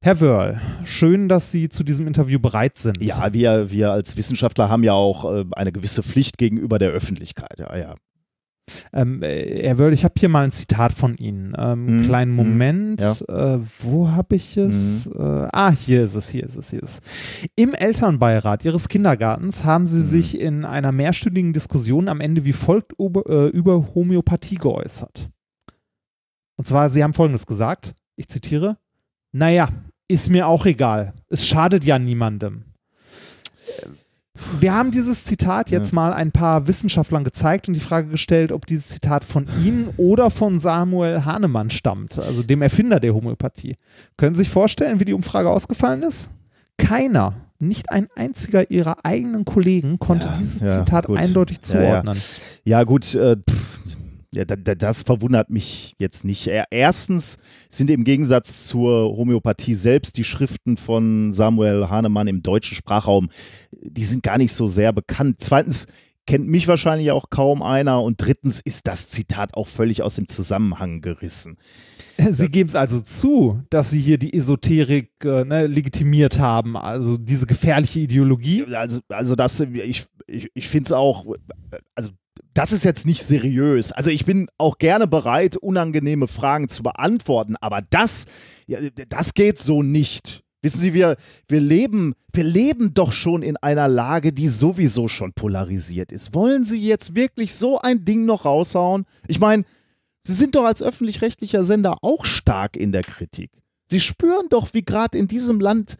Herr Wörl, schön, dass Sie zu diesem Interview bereit sind. Ja, wir, wir als Wissenschaftler haben ja auch äh, eine gewisse Pflicht gegenüber der Öffentlichkeit. Ja, ja. Ähm, äh, Herr Wörl, ich habe hier mal ein Zitat von Ihnen. Ähm, Mhm, Kleinen mhm, Moment. ja. Äh, wo habe ich es? Mhm. Äh, ah, hier ist es, hier ist es, hier ist es. Im Elternbeirat Ihres Kindergartens haben Sie Mhm. sich in einer mehrstündigen Diskussion am Ende wie folgt über, äh, über Homöopathie geäußert. Und zwar, Sie haben Folgendes gesagt, ich zitiere, naja, ist mir auch egal. Es schadet ja niemandem. Wir haben dieses Zitat jetzt mal ein paar Wissenschaftlern gezeigt und die Frage gestellt, ob dieses Zitat von Ihnen oder von Samuel Hahnemann stammt, also dem Erfinder der Homöopathie. Können Sie sich vorstellen, wie die Umfrage ausgefallen ist? Keiner, nicht ein einziger Ihrer eigenen Kollegen konnte Ja, dieses ja, Zitat gut. eindeutig Ja, ja. zuordnen. Ja, gut, äh, pff, ja, da, da, das verwundert mich jetzt nicht. Er- Erstens sind im Gegensatz zur Homöopathie selbst die Schriften von Samuel Hahnemann im deutschen Sprachraum, die sind gar nicht so sehr bekannt. Zweitens kennt mich wahrscheinlich auch kaum einer und drittens ist das Zitat auch völlig aus dem Zusammenhang gerissen. Sie geben es also zu, dass Sie hier die Esoterik äh, ne, legitimiert haben, also diese gefährliche Ideologie. Also, also das, ich, ich, ich finde es auch, also das ist jetzt nicht seriös. Also ich bin auch gerne bereit, unangenehme Fragen zu beantworten, aber das, ja, das geht so nicht. Wissen Sie, wir, wir, leben, wir leben doch schon in einer Lage, die sowieso schon polarisiert ist. Wollen Sie jetzt wirklich so ein Ding noch raushauen? Ich meine, Sie sind doch als öffentlich-rechtlicher Sender auch stark in der Kritik. Sie spüren doch, wie gerade in diesem Land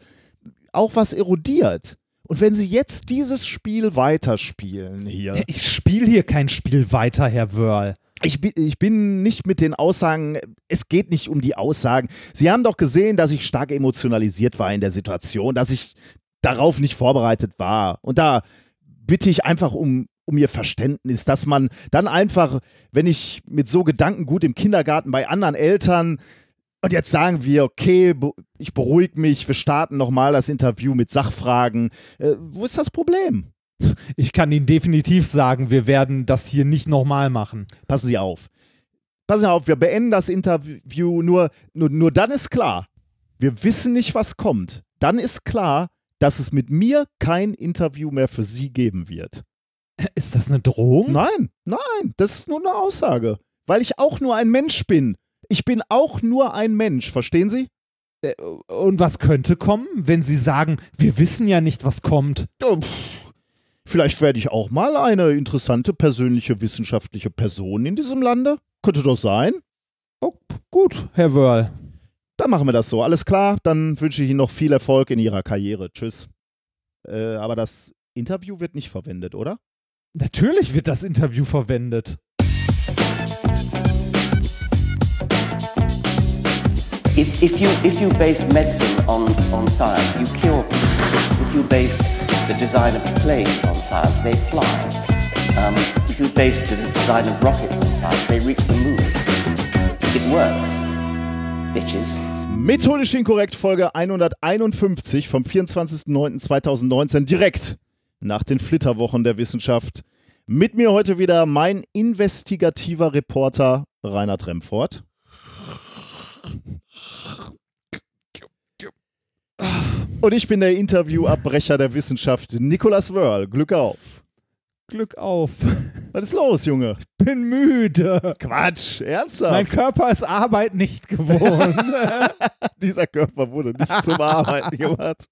auch was erodiert. Und wenn Sie jetzt dieses Spiel weiterspielen hier. Ich spiele hier kein Spiel weiter, Herr Wörl. Ich bin, ich bin nicht mit den Aussagen, es geht nicht um die Aussagen. Sie haben doch gesehen, dass ich stark emotionalisiert war in der Situation, dass ich darauf nicht vorbereitet war. Und da bitte ich einfach um, um Ihr Verständnis, dass man dann einfach, wenn ich mit so Gedanken gut im Kindergarten bei anderen Eltern und jetzt sagen wir, okay, ich beruhige mich, wir starten nochmal das Interview mit Sachfragen. Äh, wo ist das Problem? Ich kann Ihnen definitiv sagen, wir werden das hier nicht nochmal machen. Passen Sie auf. Passen Sie auf, wir beenden das Interview, nur, nur, nur dann ist klar, wir wissen nicht, was kommt. Dann ist klar, dass es mit mir kein Interview mehr für Sie geben wird. Ist das eine Drohung? Nein, nein, das ist nur eine Aussage. Weil ich auch nur ein Mensch bin. Ich bin auch nur ein Mensch, verstehen Sie? Äh, Und was könnte kommen, wenn Sie sagen, wir wissen ja nicht, was kommt? Vielleicht werde ich auch mal eine interessante persönliche wissenschaftliche Person in diesem Lande. Könnte doch sein. Oh, gut, Herr Wörl. Dann machen wir das so. Alles klar, dann wünsche ich Ihnen noch viel Erfolg in Ihrer Karriere. Tschüss. Äh, aber das Interview wird nicht verwendet, oder? Natürlich wird das Interview verwendet. If, if you if you base medicine on, on science, you cure people. If you base the design of planes on science, they fly. Um, if you base the design of rockets on science, they reach the moon. It works, bitches. Methodisch inkorrekt Folge 151 vom 24.09.2019 direkt nach den Flitterwochen der Wissenschaft. Mit mir heute wieder mein investigativer Reporter Reinhard Remfort. Und ich bin der Interviewabbrecher der Wissenschaft, Nikolas Wörl. Glück auf. Glück auf. Was ist los, Junge? Bin müde. Quatsch, ernsthaft? Mein Körper ist Arbeit nicht gewohnt. Dieser Körper wurde nicht zum Arbeiten gemacht.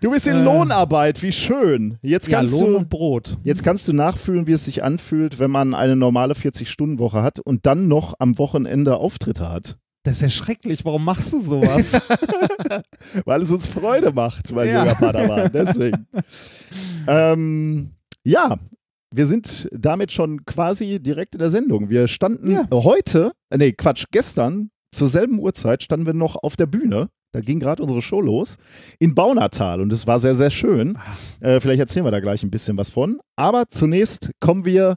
Du bist in Lohnarbeit, wie schön. Jetzt Äh. ja, kannst Lohn du und Brot. Jetzt kannst du nachfühlen, wie es sich anfühlt, wenn man eine normale 40-Stunden-Woche hat und dann noch am Wochenende Auftritte hat. Das ist ja schrecklich. Warum machst du sowas? Weil es uns Freude macht, mein Ja. junger Padawan. Deswegen. ähm, ja, wir sind damit schon quasi direkt in der Sendung. Wir standen Ja. heute, äh, nee, Quatsch, gestern zur selben Uhrzeit standen wir noch auf der Bühne. Da ging gerade unsere Show los in Baunatal und es war sehr, sehr schön. Äh, vielleicht erzählen wir da gleich ein bisschen was von. Aber zunächst kommen wir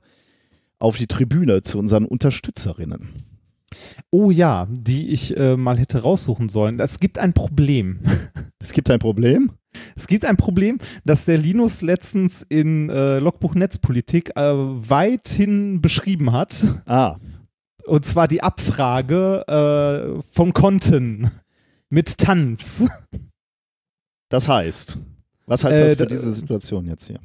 auf die Tribüne zu unseren Unterstützerinnen. Oh ja, die ich äh, mal hätte raussuchen sollen. Es gibt ein Problem. Es gibt ein Problem. Es gibt ein Problem, das der Linus letztens in äh, Logbuch Netzpolitik äh, weithin beschrieben hat. Ah, Und zwar die Abfrage äh, von Konten. Mit Tanz. Das heißt, was heißt Äh, das für da- diese Situation jetzt hier?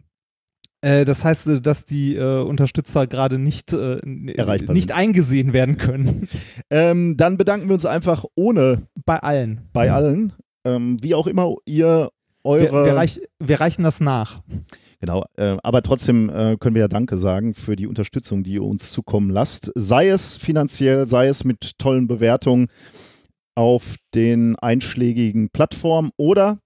Äh, das heißt, äh, dass die äh, Unterstützer gerade nicht, äh, nicht eingesehen werden können. Ähm, dann bedanken wir uns einfach ohne Bei allen. bei allen, ähm, wie auch immer ihr Wir, eure. wir, reich, wir reichen das nach. Genau, äh, aber trotzdem äh, können wir ja Danke sagen für die Unterstützung, die ihr uns zukommen lasst. Sei es finanziell, sei es mit tollen Bewertungen auf den einschlägigen Plattformen oder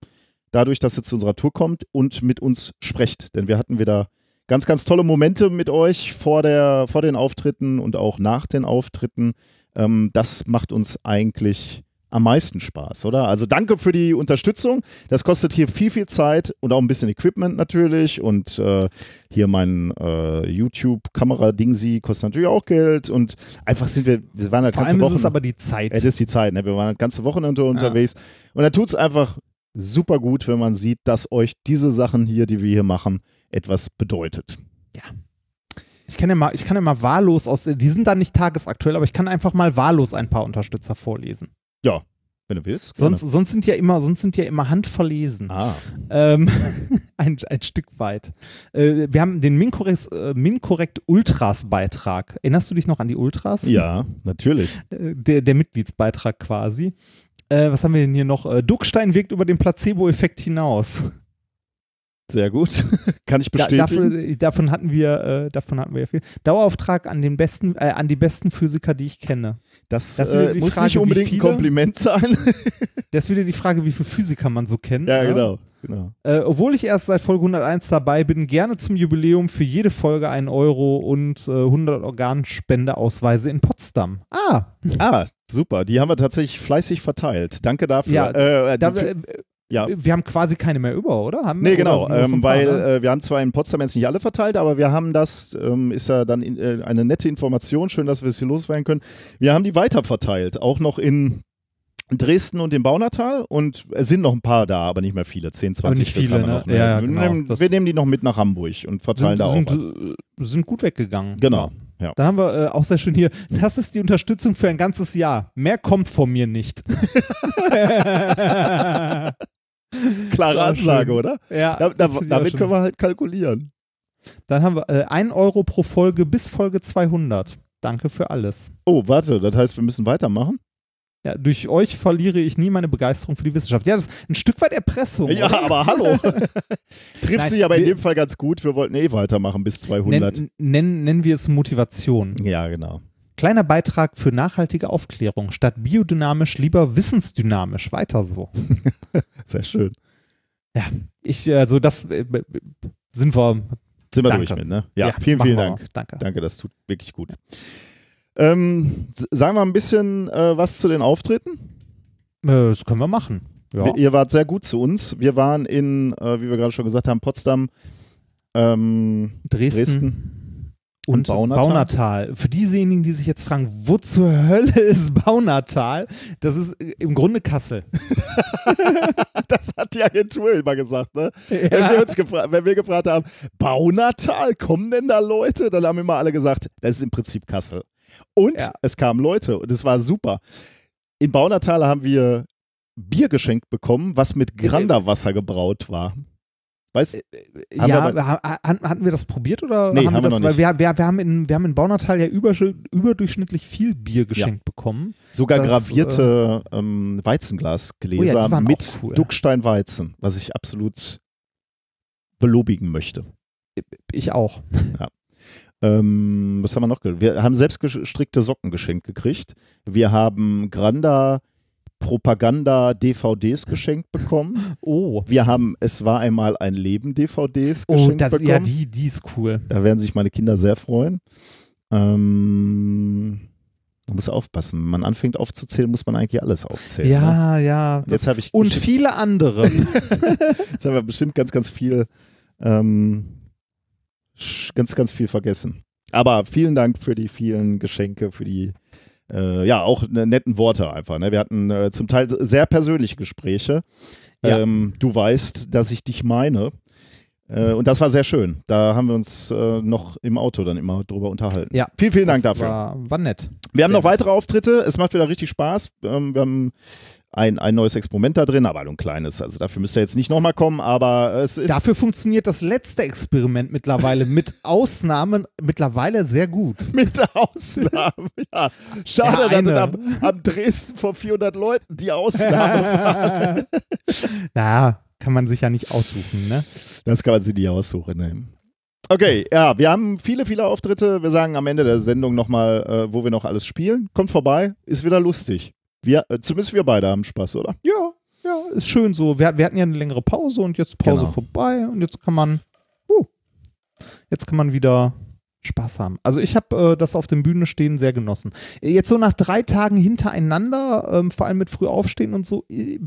dadurch, dass ihr zu unserer Tour kommt und mit uns sprecht. Denn wir hatten wieder ganz, ganz tolle Momente mit euch vor, der, vor den Auftritten und auch nach den Auftritten. Ähm, das macht uns eigentlich am meisten Spaß, oder? Also danke für die Unterstützung. Das kostet hier viel, viel Zeit und auch ein bisschen Equipment natürlich. Und äh, hier mein äh, YouTube-Kamera-Dingsi kostet natürlich auch Geld. Und einfach sind wir, wir waren halt Vor ganze allem ist Wochen. es aber die Zeit. Ja, das ist die Zeit, ne? Wir waren das ganze Wochenende unterwegs. Und da tut es einfach super gut, wenn man sieht, dass euch diese Sachen hier, die wir hier machen, etwas bedeutet. Ich kann ja mal, ich kann ja mal wahllos aus, die sind dann nicht tagesaktuell, aber ich kann einfach mal wahllos ein paar Unterstützer vorlesen. Wenn du willst. Sonst, sonst sind ja immer, sonst sind ja immer handverlesen. Ah, Ähm, ein, ein Stück weit. Äh, wir haben den Minkorrekt, äh, Minkorrekt Ultras Beitrag. Erinnerst du dich noch an die Ultras? ja, natürlich. Äh, der, der Mitgliedsbeitrag quasi. Äh, was haben wir denn hier noch? Äh, Duckstein wirkt über den Placebo-Effekt hinaus. Sehr gut. Kann ich Da, bestätigen. davon, davon hatten wir, äh, davon hatten wir ja viel. Dauerauftrag an den besten, äh, an die besten Physiker, die ich kenne. das das äh, muss Frage, nicht unbedingt ein viele? Kompliment sein. Das ist wieder die Frage, wie viele Physiker man so kennt. ja, ne? genau. Genau. Äh, obwohl ich erst seit Folge 101 dabei bin, gerne zum Jubiläum für jede Folge einen Euro und äh, 100 Organspendeausweise in Potsdam. Ah, Ah, super. Die haben wir tatsächlich fleißig verteilt. Danke dafür. Ja, äh, da, äh, ja. wir haben quasi keine mehr über, oder? Haben wir? Nee, genau, ähm, weil ne? äh, wir haben zwar in Potsdam jetzt nicht alle verteilt, aber wir haben das, ähm, ist ja dann in, äh, eine nette Information, schön, dass wir es hier loswerden können. Wir haben die weiterverteilt, auch noch in Dresden und im Baunatal und es sind noch ein paar da, aber nicht mehr viele, 10, 20 Aber nicht viele, wir ne? noch? Ja, ja, wir, genau. nehmen, Das- wir nehmen die noch mit nach Hamburg und verteilen da auch. sind, sind, sind gut weggegangen. Genau, ja. Dann haben wir äh, auch sehr schön hier, das ist die Unterstützung für ein ganzes Jahr. Mehr kommt von mir nicht. Klare Ansage, oder? ja, Da, da, damit können wir halt kalkulieren. Dann haben wir äh, 1 Euro pro Folge bis Folge 200. Danke für alles. Oh, warte, das heißt, wir müssen weitermachen? Ja, durch euch verliere ich nie meine Begeisterung für die Wissenschaft. Ja, das ist ein Stück weit Erpressung. Ja, oder? aber hallo. Trifft Nein, sich aber in dem Fall ganz gut. Wir wollten eh weitermachen bis 200. Nennen, nennen, nennen wir es Motivation. Ja, genau. Kleiner Beitrag für nachhaltige Aufklärung. Statt biodynamisch lieber wissensdynamisch. Weiter so. Sehr schön. Ich, also das äh, sind wir. Sind wir Danke. durch mit, ne? Ja, vielen, machen vielen wir Dank. Danke. Danke, das tut wirklich gut. Ähm, sagen wir ein bisschen äh, was zu den Auftritten. Äh, Das können wir machen. Ja. Wir, ihr wart sehr gut zu uns. Wir waren in, äh, wie wir gerade schon gesagt haben, Potsdam, ähm, Dresden, Dresden. und, und Baunatal. Baunatal. Für diejenigen, die sich jetzt fragen, wo zur Hölle ist Baunatal? Das ist äh, im Grunde Kassel. Das hat die Agentur immer gesagt, ne? Wenn, wir uns wenn wir gefragt haben, Baunatal, kommen denn da Leute? Dann haben immer alle gesagt, das ist im Prinzip Kassel. Und Ja. es kamen Leute und es war super. In Baunatal haben wir Bier geschenkt bekommen, was mit Granderwasser gebraut war. Weißt Haben ja, wir ha- ha- hatten wir das probiert oder Nee, haben, wir wir das? noch Weil wir, wir, wir, haben in, wir haben in Baunatal ja übersch- überdurchschnittlich viel Bier geschenkt bekommen. sogar Das, gravierte ähm, Weizenglasgläser Oh ja, mit cool. Duckstein-Weizen, was ich absolut belobigen möchte. Ich auch. Ähm, was haben wir noch? Wir haben selbstgestrickte Socken geschenkt gekriegt. Wir haben Granda Propaganda DVDs geschenkt bekommen. Oh. Wir haben Es war einmal ein Leben DVDs Oh, geschenkt das, bekommen. ja, die, die ist cool. da werden sich meine Kinder sehr freuen. Ähm, man muss aufpassen. Wenn man anfängt aufzuzählen, muss man eigentlich alles aufzählen. Ne? Ja, ja. Das, Jetzt habe ich und viele andere. Jetzt haben wir bestimmt ganz, ganz viel, ähm, ganz, ganz viel vergessen. Aber vielen Dank für die vielen Geschenke, für die, äh, ja, auch ne, netten Worte einfach. Ne? Wir hatten äh, zum Teil sehr persönliche Gespräche. Ja. Ähm, du weißt, dass ich dich meine. Äh, und das war sehr schön. Da haben wir uns äh, noch im Auto dann immer drüber unterhalten. Ja. Vielen, vielen Dank dafür. War, war nett. Wir haben Sehr noch weitere Auftritte. Es macht wieder richtig Spaß. Ähm, wir haben ein, ein neues Experiment da drin, aber nur ein kleines. Also dafür müsst ihr jetzt nicht nochmal kommen, aber es ist. Dafür funktioniert das letzte Experiment mittlerweile mit Ausnahmen mittlerweile sehr gut. mit Ausnahmen, ja. Schade, Ja, dass am, am Dresden vor 400 Leuten die Ausnahme war. naja, kann man sich ja nicht aussuchen, ne? Das kann man sich nicht aussuchen. Ne? Okay, ja, wir haben viele, viele Auftritte. Wir sagen am Ende der Sendung nochmal, äh, wo wir noch alles spielen. Kommt vorbei, ist wieder lustig. Wir, äh, zumindest wir beide haben Spaß, oder? Ja, ja, ist schön so. Wir, wir hatten ja eine längere Pause und jetzt Pause Genau. vorbei und jetzt kann man, uh, jetzt kann man wieder Spaß haben. Also ich habe äh, das auf den Bühne stehen sehr genossen. Jetzt so nach drei Tagen hintereinander, ähm, vor allem mit früh aufstehen und so, äh,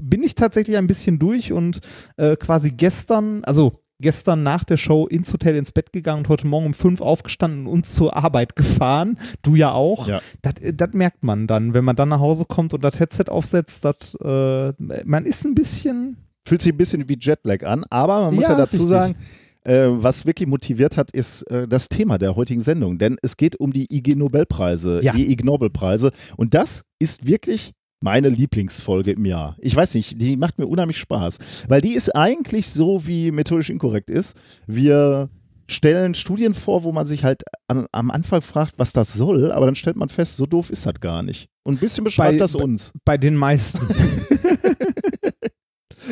bin ich tatsächlich ein bisschen durch und äh, quasi gestern, also gestern nach der Show ins Hotel ins Bett gegangen und heute Morgen um fünf aufgestanden und zur Arbeit gefahren. Du ja auch. Ja. Das, das merkt man dann, wenn man dann nach Hause kommt und das Headset aufsetzt, das, äh, man ist ein bisschen. Fühlt sich ein bisschen wie Jetlag an, aber man muss ja, Ja, dazu richtig. sagen, äh, was wirklich motiviert hat, ist äh, das Thema der heutigen Sendung. Denn es geht um die IG Nobelpreise, Ja. die Ig Nobelpreise. Und das ist wirklich meine Lieblingsfolge im Jahr. Ich weiß nicht, die macht mir unheimlich Spaß, weil die ist eigentlich so, wie methodisch inkorrekt ist. Wir stellen Studien vor, wo man sich halt am, am Anfang fragt, was das soll, aber dann stellt man fest, so doof ist das gar nicht. Und ein bisschen beschreibt Bei- das uns. Bei den meisten.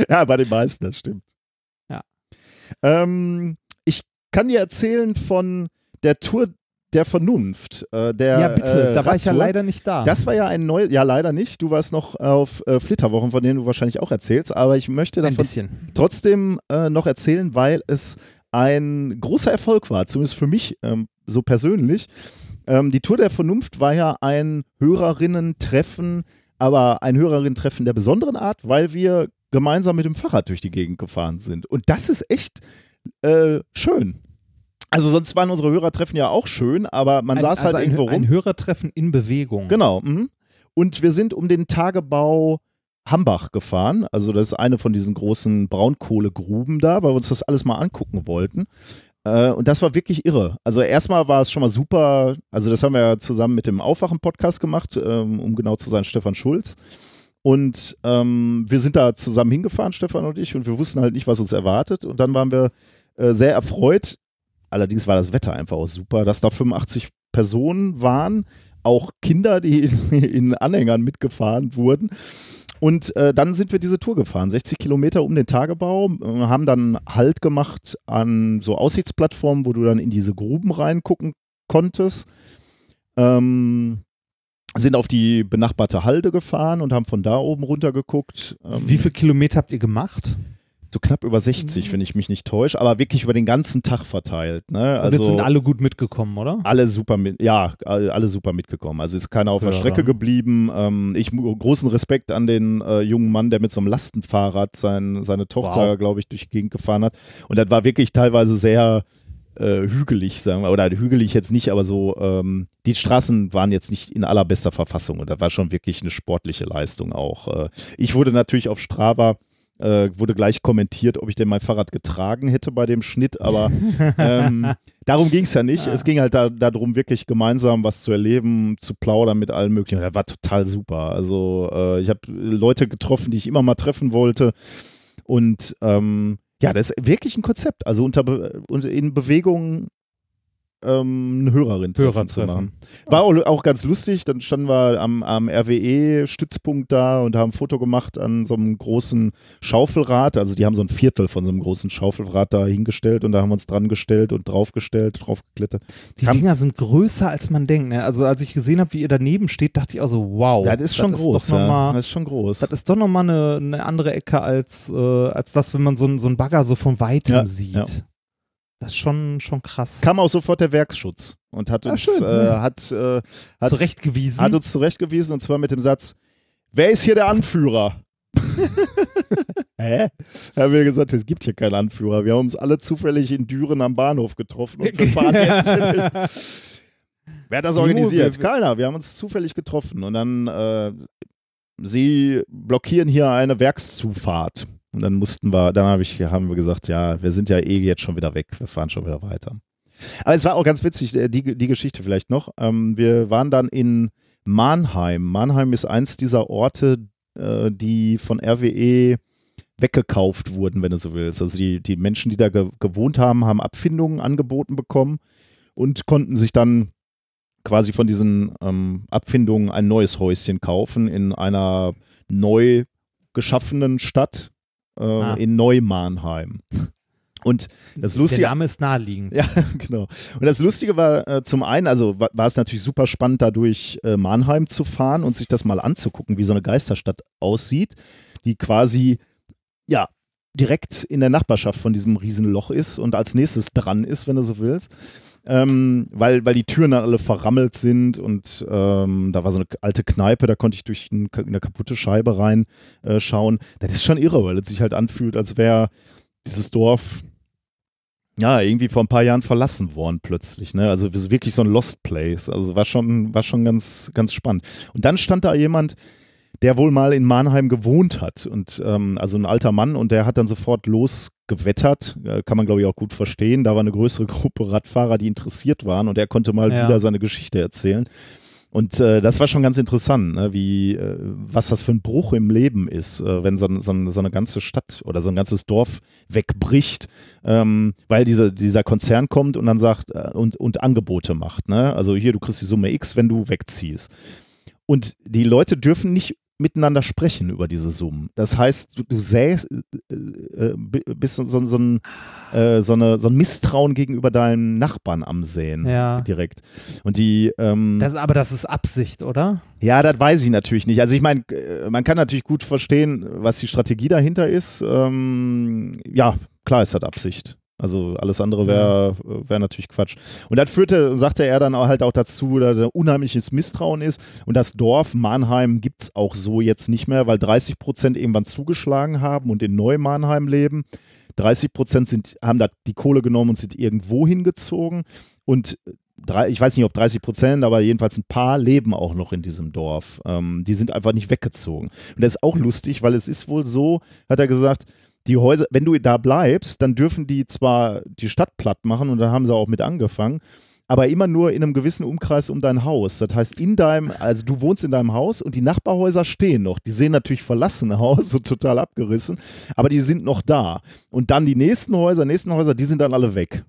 Ja, bei den meisten, das stimmt. Ja. Ähm, ich kann dir erzählen von der Tour der Vernunft. Äh, der, ja, bitte, äh, da war ich ja leider nicht da. Das war ja ein neues, ja leider nicht. Du warst noch auf äh, Flitterwochen, von denen du wahrscheinlich auch erzählst, aber ich möchte davon bisschen. trotzdem äh, noch erzählen, weil es ein großer Erfolg war, zumindest für mich ähm, so persönlich. Ähm, die Tour der Vernunft war ja ein Hörerinnen-Treffen, aber ein Hörerinnen-Treffen der besonderen Art, weil wir gemeinsam mit dem Fahrrad durch die Gegend gefahren sind. Und das ist echt äh, schön. Also sonst waren unsere Hörertreffen ja auch schön, aber man ein, saß also halt ein, irgendwo rum. Ein Hörertreffen in Bewegung. Genau. Mhm. Und wir sind um den Tagebau Hambach gefahren. Also das ist eine von diesen großen Braunkohlegruben da, weil wir uns das alles mal angucken wollten. Äh, und das war wirklich irre. Also erstmal war es schon mal super. Also das haben wir ja zusammen mit dem Aufwachen-Podcast gemacht, ähm, um genau zu sein, Stefan Schulz. Und ähm, wir sind da zusammen hingefahren, Stefan und ich, und wir wussten halt nicht, was uns erwartet. Und dann waren wir äh, sehr erfreut. Allerdings war das Wetter einfach auch super, dass da 85 Personen waren, auch Kinder, die in, Anhängern mitgefahren wurden. Und äh, dann sind wir diese Tour gefahren, 60 Kilometer um den Tagebau, äh, haben dann Halt gemacht an so Aussichtsplattformen, wo du dann in diese Gruben reingucken konntest. Ähm, sind auf die benachbarte Halde gefahren und haben von da oben runter geguckt. Ähm, Wie viele Kilometer habt ihr gemacht? So knapp über 60, wenn ich mich nicht täusche, aber wirklich über den ganzen Tag verteilt. Ne? Also, Also jetzt sind alle gut mitgekommen, oder? alle super mit, ja, alle super mitgekommen. Also ist keiner auf der Ja, Strecke dann. geblieben. Ähm, ich großen Respekt an den äh, jungen Mann, der mit so einem Lastenfahrrad sein, seine Tochter, Wow. glaube ich, durch die Gegend gefahren hat. Und das war wirklich teilweise sehr äh, hügelig, sagen wir, oder hügelig jetzt nicht, aber so, ähm, die Straßen waren jetzt nicht in allerbester Verfassung und das war schon wirklich eine sportliche Leistung auch. Äh, ich wurde natürlich auf Strava äh, wurde gleich kommentiert, ob ich denn mein Fahrrad getragen hätte bei dem Schnitt, aber ähm, darum ging es ja nicht. Es ging halt da, darum, wirklich gemeinsam was zu erleben, zu plaudern mit allen möglichen. Das war total super. Also äh, ich habe Leute getroffen, die ich immer mal treffen wollte und ähm, ja, das ist wirklich ein Konzept. Also unter Be und in Bewegung ähm, eine Hörerin treffen zu machen. War auch, ganz lustig. Dann standen wir am, am RWE-Stützpunkt da und haben ein Foto gemacht an so einem großen Schaufelrad. Also die haben so ein Viertel von so einem großen Schaufelrad da hingestellt und da haben wir uns dran gestellt und draufgestellt, draufgeklettert. Die Kam- Dinger sind größer, als man denkt. Ne? Also als ich gesehen habe, wie ihr daneben steht, dachte ich auch so, wow. Das ist schon groß. Doch noch ja. mal, Das ist schon groß. das ist doch nochmal eine, eine andere Ecke als, äh, als das, wenn man so, einen- so einen Bagger so von weitem Ja, sieht. ja. Das ist schon, schon krass. Kam auch sofort der Werksschutz und hat Ah, uns, schön. äh, hat, äh, hat, Zurechtgewiesen. hat uns zurechtgewiesen und zwar mit dem Satz: Wer ist hier der Anführer? Hä? Haben wir gesagt, es gibt hier keinen Anführer. Wir haben uns alle zufällig in Düren am Bahnhof getroffen und wir fahren jetzt. hier nicht. Wer hat das organisiert? Keiner. Wir haben uns zufällig getroffen und dann äh, sie blockieren hier eine Werkszufahrt. Und dann mussten wir, dann hab ich, haben wir gesagt, ja, wir sind ja eh jetzt schon wieder weg, wir fahren schon wieder weiter. Aber es war auch ganz witzig, äh, die, die Geschichte vielleicht noch. Ähm, wir waren dann in Mannheim. Mannheim ist eins dieser Orte, äh, die von RWE weggekauft wurden, wenn du so willst. Also die, die Menschen, die da ge gewohnt haben, haben Abfindungen angeboten bekommen und konnten sich dann quasi von diesen ähm, Abfindungen ein neues Häuschen kaufen in einer neu geschaffenen Stadt äh, Ah. in Neumahnheim. Und das Lustige, Der Name ist naheliegend. ja, genau. Und das Lustige war äh, zum einen, also wa- war es natürlich super spannend, da durch äh, Mannheim zu fahren und sich das mal anzugucken, wie so eine Geisterstadt aussieht, die quasi, ja, direkt in der Nachbarschaft von diesem Riesenloch ist und als nächstes dran ist, wenn du so willst. Ähm, weil, weil die Türen dann alle verrammelt sind und ähm, da war so eine alte Kneipe, da konnte ich durch ein, eine kaputte Scheibe reinschauen. Äh, das ist schon irre, weil es sich halt anfühlt, als wäre dieses Dorf ja, irgendwie vor ein paar Jahren verlassen worden plötzlich, ne? Also wirklich so ein Lost Place. Also war schon, war schon ganz, ganz spannend. Und dann stand da jemand, der wohl mal in Mannheim gewohnt hat und ähm, also ein alter Mann und der hat dann sofort losgewettert, äh, kann man glaube ich auch gut verstehen. Da war eine größere Gruppe Radfahrer, die interessiert waren und er konnte mal Ja. wieder seine Geschichte erzählen. Und äh, das war schon ganz interessant, ne? wie äh, was das für ein Bruch im Leben ist, äh, wenn so, so, so eine ganze Stadt oder so ein ganzes Dorf wegbricht, ähm, weil diese, dieser Konzern kommt und dann sagt äh, und, und Angebote macht. Ne? Also hier, du kriegst die Summe X, wenn du wegziehst. Und die Leute dürfen nicht miteinander sprechen über diese Summen. Das heißt, du, du sähst, äh, äh, bi- bist so, so, so, ein, äh, so, eine, so ein Misstrauen gegenüber deinen Nachbarn am Säen Ja. direkt. Und die, ähm, Das, aber das ist Absicht, oder? ja, das weiß ich natürlich nicht. Also ich meine, äh, man kann natürlich gut verstehen, was die Strategie dahinter ist. Ähm, ja, klar ist das Absicht. Also alles andere wäre wär natürlich Quatsch. Und das führte, sagte er dann auch halt auch dazu, dass da unheimliches Misstrauen ist. Und das Dorf Mannheim gibt es auch so jetzt nicht mehr, weil 30 Prozent irgendwann zugeschlagen haben und in Neu-Mannheim leben. 30 Prozent sind, haben da die Kohle genommen und sind irgendwo hingezogen. Und drei, ich weiß nicht, ob 30 Prozent, aber jedenfalls ein paar leben auch noch in diesem Dorf. Ähm, die sind einfach nicht weggezogen. Und das ist auch lustig, weil es ist wohl so, hat er gesagt, die Häuser, wenn du da bleibst, dann dürfen die zwar die Stadt platt machen und da haben sie auch mit angefangen, aber immer nur in einem gewissen Umkreis um dein Haus. Das heißt, in deinem, also du wohnst in deinem Haus und die Nachbarhäuser stehen noch. Die sehen natürlich verlassen aus, so total abgerissen, aber die sind noch da. Und dann die nächsten Häuser, nächsten Häuser, die sind dann alle weg.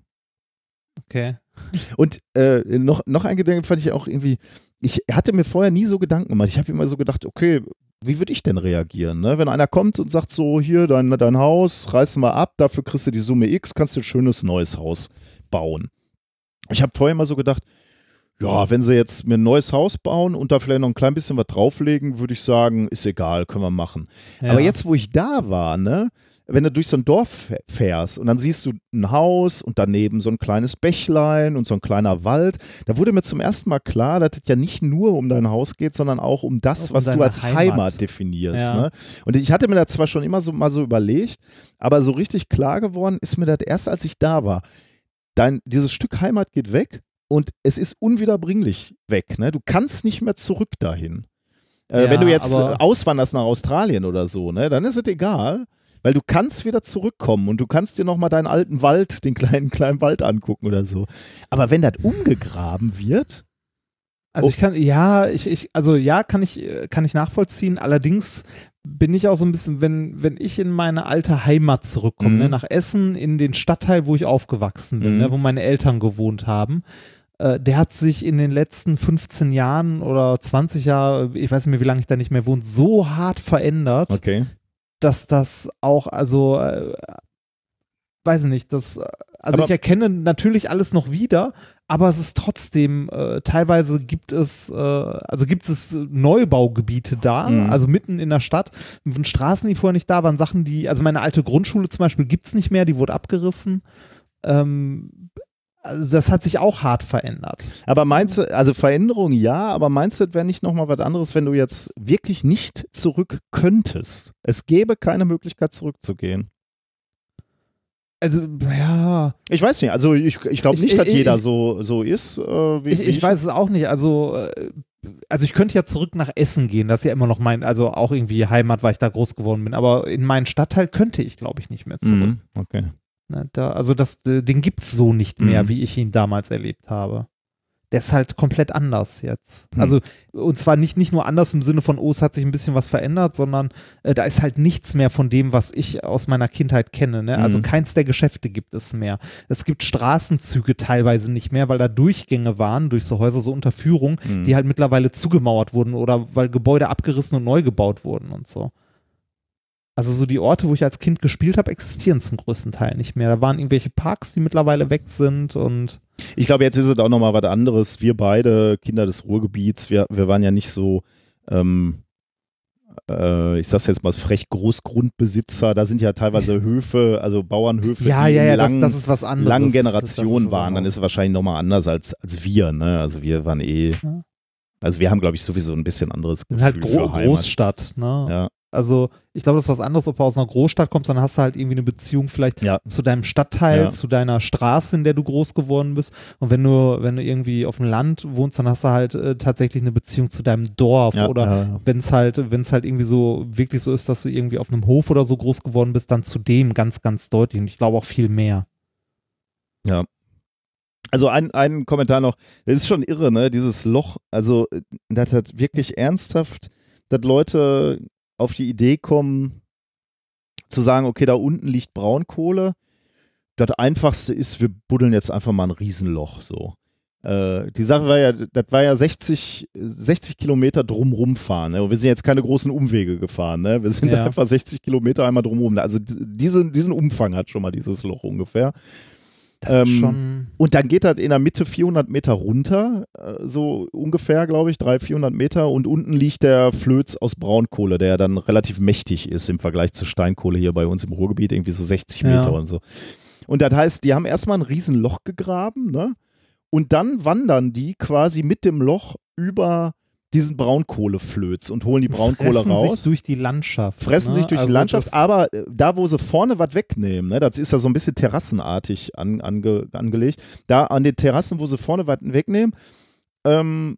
Okay. Und äh, noch, noch ein Gedanke fand ich auch irgendwie, ich hatte mir vorher nie so Gedanken gemacht. Ich habe immer so gedacht, okay, wie würde ich denn reagieren? Ne? Wenn einer kommt und sagt so, hier, dein, dein Haus, reißen wir ab, dafür kriegst du die Summe X, kannst du ein schönes neues Haus bauen. Ich habe vorher immer so gedacht, ja, wenn sie jetzt mir ein neues Haus bauen und da vielleicht noch ein klein bisschen was drauflegen, würde ich sagen, ist egal, können wir machen. Ja. Aber jetzt, wo ich da war, ne, wenn du durch so ein Dorf fährst und dann siehst du ein Haus und daneben so ein kleines Bächlein und so ein kleiner Wald, da wurde mir zum ersten Mal klar, dass es ja nicht nur um dein Haus geht, sondern auch um das, Auch um was du als Heimat, Heimat. definierst. Ja. Ne? Und ich hatte mir das zwar schon immer so mal so überlegt, aber so richtig klar geworden ist mir das erst, als ich da war. Dein, dieses Stück Heimat geht weg und es ist unwiederbringlich weg. Ne? Du kannst nicht mehr zurück dahin. Äh, Ja, wenn du jetzt auswanderst nach Australien oder so, ne, dann ist es egal, weil du kannst wieder zurückkommen und du kannst dir nochmal deinen alten Wald, den kleinen, kleinen Wald angucken oder so. Aber wenn das umgegraben wird, Also Oh. ich kann, ja, ich, ich, also ja, kann ich, kann ich nachvollziehen. Allerdings bin ich auch so ein bisschen, wenn, wenn ich in meine alte Heimat zurückkomme, Mhm. ne, nach Essen, in den Stadtteil, wo ich aufgewachsen bin, Mhm. ne, wo meine Eltern gewohnt haben, äh, der hat sich in den letzten 15 Jahren oder 20 Jahren, ich weiß nicht mehr, wie lange ich da nicht mehr wohne, so hart verändert, okay. Dass das auch, also, äh, weiß ich nicht, das, äh, also Aber- ich erkenne natürlich alles noch wieder, aber es ist trotzdem, äh, teilweise gibt es, äh, also gibt es Neubaugebiete da, Mhm. also mitten in der Stadt, von Straßen, die vorher nicht da waren, Sachen, die, also meine alte Grundschule zum Beispiel gibt es nicht mehr, die wurde abgerissen. Ähm, also das hat sich auch hart verändert. Aber meinst du, also Veränderung ja, aber meinst du, das wäre nicht nochmal was anderes, wenn du jetzt wirklich nicht zurück könntest? Es gäbe keine Möglichkeit zurückzugehen. Also, ja, Ich weiß nicht, also ich, ich glaube Ich- nicht, dass ich- jeder ich- so, so ist. Äh, wie, Ich, ich weiß es auch nicht. Also, äh, also ich könnte ja zurück nach Essen gehen. Das ist ja immer noch mein, also auch irgendwie Heimat, weil ich da groß geworden bin. Aber in meinen Stadtteil könnte ich, glaube ich, nicht mehr zurück. Mhm, okay. Ne, da, also das, den gibt es so nicht mehr, Mhm. wie ich ihn damals erlebt habe. der ist halt komplett anders jetzt. Hm. Also, und zwar nicht, nicht nur anders im Sinne von, oh, es hat sich ein bisschen was verändert, sondern äh, da ist halt nichts mehr von dem, was ich aus meiner Kindheit kenne. Ne? Also Mhm. keins der Geschäfte gibt es mehr. Es gibt Straßenzüge teilweise nicht mehr, weil da Durchgänge waren durch so Häuser, so Unterführung, Hm. die halt mittlerweile zugemauert wurden oder weil Gebäude abgerissen und neu gebaut wurden und so. Also so die Orte, wo ich als Kind gespielt habe, existieren zum größten Teil nicht mehr. Da waren irgendwelche Parks, die mittlerweile weg sind und Ich glaube, jetzt ist es auch nochmal was anderes. Wir beide, Kinder des Ruhrgebiets, wir, wir waren ja nicht so, ähm, äh, ich sag's jetzt mal frech, Großgrundbesitzer. Da sind ja teilweise Höfe, also Bauernhöfe, ja, die ja, ja, das, langen, das ist was anderes. langen Das- das Generationen waren. Dann ist es wahrscheinlich nochmal anders als, als wir. Ne? Also wir waren eh, also wir haben, glaube ich, sowieso ein bisschen anderes Das Gefühl halt Gro für Heimat. Großstadt, ne? Ja. Also ich glaube, das ist was anderes, ob du aus einer Großstadt kommst, dann hast du halt irgendwie eine Beziehung vielleicht Ja. zu deinem Stadtteil, Ja. zu deiner Straße, in der du groß geworden bist. Und wenn du, wenn du irgendwie auf dem Land wohnst, dann hast du halt äh, tatsächlich eine Beziehung zu deinem Dorf Ja, oder ja. wenn es halt, wenn es halt irgendwie so wirklich so ist, dass du irgendwie auf einem Hof oder so groß geworden bist, dann zu dem ganz, ganz deutlich. Und ich glaube auch viel mehr. Also ein, ein Kommentar noch, das ist schon irre, ne? Dieses Loch, also äh, das hat wirklich ernsthaft, dass Leute auf die Idee kommen, zu sagen, okay, da unten liegt Braunkohle. Das einfachste ist, wir buddeln jetzt einfach mal ein Riesenloch so. Äh, die Sache war ja, das war ja 60, 60 Kilometer drumrum fahren. Ne? Und wir sind jetzt keine großen Umwege gefahren. Ne? Wir sind Ja. einfach 60 Kilometer einmal drumrum. Also d- diese, diesen Umfang hat schon mal dieses Loch ungefähr. Ähm. Und dann geht das in der Mitte 400 Meter runter, äh, so ungefähr, glaube ich, 300, 400 Meter. Und unten liegt der Flöz aus Braunkohle, der dann relativ mächtig ist im Vergleich zur Steinkohle hier bei uns im Ruhrgebiet, irgendwie so 60 Ja. Meter und so. Und das heißt, die haben erstmal ein Riesenloch gegraben, ne? Und dann wandern die quasi mit dem Loch über diesen Braunkohleflöz und holen die Braunkohle fressen raus sich durch die Landschaft. fressen ne? sich durch Also die Landschaft, aber äh, da, wo sie vorne was wegnehmen, ne, das ist ja so ein bisschen terrassenartig an, ange, angelegt, da an den Terrassen, wo sie vorne was wegnehmen, ähm,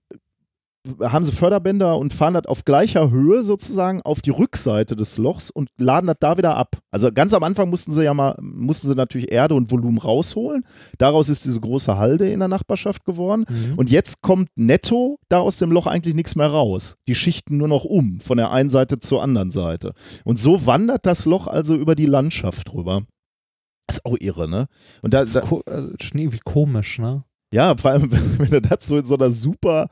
haben sie Förderbänder und fahren das auf gleicher Höhe sozusagen auf die Rückseite des Lochs und laden das da wieder ab. Also ganz am Anfang mussten sie ja mal, mussten sie natürlich Erde und Volumen rausholen. Daraus ist diese große Halde in der Nachbarschaft geworden. Mhm. Und jetzt kommt netto da aus dem Loch eigentlich nichts mehr raus. Die schichten nur noch um, von der einen Seite zur anderen Seite. Und so wandert das Loch also über die Landschaft rüber. ist auch irre, ne? Und da, da also schon irgendwie komisch, ne? Ja, vor allem, wenn, du das so in so einer super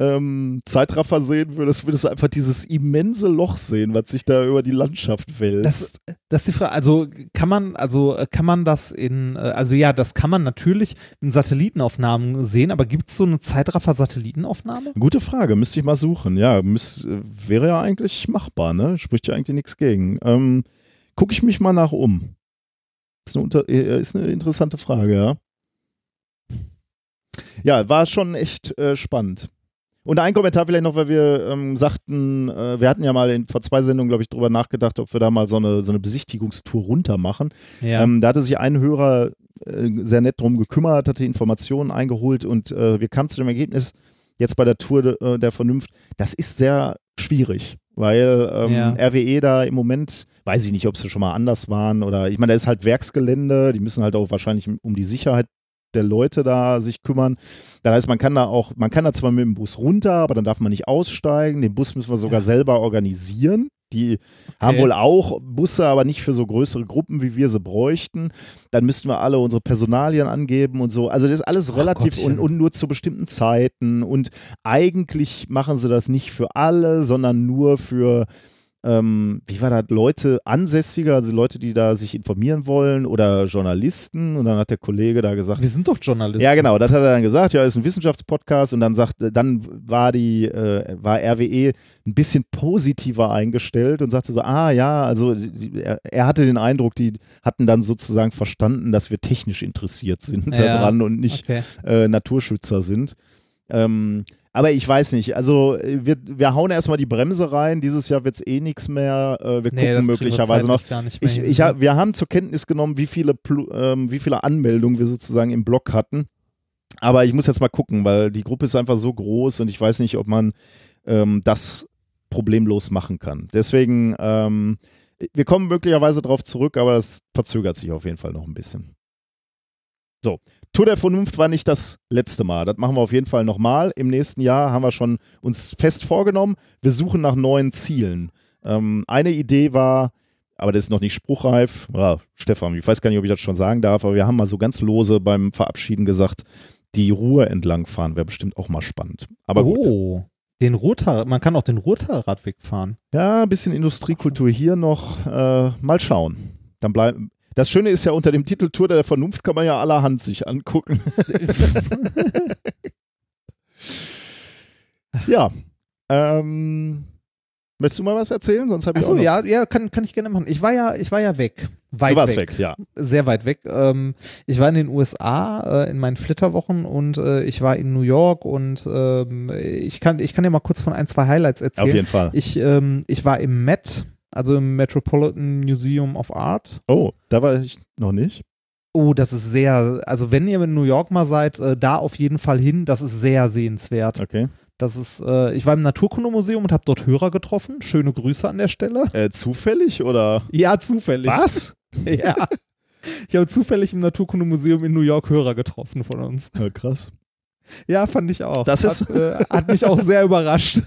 ähm, Zeitraffer sehen würdest, würdest du einfach dieses immense Loch sehen, was sich da über die Landschaft wälzt. Das, das ist die Frage, also kann man, also kann man das in, äh, also ja, das kann man natürlich in Satellitenaufnahmen sehen, aber gibt es so eine Zeitraffer-Satellitenaufnahme? Gute Frage, müsste ich mal suchen. Ja, äh, wäre ja eigentlich machbar, ne? Spricht ja eigentlich nichts gegen. Ähm, Gucke ich mich mal nach um. Ist eine, unter, äh, ist eine interessante Frage, ja. Ja, war schon echt äh, spannend. Und ein Kommentar vielleicht noch, weil wir ähm, sagten, äh, wir hatten ja mal in, vor zwei Sendungen, glaube ich, drüber nachgedacht, ob wir da mal so eine, so eine Besichtigungstour runter machen. Ja. Ähm, da hatte sich ein Hörer äh, sehr nett drum gekümmert, hatte Informationen eingeholt und äh, wir kamen zu dem Ergebnis, jetzt bei der Tour de, äh, der Vernunft, das ist sehr schwierig, weil ähm, Ja. RWE da im Moment, weiß ich nicht, ob sie schon mal anders waren oder ich meine, da ist halt Werksgelände, die müssen halt auch wahrscheinlich um die Sicherheit der Leute da sich kümmern. Das heißt, man kann da auch, man kann da zwar mit dem Bus runter, aber dann darf man nicht aussteigen. Den Bus müssen wir sogar Ja. selber organisieren. Die haben Okay. wohl auch Busse, aber nicht für so größere Gruppen, wie wir sie bräuchten. Dann müssten wir alle unsere Personalien angeben und so. Also das ist alles Ach relativ und, und nur zu bestimmten Zeiten. Und eigentlich machen sie das nicht für alle, sondern nur für ähm, wie war das, Leute, Ansässige, also Leute, die da sich informieren wollen oder Journalisten. Und dann hat der Kollege da gesagt, Wir sind doch Journalisten. ja, genau, das hat er dann gesagt, ja, ist ein Wissenschaftspodcast und dann sagt, dann war die, äh, war RWE ein bisschen positiver eingestellt und sagte so, ah ja, also die, er, er hatte den Eindruck, die hatten dann sozusagen verstanden, dass wir technisch interessiert sind Ja. daran und nicht Okay. äh, Naturschützer sind. Ähm, aber ich weiß nicht, also äh, wir, wir hauen erstmal die Bremse rein, dieses Jahr wird es eh nichts mehr, äh, wir Nee, gucken möglicherweise noch. Ich, hin, ich, ne? hab- wir haben zur Kenntnis genommen, wie viele, ähm, wie viele Anmeldungen wir sozusagen im Blog hatten. Aber ich muss jetzt mal gucken, weil die Gruppe ist einfach so groß und ich weiß nicht, ob man ähm, das problemlos machen kann. Deswegen, ähm, wir kommen möglicherweise darauf zurück, aber das verzögert sich auf jeden Fall noch ein bisschen. So, Tour der Vernunft war nicht das letzte Mal. Das machen wir auf jeden Fall nochmal. Im nächsten Jahr haben wir schon uns fest vorgenommen, wir suchen nach neuen Zielen. Ähm, eine Idee war, aber das ist noch nicht spruchreif. Oder Stefan, ich weiß gar nicht, ob ich das schon sagen darf, aber wir haben mal so ganz lose beim Verabschieden gesagt, die Ruhr entlangfahren wäre bestimmt auch mal spannend. Aber oh, gut. den Ruhrtal, man kann auch den Ruhrtalradweg fahren. Ja, ein bisschen Industriekultur hier noch. Äh, mal schauen. Dann bleiben. Das Schöne ist ja, unter dem Titel Tour der Vernunft kann man ja allerhand sich angucken. ja. Ähm, möchtest du mal was erzählen? Sonst habe ich Achso, ja, ja, kann, kann ich gerne machen. Ich war ja, ich war ja weg. Weit Du warst weg. weg, ja. Sehr weit weg. Ähm, ich war in den USA äh, in meinen Flitterwochen und äh, ich war in New York und ähm, ich kann, ich kann dir mal kurz von ein, zwei Highlights erzählen. Auf jeden Fall. Ich, ähm, ich war im Met, also im Metropolitan Museum of Art. Oh, da war ich noch nicht. Oh, das ist sehr, also wenn ihr in New York mal seid, äh, da auf jeden Fall hin, das ist sehr sehenswert. Okay. Das ist, äh, ich war im Naturkundemuseum und habe dort Hörer getroffen. Schöne Grüße an der Stelle. Äh, zufällig oder? Ja, zufällig. Was? Ja. Ich habe zufällig im Naturkundemuseum in New York Hörer getroffen von uns. Ja, krass. Ja, fand ich auch. Das ist- hat, äh, hat mich auch sehr überrascht.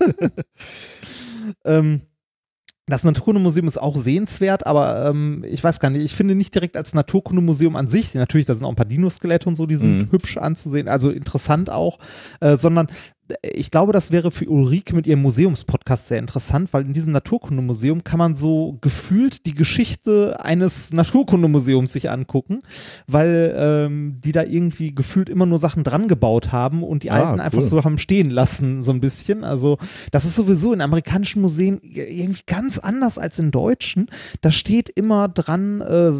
ähm, das Naturkundemuseum ist auch sehenswert, aber ähm, ich weiß gar nicht, ich finde nicht direkt als Naturkundemuseum an sich, natürlich, da sind auch ein paar Dinoskelette und so, die sind Mhm. hübsch anzusehen, also interessant auch, äh, sondern ich glaube, das wäre für Ulrike mit ihrem Museumspodcast sehr interessant, weil in diesem Naturkundemuseum kann man so gefühlt die Geschichte eines Naturkundemuseums sich angucken, weil ähm, die da irgendwie gefühlt immer nur Sachen dran gebaut haben und die Ah, alten einfach cool. so haben stehen lassen, so ein bisschen. Also, das ist sowieso in amerikanischen Museen irgendwie ganz anders als in deutschen. Da steht immer dran, äh,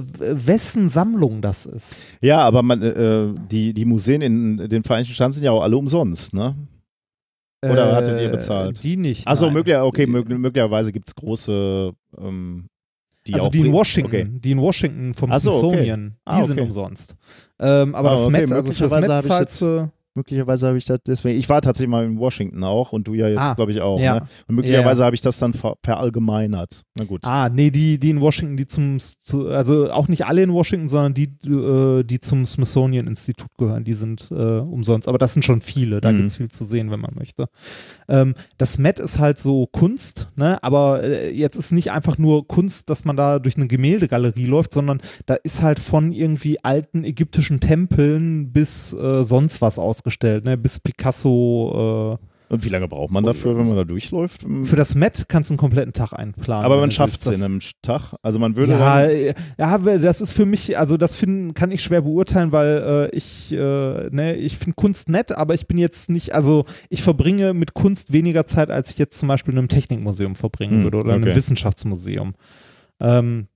wessen Sammlung das ist. Ja, aber man, äh, die, die Museen in den Vereinigten Staaten sind ja auch alle umsonst, ne? Oder hattet ihr bezahlt? Die nicht. Achso, nein. möglich, okay, mög möglicherweise gibt es große, ähm, die also auch die in Washington, Okay. die in Washington vom Ach so, okay. Smithsonian, die Ah, sind okay. umsonst. Ähm, aber Ah, das okay, Met, also für das möglicherweise Met zahlst du, Möglicherweise habe ich das deswegen. Ich war tatsächlich mal in Washington auch und du ja jetzt, Ah, glaube ich, auch. ja. Ne? Und möglicherweise habe ich das dann ver verallgemeinert. Na gut. Ah, nee, die, die in Washington, die zum, zu, also auch nicht alle in Washington, sondern die, äh, die zum Smithsonian Institut gehören, die sind äh, umsonst. Aber das sind schon viele, da Mhm. gibt's viel zu sehen, wenn man möchte. Ähm, das Met ist halt so Kunst, ne? aber äh, jetzt ist nicht einfach nur Kunst, dass man da durch eine Gemäldegalerie läuft, sondern da ist halt von irgendwie alten ägyptischen Tempeln bis äh, sonst was ausgestellt, ne? bis Picasso. Äh, Und wie lange braucht man dafür, wenn man da durchläuft? für das Met kannst du einen kompletten Tag einplanen. Aber man schafft es in einem Tag. Also man würde Ja, ja, aber das ist für mich, also das finden, kann ich schwer beurteilen, weil äh, ich, äh, ne, ich finde Kunst nett, aber ich bin jetzt nicht, also ich verbringe mit Kunst weniger Zeit, als ich jetzt zum Beispiel in einem Technikmuseum verbringen Hm, würde oder in okay. einem Wissenschaftsmuseum. Ähm,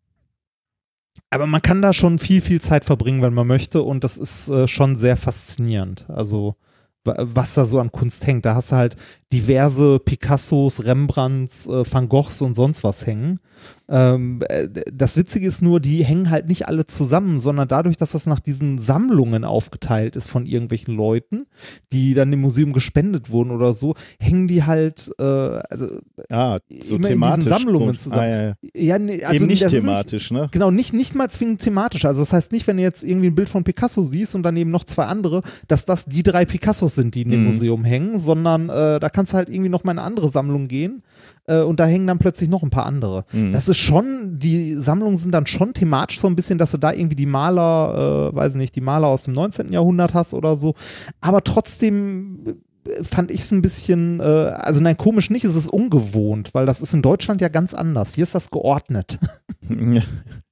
aber man kann da schon viel, viel Zeit verbringen, wenn man möchte und das ist äh, schon sehr faszinierend. Also wa- was da so an Kunst hängt. Da hast du halt diverse Picassos, Rembrandts, äh, Van Goghs und sonst was hängen. Ähm, äh, das Witzige ist nur, die hängen halt nicht alle zusammen, sondern dadurch, dass das nach diesen Sammlungen aufgeteilt ist von irgendwelchen Leuten, die dann dem Museum gespendet wurden oder so, hängen die halt, äh, also ah, so immer in diesen thematisch. Sammlungen Kunst. zusammen. Ah, ja, ja. ja, nee, also Eben nicht thematisch, ne? Genau, nicht, nicht mal zwingend thematisch. Also das heißt nicht, wenn du jetzt irgendwie ein Bild von Picasso siehst und daneben noch zwei andere, dass das die drei Picassos sind, die in dem Mhm. Museum hängen, sondern äh, da kannst du halt irgendwie noch mal in eine andere Sammlung gehen äh, und da hängen dann plötzlich noch ein paar andere. Mhm. Das ist schon, die Sammlungen sind dann schon thematisch so ein bisschen, dass du da irgendwie die Maler, äh, weiß ich nicht, die Maler aus dem 19. Jahrhundert hast oder so. Aber trotzdem äh, fand ich es ein bisschen, äh, also nein, komisch nicht, es ist ungewohnt, weil das ist in Deutschland ja ganz anders. Hier ist das geordnet.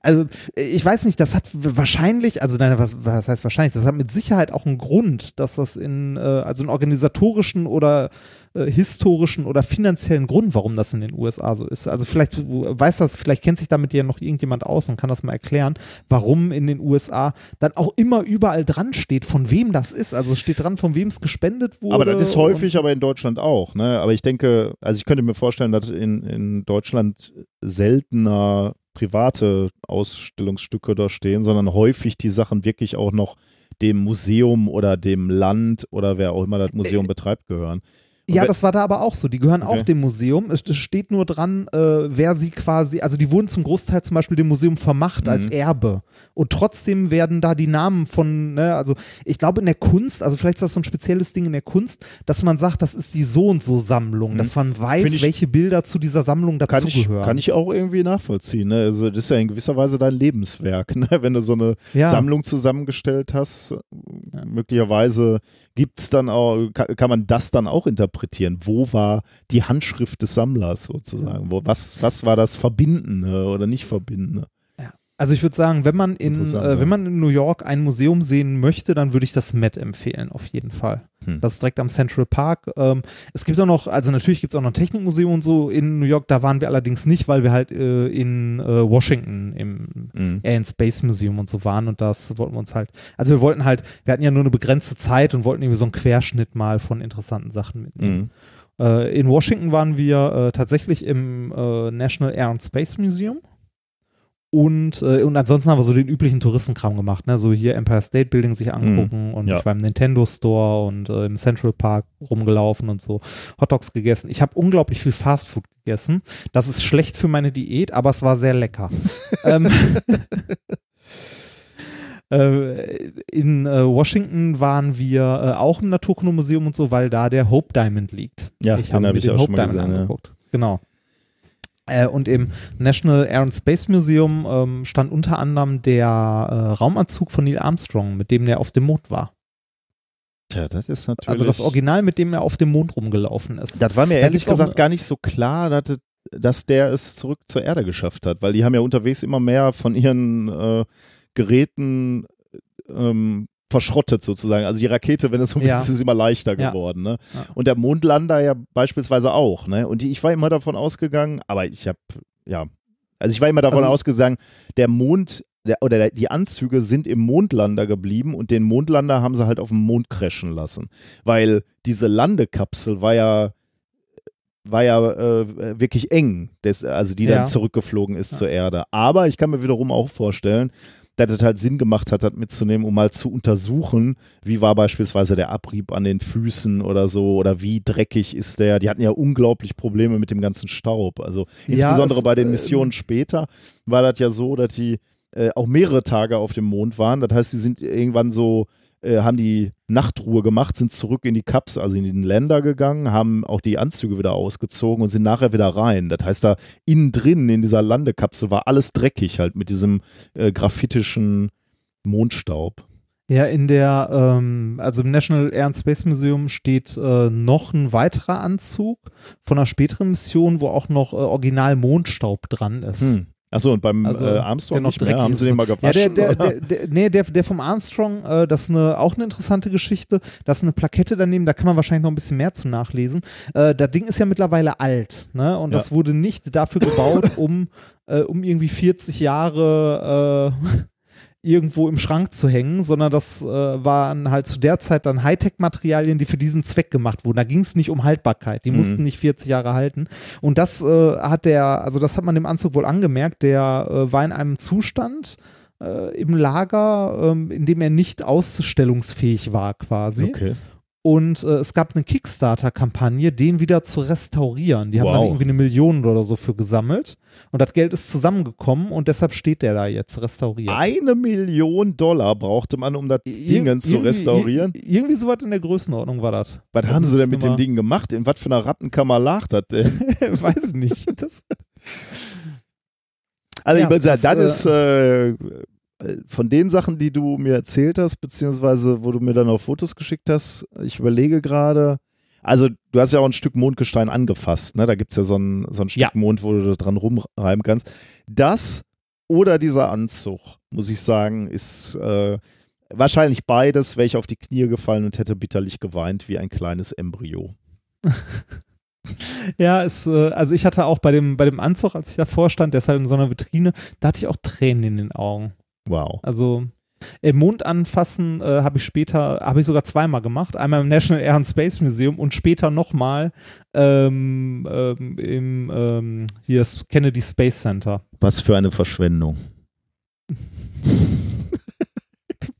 Also ich weiß nicht, das hat wahrscheinlich, also nein, was, was heißt wahrscheinlich, das hat mit Sicherheit auch einen Grund, dass das in, äh, also einen organisatorischen oder äh, historischen oder finanziellen Grund, warum das in den USA so ist. Also vielleicht weiß das, vielleicht kennt sich damit ja noch irgendjemand aus und kann das mal erklären, warum in den USA dann auch immer überall dran steht, von wem das ist. Also es steht dran, von wem es gespendet wurde. Aber das ist häufig, aber in Deutschland auch. Ne? Aber ich denke, also ich könnte mir vorstellen, dass in, in Deutschland seltener private Ausstellungsstücke da stehen, sondern häufig die Sachen wirklich auch noch dem Museum oder dem Land oder wer auch immer das Museum betreibt gehören. Ja, das war da aber auch so. Die gehören Okay. auch dem Museum. Es es steht nur dran, äh, wer sie quasi, also die wurden zum Großteil zum Beispiel dem Museum vermacht als Mhm. Erbe. Und trotzdem werden da die Namen von, ne, also ich glaube in der Kunst, also vielleicht ist das so ein spezielles Ding in der Kunst, dass man sagt, das ist die so und so Sammlung, dass man weiß, Mhm. Ich- welche Bilder zu dieser Sammlung kann dazugehören. kann ich auch irgendwie nachvollziehen. Ne? Also das ist ja in gewisser Weise dein Lebenswerk, ne? wenn du so eine Ja. Sammlung zusammengestellt hast. Möglicherweise gibt's dann auch, kann, man das dann auch interpretieren. Wo war die Handschrift des Sammlers sozusagen? Wo, was, was war das Verbindende oder nicht Verbindende? Also ich würde sagen, wenn man in, äh, wenn man in New York ein Museum sehen möchte, dann würde ich das Met empfehlen, auf jeden Fall. Hm. Das ist direkt am Central Park. Ähm, es gibt auch noch, also natürlich gibt es auch noch ein Technikmuseum und so in New York, da waren wir allerdings nicht, weil wir halt äh, in äh, Washington im Mhm. Air and Space Museum und so waren und das wollten wir uns halt, also wir wollten halt, wir hatten ja nur eine begrenzte Zeit und wollten irgendwie so einen Querschnitt mal von interessanten Sachen mitnehmen. Äh, in Washington waren wir äh, tatsächlich im äh, National Air and Space Museum. Und, äh, und ansonsten haben wir so den üblichen Touristenkram gemacht, ne? So hier Empire State Building sich angucken und ja. ich war im Nintendo Store und äh, im Central Park rumgelaufen und so Hotdogs gegessen. Ich habe unglaublich viel Fastfood gegessen. Das ist schlecht für meine Diät, aber es war sehr lecker. ähm, äh, in äh, Washington waren wir äh, auch im Naturkundemuseum und so, weil da der Hope Diamond liegt. Ja, ich den habe hab mir ich den auch Hope schon mal Diamond gesehen, ja. angeguckt. Genau. Äh, und im National Air and Space Museum ähm, stand unter anderem der äh, Raumanzug von Neil Armstrong, mit dem er auf dem Mond war. Tja, das ist natürlich. Also das Original, mit dem er auf dem Mond rumgelaufen ist. Das war mir ehrlich gesagt gar nicht so klar, dass, dass der es zurück zur Erde geschafft hat, weil die haben ja unterwegs immer mehr von ihren äh, Geräten ähm, verschrottet sozusagen. Also die Rakete, wenn es so Ja. ist, ist immer leichter geworden. Ne? Ja. Und der Mondlander ja beispielsweise auch. Ne? Und die, ich war immer davon ausgegangen, aber ich habe, ja, also ich war immer davon Also- ausgegangen, der Mond der, oder der, die Anzüge sind im Mondlander geblieben und den Mondlander haben sie halt auf dem Mond crashen lassen. Weil diese Landekapsel war ja war ja äh, wirklich eng, das, also die Ja. dann zurückgeflogen ist Ja. zur Erde. Aber ich kann mir wiederum auch vorstellen, dass es halt Sinn gemacht hat, das mitzunehmen, um mal zu untersuchen, wie war beispielsweise der Abrieb an den Füßen oder so oder wie dreckig ist der. Die hatten ja unglaublich Probleme mit dem ganzen Staub. Also Ja, insbesondere es, bei den ähm, Missionen später war das ja so, dass die äh, auch mehrere Tage auf dem Mond waren. Das heißt, sie sind irgendwann so, äh, haben die Nachtruhe gemacht, sind zurück in die Cups, also in den Länder gegangen, haben auch die Anzüge wieder ausgezogen und sind nachher wieder rein. Das heißt, da innen drin in dieser Landekapsel war alles dreckig halt mit diesem äh, graphitischen Mondstaub. Ja, in der, ähm, also im National Air and Space Museum steht äh, noch ein weiterer Anzug von einer späteren Mission, wo auch noch äh, Original Mondstaub dran ist. Hm. Achso, und beim Also, äh, Armstrong noch mehr? Haben sie den mal Ja, gewaschen? der, der, der, der, nee, der, der vom Armstrong, äh, das ist eine, auch eine interessante Geschichte. Das ist eine Plakette daneben, da kann man wahrscheinlich noch ein bisschen mehr zu nachlesen. Äh, das Ding ist ja mittlerweile alt, ne? Und Ja. das wurde nicht dafür gebaut, um, äh, um irgendwie 40 Jahre äh, irgendwo im Schrank zu hängen, sondern das äh, waren halt zu der Zeit dann Hightech-Materialien, die für diesen Zweck gemacht wurden. Da ging es nicht um Haltbarkeit. Die Mhm. mussten nicht 40 Jahre halten. Und das äh, hat der, also das hat man dem Anzug wohl angemerkt, der äh, war in einem Zustand äh, im Lager, ähm, in dem er nicht ausstellungsfähig war quasi. okay. Und äh, es gab eine Kickstarter-Kampagne, den wieder zu restaurieren. Die haben da Wow. irgendwie eine Million oder so für gesammelt. Und das Geld ist zusammengekommen und deshalb steht der da jetzt restauriert. Eine Million Dollar brauchte man, um das Ir- Ding zu restaurieren. ir- Irgendwie sowas in der Größenordnung war das. Was haben sie denn mit dem Ding? Gemacht? In was für einer Rattenkammer lag das denn? Weiß ich nicht. Das, Also Ja, ich würde sagen, das, das, ist äh, von den Sachen, die du mir erzählt hast, beziehungsweise wo du mir dann auch Fotos geschickt hast, ich überlege gerade, also du hast ja auch ein Stück Mondgestein angefasst, ne? Da gibt es ja so ein, so ein Stück Ja. Mond, wo du dran rumreiben kannst. Das oder dieser Anzug, muss ich sagen, ist äh, wahrscheinlich beides, wäre ich auf die Knie gefallen und hätte bitterlich geweint wie ein kleines Embryo. ja, es, äh, also ich hatte auch bei dem, bei dem Anzug, als ich davor stand, der ist halt in so einer Vitrine, da hatte ich auch Tränen in den Augen. Wow. Also äh, Mond anfassen äh, habe ich später, habe ich sogar zweimal gemacht. Einmal im National Air and Space Museum und später nochmal ähm, ähm, im ähm, hier ist Kennedy Space Center. Was für eine Verschwendung.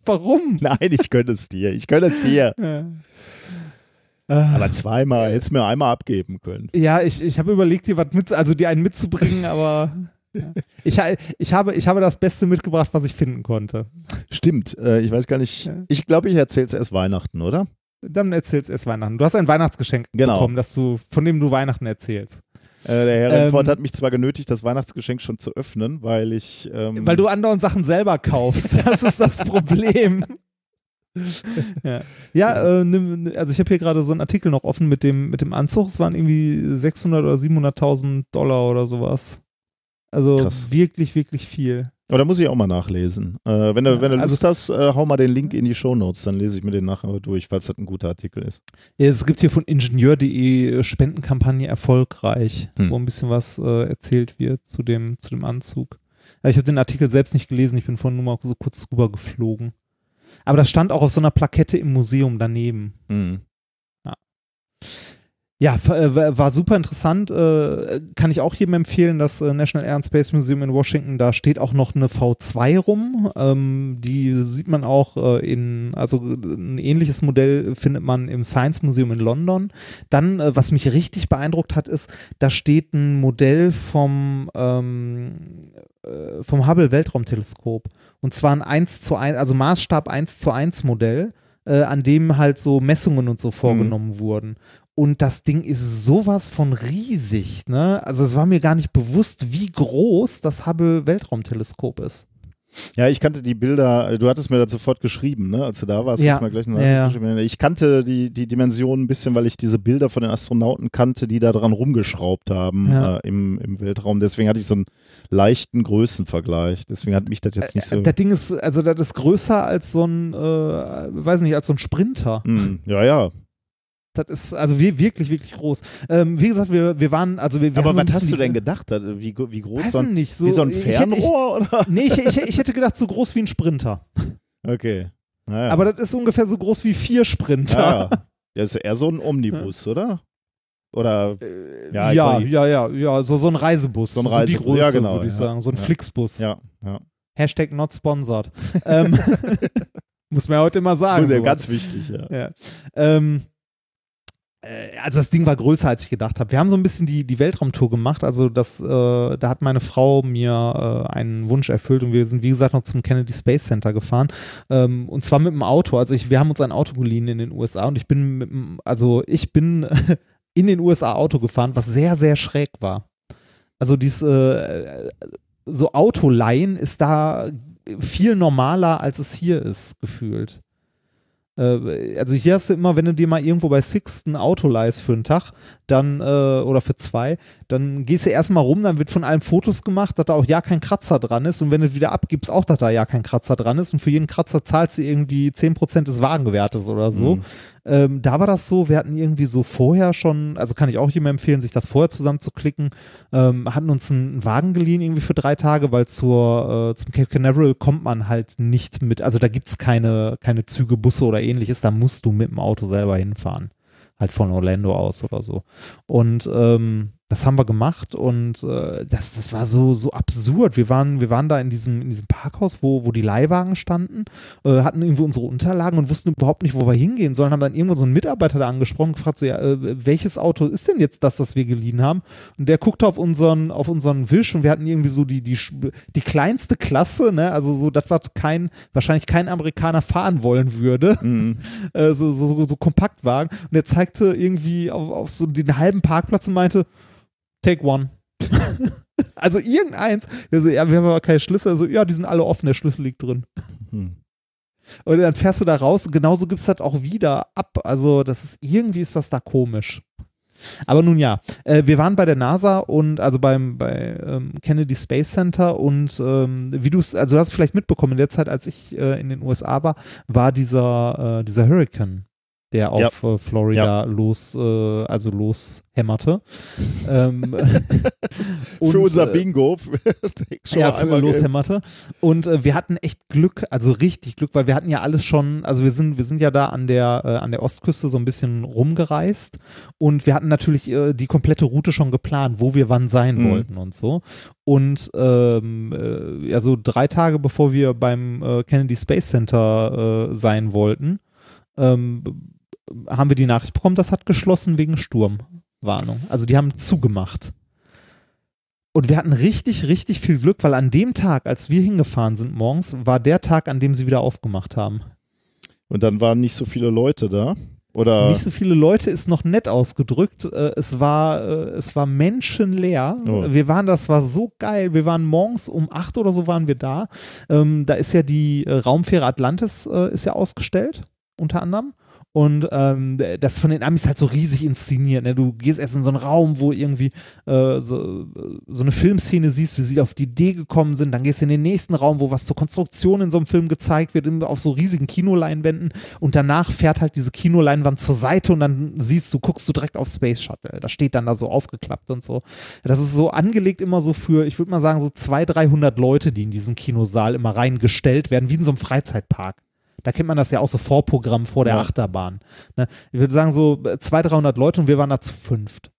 Warum? Nein, ich gönne es dir. Ich gönne es dir. Ja. Aber zweimal, hättest du mir einmal abgeben können. Ja, ich, ich habe überlegt, dir was mit, also dir einen mitzubringen, aber. ich, ich, habe, ich habe das Beste mitgebracht, was ich finden konnte. Stimmt, äh, ich weiß gar nicht. Ich glaube, ich erzähle es erst Weihnachten, oder? Dann erzählst erst Weihnachten. Du hast ein Weihnachtsgeschenk Genau. bekommen, dass du, von dem du Weihnachten erzählst. Äh, der Herr Renfort Ähm, hat mich zwar genötigt, das Weihnachtsgeschenk schon zu öffnen, weil ich. Ähm, Weil du andauernd Sachen selber kaufst. Das ist das Problem. ja, ja äh, nimm- also ich habe hier gerade so einen Artikel noch offen mit dem, mit dem Anzug. Es waren irgendwie 600 oder 700.000 Dollar oder sowas. Also Krass. wirklich, wirklich viel. Aber da muss ich auch mal nachlesen. Äh, wenn du, Ja, wenn du also- Lust hast, äh, hau mal den Link in die Shownotes, dann lese ich mir den nachher durch, falls das ein guter Artikel ist. Ja, es gibt hier von Ingenieur.de Spendenkampagne erfolgreich, Hm. wo ein bisschen was äh, erzählt wird zu dem, zu dem Anzug. Ja, ich habe den Artikel selbst nicht gelesen, ich bin vorhin nur mal so kurz drüber geflogen. Aber das stand auch auf so einer Plakette im Museum daneben. Mhm. Ja, f- äh, war super interessant. Äh, kann ich auch jedem empfehlen, das äh, National Air and Space Museum in Washington, da steht auch noch eine V2 rum. Ähm, die sieht man auch in, also ein ähnliches Modell findet man im Science Museum in London. Dann, was mich richtig beeindruckt hat, ist, da steht ein Modell vom, ähm, äh, vom Hubble Weltraumteleskop. Und zwar ein 1 zu 1, also Maßstab 1 zu 1 Modell, an dem halt so Messungen und so vorgenommen wurden. Und das Ding ist sowas von riesig, ne? Also es war mir gar nicht bewusst, wie groß das Hubble Weltraumteleskop ist. Ja, ich kannte die Bilder, äh, du hattest mir das sofort geschrieben, ne, als du da warst. Ja. hast du mir gleich Ja. Ich kannte die, die Dimensionen ein bisschen, weil ich diese Bilder von den Astronauten kannte, die da dran rumgeschraubt haben Ja. äh, im, im Weltraum. Deswegen hatte ich so einen leichten Größenvergleich. Deswegen hat mich das jetzt nicht so. Das Ding ist, also das ist größer als so ein, äh, weiß nicht, als so ein Sprinter. Hm, ja, ja. Das ist also wir- wirklich, wirklich groß. Ähm, wie gesagt, wir, wir waren, also wir, wir Aber so was hast du denn gedacht? äh, Wie, wie groß so ein, nicht, so, wie so ein ich hätte- Fernrohr? oder? Ich, nee, ich, ich, ich hätte gedacht, so groß wie ein Sprinter. Okay. Naja. Aber das ist ungefähr so groß wie vier Sprinter. ja, ja. Das ist eher so ein Omnibus, oder? Oder Ja, Ja, ich- ja, ja, ja, so, so ein Reisebus. So ein Reisebus, Größe, ja, genau, würde ich ja. sagen. So ein Ja. Flixbus. ja, ja. Hashtag not sponsored. ähm, muss man ja heute immer sagen. Muss ja ganz wichtig, ja. Ja. Ähm, äh, also das Ding war größer, als ich gedacht habe. Wir haben so ein bisschen die, die Weltraumtour gemacht. Also das, äh, da hat meine Frau mir äh, einen Wunsch erfüllt und wir sind, wie gesagt, noch zum Kennedy Space Center gefahren. Ähm, und zwar mit dem Auto. Also ich, wir haben uns ein Auto geliehen in den USA und ich bin mit dem, also ich bin in den USA Auto gefahren, was sehr, sehr schräg war. Also dies, äh, so Autoleihen ist da viel normaler, als es hier ist, gefühlt. Äh, also hier hast du immer, wenn du dir mal irgendwo bei Six ein Auto leihst für einen Tag, dann, äh, oder für zwei, dann gehst du erstmal rum, dann wird von allem Fotos gemacht, dass da auch ja kein Kratzer dran ist und wenn du wieder abgibst, auch, dass da ja kein Kratzer dran ist und für jeden Kratzer zahlst du irgendwie 10% des Wagenwertes oder so. Mhm. Ähm, da war das so, wir hatten irgendwie so vorher schon, also kann ich auch jedem empfehlen, sich das vorher zusammenzuklicken, ähm, hatten uns einen Wagen geliehen irgendwie für drei Tage, weil zur, äh, zum Cape Canaveral kommt man halt nicht mit, also da gibt es keine, keine Züge, Busse oder ähnliches, da musst du mit dem Auto selber hinfahren. Halt von Orlando aus oder so. Und ähm, das haben wir gemacht und äh, das, das war so, so absurd. Wir waren, wir waren da in diesem, in diesem Parkhaus, wo, wo die Leihwagen standen, äh, hatten irgendwie unsere Unterlagen und wussten überhaupt nicht, wo wir hingehen sollen, haben dann irgendwo so einen Mitarbeiter da angesprochen, gefragt, so, ja, äh, welches Auto ist denn jetzt das, das wir geliehen haben? Und der guckte auf unseren, auf unseren Wisch und wir hatten irgendwie so die, die, die kleinste Klasse, ne? Also so, das was kein, wahrscheinlich kein Amerikaner fahren wollen würde Mhm. äh, so, so, so, so Kompaktwagen und er zeigte irgendwie auf, auf so den halben Parkplatz und meinte, take one. also irgendeins, wir so, ja, wir haben aber keine Schlüssel, also ja, die sind alle offen, der Schlüssel liegt drin. Hm. Und dann fährst du da raus und genauso gibt es das auch wieder ab. Also das ist, irgendwie ist das da komisch. Aber nun ja, äh, wir waren bei der NASA und also beim bei ähm, Kennedy Space Center und ähm, wie du es, also du hast es vielleicht mitbekommen, in der Zeit, als ich äh, in den USA war, war dieser, äh, dieser Hurricane, der auf äh, Florida los, äh, also loshämmerte. ähm, und, Für unser äh, Bingo. Schon ja, für loshämmerte. Und äh, wir hatten echt Glück, also richtig Glück, weil wir hatten ja alles schon, also wir sind, wir sind ja da an der, äh, an der Ostküste so ein bisschen rumgereist und wir hatten natürlich äh, die komplette Route schon geplant, wo wir wann sein Mhm. wollten und so. Und ähm, äh, ja, so drei Tage bevor wir beim Kennedy Space Center sein wollten, ähm, haben wir die Nachricht bekommen, das hat geschlossen wegen Sturmwarnung. Also die haben zugemacht. Und wir hatten richtig, richtig viel Glück, weil an dem Tag, als wir hingefahren sind morgens, war der Tag, an dem sie wieder aufgemacht haben. Und dann waren nicht so viele Leute da? Oder? Nicht so viele Leute ist noch nett ausgedrückt. Äh, es war, äh, es war menschenleer. Oh. Wir waren, das war so geil. Wir waren morgens um acht oder so waren wir da. Ähm, da ist ja die äh, Raumfähre Atlantis ist ja ausgestellt, unter anderem. Und ähm, das von den Amis halt so riesig inszeniert. Ne? Du gehst erst in so einen Raum, wo irgendwie äh, so, so eine Filmszene siehst, wie sie auf die Idee gekommen sind. Dann gehst du in den nächsten Raum, wo was zur Konstruktion in so einem Film gezeigt wird, auf so riesigen Kinoleinwänden. Und danach fährt halt diese Kinoleinwand zur Seite und dann siehst du, guckst du direkt auf Space Shuttle. Das steht dann da so aufgeklappt und so. Das ist so angelegt immer so für, ich würde mal sagen, so 200, 300 Leute, die in diesen Kinosaal immer reingestellt werden, wie in so einem Freizeitpark. Da kennt man das ja auch so Vorprogramm vor der Ja. Achterbahn. Ne? Ich würde sagen so 200, 300 Leute und wir waren da zu fünft.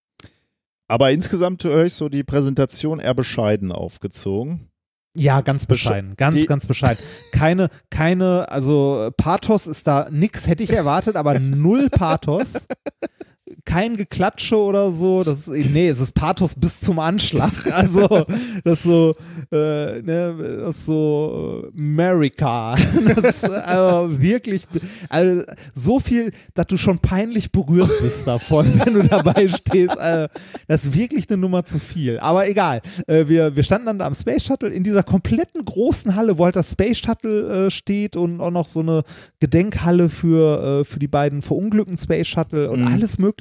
Aber insgesamt höre ich so die Präsentation eher bescheiden aufgezogen. Ja, ganz Besche- bescheiden, ganz, die- ganz bescheiden. Keine, keine, also Pathos ist da nix, hätte ich erwartet, aber null Pathos. Kein Geklatsche oder so. Das ist, nee, es ist Pathos bis zum Anschlag. Also, das ist so, äh, ne, das ist so äh, America. Das ist also wirklich, also, so viel, dass du schon peinlich berührt bist davon, wenn du dabei stehst. Also, das ist wirklich eine Nummer zu viel. Aber egal. Äh, wir, wir standen dann da am Space Shuttle in dieser kompletten großen Halle, wo halt das Space Shuttle äh, steht und auch noch so eine Gedenkhalle für, äh, für die beiden verunglückten Space Shuttle und Mhm. alles Mögliche.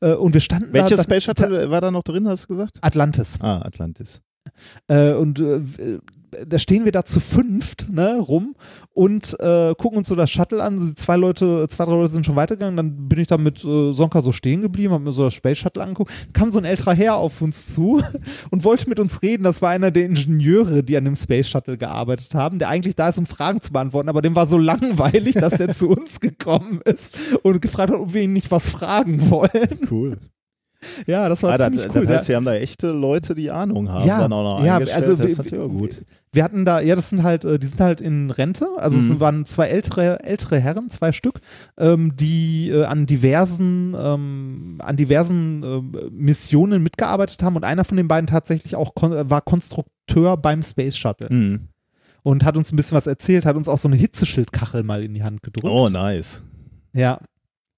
Äh, und wir standen Welches da. Space Shuttle war da noch drin, hast du gesagt? Atlantis. Ah, Atlantis. Äh, und äh, da stehen wir da zu fünft ne, rum und äh, gucken uns so das Shuttle an. Zwei Leute, zwei, drei Leute sind schon weitergegangen. Dann bin ich da mit äh, Sonka so stehen geblieben, habe mir so das Space Shuttle angeguckt. Kam so ein älterer Herr auf uns zu und wollte mit uns reden. Das war einer der Ingenieure, die an dem Space Shuttle gearbeitet haben, der eigentlich da ist, um Fragen zu beantworten. Aber dem war so langweilig, dass er zu uns gekommen ist und gefragt hat, ob wir ihn nicht was fragen wollen. Cool. Ja, das war Ah, das, ziemlich das cool. heißt, sie haben da echte Leute, die Ahnung haben, Ja, dann auch noch ja, also das ist wir- natürlich auch gut. Wir hatten da, ja, das sind halt, äh, die sind halt in Rente. Also Mhm. es waren zwei ältere, ältere Herren, zwei Stück, ähm, die äh, an diversen, ähm, an diversen ähm, Missionen mitgearbeitet haben und einer von den beiden tatsächlich auch kon äh, war Konstrukteur beim Space Shuttle Mhm. und hat uns ein bisschen was erzählt, hat uns auch so eine Hitzeschildkachel mal in die Hand gedrückt. Oh, nice. Ja,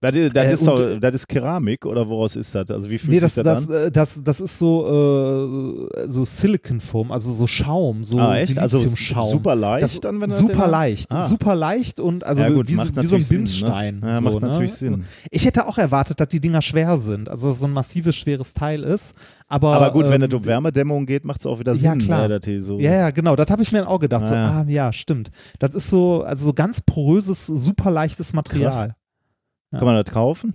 Das, ist- das, Äh, ist doch, das ist Keramik oder woraus ist das? Also wie fühlt nee, sich das, das, das, an? äh, das, das ist so, äh, so Siliconfoam, also so Schaum, so ah? Also Siliziumschaum. super leicht Das, dann, wenn du super das leicht, Ah. super leicht und also ja, gut, wie, so, wie so ein Sinn, Bimsstein. Ne? Ja, so, macht ne? natürlich Sinn. Ich hätte auch erwartet, dass die Dinger schwer sind, also dass so ein massives, schweres Teil ist. Aber, Aber gut, wenn ähm, es um Wärmedämmung geht, macht es auch wieder ja, Sinn. klar. Ne, so Ja, ja, genau, das habe ich mir auch gedacht. So, Ah, ja. ah, ja, stimmt. Das ist so, also so ganz poröses, super leichtes Material. Kann man das kaufen?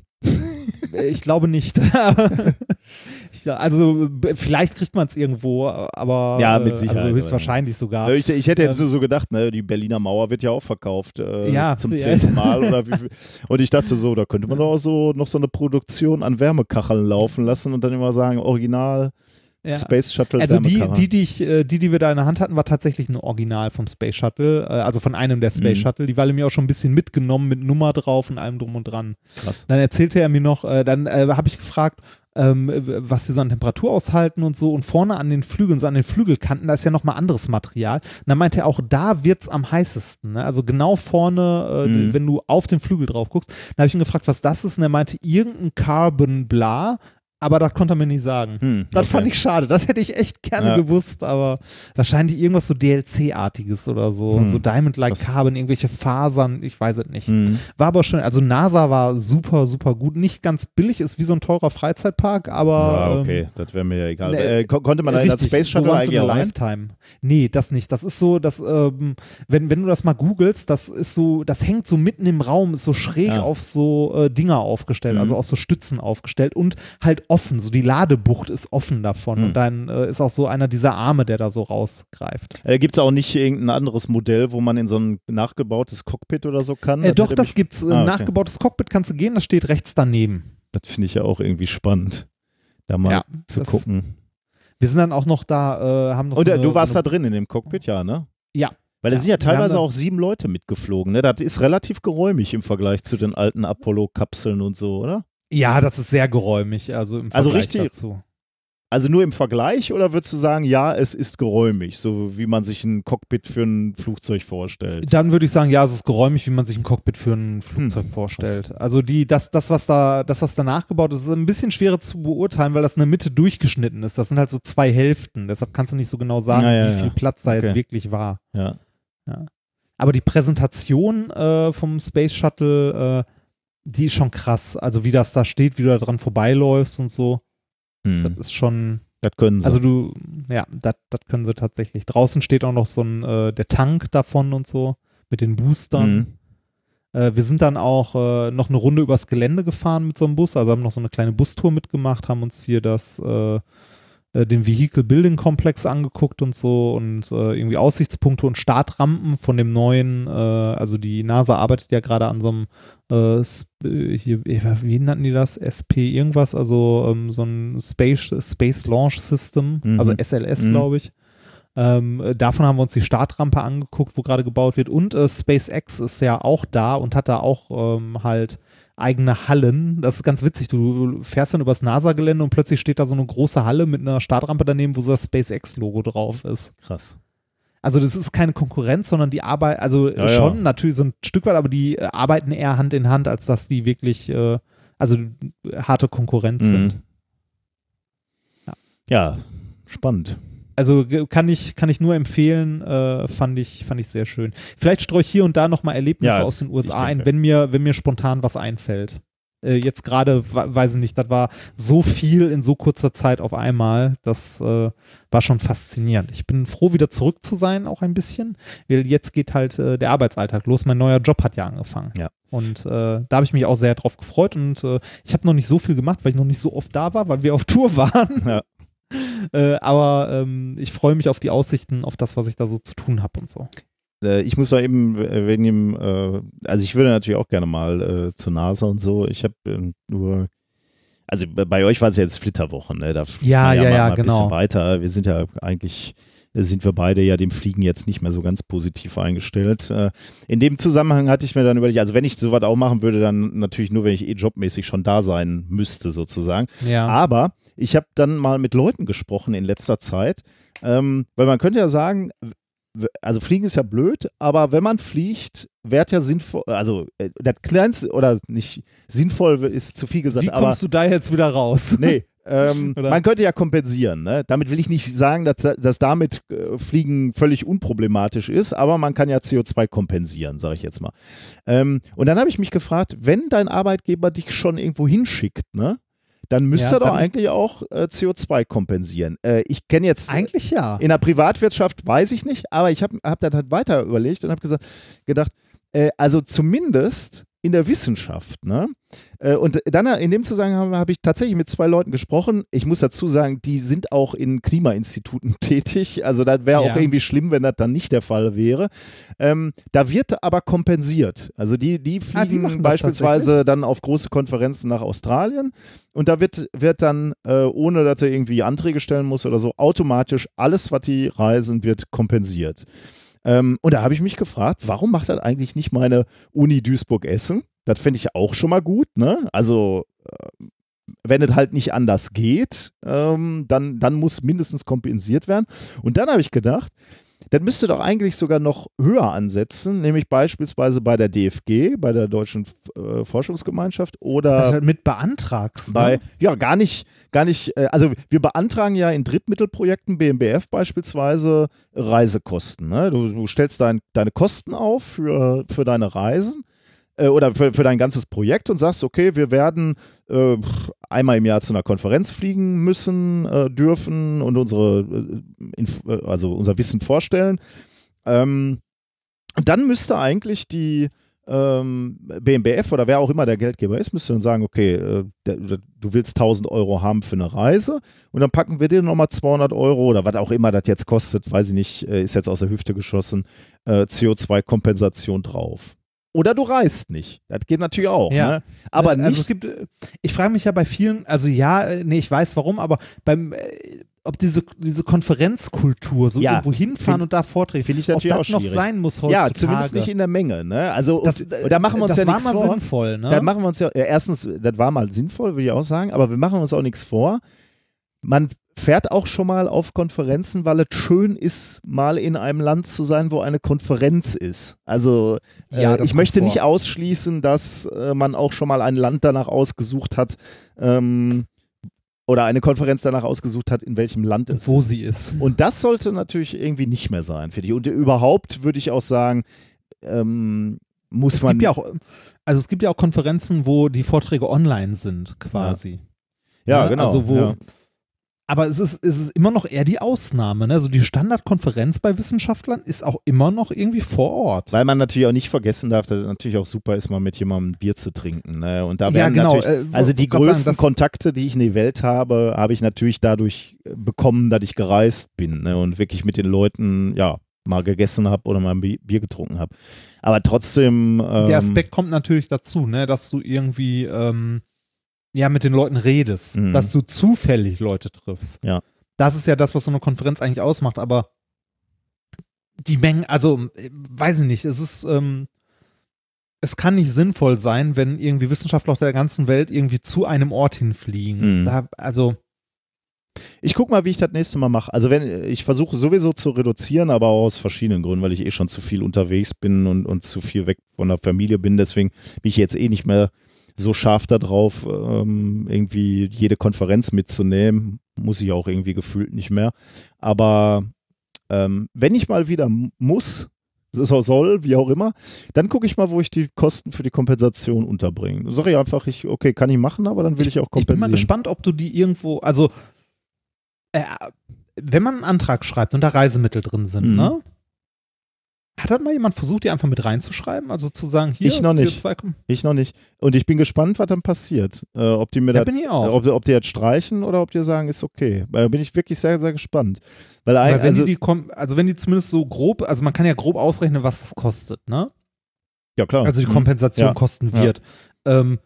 Ich glaube nicht. ich, also vielleicht kriegt man es irgendwo, aber Ja, mit äh, Sicherheit, Also höchstwahrscheinlich sogar. Ich, ich hätte jetzt Ähm, nur so gedacht, ne, die Berliner Mauer wird ja auch verkauft äh, Ja, zum ja. zehnten Mal oder wie viel. Und ich dachte so, da könnte man doch auch so noch so eine Produktion an Wärmekacheln laufen lassen und dann immer sagen, Original Ja. Space Shuttle Also die, die, die, ich, äh, die, die wir da in der Hand hatten, war tatsächlich ein Original vom Space Shuttle, äh, also von einem der Space Mhm. Shuttle. Die war mir auch schon ein bisschen mitgenommen mit Nummer drauf und allem drum und dran. Krass. Dann erzählte er mir noch, äh, dann äh, habe ich gefragt, ähm, was sie so an Temperatur aushalten und so. Und vorne an den Flügeln, so an den Flügelkanten, da ist ja nochmal anderes Material. Und dann meinte er auch, da wird es am heißesten. Ne? Also genau vorne, äh, Mhm. wenn du auf den Flügel drauf guckst. Dann habe ich ihn gefragt, was das ist. Und er meinte, irgendein Carbon Bla. Aber das konnte er mir nicht sagen. Hm, Das okay. fand ich schade. Das hätte ich echt gerne Ja. gewusst, aber wahrscheinlich irgendwas so DLC-artiges oder so. Hm. So Diamond-like Carbon, irgendwelche Fasern, ich weiß es nicht. Hm. War aber schön. Also NASA war super, super gut. Nicht ganz billig, ist wie so ein teurer Freizeitpark, aber. Ja, okay, ähm, das wäre mir ja egal. ne, äh, ko konnte man da in das richtig, Space Shuttle so eigentlich auch? Lifetime. Nee, das nicht. Das ist so, dass, ähm, wenn, wenn du das mal googelst, das ist so, das hängt so mitten im Raum, ist so schräg Ja. auf so äh, Dinger aufgestellt, Mhm. also aus so Stützen aufgestellt und halt offen. So die Ladebucht ist offen davon. Mhm. Und dann äh, ist auch so einer dieser Arme, der da so rausgreift. Äh, Gibt es auch nicht irgendein anderes Modell, wo man in so ein nachgebautes Cockpit oder so kann? Äh, doch, das gibt's. Ein Ah, okay. nachgebautes Cockpit kannst du gehen, das steht rechts daneben. Das finde ich ja auch irgendwie spannend, da mal Ja, zu gucken. Wir sind dann auch noch da, äh, haben noch Und so äh, eine, du warst so da drin in dem Cockpit, ja, ne? Ja. Weil es Ja, sind ja teilweise da- auch sieben Leute mitgeflogen. Ne? Das ist relativ geräumig im Vergleich zu den alten Apollo-Kapseln und so, oder? Ja, das ist sehr geräumig, also im Also Vergleich richtig- dazu. Also nur im Vergleich oder würdest du sagen, ja, es ist geräumig, so wie man sich ein Cockpit für ein Flugzeug vorstellt? Dann würde ich sagen, ja, es ist geräumig, wie man sich ein Cockpit für Hm, ein Flugzeug vorstellt. Also die, das, das, was da, das, was danach gebaut ist, ist ein bisschen schwerer zu beurteilen, weil das in der Mitte durchgeschnitten ist. Das sind halt so zwei Hälften. Deshalb kannst du nicht so genau sagen, Ja, ja, wie ja. viel Platz da jetzt Okay. wirklich war. Ja. Aber die Präsentation äh, vom Space Shuttle, äh, die ist schon krass. Also wie das da steht, wie du da dran vorbeiläufst und so. Hm. Das ist schon, Das können sie. also du, ja, das können sie tatsächlich. Draußen steht auch noch so ein, äh, der Tank davon und so, mit den Boostern. Mhm. Äh, wir sind dann auch äh, noch eine Runde übers Gelände gefahren mit so einem Bus, also haben noch so eine kleine Bustour mitgemacht, haben uns hier das, äh, den Vehicle Building Komplex angeguckt und so und äh, irgendwie Aussichtspunkte und Startrampen von dem neuen, äh, also die NASA arbeitet ja gerade an so einem, äh, äh, hier, wie nannten die das? SP irgendwas, also ähm, so ein Space, Space Launch System, Mhm. also SLS, Mhm. glaube ich. Ähm, äh, davon haben wir uns die Startrampe angeguckt, wo gerade gebaut wird. Und äh, SpaceX ist ja auch da und hat da auch ähm, halt eigene Hallen. Das ist ganz witzig. Du fährst dann übers NASA-Gelände und plötzlich steht da so eine große Halle mit einer Startrampe daneben, wo so das SpaceX-Logo drauf ist. Krass. Also das ist keine Konkurrenz, sondern die Arbeit, also Ja, schon ja. natürlich so ein Stück weit, aber die äh, arbeiten eher Hand in Hand, als dass die wirklich, äh, also äh, harte Konkurrenz Mhm. sind. Ja, spannend. Also kann ich, kann ich nur empfehlen, äh, fand, ich, fand ich sehr schön. Vielleicht streue ich hier und da nochmal Erlebnisse Ja, aus den USA ein, wenn mir, wenn mir spontan was einfällt. Äh, jetzt gerade, we- weiß ich nicht, das war so viel in so kurzer Zeit auf einmal, das äh, war schon faszinierend. Ich bin froh, wieder zurück zu sein, auch ein bisschen, weil jetzt geht halt äh, der Arbeitsalltag los. Mein neuer Job hat ja angefangen. Ja. Und äh, da habe ich mich auch sehr drauf gefreut und äh, ich habe noch nicht so viel gemacht, weil ich noch nicht so oft da war, weil wir auf Tour waren. Ja. Äh, aber ähm, ich freue mich auf die Aussichten, auf das, was ich da so zu tun habe und so. Äh, ich muss da eben äh, wegen dem, äh, also ich würde natürlich auch gerne mal zur NASA und so. Ich habe nur, also bei- euch war es ja jetzt Flitterwochen, ne? Da fliegt Ja, ja, mal, ja, mal ein bisschen genau. weiter. Wir sind ja eigentlich sind wir beide ja dem Fliegen jetzt nicht mehr so ganz positiv eingestellt. In dem Zusammenhang hatte ich mir dann überlegt, also wenn ich sowas auch machen würde, dann natürlich nur, wenn ich eh jobmäßig schon da sein müsste, sozusagen. Ja. Aber ich habe dann mal mit Leuten gesprochen in letzter Zeit, ähm, weil man könnte ja sagen, also Fliegen ist ja blöd, aber wenn man fliegt, wäre ja sinnvoll, also äh, das kleinste oder nicht sinnvoll ist zu viel gesagt, Wie aber kommst du da jetzt wieder raus? nee. Ähm, man könnte ja kompensieren. Ne? Damit will ich nicht sagen, dass, dass damit äh, Fliegen völlig unproblematisch ist, aber man kann ja CO2 kompensieren, sage ich jetzt mal. Ähm, und dann habe ich mich gefragt, wenn dein Arbeitgeber dich schon irgendwo hinschickt, ne? Dann müsste Ja, er doch dann- eigentlich auch äh, CO2 kompensieren. Äh, ich kenne jetzt Eigentlich ja. in der Privatwirtschaft weiß ich nicht, aber ich habe hab das halt weiter überlegt und habe gesagt, gedacht, äh, also zumindest in der Wissenschaft, ne? Äh, und dann in dem Zusammenhang habe ich tatsächlich mit zwei Leuten gesprochen. Ich muss dazu sagen, die sind auch in Klimainstituten tätig. Also das wäre Ja. auch irgendwie schlimm, wenn das dann nicht der Fall wäre. Ähm, da wird aber kompensiert. Also die, die Ah, die fliegen machen das beispielsweise dann auf große Konferenzen nach Australien und da wird, wird dann, äh, ohne dass er irgendwie Anträge stellen muss oder so, automatisch alles, was die reisen, wird kompensiert. Ähm, und da habe ich mich gefragt, warum macht das eigentlich nicht meine Uni Duisburg-Essen? Das fände ich auch schon mal gut, ne? Also, äh, wenn es halt nicht anders geht, ähm, dann, dann muss mindestens kompensiert werden. Und dann habe ich gedacht, das müsste doch eigentlich sogar noch höher ansetzen, nämlich beispielsweise bei der DFG, bei der Deutschen äh, Forschungsgemeinschaft Das oder halt mit beantragst. bei, ne? ja, gar nicht, gar nicht, äh, also wir beantragen ja in Drittmittelprojekten, BMBF beispielsweise, Reisekosten. Ne? Du, du stellst dein, deine Kosten auf für, für deine Reisen äh, oder für, für dein ganzes Projekt und sagst, okay, wir werden äh, einmal im Jahr zu einer Konferenz fliegen müssen, äh, dürfen und unsere, äh, äh, also unser Wissen vorstellen. Ähm, dann müsste eigentlich die ähm, BMBF oder wer auch immer der Geldgeber ist, müsste dann sagen, okay, äh, der, du willst 1000 Euro haben für eine Reise und dann packen wir dir nochmal 200 Euro oder was auch immer das jetzt kostet, weiß ich nicht, äh, ist jetzt aus der Hüfte geschossen, äh, CO2-Kompensation drauf. Oder du reist nicht. Das geht natürlich auch. Ja. Ne? Aber Äh, Also es nicht. gibt, äh, ich frage mich ja bei vielen, also ja, äh, nee, ich weiß warum, aber beim, äh, ob diese, diese Konferenzkultur, so Ja, irgendwo hinfahren find- und da vorträgen, Find ich ob natürlich das auch noch sein muss heutzutage. Ja, zumindest nicht in der Menge. Ne? Also, das, und, und da machen wir uns das ja war nichts mal vor. sinnvoll, ne? Da machen wir uns ja, ja, erstens, das war mal sinnvoll, würde ich auch sagen, aber wir machen uns auch nichts vor. Man fährt auch schon mal auf Konferenzen, weil es schön ist, mal in einem Land zu sein, wo eine Konferenz ist. Also äh, Ja, ich möchte vor. nicht ausschließen, dass äh, man auch schon mal ein Land danach ausgesucht hat, ähm, oder eine Konferenz danach ausgesucht hat, in welchem Land es wo ist. sie ist. Und das sollte natürlich irgendwie nicht mehr sein für die. Und überhaupt würde ich auch sagen, ähm, muss Es man. gibt ja auch, also es gibt ja auch Konferenzen, wo die Vorträge online sind, quasi. ja, Ne? genau. Also wo, ja. Aber es ist, es ist immer noch eher die Ausnahme. Ne? Also die Standardkonferenz bei Wissenschaftlern ist auch immer noch irgendwie vor Ort. Weil man natürlich auch nicht vergessen darf, dass es natürlich auch super ist, mal mit jemandem ein Bier zu trinken. Ne? Und da Ja, werden genau, natürlich, äh, also die sagen, größten das- Kontakte, die ich in die Welt habe, habe ich natürlich dadurch äh, bekommen, dass ich gereist bin ne? und wirklich mit den Leuten, ja, mal gegessen habe oder mal ein Bi- Bier getrunken habe. Aber trotzdem. Ähm, Der Aspekt kommt natürlich dazu, ne? dass du irgendwie ähm, ja mit den Leuten redest, Mhm. dass du zufällig Leute triffst. Ja. Das ist ja das, was so eine Konferenz eigentlich ausmacht, aber die Mengen, also weiß ich nicht, es ist, ähm, es kann nicht sinnvoll sein, wenn irgendwie Wissenschaftler aus der ganzen Welt irgendwie zu einem Ort hinfliegen. Mhm. Da, also, Ich gucke mal, wie ich das nächste Mal mache. Also wenn ich versuche sowieso zu reduzieren, aber auch aus verschiedenen Gründen, weil ich eh schon zu viel unterwegs bin und, und zu viel weg von der Familie bin. Deswegen bin ich jetzt eh nicht mehr so scharf darauf, ähm, irgendwie jede Konferenz mitzunehmen. Muss ich auch irgendwie gefühlt nicht mehr. Aber ähm, wenn ich mal wieder muss, so soll, wie auch immer, dann gucke ich mal, wo ich die Kosten für die Kompensation unterbringe. Dann sage ich einfach, ich, okay, kann ich machen, aber dann will ich auch ich bin kompensieren. mal gespannt, ob du die irgendwo, also äh, wenn man einen Antrag schreibt und da Reisemittel drin sind, Mhm. ne? Hat da mal jemand versucht, die einfach mit reinzuschreiben? Also zu sagen, hier, Ich noch nicht. CO2 kommt- Ich noch nicht. Und ich bin gespannt, was dann passiert. Äh, ob die mir Da das bin ich auch. Ob, ob die jetzt streichen oder ob die sagen, ist okay. Weil da bin ich wirklich sehr, sehr gespannt. Weil, Weil eigentlich, wenn also, die, die kom- also wenn die zumindest so grob, also man kann ja grob ausrechnen, was das kostet, ne? ja klar. Also die Mhm. Kompensation Ja. kosten Ja. wird. Ähm,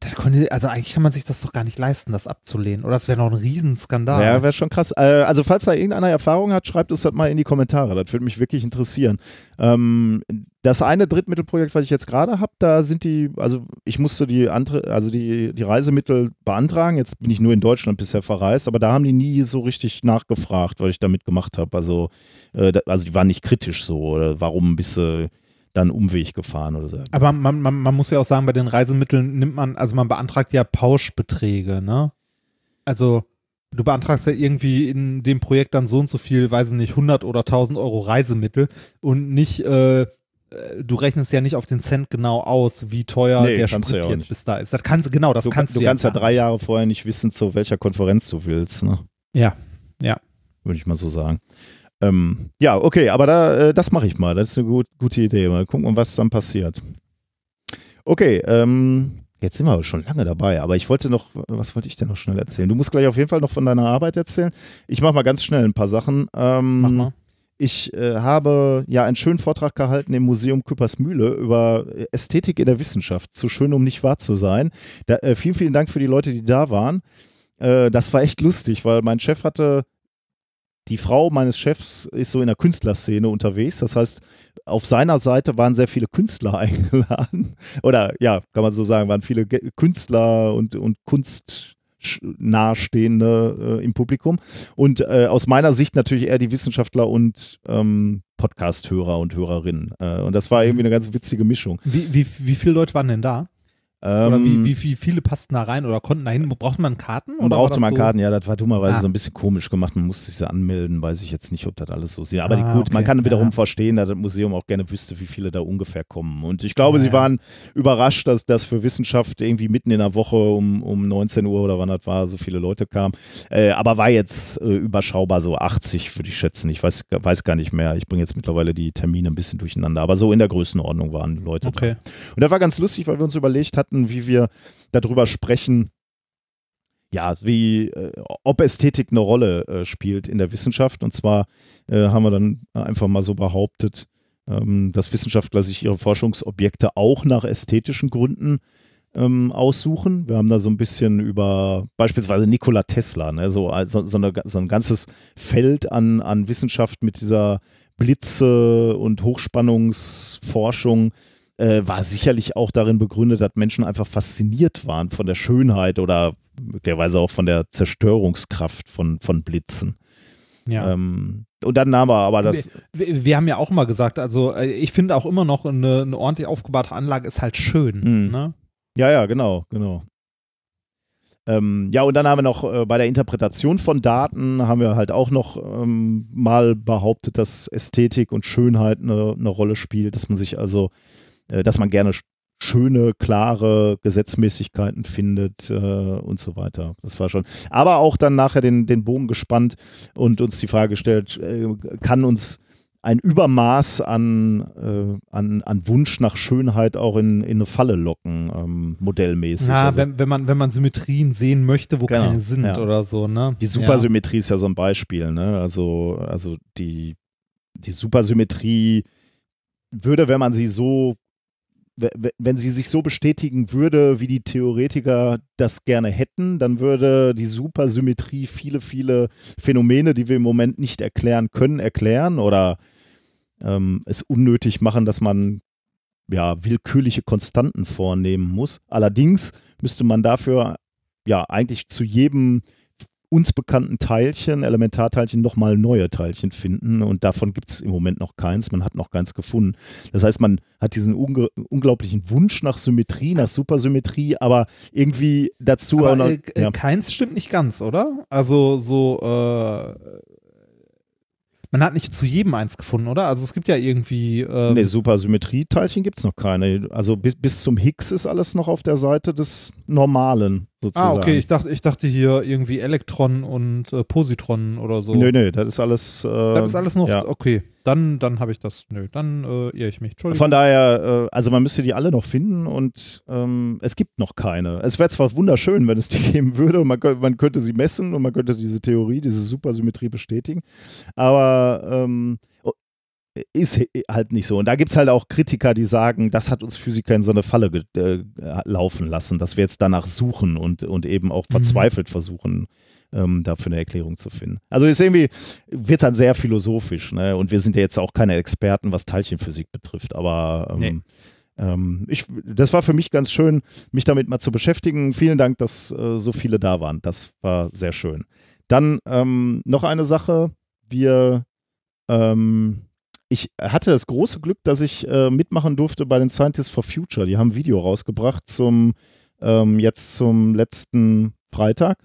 das könnte, also eigentlich kann man sich das doch gar nicht leisten, das abzulehnen. Oder das wäre noch ein Riesenskandal. Ja, wäre schon krass. Äh, also, falls da irgendeiner Erfahrung hat, schreibt uns das mal in die Kommentare. Das würde mich wirklich interessieren. Ähm, das eine Drittmittelprojekt, was ich jetzt gerade habe, da sind die, also ich musste die andere, also die, die Reisemittel beantragen. Jetzt bin ich nur in Deutschland bisher verreist, aber da haben die nie so richtig nachgefragt, was ich damit gemacht habe. Also, äh, also die waren nicht kritisch so, oder warum bist du dann Umweg gefahren oder so. Aber man, man, man muss ja auch sagen, bei den Reisemitteln nimmt man, also man beantragt ja Pauschbeträge, ne? Also du beantragst ja irgendwie in dem Projekt dann so und so viel, weiß ich nicht, 100 oder 1000 Euro Reisemittel und nicht, äh, äh, du rechnest ja nicht auf den Cent genau aus, wie teuer Nee, der Sprit ja jetzt bis da ist. Das kannst du, genau, das du kannst du, du kannst ja drei Jahre vorher nicht wissen, zu welcher Konferenz du willst. Ne? Ja, ja. Würde ich mal so sagen. Ähm, ja, okay, aber da, äh, das mache ich mal. Das ist eine gut, gute Idee. Mal gucken, was dann passiert. Okay, ähm, jetzt sind wir schon lange dabei, aber ich wollte noch, was wollte ich denn noch schnell erzählen? Du musst gleich auf jeden Fall noch von deiner Arbeit erzählen. Ich mache mal ganz schnell ein paar Sachen. Ähm, Mach mal. Ich äh, habe ja einen schönen Vortrag gehalten im Museum Küppersmühle über Ästhetik in der Wissenschaft. Zu schön, um nicht wahr zu sein. Da, äh, vielen, vielen Dank für die Leute, die da waren. Äh, das war echt lustig, weil mein Chef hatte, die Frau meines Chefs ist so in der Künstlerszene unterwegs. Das heißt, auf seiner Seite waren sehr viele Künstler eingeladen. Oder ja, kann man so sagen, waren viele Künstler und, und Kunst äh, im Publikum. Und äh, aus meiner Sicht natürlich eher die Wissenschaftler und ähm, Podcast-Hörer und Hörerinnen. Äh, und das war irgendwie eine ganz witzige Mischung. Wie, wie, wie viele Leute waren denn da? Oder Ähm, wie, wie, wie viele passten da rein oder konnten da hin? Brauchte man Karten? Man oder brauchte man so? Karten, ja, das war dummerweise Ah. so ein bisschen komisch gemacht. Man musste sich anmelden, weiß ich jetzt nicht, ob das alles so ist. Aber Ah, gut, man okay, kann wiederum ja. verstehen, dass das Museum auch gerne wüsste, wie viele da ungefähr kommen. Und ich glaube, Ja, sie ja. waren überrascht, dass das für Wissenschaft irgendwie mitten in der Woche um, um 19 Uhr oder wann das war, so viele Leute kamen. Äh, aber war jetzt äh, überschaubar, so 80 würde ich schätzen. Ich weiß, weiß gar nicht mehr. Ich bringe jetzt mittlerweile die Termine ein bisschen durcheinander. Aber so in der Größenordnung waren Leute da. Okay. Und das war ganz lustig, weil wir uns überlegt hatten, wie wir darüber sprechen, ja, wie, äh, ob Ästhetik eine Rolle äh, spielt in der Wissenschaft. Und zwar äh, haben wir dann einfach mal so behauptet, ähm, dass Wissenschaftler sich ihre Forschungsobjekte auch nach ästhetischen Gründen ähm, aussuchen. Wir haben da so ein bisschen über beispielsweise Nikola Tesla, ne? so, also, so, eine, so ein ganzes Feld an, an Wissenschaft mit dieser Blitze und Hochspannungsforschung äh, war sicherlich auch darin begründet, dass Menschen einfach fasziniert waren von der Schönheit oder möglicherweise auch von der Zerstörungskraft von, von Blitzen. Ja. Ähm, und dann nahm er aber das. Wir, wir, haben ja auch immer gesagt, also äh, ich finde auch immer noch eine, eine ordentlich aufgebaute Anlage ist halt schön. Mhm. Ne? Ja, ja, genau, genau. Ähm, ja, und dann haben wir noch äh, bei der Interpretation von Daten haben wir halt auch noch ähm, mal behauptet, dass Ästhetik und Schönheit eine, eine Rolle spielt, dass man sich also, dass man gerne schöne, klare Gesetzmäßigkeiten findet äh, und so weiter. Das war schon. Aber auch dann nachher den, den Bogen gespannt und uns die Frage gestellt, äh, kann uns ein Übermaß an, äh, an, an Wunsch nach Schönheit auch in, in eine Falle locken, ähm, modellmäßig. Ja, also, wenn, wenn, man, wenn man Symmetrien sehen möchte, wo genau, keine sind ja. oder so, ne? Die Supersymmetrie ja. ist ja so ein Beispiel, ne? Also, also die, die Supersymmetrie würde, wenn man sie so wenn sie sich so bestätigen würde, wie die Theoretiker das gerne hätten, dann würde die Supersymmetrie viele, viele Phänomene, die wir im Moment nicht erklären können, erklären oder ähm, es unnötig machen, dass man ja willkürliche Konstanten vornehmen muss. Allerdings müsste man dafür ja eigentlich zu jedem uns bekannten Teilchen, Elementarteilchen, nochmal neue Teilchen finden. Und davon gibt es im Moment noch keins. Man hat noch keins gefunden. Das heißt, man hat diesen unge unglaublichen Wunsch nach Symmetrie, nach Supersymmetrie, aber irgendwie dazu. Aber, noch, äh, ja. Keins stimmt nicht ganz, oder? Also so. Äh man hat nicht zu jedem eins gefunden, oder? Also es gibt ja irgendwie. Ähm nee, Supersymmetrie-Teilchen gibt es noch keine. Also bis, bis zum Higgs ist alles noch auf der Seite des Normalen sozusagen. Ah, okay, ich dachte, ich dachte hier irgendwie Elektron und äh, Positron oder so. Nö, nö, das ist alles. Äh, das ist alles noch, ja. okay. Dann, dann habe ich das, nö, dann äh, irre ich mich. Entschuldigung. Von daher, äh, also man müsste die alle noch finden und ähm, es gibt noch keine. Es wäre zwar wunderschön, wenn es die geben würde und man, man, könnte sie messen und man könnte diese Theorie, diese Supersymmetrie bestätigen, aber ähm, ist halt nicht so. Und da gibt es halt auch Kritiker, die sagen, das hat uns Physiker in so eine Falle äh, laufen lassen, dass wir jetzt danach suchen und, und eben auch mhm. verzweifelt mhm. versuchen, ähm, dafür eine Erklärung zu finden. Also ist irgendwie, wird es dann sehr philosophisch, ne? Und wir sind ja jetzt auch keine Experten, was Teilchenphysik betrifft, aber ähm, nee. ähm, ich, das war für mich ganz schön, mich damit mal zu beschäftigen. Vielen Dank, dass äh, so viele da waren. Das war sehr schön. Dann ähm, noch eine Sache. Wir ähm, ich hatte das große Glück, dass ich äh, mitmachen durfte bei den Scientists for Future. Die haben ein Video rausgebracht zum ähm, jetzt zum letzten Freitag,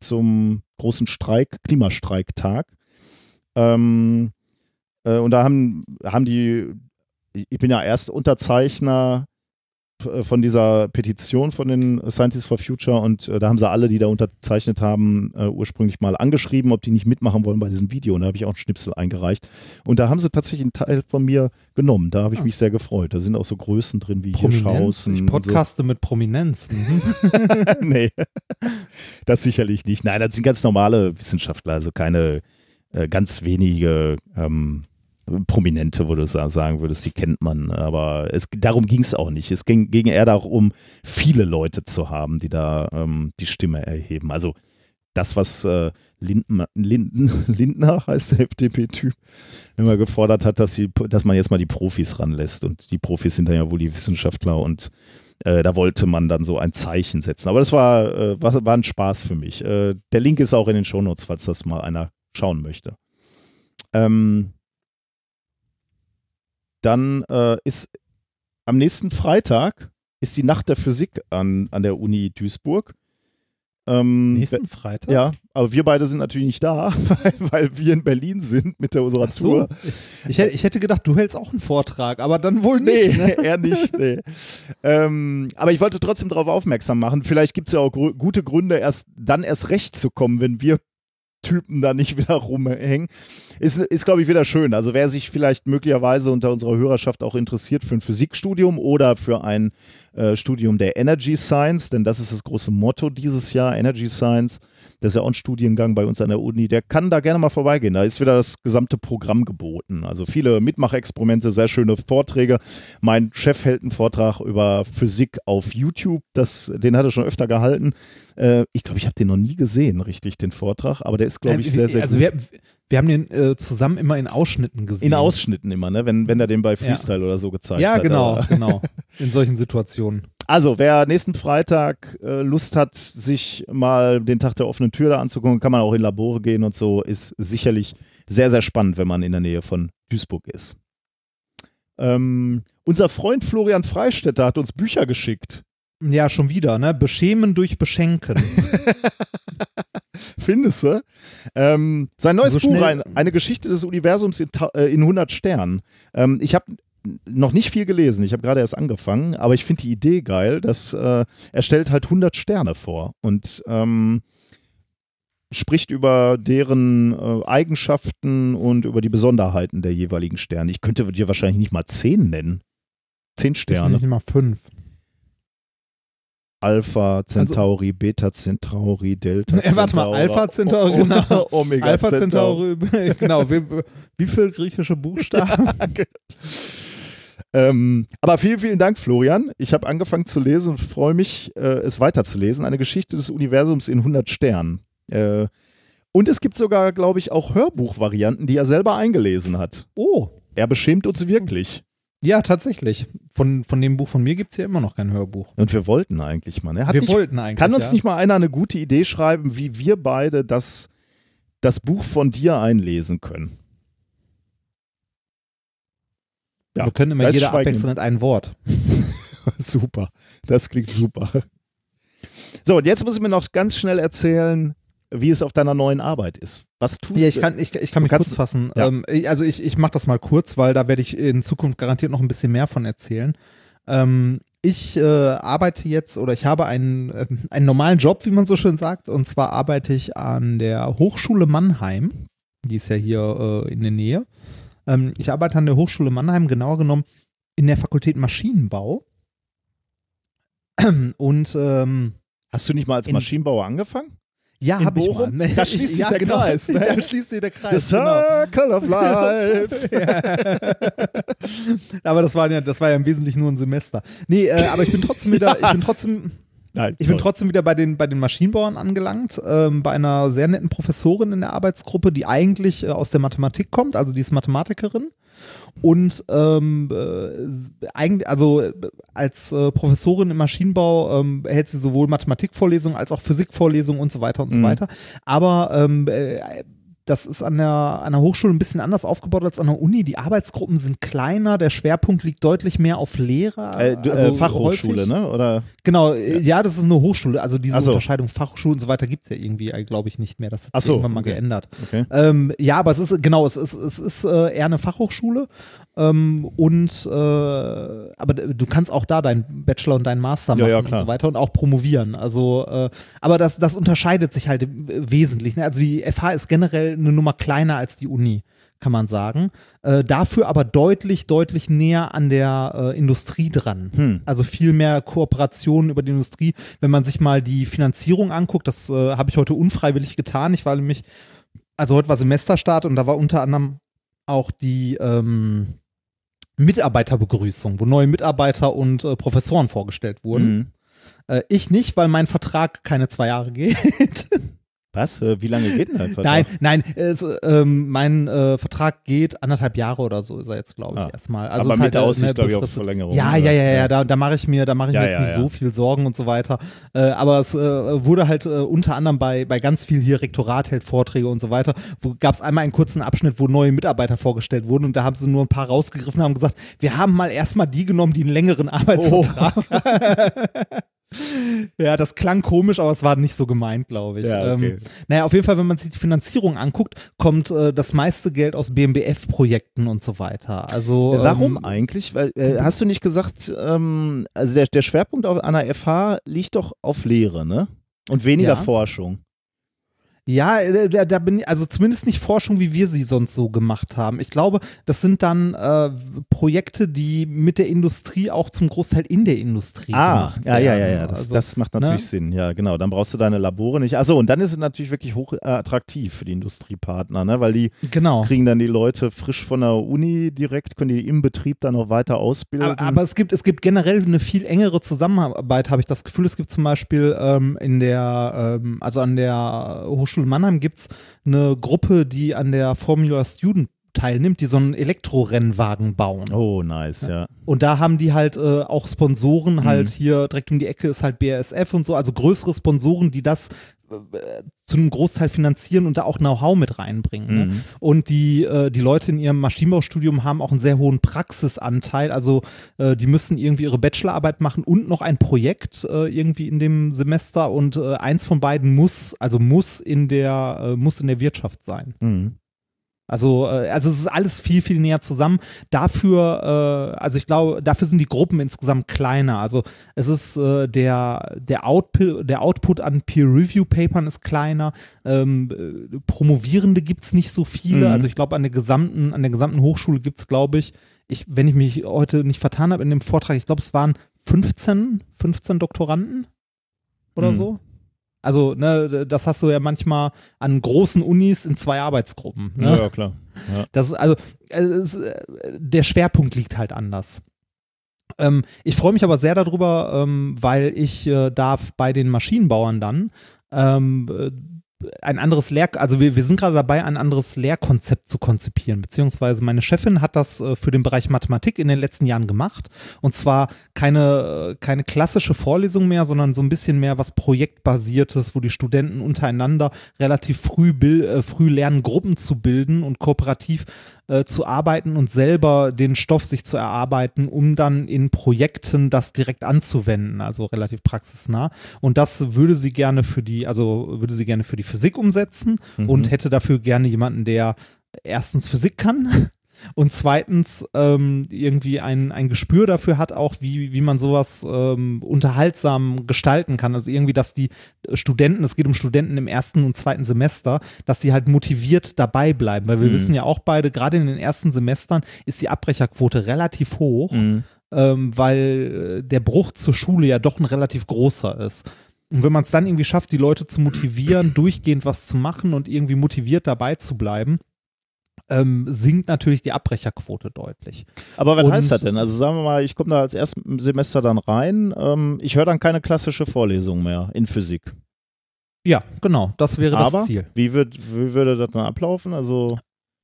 zum großen Streik, Klimastreiktag. Ähm, äh, und da haben, haben die, ich bin ja erst Unterzeichner von dieser Petition von den Scientists for Future und äh, da haben sie alle, die da unterzeichnet haben, äh, ursprünglich mal angeschrieben, ob die nicht mitmachen wollen bei diesem Video. Und da habe ich auch einen Schnipsel eingereicht. Und da haben sie tatsächlich einen Teil von mir genommen. Da habe ich ah. mich sehr gefreut. Da sind auch so Größen drin wie Hirschhausen. Ich podcaste so. mit Prominenz. Nee, das sicherlich nicht. Nein, das sind ganz normale Wissenschaftler, also keine äh, ganz wenige ähm, Prominente, wo du sagen würdest, die kennt man. Aber es, darum ging es auch nicht. Es ging, ging eher darum, viele Leute zu haben, die da ähm, die Stimme erheben. Also das, was äh, Linden, Linden, Lindner heißt der FDP-Typ, immer gefordert hat, dass, sie, dass man jetzt mal die Profis ranlässt. Und die Profis sind dann ja wohl die Wissenschaftler und äh, da wollte man dann so ein Zeichen setzen. Aber das war, äh, war, war ein Spaß für mich. Äh, der Link ist auch in den Shownotes, falls das mal einer schauen möchte. Ähm, dann äh, ist am nächsten Freitag ist die Nacht der Physik an, an der Uni Duisburg. Ähm, Nächsten Freitag? Ja, aber wir beide sind natürlich nicht da, weil, weil wir in Berlin sind mit der unserer so. Tour. Ich, ich, hätte gedacht, du hältst auch einen Vortrag, aber dann wohl nicht. Nee, ne? eher nicht. Nee. ähm, aber ich wollte trotzdem darauf aufmerksam machen. Vielleicht gibt es ja auch gute Gründe, erst dann erst recht zu kommen, wenn wir Typen da nicht wieder rumhängen. Ist, ist glaube ich, wieder schön. Also wer sich vielleicht möglicherweise unter unserer Hörerschaft auch interessiert für ein Physikstudium oder für ein äh, Studium der Energy Science, denn das ist das große Motto dieses Jahr, Energy Science, das ist ja auch ein Studiengang bei uns an der Uni, der kann da gerne mal vorbeigehen. Da ist wieder das gesamte Programm geboten. Also viele Mitmachexperimente, sehr schöne Vorträge. Mein Chef hält einen Vortrag über Physik auf YouTube, das, den hat er schon öfter gehalten. Äh, ich glaube, ich habe den noch nie gesehen, richtig, den Vortrag, aber der ist, glaube ich, sehr, sehr also gut. Wir, wir haben den äh, zusammen immer in Ausschnitten gesehen. In Ausschnitten immer, ne? wenn, wenn er den bei Freestyle ja. oder so gezeigt ja, hat. Ja, genau, genau. In solchen Situationen. Also, wer nächsten Freitag äh, Lust hat, sich mal den Tag der offenen Tür da anzugucken, kann man auch in Labore gehen und so, ist sicherlich sehr, sehr spannend, wenn man in der Nähe von Duisburg ist. Ähm, unser Freund Florian Freistetter hat uns Bücher geschickt. Ja, schon wieder, ne? Beschämen durch Beschenken. Findest du? Ähm, sein neues so Buch, ein, eine Geschichte des Universums in, äh, in 100 Sternen. Ähm, ich habe noch nicht viel gelesen. Ich habe gerade erst angefangen, aber ich finde die Idee geil, dass äh, er stellt halt 100 Sterne vor und ähm, spricht über deren äh, Eigenschaften und über die Besonderheiten der jeweiligen Sterne. Ich könnte dir wahrscheinlich nicht mal 10 nennen. 10 Sterne. Nicht mal 5. Alpha Centauri, also, Beta Centauri, Delta Centauri. Äh, warte mal, Alpha Centauri, genau. Omega Alpha Centauri, genau. Wie, wie viele griechische Buchstaben? ähm, aber vielen, vielen Dank, Florian. Ich habe angefangen zu lesen und freue mich, äh, es weiterzulesen. Eine Geschichte des Universums in 100 Sternen. Äh, und es gibt sogar, glaube ich, auch Hörbuchvarianten, die er selber eingelesen hat. Oh. Er beschämt uns wirklich. Ja, tatsächlich. Von, von dem Buch von mir gibt es ja immer noch kein Hörbuch. Und wir wollten eigentlich mal. Ne? wir nicht, wollten eigentlich. Kann uns ja. nicht mal einer eine gute Idee schreiben, wie wir beide das, das Buch von dir einlesen können? Ja, wir können immer jeder abwechselnd ein Wort. super. Das klingt super. So, und jetzt muss ich mir noch ganz schnell erzählen, wie es auf deiner neuen Arbeit ist. Was tust du? Ja, ich kann, ich, ich kann mich kurz fassen. Ja. Ähm, also ich, ich mache das mal kurz, weil da werde ich in Zukunft garantiert noch ein bisschen mehr von erzählen. Ähm, ich äh, arbeite jetzt oder ich habe einen, äh, einen normalen Job, wie man so schön sagt. Und zwar arbeite ich an der Hochschule Mannheim. Die ist ja hier äh, in der Nähe. Ähm, ich arbeite an der Hochschule Mannheim, genauer genommen in der Fakultät Maschinenbau. Und ähm, Hast du nicht mal als Maschinenbauer angefangen? Ja, ich mal. Da schließt sich ja, der genau. Kreis. Ne? Da schließt sich der Kreis. The Circle genau. of Life. aber das war ja, das war ja im Wesentlichen nur ein Semester. Nee, äh, aber ich bin trotzdem wieder, ich bin trotzdem. Nein, ich bin trotzdem wieder bei den, bei den Maschinenbauern angelangt, ähm, bei einer sehr netten Professorin in der Arbeitsgruppe, die eigentlich äh, aus der Mathematik kommt, also die ist Mathematikerin und ähm, äh, eigentlich, also äh, als äh, Professorin im Maschinenbau ähm, hält sie sowohl Mathematikvorlesungen als auch Physikvorlesungen und so weiter und so Mhm. weiter. Aber ähm, äh, das ist an der, an der Hochschule ein bisschen anders aufgebaut als an der Uni. Die Arbeitsgruppen sind kleiner, der Schwerpunkt liegt deutlich mehr auf Lehrer. Äh, du, also äh, Fachhochschule, häufig. ne? Oder? Genau, ja. ja, das ist eine Hochschule. Also diese so. Unterscheidung Fachhochschule und so weiter gibt es ja irgendwie, glaube ich, nicht mehr. Das hat sich so, irgendwann mal okay. geändert. Okay. Ähm, ja, aber es ist, genau, es ist, es ist äh, eher eine Fachhochschule. Ähm, und äh, aber du kannst auch da deinen Bachelor und deinen Master Ja, machen ja, und klar. so weiter und auch promovieren. Also, äh, aber das, das unterscheidet sich halt im Wesentlichen. Also die FH ist generell eine Nummer kleiner als die Uni, kann man sagen. Äh, dafür aber deutlich, deutlich näher an der äh, Industrie dran. Hm. Also viel mehr Kooperationen über die Industrie. Wenn man sich mal die Finanzierung anguckt, das äh, habe ich heute unfreiwillig getan. Ich war nämlich, also heute war Semesterstart und da war unter anderem auch die ähm, Mitarbeiterbegrüßung, wo neue Mitarbeiter und äh, Professoren vorgestellt wurden. Mhm. Ich nicht, weil mein Vertrag keine zwei Jahre geht. Was? Äh, Wie lange geht denn dein Vertrag? Nein, nein, es, ähm, mein äh, Vertrag geht anderthalb Jahre oder so, ist er jetzt, glaube ich, Ah. erstmal. Also Aber ist mit halt, der äh, Aussicht, ne, glaube ich, auf. Verlängerung. Ja, oder? ja, ja, ja, da, da mache ich mir, da mache ich Ja, mir jetzt ja, nicht ja. so viel Sorgen und so weiter. Äh, aber es äh, wurde halt äh, unter anderem bei, bei ganz viel hier Rektorat hält Vorträge und so weiter, wo gab es einmal einen kurzen Abschnitt, wo neue Mitarbeiter vorgestellt wurden und da haben sie nur ein paar rausgegriffen und haben gesagt, wir haben mal erstmal die genommen, die einen längeren Arbeitsvertrag Ja, das klang komisch, aber es war nicht so gemeint, glaube ich. Ja, okay. ähm, naja, auf jeden Fall, wenn man sich die Finanzierung anguckt, kommt äh, das meiste Geld aus BMBF-Projekten und so weiter. Also Äh, Warum ähm, eigentlich? Weil, äh, hast du nicht gesagt, ähm, also der, der Schwerpunkt auf einer FH liegt doch auf Lehre, ne? Und weniger Ja. Forschung. Ja, äh, da, da bin ich, also zumindest nicht Forschung, wie wir sie sonst so gemacht haben. Ich glaube, das sind dann äh, Projekte, die mit der Industrie auch zum Großteil in der Industrie Ah, gemacht ja, ja, ja, ja. Das, Also, das macht natürlich ne? Sinn. Ja, genau. Dann brauchst du deine Labore nicht. Achso, und dann ist es natürlich wirklich hoch äh, attraktiv für die Industriepartner, ne? Weil die Genau. kriegen dann die Leute frisch von der Uni direkt, können die im Betrieb dann noch weiter ausbilden. Aber, aber es gibt, es gibt generell eine viel engere Zusammenarbeit, habe ich das Gefühl. Es gibt zum Beispiel ähm, in der, ähm, also an der Hochschule Mannheim gibt es eine Gruppe, die an der Formula Student teilnimmt, die so einen Elektrorennwagen bauen. oh, nice, ja. Und da haben die halt äh, auch Mhm. Sponsoren, halt hier direkt um die Ecke ist halt BASF und so, also größere Sponsoren, die das zu einem Großteil finanzieren und da auch Know-how mit reinbringen. Ne? Mhm. Und die, äh, die Leute in ihrem Maschinenbaustudium haben auch einen sehr hohen Praxisanteil. Also äh, die müssen irgendwie ihre Bachelorarbeit machen und noch ein Projekt äh, irgendwie in dem Semester und äh, eins von beiden muss, also muss in der, äh, muss in der Wirtschaft sein. Mhm. Also, äh, also es ist alles viel, viel näher zusammen. Dafür, äh, also ich glaube, dafür sind die Gruppen insgesamt kleiner. Also es ist äh, der, der, Output, der Output an Peer-Review-Papern ist kleiner. Ähm, äh, Promovierende gibt es nicht so viele. Mhm. Also ich glaube, an der gesamten, an der gesamten Hochschule gibt es, glaube ich, ich, wenn ich mich heute nicht vertan habe in dem Vortrag, ich glaube, es waren 15, 15 Doktoranden oder Mhm. so. Also, ne, das hast du ja manchmal an großen Unis in zwei Arbeitsgruppen. Ne? Ja, klar. Ja. Das ist also es, äh, der Schwerpunkt liegt halt anders. Ähm, ich freue mich aber sehr darüber, ähm, weil ich äh, darf bei den Maschinenbauern dann ähm, äh, ein anderes Lehr, also wir, wir sind gerade dabei, ein anderes Lehrkonzept zu konzipieren, beziehungsweise meine Chefin hat das äh, für den Bereich Mathematik in den letzten Jahren gemacht. Und zwar keine, äh, keine klassische Vorlesung mehr, sondern so ein bisschen mehr was projektbasiertes, wo die Studenten untereinander relativ früh, äh, früh lernen, Gruppen zu bilden und kooperativ äh, zu arbeiten und selber den Stoff sich zu erarbeiten, um dann in Projekten das direkt anzuwenden, also relativ praxisnah. Und das würde sie gerne für die, also würde sie gerne für die Physik umsetzen Mhm. und hätte dafür gerne jemanden, der erstens Physik kann und zweitens ähm, irgendwie ein, ein Gespür dafür hat, auch wie, wie man sowas ähm, unterhaltsam gestalten kann. Also irgendwie, dass die Studenten, es geht um Studenten im ersten und zweiten Semester, dass die halt motiviert dabei bleiben. Weil wir Mhm. wissen ja auch beide, gerade in den ersten Semestern ist die Abbrecherquote relativ hoch, Mhm. ähm, weil äh, der Bruch zur Schule ja doch ein relativ großer ist. Und wenn man es dann irgendwie schafft, die Leute zu motivieren, durchgehend was zu machen und irgendwie motiviert dabei zu bleiben, ähm, sinkt natürlich die Abbrecherquote deutlich. Aber was Und- heißt das denn? Also sagen wir mal, ich komme da als erstes Semester dann rein. Ähm, ich höre dann keine klassische Vorlesung mehr in Physik. Ja, genau, das wäre Aber das Ziel. Wie, wird, wie würde das dann ablaufen? Also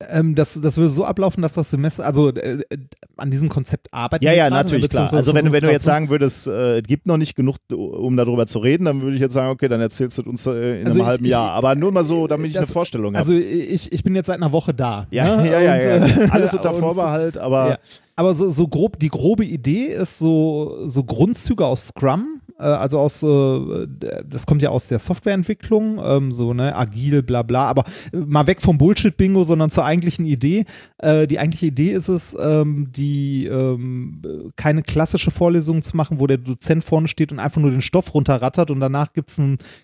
Ähm, das, das würde so ablaufen, dass das Semester, also äh, äh, an diesem Konzept arbeiten ja, ja, gerade, natürlich klar. Also wenn, du- wenn du jetzt sagen würdest, äh, es gibt noch nicht genug, um darüber zu reden, dann würde ich jetzt sagen, okay, dann erzählst du uns äh, in Also einem ich- halben ich- Jahr. Aber nur mal so, damit ich das- eine Vorstellung habe. Also ich, ich bin jetzt seit einer Woche da. ja, ne? ja, ja, Und, ja. äh, Alles unter Vorbehalt, aber Ja. Aber so, so grob, die grobe Idee ist so, so Grundzüge aus Scrum, äh, also aus, äh, das kommt ja aus der Softwareentwicklung, ähm, so, ne, agil, bla bla, aber äh, mal weg vom Bullshit-Bingo, sondern zur eigentlichen Idee. Äh, die eigentliche Idee ist es, ähm, die ähm, äh, keine klassische Vorlesung zu machen, wo der Dozent vorne steht und einfach nur den Stoff runterrattert und danach gibt es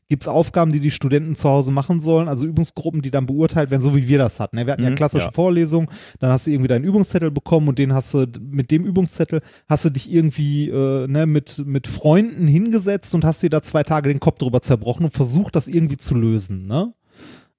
gibt's Aufgaben, die die Studenten zu Hause machen sollen, also Übungsgruppen, die dann beurteilt werden, so wie wir das hatten. Ne? Wir hatten ja Mhm, klassische ja. Vorlesung, dann hast du irgendwie deinen Übungszettel bekommen und den hast du, mit dem Übungszettel hast du dich irgendwie äh, ne, mit, mit Freunden hingesetzt und hast dir da zwei Tage den Kopf drüber zerbrochen und versucht, das irgendwie zu lösen, ne?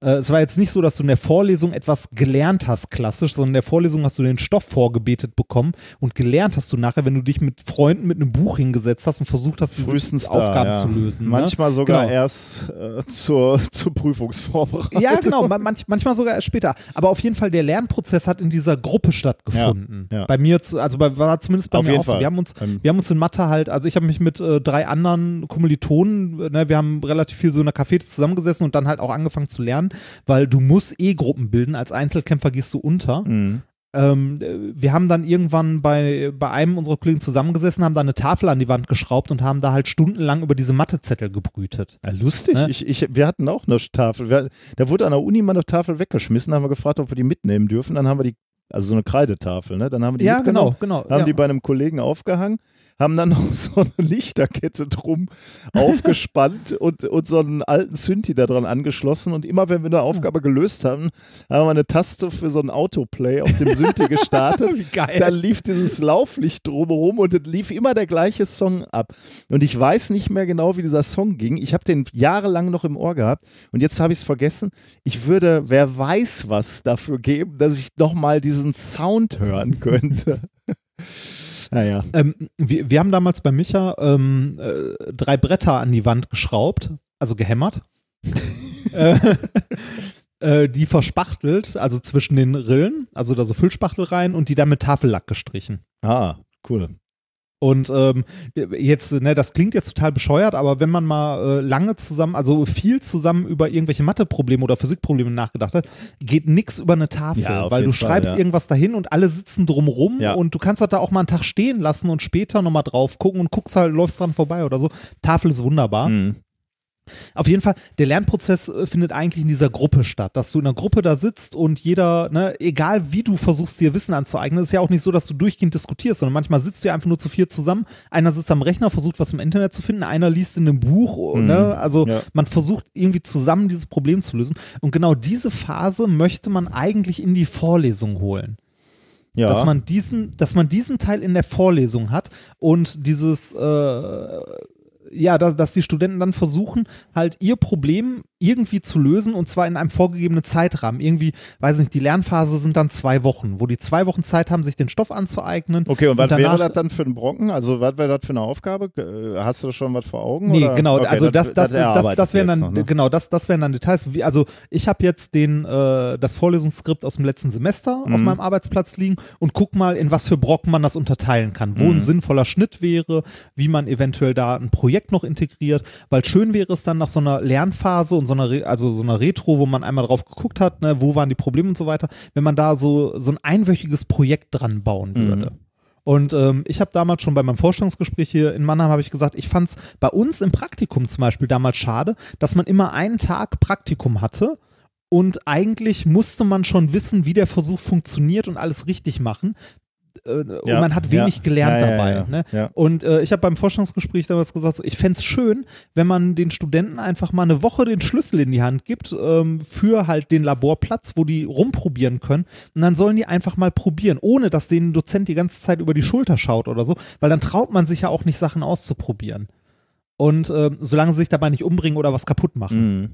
Äh, Es war jetzt nicht so, dass du in der Vorlesung etwas gelernt hast, klassisch, sondern in der Vorlesung hast du den Stoff vorgebetet bekommen und gelernt hast du nachher, wenn du dich mit Freunden mit einem Buch hingesetzt hast und versucht hast, diese frühestens da, Aufgaben ja. zu lösen. Manchmal ne? sogar Genau. erst äh, zur, zur Prüfungsvorbereitung. Ja, genau, man- manch, manchmal sogar erst später. Aber auf jeden Fall, der Lernprozess hat in dieser Gruppe stattgefunden. Ja, ja. Bei mir, zu- also bei, war zumindest bei Auf mir auch so. Wir haben uns, wir haben uns in Mathe halt, also ich habe mich mit äh, drei anderen Kommilitonen, ne, wir haben relativ viel so in der Café zusammengesessen und dann halt auch angefangen zu lernen, weil du musst eh Gruppen bilden, als Einzelkämpfer gehst du unter. Mhm. Ähm, äh, wir haben dann irgendwann bei, bei einem unserer Kollegen zusammengesessen, haben da eine Tafel an die Wand geschraubt und haben da halt stundenlang über diese Mathezettel gebrütet. Ja, lustig. Ne? Ich, ich, wir hatten auch eine Tafel. Wir, da wurde an der Uni mal eine Tafel weggeschmissen. Haben wir gefragt, ob wir die mitnehmen dürfen. Dann haben wir die, also so eine Kreidetafel, ne? Dann haben wir die Ja, genau, genau. haben ja. die bei einem Kollegen aufgehangen, haben dann noch so eine Lichterkette drum aufgespannt und, und so einen alten Synthi da dran angeschlossen. Und immer wenn wir eine Aufgabe gelöst haben, haben wir eine Taste für so ein Autoplay auf dem Synthi gestartet. Wie geil. Dann lief dieses Lauflicht drumherum und es lief immer der gleiche Song ab. Und ich weiß nicht mehr genau, wie dieser Song ging. Ich habe den jahrelang noch im Ohr gehabt und jetzt habe ich es vergessen. Ich würde, wer weiß was dafür geben, dass ich nochmal diesen Sound hören könnte. Naja. Ähm, wir, wir haben damals bei Micha ähm, äh, drei Bretter an die Wand geschraubt, also gehämmert. äh, äh, die verspachtelt, also zwischen den Rillen, also da so Füllspachtel rein und die dann mit Tafellack gestrichen. Ah, cool. Und ähm, jetzt, ne, das klingt jetzt total bescheuert, aber wenn man mal äh, lange zusammen, also viel zusammen über irgendwelche Matheprobleme oder Physikprobleme nachgedacht hat, geht nichts über eine Tafel, Ja, weil du Fall, schreibst ja. irgendwas dahin und alle sitzen drumrum Ja. und du kannst das da auch mal einen Tag stehen lassen und später nochmal drauf gucken und guckst halt, läufst dran vorbei oder so. Tafel ist wunderbar. Mhm. Auf jeden Fall, der Lernprozess äh, findet eigentlich in dieser Gruppe statt, dass du in einer Gruppe da sitzt und jeder, ne, egal wie du versuchst, dir Wissen anzueignen, ist ja auch nicht so, dass du durchgehend diskutierst, sondern manchmal sitzt du ja einfach nur zu vier zusammen. Einer sitzt am Rechner, versucht was im Internet zu finden, einer liest in einem Buch, Mhm. ne, also Ja. man versucht irgendwie zusammen dieses Problem zu lösen. Und genau diese Phase möchte man eigentlich in die Vorlesung holen Ja. dass man diesen, dass man diesen Teil in der Vorlesung hat und dieses, äh, ja, dass, dass die Studenten dann versuchen, halt ihr Problem irgendwie zu lösen und zwar in einem vorgegebenen Zeitrahmen. Irgendwie, weiß nicht, die Lernphase sind dann zwei Wochen, wo die zwei Wochen Zeit haben, sich den Stoff anzueignen. Okay, und was danach- wäre das dann für ein Brocken? Also, was wäre das für eine Aufgabe? Äh, Hast du schon was vor Augen? Nee, oder? genau, Okay, also das, das, das, erarbeitet das, wären dann, noch, ne? genau, das, das wären dann Details. Also ich habe jetzt den, äh, das Vorlesungsskript aus dem letzten Semester auf Mhm. meinem Arbeitsplatz liegen und guck mal, in was für Brocken man das unterteilen kann, wo Mhm. ein sinnvoller Schnitt wäre, wie man eventuell da ein Projekt noch integriert, weil schön wäre es dann nach so einer Lernphase und so einer, Re- also so einer Retro, wo man einmal drauf geguckt hat, ne, wo waren die Probleme und so weiter, wenn man da so, so ein einwöchiges Projekt dran bauen würde. Mhm. Und ähm, ich habe damals schon bei meinem Vorstellungsgespräch hier in Mannheim habe ich gesagt, ich fand es bei uns im Praktikum zum Beispiel damals schade, dass man immer einen Tag Praktikum hatte und eigentlich musste man schon wissen, wie der Versuch funktioniert und alles richtig machen. Äh, Ja, und man hat wenig ja. gelernt dabei. Ne? Und äh, ich habe beim Vorstellungsgespräch damals gesagt, ich fände es schön, wenn man den Studenten einfach mal eine Woche den Schlüssel in die Hand gibt ähm, für halt den Laborplatz, wo die rumprobieren können. Und dann sollen die einfach mal probieren, ohne dass denen ein Dozent die ganze Zeit über die Schulter schaut oder so, weil dann traut man sich ja auch nicht, Sachen auszuprobieren. Und ähm, solange sie sich dabei nicht umbringen oder was kaputt machen Mhm.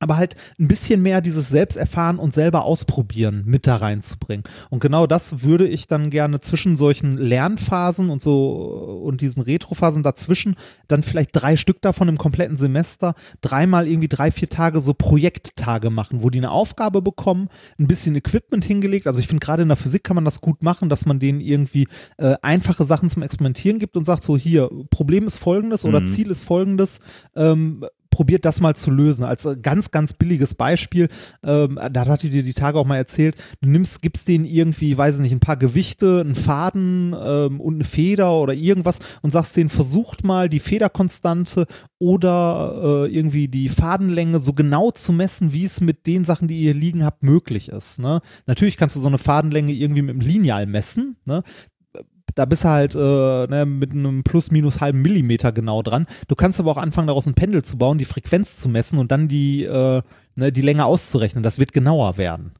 Aber halt ein bisschen mehr dieses Selbsterfahren und selber ausprobieren mit da reinzubringen. Und genau das würde ich dann gerne zwischen solchen Lernphasen und so und diesen Retrophasen dazwischen dann vielleicht drei Stück davon im kompletten Semester dreimal irgendwie drei, vier Tage so Projekttage machen, wo die eine Aufgabe bekommen, ein bisschen Equipment hingelegt. Also ich finde gerade in der Physik kann man das gut machen, dass man denen irgendwie äh, einfache Sachen zum Experimentieren gibt und sagt so hier, Problem ist folgendes oder Mhm. Ziel ist folgendes, ähm, probiert das mal zu lösen. Als äh, ganz, ganz billiges Beispiel, ähm, da hatte ich dir die Tage auch mal erzählt, du nimmst, gibst denen irgendwie, weiß ich nicht, ein paar Gewichte, einen Faden ähm, und eine Feder oder irgendwas und sagst denen, versucht mal die Federkonstante oder äh, irgendwie die Fadenlänge so genau zu messen, wie es mit den Sachen, die ihr liegen habt, möglich ist. Ne? Natürlich kannst du so eine Fadenlänge irgendwie mit dem Lineal messen, ne? Da bist du halt äh, ne, mit einem plus minus halben Millimeter genau dran. Du kannst aber auch anfangen, daraus ein Pendel zu bauen, die Frequenz zu messen und dann die, äh, ne, die Länge auszurechnen. Das wird genauer werden.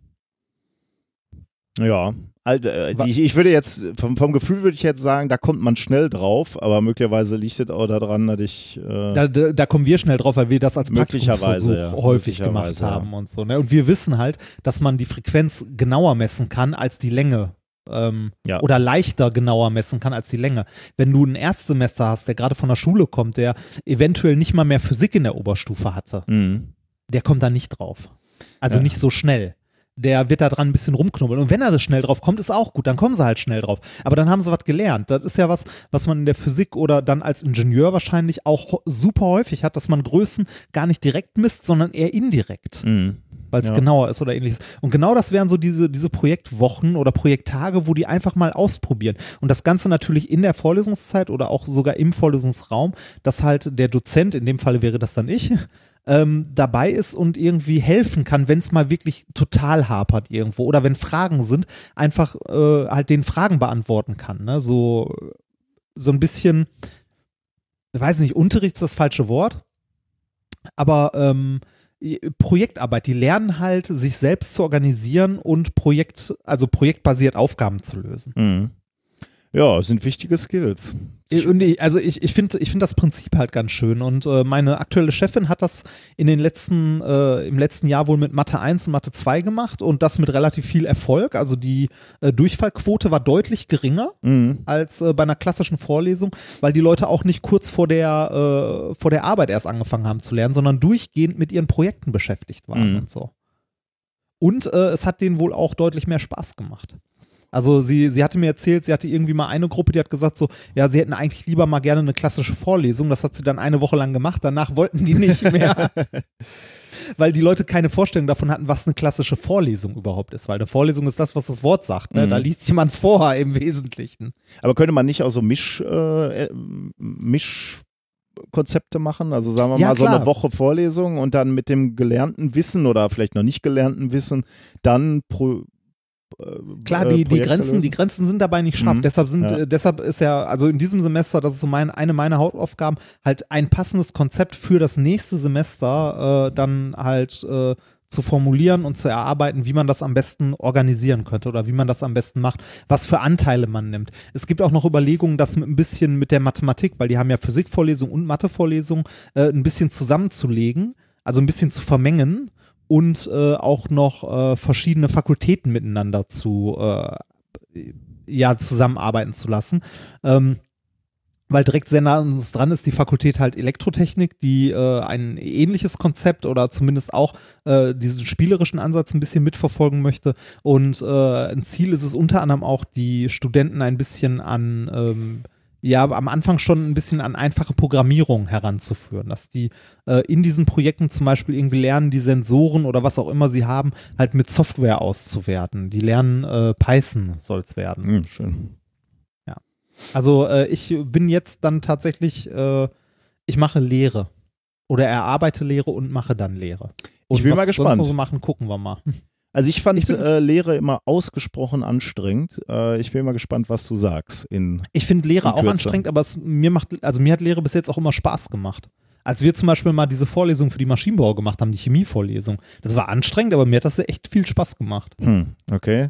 Ja, also, äh, ich, ich würde jetzt, vom, vom Gefühl würde ich jetzt sagen, da kommt man schnell drauf, aber möglicherweise liegt es auch daran, dass ich. Äh, Da, da, da kommen wir schnell drauf, weil wir das als Möglicherweise, Praktikumsversuch ja. häufig gemacht Möglicherweise, ja. haben und so. Ne? Und wir wissen halt, dass man die Frequenz genauer messen kann als die Länge. Ähm, Ja. Oder leichter genauer messen kann als die Länge. Wenn du ein Erstsemester hast, der gerade von der Schule kommt, der eventuell nicht mal mehr Physik in der Oberstufe hatte, mhm. der kommt da nicht drauf. Also Ja. nicht so schnell. Der wird da dran ein bisschen rumknubbeln. Und wenn er das schnell drauf kommt, ist auch gut. Dann kommen sie halt schnell drauf. Aber dann haben sie was gelernt. Das ist ja was, was man in der Physik oder dann als Ingenieur wahrscheinlich auch super häufig hat, dass man Größen gar nicht direkt misst, sondern eher indirekt, Mhm. Weil es Ja. genauer ist oder ähnliches. Und genau das wären so diese, diese Projektwochen oder Projekttage, wo die einfach mal ausprobieren. Und das Ganze natürlich in der Vorlesungszeit oder auch sogar im Vorlesungsraum, dass halt der Dozent, in dem Falle wäre das dann ich, ähm, dabei ist und irgendwie helfen kann, wenn es mal wirklich total hapert irgendwo oder wenn Fragen sind, einfach äh, halt den Fragen beantworten kann. Ne? So so ein bisschen, ich weiß nicht, Unterricht ist das falsche Wort, aber ähm, Projektarbeit, die lernen halt, sich selbst zu organisieren und Projekt, also projektbasiert Aufgaben zu lösen. Mhm. Ja, sind wichtige Skills. Und ich, also ich, ich finde ich find das Prinzip halt ganz schön. Und äh, meine aktuelle Chefin hat das in den letzten, äh, im letzten Jahr wohl mit Mathe 1 und Mathe 2 gemacht und das mit relativ viel Erfolg. Also die äh, Durchfallquote war deutlich geringer Mhm. als äh, bei einer klassischen Vorlesung, weil die Leute auch nicht kurz vor der, äh, vor der Arbeit erst angefangen haben zu lernen, sondern durchgehend mit ihren Projekten beschäftigt waren Mhm. und so. Und äh, es hat denen wohl auch deutlich mehr Spaß gemacht. Also sie, sie hatte mir erzählt, sie hatte irgendwie mal eine Gruppe, die hat gesagt so, ja, sie hätten eigentlich lieber mal gerne eine klassische Vorlesung. Das hat sie dann eine Woche lang gemacht. Danach wollten die nicht mehr. Weil die Leute keine Vorstellung davon hatten, was eine klassische Vorlesung überhaupt ist. Weil eine Vorlesung ist das, was das Wort sagt. Ne? Mhm. Da liest jemand vor im Wesentlichen. Aber könnte man nicht auch so Misch, äh, äh, Mischkonzepte machen? Also sagen wir Ja, mal so klar. eine Woche Vorlesung und dann mit dem gelernten Wissen oder vielleicht noch nicht gelernten Wissen dann pro, Klar, äh, die, die, Grenzen, lösen? die Grenzen sind dabei nicht scharf. Mhm. Deshalb, sind, Ja. äh, deshalb ist ja, also in diesem Semester, das ist so mein, eine meiner Hauptaufgaben, halt ein passendes Konzept für das nächste Semester äh, dann halt äh, zu formulieren und zu erarbeiten, wie man das am besten organisieren könnte oder wie man das am besten macht, was für Anteile man nimmt. Es gibt auch noch Überlegungen, das mit ein bisschen mit der Mathematik, weil die haben ja Physikvorlesung und Mathevorlesung, äh, ein bisschen zusammenzulegen, also ein bisschen zu vermengen und äh, auch noch äh, verschiedene Fakultäten miteinander zu äh, ja zusammenarbeiten zu lassen. Ähm, weil direkt sehr nah an uns dran ist die Fakultät halt Elektrotechnik, die äh, ein ähnliches Konzept oder zumindest auch äh, diesen spielerischen Ansatz ein bisschen mitverfolgen möchte. Und äh, ein Ziel ist es unter anderem auch, die Studenten ein bisschen an ähm, ja, am Anfang schon ein bisschen an einfache Programmierung heranzuführen, dass die äh, in diesen Projekten zum Beispiel irgendwie lernen, die Sensoren oder was auch immer sie haben, halt mit Software auszuwerten. Die lernen äh, Python soll es werden. Hm, schön. Also äh, ich bin jetzt dann tatsächlich, äh, ich mache Lehre oder erarbeite Lehre und mache dann Lehre. Und Ich bin mal sonst gespannt. noch so machen, gucken wir mal. Also ich fand Ich äh, Lehre immer ausgesprochen anstrengend. Äh, ich bin mal gespannt, was du sagst. In, Ich finde Lehre auch anstrengend, aber es, mir macht, also mir hat Lehre bis jetzt auch immer Spaß gemacht. Als wir zum Beispiel mal diese Vorlesung für die Maschinenbauer gemacht haben, die Chemievorlesung, das war anstrengend, aber mir hat das echt viel Spaß gemacht. hm, okay.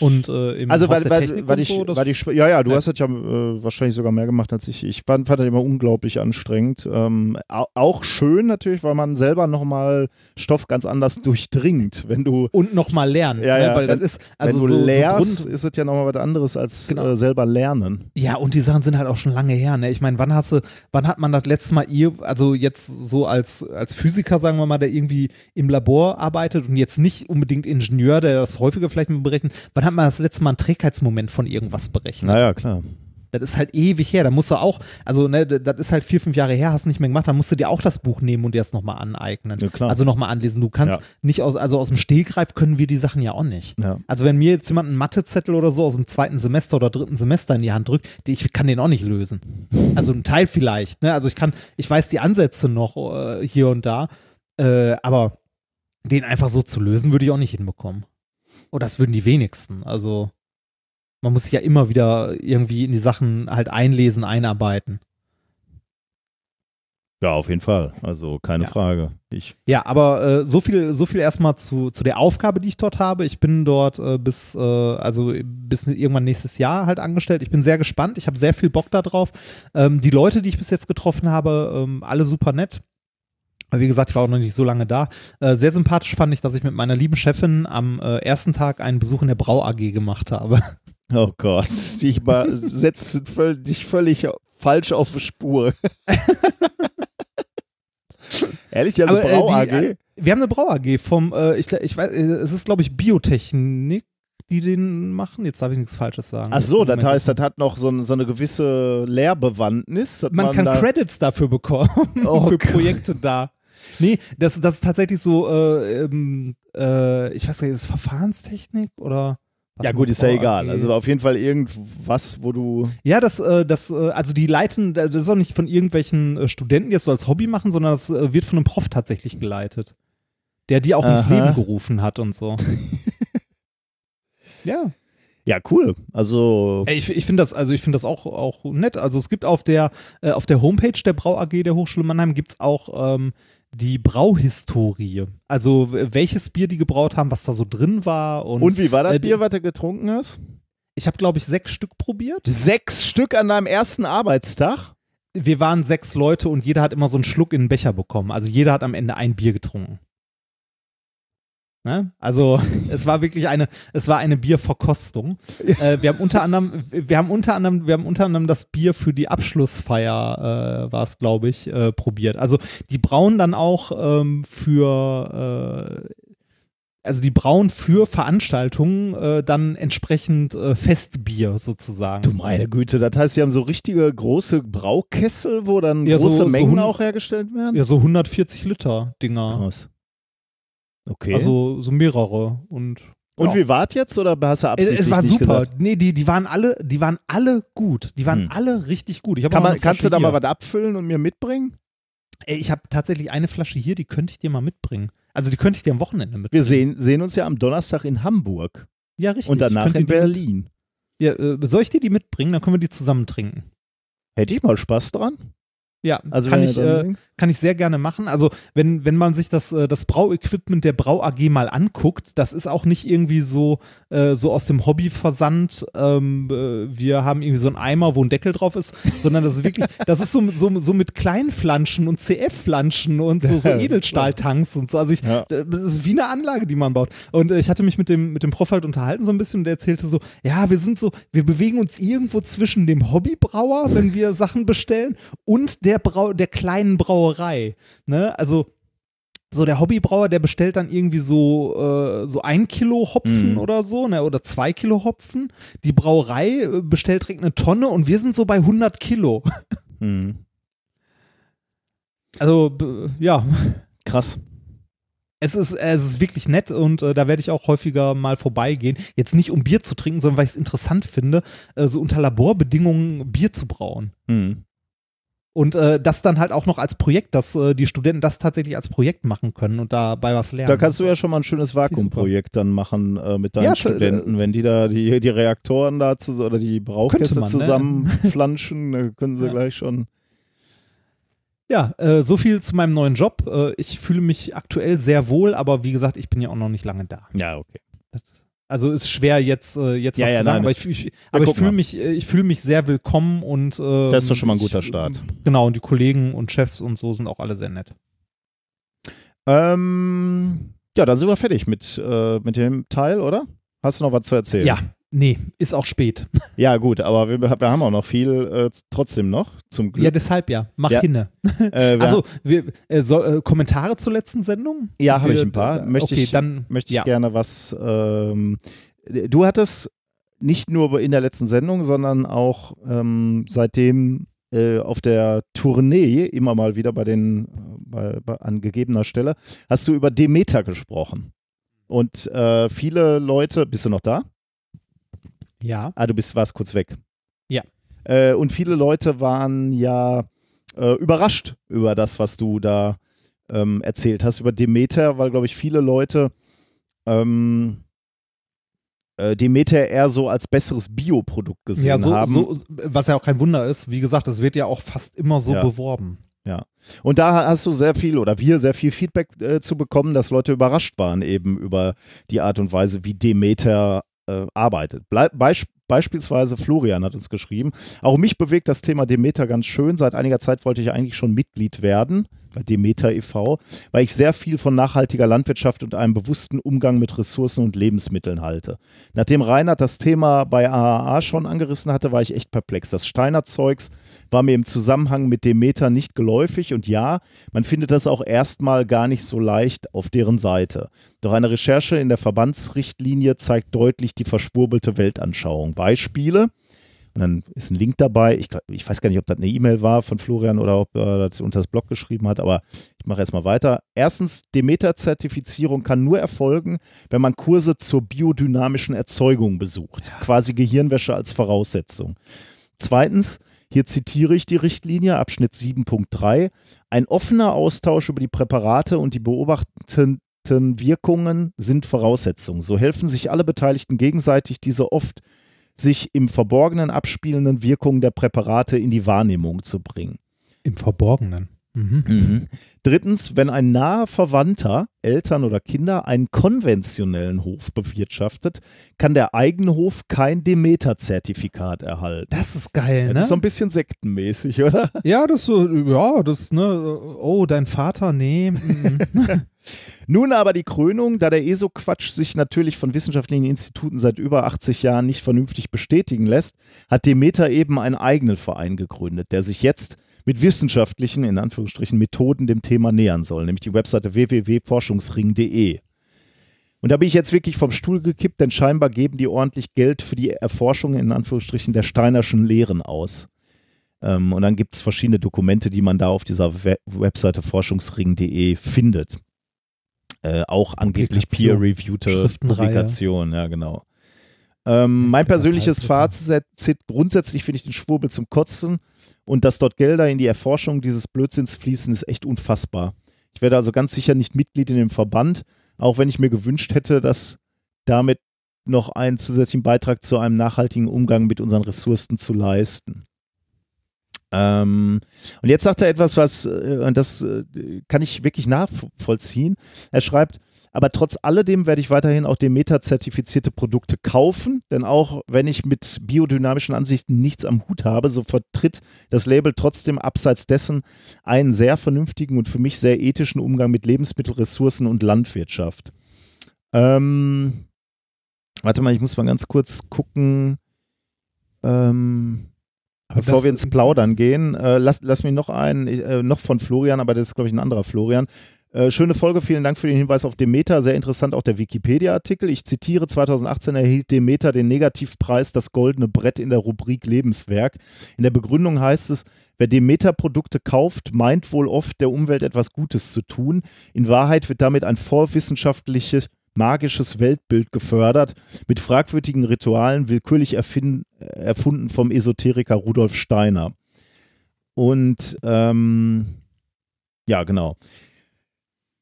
Und äh, im Also weil, weil, weil ich, so, weil ich, ja, ja, du Ja. hast das ja äh, wahrscheinlich sogar mehr gemacht als ich. Ich fand, fand das immer unglaublich anstrengend. Ähm, au- auch schön natürlich, weil man selber nochmal Stoff ganz anders durchdringt. Wenn du, und nochmal lernen. Ja, ne? ja, Weil wenn- das ist, also wenn du so, so lehrst, Grund, ist es ja nochmal was anderes als Genau. äh, selber lernen. Ja, und die Sachen sind halt auch schon lange her. Ne? Ich meine, wann hast du, wann hat man das letzte Mal ihr, also jetzt so als, als Physiker, sagen wir mal, der irgendwie im Labor arbeitet und jetzt nicht unbedingt Ingenieur, der das häufiger vielleicht mal berechnet, wann hat man das letzte Mal einen Trägheitsmoment von irgendwas berechnet? Naja, klar. Das ist halt ewig her. Da musst du auch, also ne, das ist halt vier, fünf Jahre her, hast nicht mehr gemacht, dann musst du dir auch das Buch nehmen und dir das nochmal aneignen. Ja, klar. Also nochmal anlesen. Du kannst Ja. nicht aus, also aus dem Stegreif können wir die Sachen ja auch nicht. Ja. Also wenn mir jetzt jemand einen Mathezettel oder so aus dem zweiten Semester oder dritten Semester in die Hand drückt, die, ich kann den auch nicht lösen. Also ein Teil vielleicht, ne? Also ich kann, ich weiß die Ansätze noch äh, hier und da, äh, aber den einfach so zu lösen, würde ich auch nicht hinbekommen. Oder das würden die wenigsten. Also man muss sich ja immer wieder irgendwie in die Sachen halt einlesen, einarbeiten. Ja, auf jeden Fall. Also keine Ja. Frage. Ich, Ja, aber äh, so viel, so viel erstmal zu, zu der Aufgabe, die ich dort habe. Ich bin dort äh, bis, äh, also bis irgendwann nächstes Jahr halt angestellt. Ich bin sehr gespannt. Ich habe sehr viel Bock darauf. Ähm, die Leute, die ich bis jetzt getroffen habe, ähm, alle super nett. Wie gesagt, ich war auch noch nicht so lange da. Äh, sehr sympathisch fand ich, dass ich mit meiner lieben Chefin am äh, ersten Tag einen Besuch in der Brau AG gemacht habe. oh Gott, ich mal setzt dich völlig falsch auf die Spur. Ehrlich, ja, eine Aber, äh, Brau die, AG? äh, Wir haben eine Brau AG vom, äh, ich, ich weiß, äh, es ist glaube ich Biotechnik, die den machen. Jetzt darf ich nichts Falsches sagen. Ach so, das heißt, das hat noch so, ein- so eine gewisse Lehrbewandtnis. dass man, kann da, Credits dafür bekommen, Oh für. Projekte da. Nee, das, das ist tatsächlich so, äh, ähm, äh, ich weiß gar nicht, ist es Verfahrenstechnik oder? Ja gut, ist ja Brau egal. Also auf jeden Fall irgendwas, wo du ja, das, äh, das, äh, also die leiten, das ist auch nicht von irgendwelchen äh, Studenten, die das so als Hobby machen, sondern das wird von einem Prof tatsächlich geleitet. Der die auch ins Aha. Leben gerufen hat und so. ja. Ja, cool. Also Ey, Ich, ich finde das, also ich finde das auch, auch nett. Also es gibt auf der, auf der Homepage der Brau AG der Hochschule Mannheim gibt es auch ähm, die Brauhistorie. Also welches Bier die gebraut haben, was da so drin war. Und, und wie war das äh, Bier, was du getrunken hast? ich habe, glaube ich, sechs Stück probiert. Sechs Stück an deinem ersten Arbeitstag? Wir waren sechs Leute und jeder hat immer so einen Schluck in den Becher bekommen. Also jeder hat am Ende ein Bier getrunken. Ne? Also es war wirklich eine, es war eine Bierverkostung. Äh, wir haben unter anderem, wir haben unter anderem, wir haben unter anderem das Bier für die Abschlussfeier, äh, war es, glaube ich, äh, probiert. Also die brauen dann auch ähm, für äh, also die brauen für Veranstaltungen äh, dann entsprechend äh, Festbier sozusagen. Du meine Güte, das heißt, sie haben so richtige große Braukessel, wo dann Ja, so- große so Mengen hund- auch hergestellt werden? Ja, so 140 Liter Dinger. Krass. Okay. Also so mehrere und und ja. wie wart jetzt oder hast du es, absichtlich es war nicht super. gesagt? Nee, die, die waren alle, die waren alle gut. Die waren Hm. alle richtig gut. Kann man, kannst du da mal hier. was abfüllen und mir mitbringen? Ich habe tatsächlich eine Flasche hier, die könnte ich dir mal mitbringen. Also die könnte ich dir am Wochenende mitbringen. Wir sehen, sehen uns ja am Donnerstag in Hamburg ja, richtig. und danach in Berlin. Ja, äh, soll ich dir die mitbringen? Dann können wir die zusammen trinken. Hätte ich mal Spaß dran. Ja, Also kann wenn ich, äh, kann ich sehr gerne machen. Also wenn, wenn man sich das, äh, das Brauequipment der Brau AG mal anguckt, das ist auch nicht irgendwie so, äh, so aus dem Hobbyversand, ähm, äh, wir haben irgendwie so einen Eimer, wo ein Deckel drauf ist, sondern das ist wirklich, das ist so, so, so mit Kleinflanschen und CF-Flanschen und so, so Edelstahltanks und so. Also ich, Ja. das ist wie eine Anlage, die man baut. Und äh, ich hatte mich mit dem, mit dem Prof halt unterhalten so ein bisschen und der erzählte so, ja, wir sind so, wir bewegen uns irgendwo zwischen dem Hobbybrauer, wenn wir Sachen bestellen, und der Brau der kleinen Brauerei. Ne? Also so der Hobbybrauer, der bestellt dann irgendwie so, äh, so ein Kilo Hopfen Mhm. oder so, ne? oder zwei Kilo Hopfen. Die Brauerei äh, bestellt direkt eine Tonne und wir sind so bei 100 Kilo. Hm. Also, ja, Krass. Es ist, es ist wirklich nett und äh, da werde ich auch häufiger mal vorbeigehen. Jetzt nicht um Bier zu trinken, sondern weil ich es interessant finde, äh, so unter Laborbedingungen Bier zu brauen. Hm. Und äh, das dann halt auch noch als Projekt, dass äh, die Studenten das tatsächlich als Projekt machen können und dabei was lernen. Da kannst du ja schon mal ein schönes Vakuumprojekt dann machen äh, mit deinen Ja, Studenten. Wenn die da die, die Reaktoren da zu, oder die man, ne? zusammenflanschen, äh, können sie Ja. gleich schon. Ja, äh, so viel zu meinem neuen Job. Äh, ich fühle mich aktuell sehr wohl, aber wie gesagt, ich bin ja auch noch nicht lange da. Ja, okay. Also ist schwer jetzt, äh, jetzt Ja, was ja, zu sagen, nein, aber ich, ich, aber ich fühle mich, äh, ich fühle mich sehr willkommen und ähm, Das ist doch schon mal ein ich, guter Start. Genau, und die Kollegen und Chefs und so sind auch alle sehr nett. Ähm, ja, dann sind wir fertig mit, äh, mit dem Teil, oder? Hast du noch was zu erzählen? Ja, nee, ist auch spät. Ja, gut, aber wir, wir haben auch noch viel äh, trotzdem noch, zum Glück. Ja, deshalb ja. Mach Ja. hinne. äh, Also, wir, äh, soll, äh, Kommentare zur letzten Sendung? Ja, habe ich ein paar. Möchte okay, ich- dann möchte ich ja. gerne was. Ähm, du hattest nicht nur in der letzten Sendung, sondern auch ähm, seitdem äh, auf der Tournee immer mal wieder bei den bei, bei, an gegebener Stelle hast du über Demeter gesprochen. Und äh, viele Leute, bist du noch da? Ja. Ah, du bist, warst kurz weg. Ja. Äh, und viele Leute waren ja äh, überrascht über das, was du da ähm, erzählt hast, über Demeter, weil, glaube ich, viele Leute ähm, äh, Demeter eher so als besseres Bioprodukt gesehen Ja, so, haben. so, was ja auch kein Wunder ist. Wie gesagt, das wird ja auch fast immer so Ja. beworben. Und da hast du sehr viel oder wir sehr viel Feedback äh, zu bekommen, dass Leute überrascht waren eben über die Art und Weise, wie Demeter äh, arbeitet. Blei Beisp beispielsweise Florian hat uns geschrieben, auch mich bewegt das Thema Demeter ganz schön. Seit einiger Zeit wollte ich eigentlich schon Mitglied werden bei Demeter e.V., weil ich sehr viel von nachhaltiger Landwirtschaft und einem bewussten Umgang mit Ressourcen und Lebensmitteln halte. Nachdem Reinhard das Thema bei AAA schon angerissen hatte, war ich echt perplex. Das Steiner-Zeugs war mir im Zusammenhang mit Demeter nicht geläufig und ja, man findet das auch erstmal gar nicht so leicht auf deren Seite. Doch eine Recherche in der Verbandsrichtlinie zeigt deutlich die verschwurbelte Weltanschauung. Beispiele, und dann ist ein Link dabei. Ich, ich weiß gar nicht, ob das eine E-Mail war von Florian oder ob er das unter das Blog geschrieben hat, aber ich mache erstmal weiter. Erstens, Demeter-Zertifizierung kann nur erfolgen, wenn man Kurse zur biodynamischen Erzeugung besucht. Quasi Gehirnwäsche als Voraussetzung. Zweitens, hier zitiere ich die Richtlinie, Abschnitt 7.3. Ein offener Austausch über die Präparate und die beobachteten Wirkungen sind Voraussetzungen. So helfen sich alle Beteiligten gegenseitig, diese oft sich im Verborgenen abspielenden Wirkungen der Präparate in die Wahrnehmung zu bringen. Im Verborgenen. Mhm. Drittens, wenn ein naher Verwandter, Eltern oder Kinder, einen konventionellen Hof bewirtschaftet, kann der eigene Hof kein Demeter-Zertifikat erhalten. Das ist geil, ne? Das ist so ein bisschen sektenmäßig, oder? ja, das so, ja, das, ne, oh, dein Vater, nee. mm, mm. Nun aber die Krönung, da der ESO-Quatsch sich natürlich von wissenschaftlichen Instituten seit über 80 Jahren nicht vernünftig bestätigen lässt, hat Demeter eben einen eigenen Verein gegründet, der sich jetzt mit wissenschaftlichen, in Anführungsstrichen, Methoden dem Thema nähern soll, nämlich die Webseite www.forschungsring.de. Und da bin ich jetzt wirklich vom Stuhl gekippt, denn scheinbar geben die ordentlich Geld für die Erforschung, in Anführungsstrichen, der Steinerschen Lehren aus. Ähm, und dann gibt es verschiedene Dokumente, die man da auf dieser We Webseite forschungsring.de findet. Äh, auch angeblich peer-reviewte. Publikationen, ja genau. Ähm, mein persönliches Fazit, grundsätzlich finde ich den Schwurbel zum Kotzen und dass dort Gelder in die Erforschung dieses Blödsinns fließen, ist echt unfassbar. Ich werde also ganz sicher nicht Mitglied in dem Verband, auch wenn ich mir gewünscht hätte, dass damit noch einen zusätzlichen Beitrag zu einem nachhaltigen Umgang mit unseren Ressourcen zu leisten. Ähm, und jetzt sagt er etwas, was, äh, und das äh, kann ich wirklich nachvollziehen. Er schreibt, aber trotz alledem werde ich weiterhin auch Demeter-zertifizierte Produkte kaufen, denn auch wenn ich mit biodynamischen Ansichten nichts am Hut habe, so vertritt das Label trotzdem abseits dessen einen sehr vernünftigen und für mich sehr ethischen Umgang mit Lebensmittelressourcen und Landwirtschaft. Ähm, warte mal, ich muss mal ganz kurz gucken. Ähm, Bevor das- wir ins Plaudern gehen, äh, lass, lass mich noch einen, äh, noch von Florian, aber das ist, glaube ich, ein anderer Florian. Äh, schöne Folge, vielen Dank für den Hinweis auf Demeter. Sehr interessant auch der Wikipedia-Artikel. Ich zitiere, 2018 erhielt Demeter den Negativpreis Das Goldene Brett in der Rubrik Lebenswerk. In der Begründung heißt es, wer Demeter-Produkte kauft, meint wohl oft, der Umwelt etwas Gutes zu tun. In Wahrheit wird damit ein vorwissenschaftliches magisches Weltbild gefördert, mit fragwürdigen Ritualen, willkürlich erfin- erfunden vom Esoteriker Rudolf Steiner. Und ähm, ja, genau.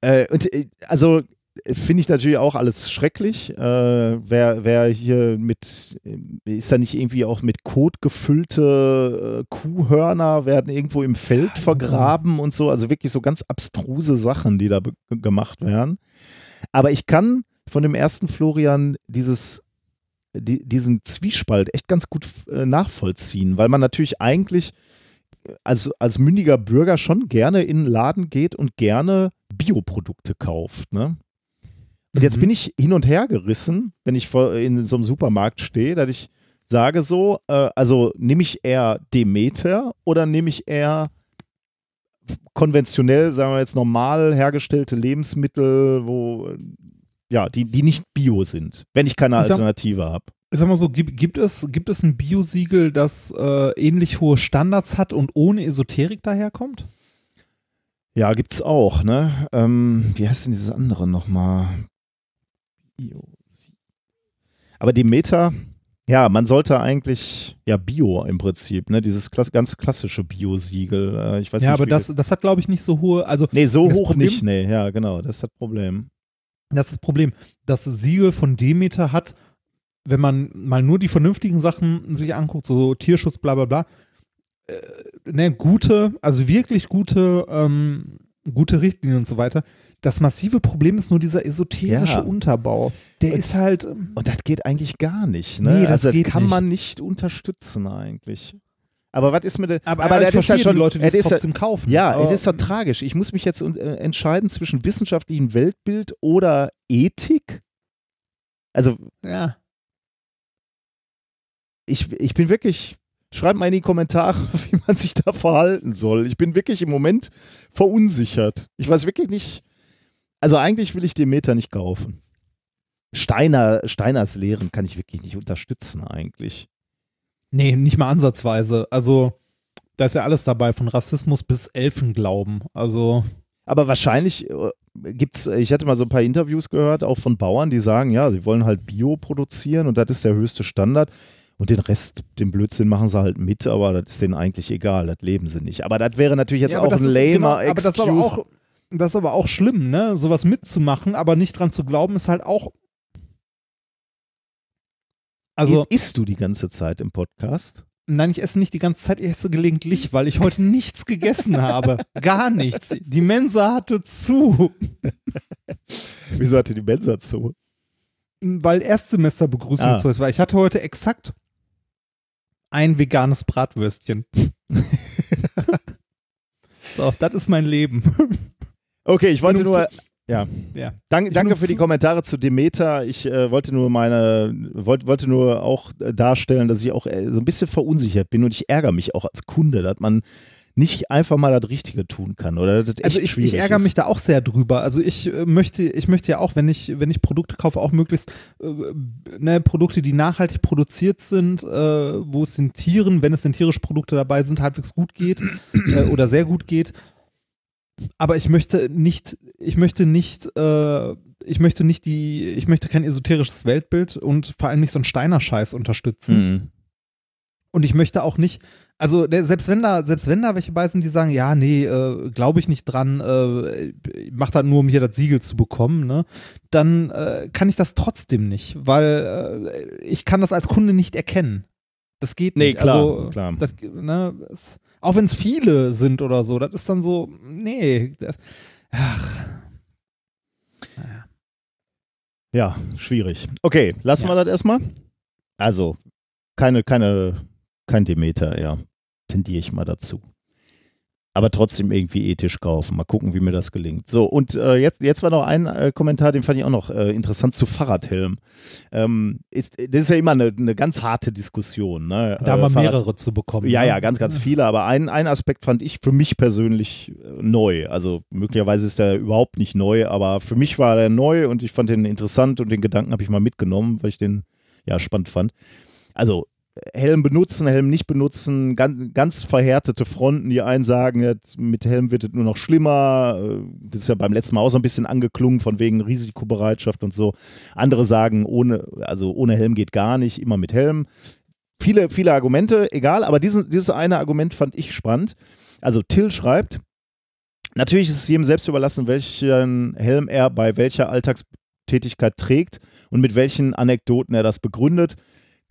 Äh, und äh, also äh, finde ich natürlich auch alles schrecklich. Äh, wer, wer hier mit, äh, ist da nicht irgendwie auch mit Kot gefüllte äh, Kuhhörner werden irgendwo im Feld vergraben und so. Also wirklich so ganz abstruse Sachen, die da gemacht werden. Aber ich kann von dem ersten Florian dieses, die, diesen Zwiespalt echt ganz gut nachvollziehen, weil man natürlich eigentlich als, als mündiger Bürger schon gerne in den Laden geht und gerne Bioprodukte kauft. Ne? Und jetzt Mhm. bin ich hin und her gerissen, wenn ich vor, in so einem Supermarkt stehe, dass ich sage so, äh, also nehme ich eher Demeter oder nehme ich eher konventionell, sagen wir jetzt normal hergestellte Lebensmittel, wo ja, die, die nicht bio sind, wenn ich keine Alternative habe. Sag mal so, gibt, gibt, es, gibt es ein Biosiegel, das äh, ähnlich hohe Standards hat und ohne Esoterik daherkommt? Ja, gibt's auch, ne? Ähm, wie heißt denn dieses andere nochmal? Aber die Meta, ja, man sollte eigentlich, ja, Bio im Prinzip, ne? Dieses klass ganz klassische Bio-Siegel. Äh, ich weiß ja, nicht, aber das, das hat, glaube ich, nicht so hohe, also Nee, so hoch Problem- nicht, nee, ja, genau, das ist das Problem. das ist das Problem. Das Siegel von Demeter hat, wenn man mal nur die vernünftigen Sachen sich anguckt, so Tierschutz, bla bla bla, äh, ne, gute, also wirklich gute, ähm, gute Richtlinien und so weiter. Das massive Problem ist nur dieser esoterische Ja. Unterbau. Der Und- ist halt, ähm, Und das geht eigentlich gar nicht, ne? Nee, das also das kann nicht. man nicht unterstützen eigentlich. Aber was ist mit der, aber, aber aber das ist ja schon, die Leute, die es trotzdem kaufen. Ja, es ist doch tragisch. Ich muss mich jetzt äh, entscheiden zwischen wissenschaftlichem Weltbild oder Ethik. Also ja. Ich, ich bin wirklich, schreibt mal in die Kommentare, wie man sich da verhalten soll. Ich bin wirklich im Moment verunsichert. Ich weiß wirklich nicht, also eigentlich will ich Demeter nicht kaufen. Steiner, Steiners Lehren kann ich wirklich nicht unterstützen eigentlich. Nee, nicht mal ansatzweise. Also, da ist ja alles dabei, von Rassismus bis Elfenglauben. Also, Aber wahrscheinlich äh, gibt's, ich hatte mal so ein paar Interviews gehört, auch von Bauern, die sagen, ja, sie wollen halt Bio produzieren und das ist der höchste Standard. Und den Rest, den Blödsinn machen sie halt mit, aber das ist denen eigentlich egal, das leben sie nicht. Aber das wäre natürlich jetzt Ja, auch das ein lamer genau, aber das ist Excuse. aber auch, das ist aber auch schlimm, ne? Sowas mitzumachen, aber nicht dran zu glauben, ist halt auch. Also, Isst, isst du die ganze Zeit im Podcast? nein, ich esse nicht die ganze Zeit, ich esse gelegentlich, weil ich heute nichts gegessen habe. Gar nichts. Die Mensa hatte zu, Wieso hatte die Mensa zu? weil Erstsemesterbegrüßung Ah. zu ist. Weil ich hatte heute exakt ein veganes Bratwürstchen. so, das ist mein Leben. Okay, ich wollte nur. Ja, ja. danke, Ich danke für die Kommentare zu Demeter. Ich äh, wollte nur meine, wollte, wollte nur auch äh, darstellen, dass ich auch äh, so ein bisschen verunsichert bin und ich ärgere mich auch als Kunde, dass man nicht einfach mal das Richtige tun kann oder das Also ich, ich ärgere ist. mich da auch sehr drüber. Also ich äh, möchte, ich möchte ja auch, wenn ich, wenn ich Produkte kaufe, auch möglichst äh, ne, Produkte, die nachhaltig produziert sind, äh, wo es den Tieren, wenn es denn tierische Produkte dabei sind, halbwegs gut geht äh, oder sehr gut geht. Aber ich möchte nicht, ich möchte nicht, äh, ich möchte nicht die, ich möchte kein esoterisches Weltbild und vor allem nicht so einen Steiner-Scheiß unterstützen. Mhm. Und ich möchte auch nicht, also der, selbst wenn da, selbst wenn da welche bei sind, die sagen, ja, nee, äh, glaube ich nicht dran, äh, ich mach das nur, um hier das Siegel zu bekommen, ne, dann äh, kann ich das trotzdem nicht, weil äh, ich kann das als Kunde nicht erkennen. Das geht Nee, nicht. klar, also, klar. Das, ne, es, auch wenn es viele sind oder so, das ist dann so, nee, das, ach, Ja, schwierig. Okay, lassen Ja. wir das erstmal. Also, keine, keine, kein Demeter, ja. Tendiere ich mal dazu. Aber trotzdem irgendwie ethisch kaufen. Mal gucken, wie mir das gelingt. So, und äh, jetzt, jetzt war noch ein äh, Kommentar, den fand ich auch noch äh, interessant zu Fahrradhelm. Ähm, ist, das ist ja immer eine, eine ganz harte Diskussion. Ne? da Äh, mal Fahrrad- mehrere zu bekommen. Ja, ne? ja, ganz, ganz viele. Aber ein, ein Aspekt fand ich für mich persönlich äh, neu. Also möglicherweise ist der überhaupt nicht neu, aber für mich war der neu und ich fand den interessant und den Gedanken habe ich mal mitgenommen, weil ich den ja spannend fand. Also Helm benutzen, Helm nicht benutzen, ganz, ganz verhärtete Fronten. Die einen sagen, mit Helm wird es nur noch schlimmer. Äh, Das ist ja beim letzten Mal auch so ein bisschen angeklungen, von wegen Risikobereitschaft und so. Andere sagen, ohne, also ohne Helm geht gar nicht, immer mit Helm viele, viele Argumente, egal, aber diesen, dieses eine Argument fand ich spannend. Also Till schreibt, natürlich ist es jedem selbst überlassen, welchen Helm er bei welcher Alltagstätigkeit trägt und mit welchen Anekdoten er das begründet.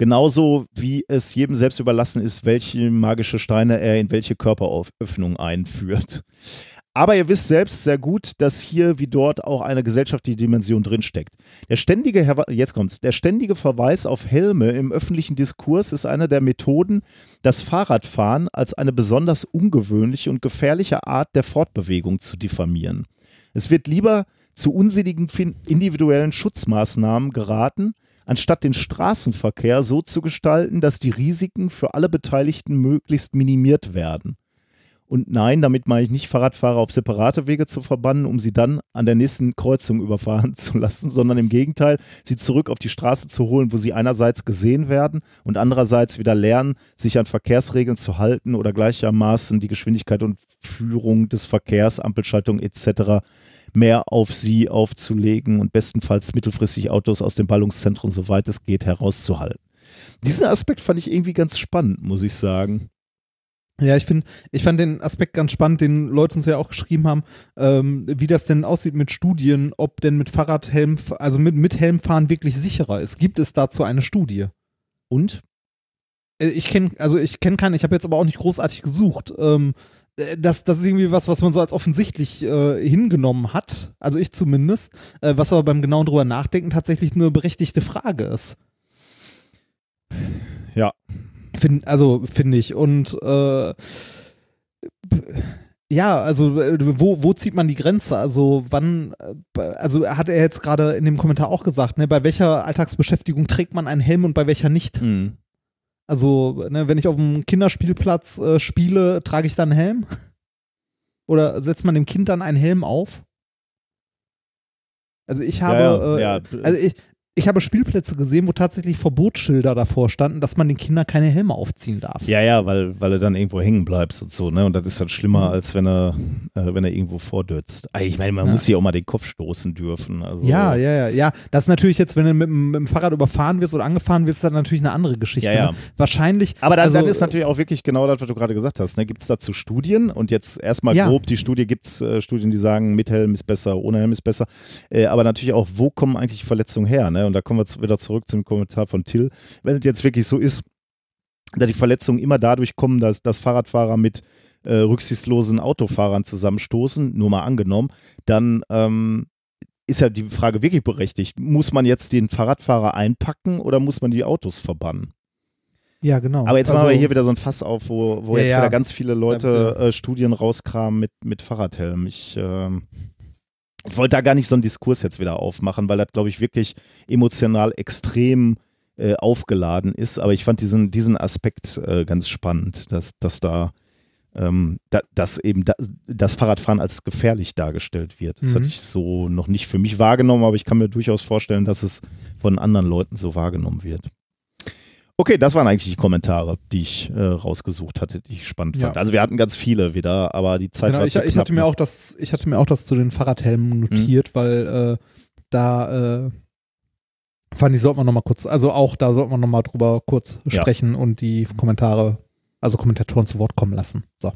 Genauso wie es jedem selbst überlassen ist, welche magische Steine er in welche Körperöffnung einführt. Aber ihr wisst selbst sehr gut, dass hier wie dort auch eine gesellschaftliche Dimension drinsteckt. Der ständige, jetzt kommt's, der ständige Verweis auf Helme im öffentlichen Diskurs ist eine der Methoden, das Fahrradfahren als eine besonders ungewöhnliche und gefährliche Art der Fortbewegung zu diffamieren. Es wird lieber zu unsinnigen individuellen Schutzmaßnahmen geraten, anstatt den Straßenverkehr so zu gestalten, dass die Risiken für alle Beteiligten möglichst minimiert werden. Und nein, damit meine ich nicht, Fahrradfahrer auf separate Wege zu verbannen, um sie dann an der nächsten Kreuzung überfahren zu lassen, sondern im Gegenteil, sie zurück auf die Straße zu holen, wo sie einerseits gesehen werden und andererseits wieder lernen, sich an Verkehrsregeln zu halten oder gleichermaßen die Geschwindigkeit und Führung des Verkehrs, Ampelschaltung etc. mehr auf sie aufzulegen und bestenfalls mittelfristig Autos aus dem Ballungszentrum, soweit es geht, herauszuhalten. Diesen Aspekt fand ich irgendwie ganz spannend, muss ich sagen. Ja, ich finde, ich fand den Aspekt ganz spannend, den Leute uns ja auch geschrieben haben, ähm, wie das denn aussieht mit Studien, ob denn mit Fahrradhelm, also mit, mit Helmfahren wirklich sicherer ist. Gibt es dazu eine Studie? Und? Äh, Ich kenne, also ich kenne keine, ich habe jetzt aber auch nicht großartig gesucht. Ähm, äh, das, das ist irgendwie was, was man so als offensichtlich äh, hingenommen hat, also ich zumindest, äh, was aber beim genauen drüber nachdenken tatsächlich eine berechtigte Frage ist. Ja. Find, also finde ich. Und äh, ja, also äh, wo, wo zieht man die Grenze? Also wann, äh, also hat er jetzt gerade in dem Kommentar auch gesagt, ne, bei welcher Alltagsbeschäftigung trägt man einen Helm und bei welcher nicht? Mhm. Also, ne, wenn ich auf dem Kinderspielplatz äh, spiele, trage ich dann einen Helm? Oder setzt man dem Kind dann einen Helm auf? Also ich habe, ja, äh, ja, also ich, ich habe Spielplätze gesehen, wo tatsächlich Verbotsschilder davor standen, dass man den Kindern keine Helme aufziehen darf. Ja, ja, weil, weil du dann irgendwo hängen bleibst und so, ne? Und das ist dann schlimmer, Mhm. als wenn er, äh, wenn er irgendwo vordürzt. Ey, Ich meine, man Ja. muss hier auch mal den Kopf stoßen dürfen. Also, Ja, ja, ja, ja. Das ist natürlich jetzt, wenn du mit, dem- mit dem Fahrrad überfahren wirst oder angefahren wirst, dann natürlich eine andere Geschichte. Ja, ja. Ne? Wahrscheinlich. Aber dann, also, dann ist natürlich auch wirklich genau das, was du gerade gesagt hast. Ne? Gibt es dazu Studien? Und jetzt erstmal Ja. grob die Studie, gibt es äh, Studien, die sagen, mit Helm ist besser, ohne Helm ist besser. Äh, aber natürlich auch, wo kommen eigentlich Verletzungen her? Ne? Und da kommen wir wieder zurück zum Kommentar von Till. Wenn es jetzt wirklich so ist, dass die Verletzungen immer dadurch kommen, dass, dass Fahrradfahrer mit äh, rücksichtslosen Autofahrern zusammenstoßen, nur mal angenommen, dann ähm, ist ja die Frage wirklich berechtigt. Muss man jetzt den Fahrradfahrer einpacken oder muss man die Autos verbannen? Ja, genau. Aber jetzt also, machen wir hier wieder so ein Fass auf, wo, wo Ja, jetzt ja. wieder ganz viele Leute äh, Studien rauskramen mit, mit Fahrradhelm. Ich, ähm, ich wollte da gar nicht so einen Diskurs jetzt wieder aufmachen, weil das, glaube ich, wirklich emotional extrem äh, aufgeladen ist. Aber ich fand diesen, diesen Aspekt äh, ganz spannend, dass, dass da ähm, da, dass eben da, das Fahrradfahren als gefährlich dargestellt wird. Das Mhm. hatte ich so noch nicht für mich wahrgenommen, aber ich kann mir durchaus vorstellen, dass es von anderen Leuten so wahrgenommen wird. Okay, das waren eigentlich die Kommentare, die ich äh, rausgesucht hatte, die ich spannend Ja. fand. Also wir hatten ganz viele wieder, aber die Zeit Genau, war ich, zu ich, hatte mir auch das, ich hatte mir auch das zu den Fahrradhelmen notiert, weil äh, da äh, fand ich, sollte man nochmal kurz, also auch da sollte man nochmal drüber kurz Ja. sprechen und die Kommentare, also Kommentatoren zu Wort kommen lassen. So.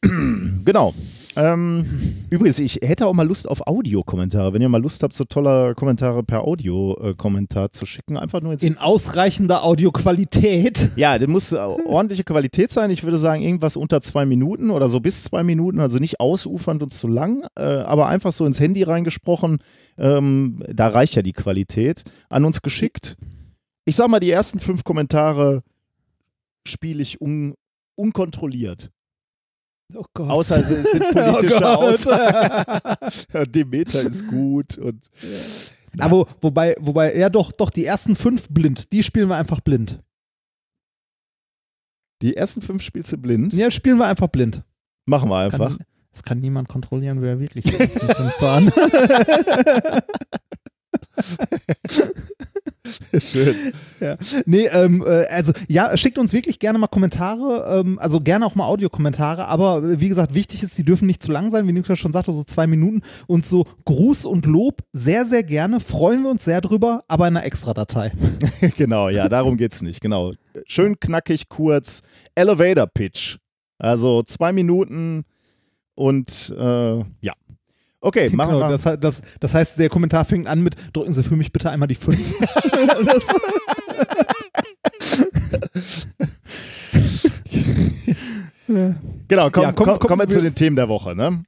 Genau. Ähm, übrigens, ich hätte auch mal Lust auf Audiokommentare. Wenn ihr mal Lust habt, so tolle Kommentare per Audio-Kommentar zu schicken, einfach nur ins In ausreichender Audioqualität. Ja, das muss äh, ordentliche Qualität sein. Ich würde sagen, irgendwas unter zwei Minuten oder so bis zwei Minuten, also nicht ausufernd und zu lang, äh, aber einfach so ins Handy reingesprochen. Ähm, da reicht ja die Qualität. An uns geschickt. Ich sag mal, die ersten fünf Kommentare spiele ich un unkontrolliert. Oh Gott. Außer es sind politische Oh. Aussagen. Demeter ist gut und Aber wobei, wobei, ja doch, doch, die ersten fünf blind, die spielen wir einfach blind. die ersten fünf spielst du blind. Ja, spielen wir einfach blind. Machen wir einfach. Kann, es kann niemand kontrollieren, wer wirklich die ersten fünf waren. Schön. Nee, ähm, äh, also ja, schickt uns wirklich gerne mal Kommentare, ähm, also gerne auch mal Audiokommentare, aber wie gesagt, wichtig ist, die dürfen nicht zu lang sein, wie Niklas schon sagte, so zwei Minuten und so Gruß und Lob sehr, sehr gerne, freuen wir uns sehr drüber, aber in einer Extra-Datei. genau, ja, darum geht's nicht. Genau. Schön knackig, kurz. Elevator Pitch. Also zwei Minuten und äh, ja. Okay, machen Genau, wir. das, das, das heißt, der Kommentar fängt an mit, drücken Sie für mich bitte einmal die fünf. das, genau, komm, Ja, komm, komm, komm, kommen wir zu den Themen der Woche. Ne?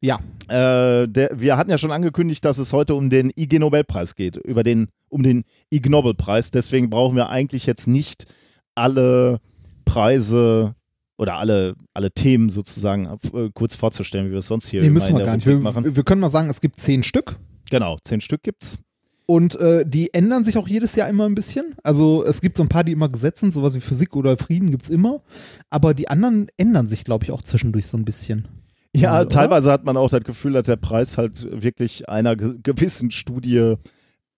ja, Äh, der, wir hatten ja schon angekündigt, dass es heute um den IG Nobelpreis geht, über den, um den Ig Nobelpreis. Deswegen brauchen wir eigentlich jetzt nicht alle Preise oder alle, alle Themen sozusagen äh, kurz vorzustellen, wie wir es sonst hier nee, müssen in wir der gar nicht. Rubrik Wir, machen. wir können mal sagen, es gibt zehn Stück. Genau, zehn Stück gibt's. Und äh, die ändern sich auch jedes Jahr immer ein bisschen. Also es gibt so ein paar, die immer gesetzt sind, sowas wie Physik oder Frieden gibt es immer. Aber die anderen ändern sich, glaube ich, auch zwischendurch so ein bisschen. Ja, Mal, oder? teilweise hat man auch das Gefühl, dass der Preis halt wirklich einer ge gewissen Studie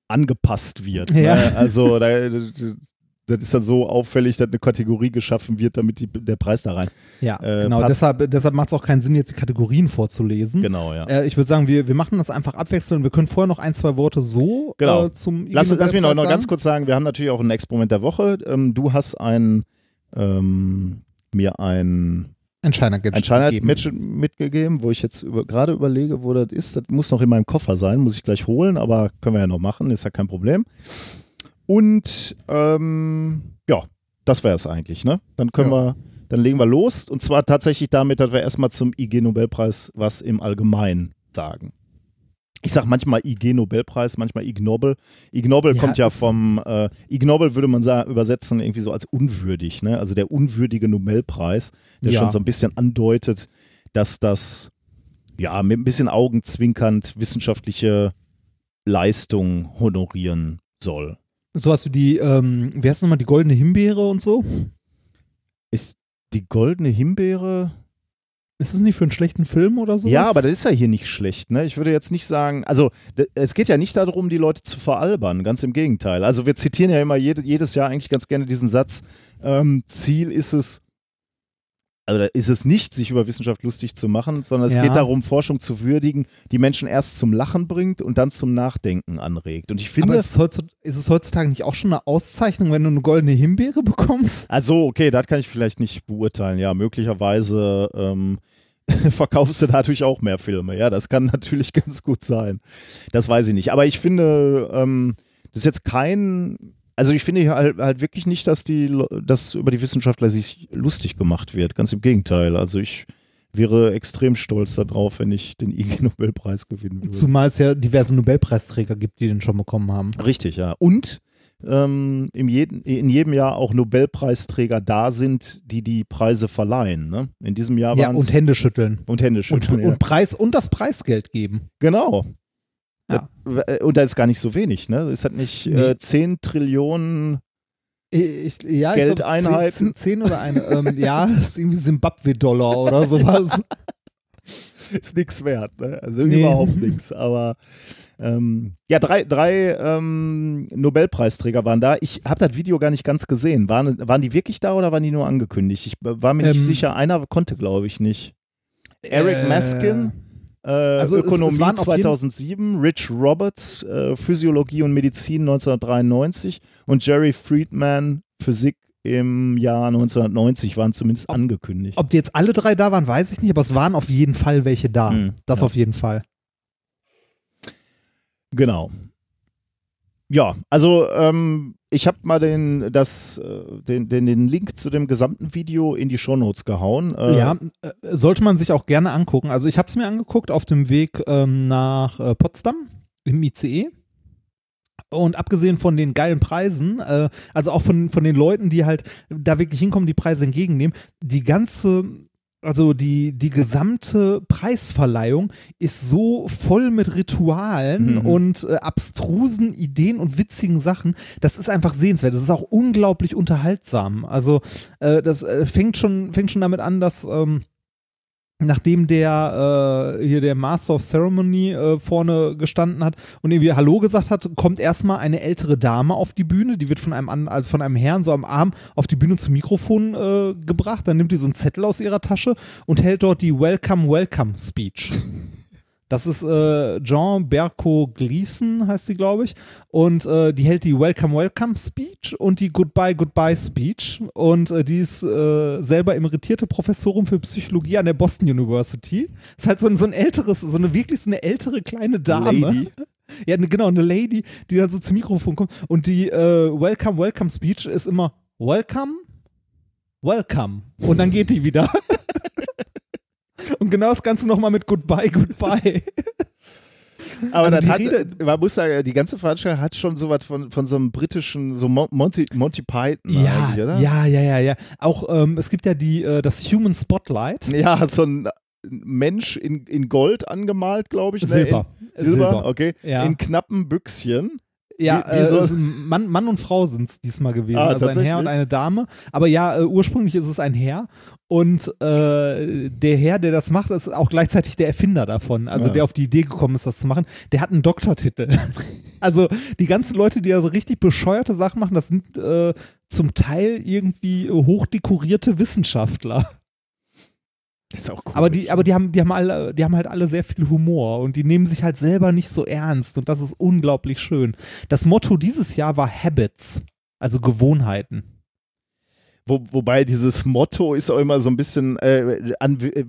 angepasst wird. Ja. Ne? Also da, das ist dann so auffällig, dass eine Kategorie geschaffen wird, damit die, der Preis da rein. Ja, Äh, genau. passt. Deshalb, deshalb macht es auch keinen Sinn, jetzt die Kategorien vorzulesen. Genau, ja. Äh, ich würde sagen, wir, wir machen das einfach abwechselnd. Wir können vorher noch ein, zwei Worte so Genau. äh, zum Lass, lass mich noch, noch ganz kurz sagen, wir haben natürlich auch ein Experiment der Woche. Ähm, du hast ein, ähm, mir ein, ein. Scheinheit-Match mitgegeben, wo ich jetzt über, gerade überlege, wo das ist. Das muss noch in meinem Koffer sein, muss ich gleich holen, aber können wir ja noch machen, ist ja kein Problem. Und ähm, ja, das wäre es eigentlich, ne? Dann können wir, dann legen wir los. Und zwar tatsächlich damit, dass wir erstmal zum IG Nobelpreis was im Allgemeinen sagen. Ich sag manchmal IG Nobelpreis, manchmal Ig Nobel. Ig Nobel Ja, kommt ja vom äh, Ig Nobel würde man sagen, übersetzen irgendwie so als unwürdig, ne? Also der unwürdige Nobelpreis, der Ja. schon so ein bisschen andeutet, dass das ja mit ein bisschen augenzwinkernd wissenschaftliche Leistung honorieren soll. Sowas wie die, ähm, wie heißt nochmal, die goldene Himbeere und so? Ist die goldene Himbeere Ist es nicht für einen schlechten Film oder so? Ja, aber das ist ja hier nicht schlecht. Ne? Ich würde jetzt nicht sagen, also es geht ja nicht darum, die Leute zu veralbern, ganz im Gegenteil. Also wir zitieren ja immer jede, jedes Jahr eigentlich ganz gerne diesen Satz, ähm, Ziel ist es, also ist es nicht, sich über Wissenschaft lustig zu machen, sondern es Ja. geht darum, Forschung zu würdigen, die Menschen erst zum Lachen bringt und dann zum Nachdenken anregt. Und ich finde, Aber ist es, heutzutage, ist es heutzutage nicht auch schon eine Auszeichnung, wenn du eine goldene Himbeere bekommst? Also, okay, das kann ich vielleicht nicht beurteilen. Ja, möglicherweise ähm, verkaufst du dadurch auch mehr Filme. Ja, das kann natürlich ganz gut sein. Das weiß ich nicht. Aber ich finde, ähm, das ist jetzt kein. Also ich finde halt, halt wirklich nicht, dass die, dass über die Wissenschaftler sich lustig gemacht wird. Ganz im Gegenteil. Also ich wäre extrem stolz darauf, wenn ich den IG Nobelpreis gewinnen würde. Zumal es ja diverse Nobelpreisträger gibt, die den schon bekommen haben. Richtig, ja. Und ähm, im jeden, in jedem Jahr auch Nobelpreisträger da sind, die die Preise verleihen. Ne? In diesem Jahr Ja, waren und Hände schütteln. und Hände Und, schütteln. ja. und, Preis, und das Preisgeld geben. genau. Ja. Da- Und da ist gar nicht so wenig, ne? Es hat nicht Nee. äh, 10 Trillionen. Ich, ja, Geldeinheiten? Ich glaub, zehn, zehn oder eine. ähm, ja, das ist irgendwie Zimbabwe-Dollar oder sowas. Ist nichts wert, ne? Also Nee. überhaupt nichts. Aber ähm, ja, drei, drei ähm, Nobelpreisträger waren da. Ich habe das Video gar nicht ganz gesehen. Waren, waren die wirklich da oder waren die nur angekündigt? Ich war mir nicht Ähm, sicher. Einer konnte, glaube ich, nicht. Eric Äh, Maskin, äh, also es- es Ökonomie auf jeden- 2007, Rich Roberts, äh, Physiologie und Medizin 1993 und Jerry Friedman, Physik im Jahr 1990 waren zumindest angekündigt. Ob die jetzt alle drei da waren, weiß ich nicht, aber es waren auf jeden Fall welche da. Hm, das ja. auf jeden Fall. Genau. Ja, also ähm, ich habe mal den, das, äh, den, den, den Link zu dem gesamten Video in die Shownotes gehauen. Äh, ja, äh, sollte man sich auch gerne angucken. Also ich habe es mir angeguckt auf dem Weg ähm, nach äh, Potsdam im ICE. Und abgesehen von den geilen Preisen, äh, also auch von, von den Leuten, die halt da wirklich hinkommen, die Preise entgegennehmen, die ganze, also die, die gesamte Preisverleihung ist so voll mit Ritualen Mhm. und äh, abstrusen Ideen und witzigen Sachen. Das ist einfach sehenswert. Das ist auch unglaublich unterhaltsam. Also äh, das äh, fängt schon, fängt schon damit an, dass ähm, nachdem der äh, hier der Master of Ceremony äh, vorne gestanden hat und irgendwie Hallo gesagt hat, kommt erstmal eine ältere Dame auf die Bühne, die wird von einem also von einem Herrn so am Arm auf die Bühne zum Mikrofon äh, gebracht, dann nimmt die so einen Zettel aus ihrer Tasche und hält dort die Welcome Welcome Speech. Das ist äh, Jean Berko Gleason, heißt sie, glaube ich. Und äh, die hält die Welcome, Welcome Speech und die Goodbye, Goodbye Speech. Und äh, die ist äh, selber emeritierte Professorin für Psychologie an der Boston University. Ist halt so ein, so ein älteres, so eine wirklich so eine ältere kleine Dame. Lady. Ja, ne, genau, eine Lady, die dann so zum Mikrofon kommt. Und die äh, Welcome, Welcome Speech ist immer Welcome, Welcome. Und dann geht die wieder. Und genau das Ganze nochmal mit Goodbye, Goodbye. Aber Also hat, Rede- man muss sagen, die ganze Veranstaltung hat schon sowas von, von so einem britischen, so Mon- Monty, Monty Python Ja, oder? ja, ja, ja, ja. Auch ähm, es gibt ja die, äh, das Human Spotlight. Ja, so ein Mensch in, in Gold angemalt, glaube ich. Silber. Ne? In, Silber, Silber. okay. Ja. In knappen Büchschen. Ja, Wie- äh, Mann, Mann und Frau sind es diesmal gewesen. Ah, also ein Herr und eine Dame. Aber ja, äh, ursprünglich ist es ein Herr. Und äh, der Herr, der das macht, ist auch gleichzeitig der Erfinder davon. Also Ja. der auf die Idee gekommen ist, das zu machen. Der hat einen Doktortitel. also die ganzen Leute, die da so richtig bescheuerte Sachen machen, das sind äh, zum Teil irgendwie hochdekorierte Wissenschaftler. Das ist auch cool. Aber die, aber die haben, die haben alle, die haben halt alle sehr viel Humor und die nehmen sich halt selber nicht so ernst und das ist unglaublich schön. Das Motto dieses Jahr war Habits, also Gewohnheiten. Wo, wobei dieses Motto ist auch immer so ein bisschen, äh, an, äh,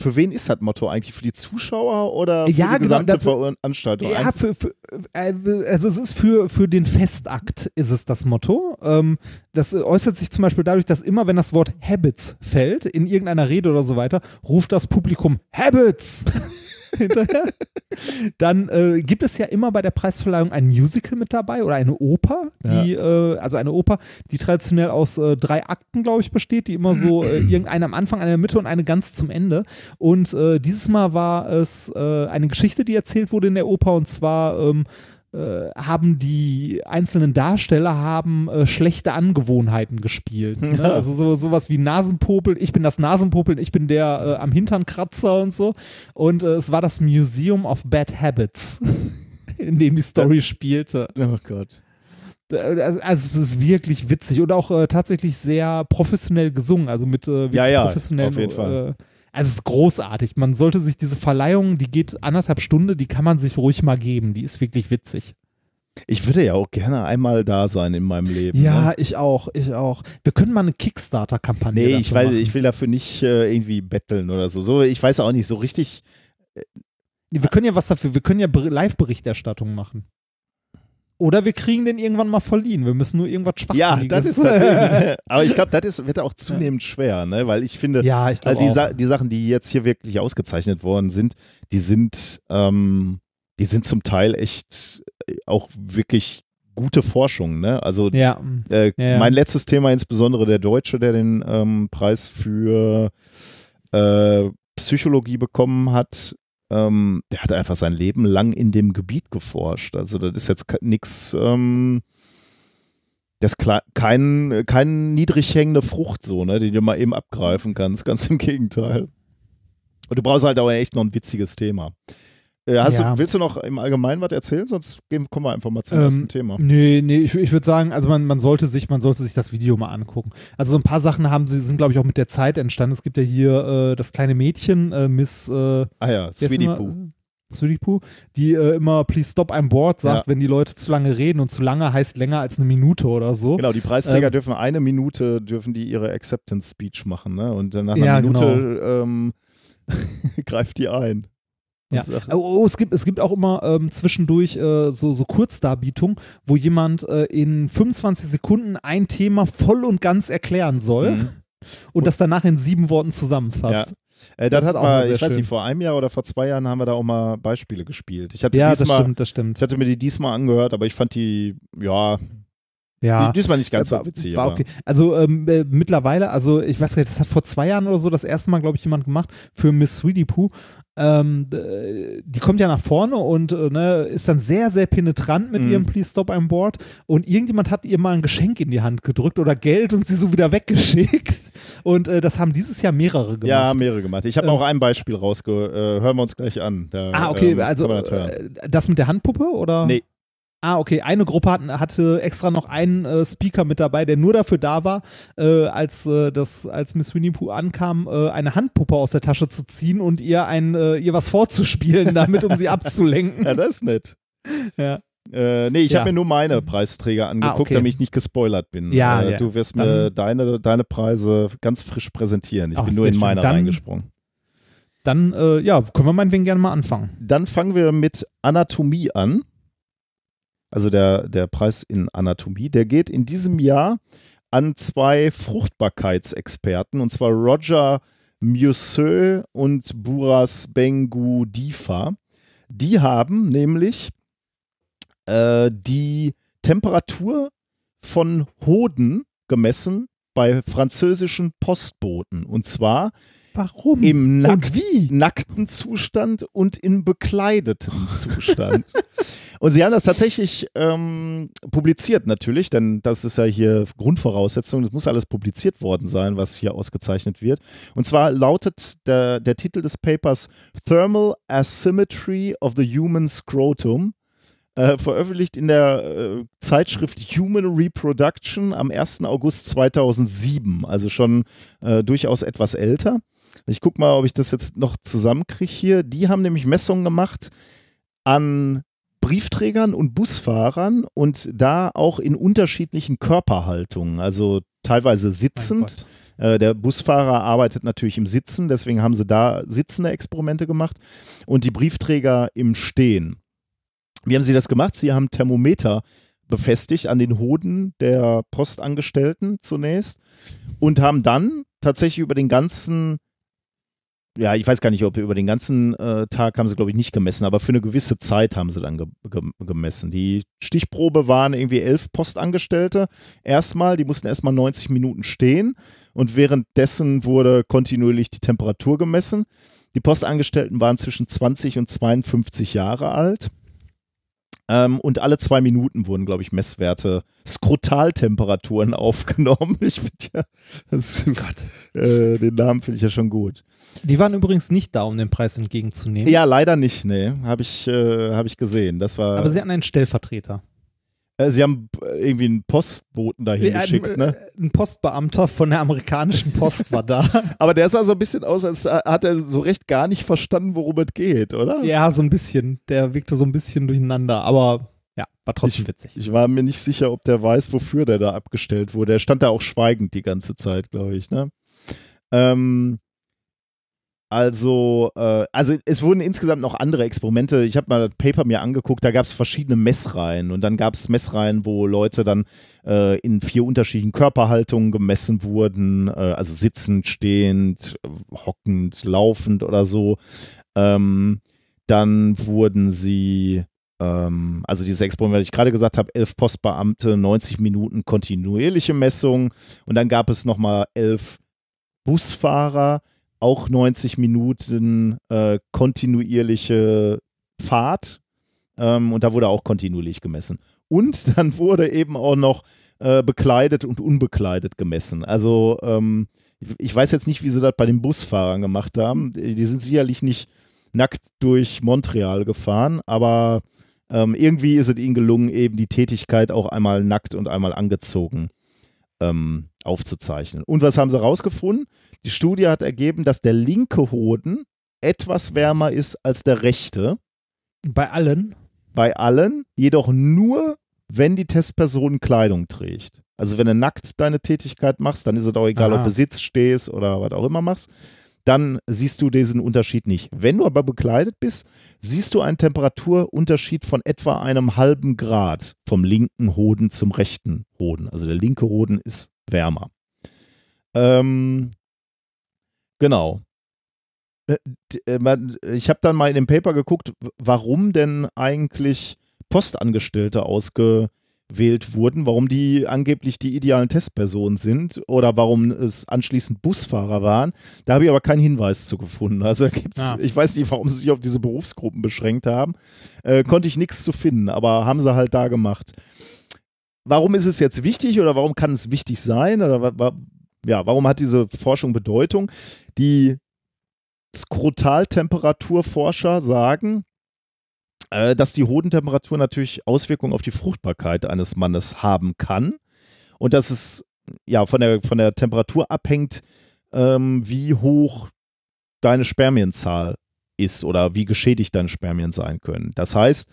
für wen ist das Motto eigentlich? Für die Zuschauer oder für Ja, die genau, gesamte das- Veranstaltung? Ja, für, für, äh, also es ist für, für den Festakt ist es das Motto. Ähm, das äußert sich zum Beispiel dadurch, dass immer, wenn das Wort Habits fällt, in irgendeiner Rede oder so weiter, ruft das Publikum Habits hinterher. Dann äh, gibt es ja immer bei der Preisverleihung ein Musical mit dabei oder eine Oper, die, äh, also eine Oper, die traditionell aus äh, drei Akten, glaube ich, besteht, die immer so äh, irgendeine am Anfang, eine in der Mitte und eine ganz zum Ende. Und äh, dieses Mal war es äh, eine Geschichte, die erzählt wurde in der Oper und zwar ähm, äh, haben die einzelnen Darsteller haben äh, schlechte Angewohnheiten gespielt. Ne? Ja. Also so sowas wie Nasenpopel, ich bin das Nasenpopeln, ich bin der äh, am Hinternkratzer und so. Und äh, es war das Museum of Bad Habits, in dem die Story spielte. Oh Gott. Äh, Also also es ist wirklich witzig und auch äh, tatsächlich sehr professionell gesungen, also mit äh, ja, professionellen. auf jeden Fall. Äh, also es ist großartig. Man sollte sich diese Verleihung, die geht anderthalb Stunden, die kann man sich ruhig mal geben. Die ist wirklich witzig. Ich würde ja auch gerne einmal da sein in meinem Leben. Ja, Ne? ich auch, ich auch. Wir können mal eine Kickstarter-Kampagne. Nee, dafür ich, weiß, machen. ich will dafür nicht äh, irgendwie betteln oder so. so. Ich weiß auch nicht so richtig. Nee, wir können ja was dafür, wir können ja Ber- Live-Berichterstattung machen. Oder wir kriegen den irgendwann mal verliehen. Wir müssen nur irgendwas Ja, Schwachsinniges. das ist aber ich glaube, das ist, wird auch zunehmend schwer, ne? weil ich finde, ja, ich also die. Sa die Sachen, die jetzt hier wirklich ausgezeichnet worden sind, die sind, ähm, die sind zum Teil echt äh, auch wirklich gute Forschung. Ne? Also Ja, Äh, Ja, ja. Mein letztes Thema, insbesondere der Deutsche, der den ähm, Preis für äh, Psychologie bekommen hat, ähm, der hat einfach sein Leben lang in dem Gebiet geforscht. Also das ist jetzt nichts, ähm, das ist kein, kein niedrig hängende Frucht so, ne, die du mal eben abgreifen kannst. Ganz im Gegenteil. Und du brauchst halt auch echt noch ein witziges Thema. Äh, hast Ja. du, willst du noch im Allgemeinen was erzählen? Sonst gehen, kommen wir einfach mal zum Ähm, ersten Thema. Nee, nee, ich, ich würde sagen, also man, man sollte sich, man sollte sich das Video mal angucken. Also so ein paar Sachen haben sie, sind, glaube ich, auch mit der Zeit entstanden. Es gibt ja hier äh, das kleine Mädchen, äh, Miss äh, Ah ja, Sweetie immer- Pooh. Sweetie Pooh, die äh, immer Please Stop I'm Bored sagt, Ja. wenn die Leute zu lange reden und zu lange heißt länger als eine Minute oder so. Genau, die Preisträger Ähm, dürfen eine Minute, dürfen die ihre Acceptance Speech machen, ne? Und dann nach einer Ja, Minute ähm, greift die ein. Ja. Oh, oh, es gibt, es gibt auch immer ähm, zwischendurch äh, so, so Kurzdarbietungen, wo jemand äh, in 25 Sekunden ein Thema voll und ganz erklären soll Mhm. und das danach in sieben Worten zusammenfasst. Äh, das, Das hat mal, ich weiß schön. nicht, vor einem Jahr oder vor zwei Jahren haben wir da auch mal Beispiele gespielt. Ich hatte Ja, das diesmal, stimmt, das stimmt. ich hatte mir die diesmal angehört, aber ich fand die, ja, Ja. die, diesmal nicht ganz so witzig. war okay. Also ähm, äh, mittlerweile, also ich weiß nicht, das hat vor zwei Jahren oder so das erste Mal, glaube ich, jemand gemacht für Miss Sweetie Pooh. Ähm, äh, die kommt ja nach vorne und äh, ne, ist dann sehr, sehr penetrant mit Mhm. ihrem Please Stop I'm Board und irgendjemand hat ihr mal ein Geschenk in die Hand gedrückt oder Geld und sie so wieder weggeschickt und äh, das haben dieses Jahr mehrere gemacht. Ja, mehrere gemacht. Ich habe Ähm, auch ein Beispiel rausge... Äh, hören wir uns gleich an. Da, Ah, okay, ähm, also äh, das mit der Handpuppe oder? Nee. Ah, okay. Eine Gruppe hat, hatte extra noch einen äh, Speaker mit dabei, der nur dafür da war, äh, als, äh, das, als Miss Winnie Pooh ankam, äh, eine Handpuppe aus der Tasche zu ziehen und ihr, ein, äh, ihr was vorzuspielen, damit, um sie abzulenken. Ja, das ist nett. Ja. Äh, nee, ich Ja. habe mir nur meine Preisträger angeguckt, okay. damit ich nicht gespoilert bin. Ja, äh, ja. Du wirst mir Dann- deine, deine Preise ganz frisch präsentieren. Ich Ach, bin nur in meine Dann- reingesprungen. Dann, äh, ja, können wir meinetwegen gerne mal anfangen. Dann fangen wir mit Anatomie an. Also der, der Preis in Anatomie. Der geht in diesem Jahr an zwei Fruchtbarkeitsexperten, und zwar Roger Musseux und Buras Bengu Difa. Die haben nämlich äh, die Temperatur von Hoden gemessen bei französischen Postboten. Und zwar Warum? im Nack nackten Zustand und in bekleidetem Zustand. und sie haben das tatsächlich ähm, publiziert natürlich, denn das ist ja hier Grundvoraussetzung, es muss alles publiziert worden sein, was hier ausgezeichnet wird. Und zwar lautet der, der Titel des Papers Thermal Asymmetry of the Human Scrotum. Äh, veröffentlicht in der äh, Zeitschrift Human Reproduction am 1. August 2007, also schon äh, durchaus etwas älter. Ich gucke mal, ob ich das jetzt noch zusammenkriege hier. Die haben nämlich Messungen gemacht an Briefträgern und Busfahrern und da auch in unterschiedlichen Körperhaltungen, also teilweise sitzend. Äh, der Busfahrer arbeitet natürlich im Sitzen, deswegen haben sie da sitzende Experimente gemacht und die Briefträger im Stehen. Wie haben sie das gemacht? Sie haben Thermometer befestigt an den Hoden der Postangestellten zunächst und haben dann tatsächlich über den ganzen ja, ich weiß gar nicht, ob über den ganzen äh, Tag haben sie, glaube ich, nicht gemessen, aber für eine gewisse Zeit haben sie dann ge ge gemessen. Die Stichprobe waren irgendwie elf Postangestellte. Erstmal, die mussten erstmal 90 Minuten stehen und währenddessen wurde kontinuierlich die Temperatur gemessen. Die Postangestellten waren zwischen 20 und 52 Jahre alt. Ähm, und alle zwei Minuten wurden, glaube ich, Messwerte, Skrotaltemperaturen aufgenommen. Ich finde ja, das, äh, den Namen finde ich ja schon gut. Die waren übrigens nicht da, um den Preis entgegenzunehmen. Ja, leider nicht, nee. Habe ich, äh, hab ich gesehen. Das war, Aber sie hatten einen Stellvertreter. Äh, sie haben äh, irgendwie einen Postboten dahin Ein, geschickt, ne? äh, ein Postbeamter von der amerikanischen Post war da. Aber der sah so ein bisschen aus, als hat er so recht gar nicht verstanden, worum es geht, oder? ja, so ein bisschen. Der wirkte so ein bisschen durcheinander, aber ja, war trotzdem witzig. Ich war mir nicht sicher, ob der weiß, wofür der da abgestellt wurde. Er stand da auch schweigend die ganze Zeit, glaube ich, ne? Ähm, also, äh, also es wurden insgesamt noch andere Experimente. Ich habe mal das Paper mir angeguckt, da gab es verschiedene Messreihen und dann gab es Messreihen, wo Leute dann äh, in vier unterschiedlichen Körperhaltungen gemessen wurden, äh, also sitzend, stehend, hockend, laufend oder so. Ähm, dann wurden sie ähm, also dieses Experiment, was ich gerade gesagt habe, elf Postbeamte, 90 Minuten kontinuierliche Messung und dann gab es nochmal elf Busfahrer, auch 90 Minuten äh, kontinuierliche Fahrt ähm, und da wurde auch kontinuierlich gemessen. Und dann wurde eben auch noch äh, bekleidet und unbekleidet gemessen. Also ähm, ich, weiß jetzt nicht, wie sie das bei den Busfahrern gemacht haben. Die sind sicherlich nicht nackt durch Montreal gefahren, aber ähm, irgendwie ist es ihnen gelungen, eben die Tätigkeit auch einmal nackt und einmal angezogen ähm, aufzuzeichnen. Und was haben sie rausgefunden? Die Studie hat ergeben, dass der linke Hoden etwas wärmer ist als der rechte. Bei allen. Bei allen, jedoch nur, wenn die Testperson Kleidung trägt. Also wenn du nackt deine Tätigkeit machst, dann ist es auch egal, Aha. ob du sitzt, stehst oder was auch immer machst. Dann siehst du diesen Unterschied nicht. Wenn du aber bekleidet bist, siehst du einen Temperaturunterschied von etwa einem halben Grad vom linken Hoden zum rechten Hoden. Also der linke Hoden ist wärmer. Ähm, genau. Äh, äh, Ich habe dann mal in dem Paper geguckt, warum denn eigentlich Postangestellte ausgewählt wurden, warum die angeblich die idealen Testpersonen sind oder warum es anschließend Busfahrer waren. Da habe ich aber keinen Hinweis zu gefunden. Also gibt's, Ah. ich weiß nicht, warum sie sich auf diese Berufsgruppen beschränkt haben. Äh, konnte ich nichts zu finden, aber haben sie halt da gemacht. Warum ist es jetzt wichtig oder warum kann es wichtig sein? Oder ja, warum hat diese Forschung Bedeutung? Die Skrotaltemperaturforscher sagen, äh, dass die Hodentemperatur natürlich Auswirkungen auf die Fruchtbarkeit eines Mannes haben kann und dass es ja von der, von der Temperatur abhängt, ähm, wie hoch deine Spermienzahl ist oder wie geschädigt deine Spermien sein können. Das heißt,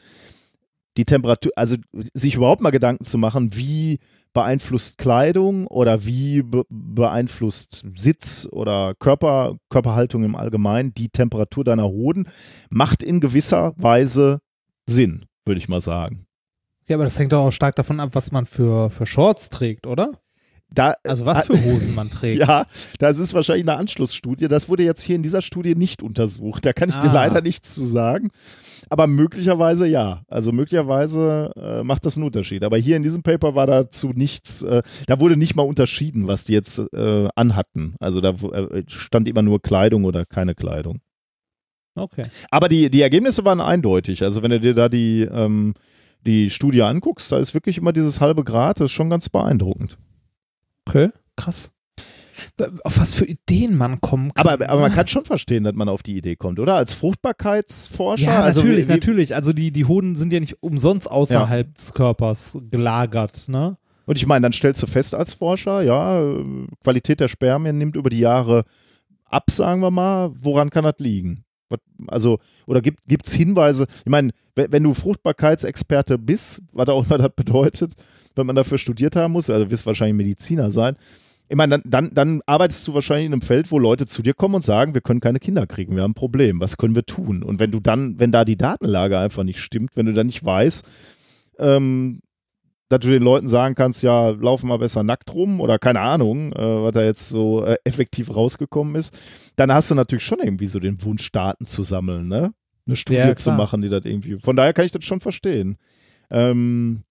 die Temperatur, also sich überhaupt mal Gedanken zu machen, wie beeinflusst Kleidung oder wie be beeinflusst Sitz oder Körper, Körperhaltung im Allgemeinen die Temperatur deiner Hoden, macht in gewisser Weise Sinn, würde ich mal sagen. Ja, aber das hängt doch auch stark davon ab, was man für, für Shorts trägt, oder? Da, Also was für Hosen man trägt. Ja, das ist wahrscheinlich eine Anschlussstudie. Das wurde jetzt hier in dieser Studie nicht untersucht. Da kann ich dir Ah. leider nichts zu sagen. Aber möglicherweise ja. Also möglicherweise äh, macht das einen Unterschied. Aber hier in diesem Paper war dazu nichts, äh, da wurde nicht mal unterschieden, was die jetzt äh, anhatten. Also da äh, stand immer nur Kleidung oder keine Kleidung. Okay. Aber die, die Ergebnisse waren eindeutig. Also wenn du dir da die, ähm, die Studie anguckst, da ist wirklich immer dieses halbe Grad, das ist schon ganz beeindruckend. Okay, krass. Auf was für Ideen man kommen kann. Aber, aber man kann schon verstehen, dass man auf die Idee kommt, oder? Als Fruchtbarkeitsforscher. ja, also natürlich, wie, natürlich. Also die, die Hoden sind ja nicht umsonst außerhalb des Körpers gelagert, ne? Und ich meine, dann stellst du fest als Forscher, ja, Qualität der Spermien nimmt über die Jahre ab, sagen wir mal. Woran kann das liegen? Also, oder gibt es Hinweise? Ich meine, wenn, wenn du Fruchtbarkeitsexperte bist, was auch immer das bedeutet, wenn man dafür studiert haben muss, also du wirst wahrscheinlich Mediziner sein. Ich meine, dann, dann, dann arbeitest du wahrscheinlich in einem Feld, wo Leute zu dir kommen und sagen, wir können keine Kinder kriegen, wir haben ein Problem, was können wir tun? Und wenn du dann, wenn da die Datenlage einfach nicht stimmt, wenn du dann nicht weißt, ähm, dass du den Leuten sagen kannst, ja, laufen mal besser nackt rum oder keine Ahnung, äh, was da jetzt so äh, effektiv rausgekommen ist, dann hast du natürlich schon irgendwie so den Wunsch, Daten zu sammeln, ne? Eine Studie Ja, zu machen, die das irgendwie. Von daher kann ich das schon verstehen. Ähm,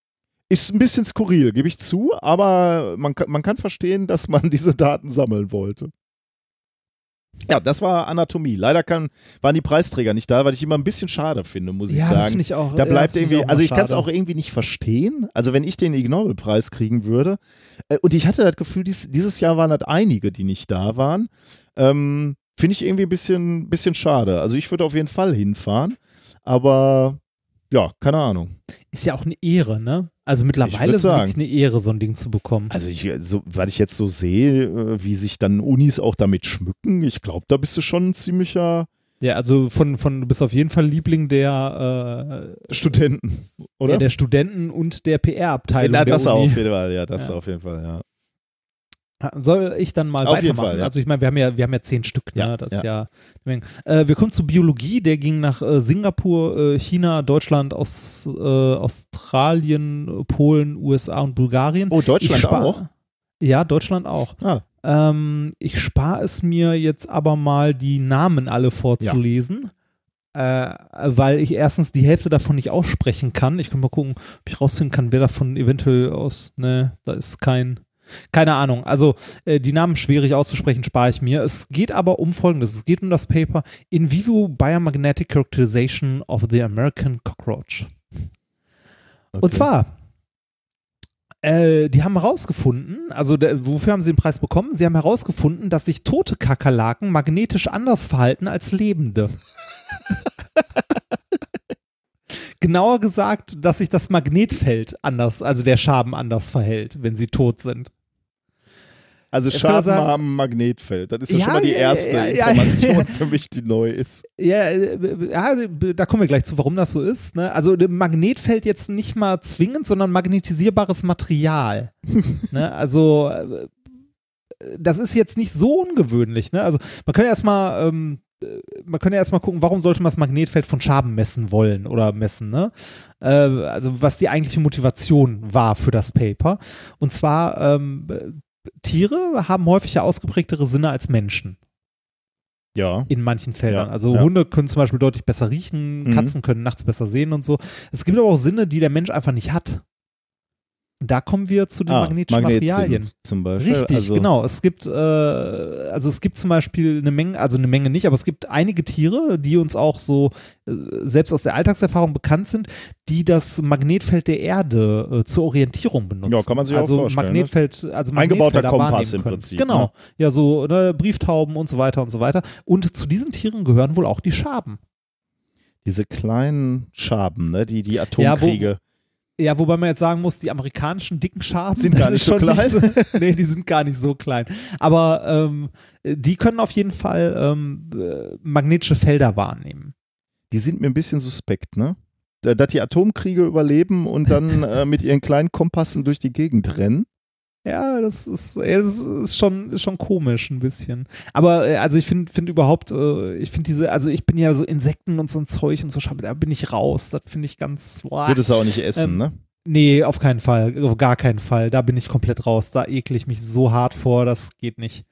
ist ein bisschen skurril, gebe ich zu, aber man kann, man kann verstehen, dass man diese Daten sammeln wollte. Ja, das war Anatomie. Leider kann, waren die Preisträger nicht da, weil ich immer ein bisschen schade finde, muss ich ja, sagen. das finde ich auch. Da ja, bleibt find irgendwie, also ich kann es auch irgendwie nicht verstehen. Also wenn ich den Ig Nobel-Preis kriegen würde, äh, und ich hatte das Gefühl, dies, dieses Jahr waren das einige, die nicht da waren, ähm, finde ich irgendwie ein bisschen, bisschen schade. Also ich würde auf jeden Fall hinfahren, aber ja, keine Ahnung. Ist ja auch eine Ehre, ne? Also mittlerweile ist es wirklich eine Ehre, so ein Ding zu bekommen. Also ich, so, weil ich jetzt so sehe, äh, wie sich dann Unis auch damit schmücken, ich glaube, da bist du schon ein ziemlicher Ja, also von, von du bist auf jeden Fall Liebling der, äh, Studenten, oder? ja, der Studenten und der PR-Abteilung. Der das Uni. auf jeden Fall, ja, das Ja. auf jeden Fall, ja. Soll ich dann mal Auf weitermachen? Fall, ja. Also ich meine, wir haben ja, wir haben ja zehn Stück, ne? Ja, das ist ja. Äh, wir kommen zu Biologie, der ging nach äh, Singapur, äh, China, Deutschland, aus, äh, Australien, Polen, USA und Bulgarien. Oh, Deutschland auch? Ja, Deutschland auch. Ah. Ähm, ich spare es mir jetzt aber mal, die Namen alle vorzulesen. Äh, weil ich erstens die Hälfte davon nicht aussprechen kann. Ich kann mal gucken, ob ich rausfinden kann, wer davon eventuell aus. Ne, da ist kein. Keine Ahnung. Also äh, die Namen schwierig auszusprechen, spare ich mir. Es geht aber um Folgendes. Es geht um das Paper In Vivo Biomagnetic Characterization of the American Cockroach. Und Okay. zwar, äh, die haben herausgefunden, also der, wofür haben sie den Preis bekommen? Sie haben herausgefunden, dass sich tote Kakerlaken magnetisch anders verhalten als lebende. Genauer gesagt, dass sich das Magnetfeld anders, also der Schaben anders verhält, wenn sie tot sind. Also Jetzt sagen- haben ein Magnetfeld. Das ist ja, Ja, schon mal die erste ja, ja, Information für mich, die neu ist. Ja, äh, ja, da kommen wir gleich zu, warum das so ist. Ne? Also ein Magnetfeld jetzt nicht mal zwingend, sondern magnetisierbares Material. ne? Also äh, das ist jetzt nicht so ungewöhnlich. Ne? Also man kann ja erstmal ähm, äh, man kann ja erstmal gucken, warum sollte man das Magnetfeld von Schaben messen wollen oder messen, ne? Äh, also was die eigentliche Motivation war für das Paper. Und zwar ähm, Tiere haben häufig ja ausgeprägtere Sinne als Menschen Ja. in manchen Feldern. Ja, also ja. Hunde können zum Beispiel deutlich besser riechen, Mhm. Katzen können nachts besser sehen und so. Es gibt aber auch Sinne, die der Mensch einfach nicht hat. Da kommen wir zu den Ah, magnetischen Magnetsinn Materialien. Zum Beispiel. Richtig, also, genau. Es gibt, äh, also es gibt zum Beispiel eine Menge, also eine Menge nicht, aber es gibt einige Tiere, die uns auch so äh, selbst aus der Alltagserfahrung bekannt sind, die das Magnetfeld der Erde äh, zur Orientierung benutzen. Ja, kann man sich auch also vorstellen, ne? Magnetfeld, also Eingebauter Kompass im. Prinzip, Genau. ne? Ja, so ne, Brieftauben und so weiter und so weiter. Und zu diesen Tieren gehören wohl auch die Schaben. Diese kleinen Schaben, ne? die, die Atomkriege. Ja, wobei man jetzt sagen muss, die amerikanischen dicken Schaben Sind gar nicht so klein. so, nee, die sind gar nicht so klein. Aber ähm, die können auf jeden Fall ähm, äh, magnetische Felder wahrnehmen. die sind mir ein bisschen suspekt, ne? Da- Dass die Atomkriege überleben und dann äh, mit ihren kleinen Kompassen durch die Gegend rennen. Ja, das ist, das ist schon, schon komisch ein bisschen. Aber äh, also ich finde find überhaupt, äh, ich finde diese, also ich bin ja so Insekten und so ein Zeug und so, da bin ich raus. Das finde ich ganz. Boah. Würdest du auch nicht essen, Ähm, ne? Nee, auf keinen Fall. Auf gar keinen Fall. Da bin ich komplett raus. Da ekle ich mich so hart vor, das geht nicht.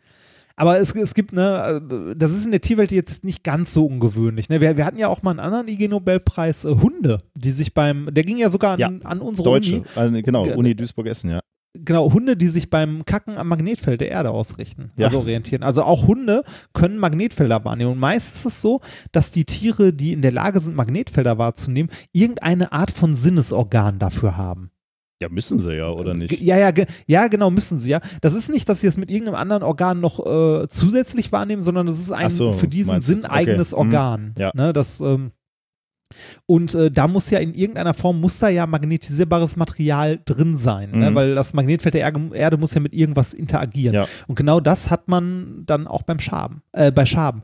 Aber es, es gibt, ne, äh, das ist in der Tierwelt jetzt nicht ganz so ungewöhnlich. Ne? Wir, wir hatten ja auch mal einen anderen IG-Nobelpreis, äh, Hunde, die sich beim, der ging ja sogar an, Ja, an unsere Deutsche. Uni. Äh, genau, Ge- Uni Duisburg-Essen, ja. Genau, Hunde, die sich beim Kacken am Magnetfeld der Erde ausrichten, Ja. also orientieren. Also auch Hunde können Magnetfelder wahrnehmen. Und meist ist es so, dass die Tiere, die in der Lage sind, Magnetfelder wahrzunehmen, irgendeine Art von Sinnesorgan dafür haben. Ja, müssen sie ja, oder nicht? Ja, ja, ja, genau, müssen sie ja. Das ist nicht, dass sie es mit irgendeinem anderen Organ noch äh, zusätzlich wahrnehmen, sondern das ist ein so, für diesen? Sinn Okay. eigenes Mhm. Organ. Ja. Ne, das, ähm, und äh, da muss ja in irgendeiner Form muss da ja magnetisierbares Material drin sein, ne? Mhm. weil das Magnetfeld der Erde, Erde muss ja mit irgendwas interagieren. Ja. Und genau das hat man dann auch beim Schaben, äh, bei Schaben.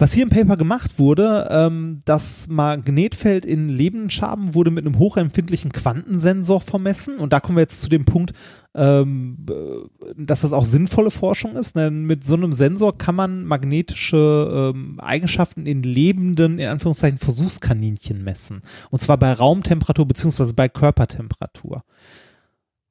Was hier im Paper gemacht wurde, ähm, das Magnetfeld in lebenden Schaben wurde mit einem hochempfindlichen Quantensensor vermessen. Und da kommen wir jetzt zu dem Punkt, ähm, äh, dass das auch sinnvolle Forschung ist. Denn mit so einem Sensor kann man magnetische ähm, Eigenschaften in lebenden, in Anführungszeichen, Versuchskaninchen messen. Und zwar bei Raumtemperatur beziehungsweise bei Körpertemperatur.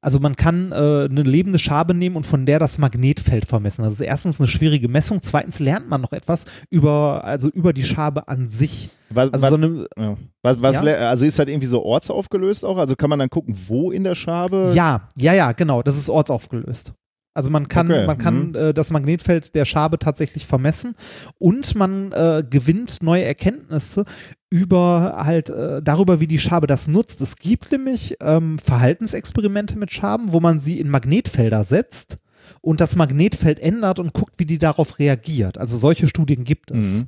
Also man kann äh, eine lebende Schabe nehmen und von der das Magnetfeld vermessen. Das ist erstens eine schwierige Messung, zweitens lernt man noch etwas über, also über die Schabe an sich. Was, Also was, so eine, ja. was, was, Ja? also ist halt irgendwie so ortsaufgelöst auch? Also kann man dann gucken, wo in der Schave? ja, ja, ja, genau, das ist ortsaufgelöst. Also man kann, Okay, man kann mhm. äh, das Magnetfeld der Schabe tatsächlich vermessen und man äh, gewinnt neue Erkenntnisse über halt äh, darüber, wie die Schabe das nutzt. Es gibt nämlich ähm, Verhaltensexperimente mit Schaben, wo man sie in Magnetfelder setzt und das Magnetfeld ändert und guckt, wie die darauf reagiert. Also solche Studien gibt es. Mhm.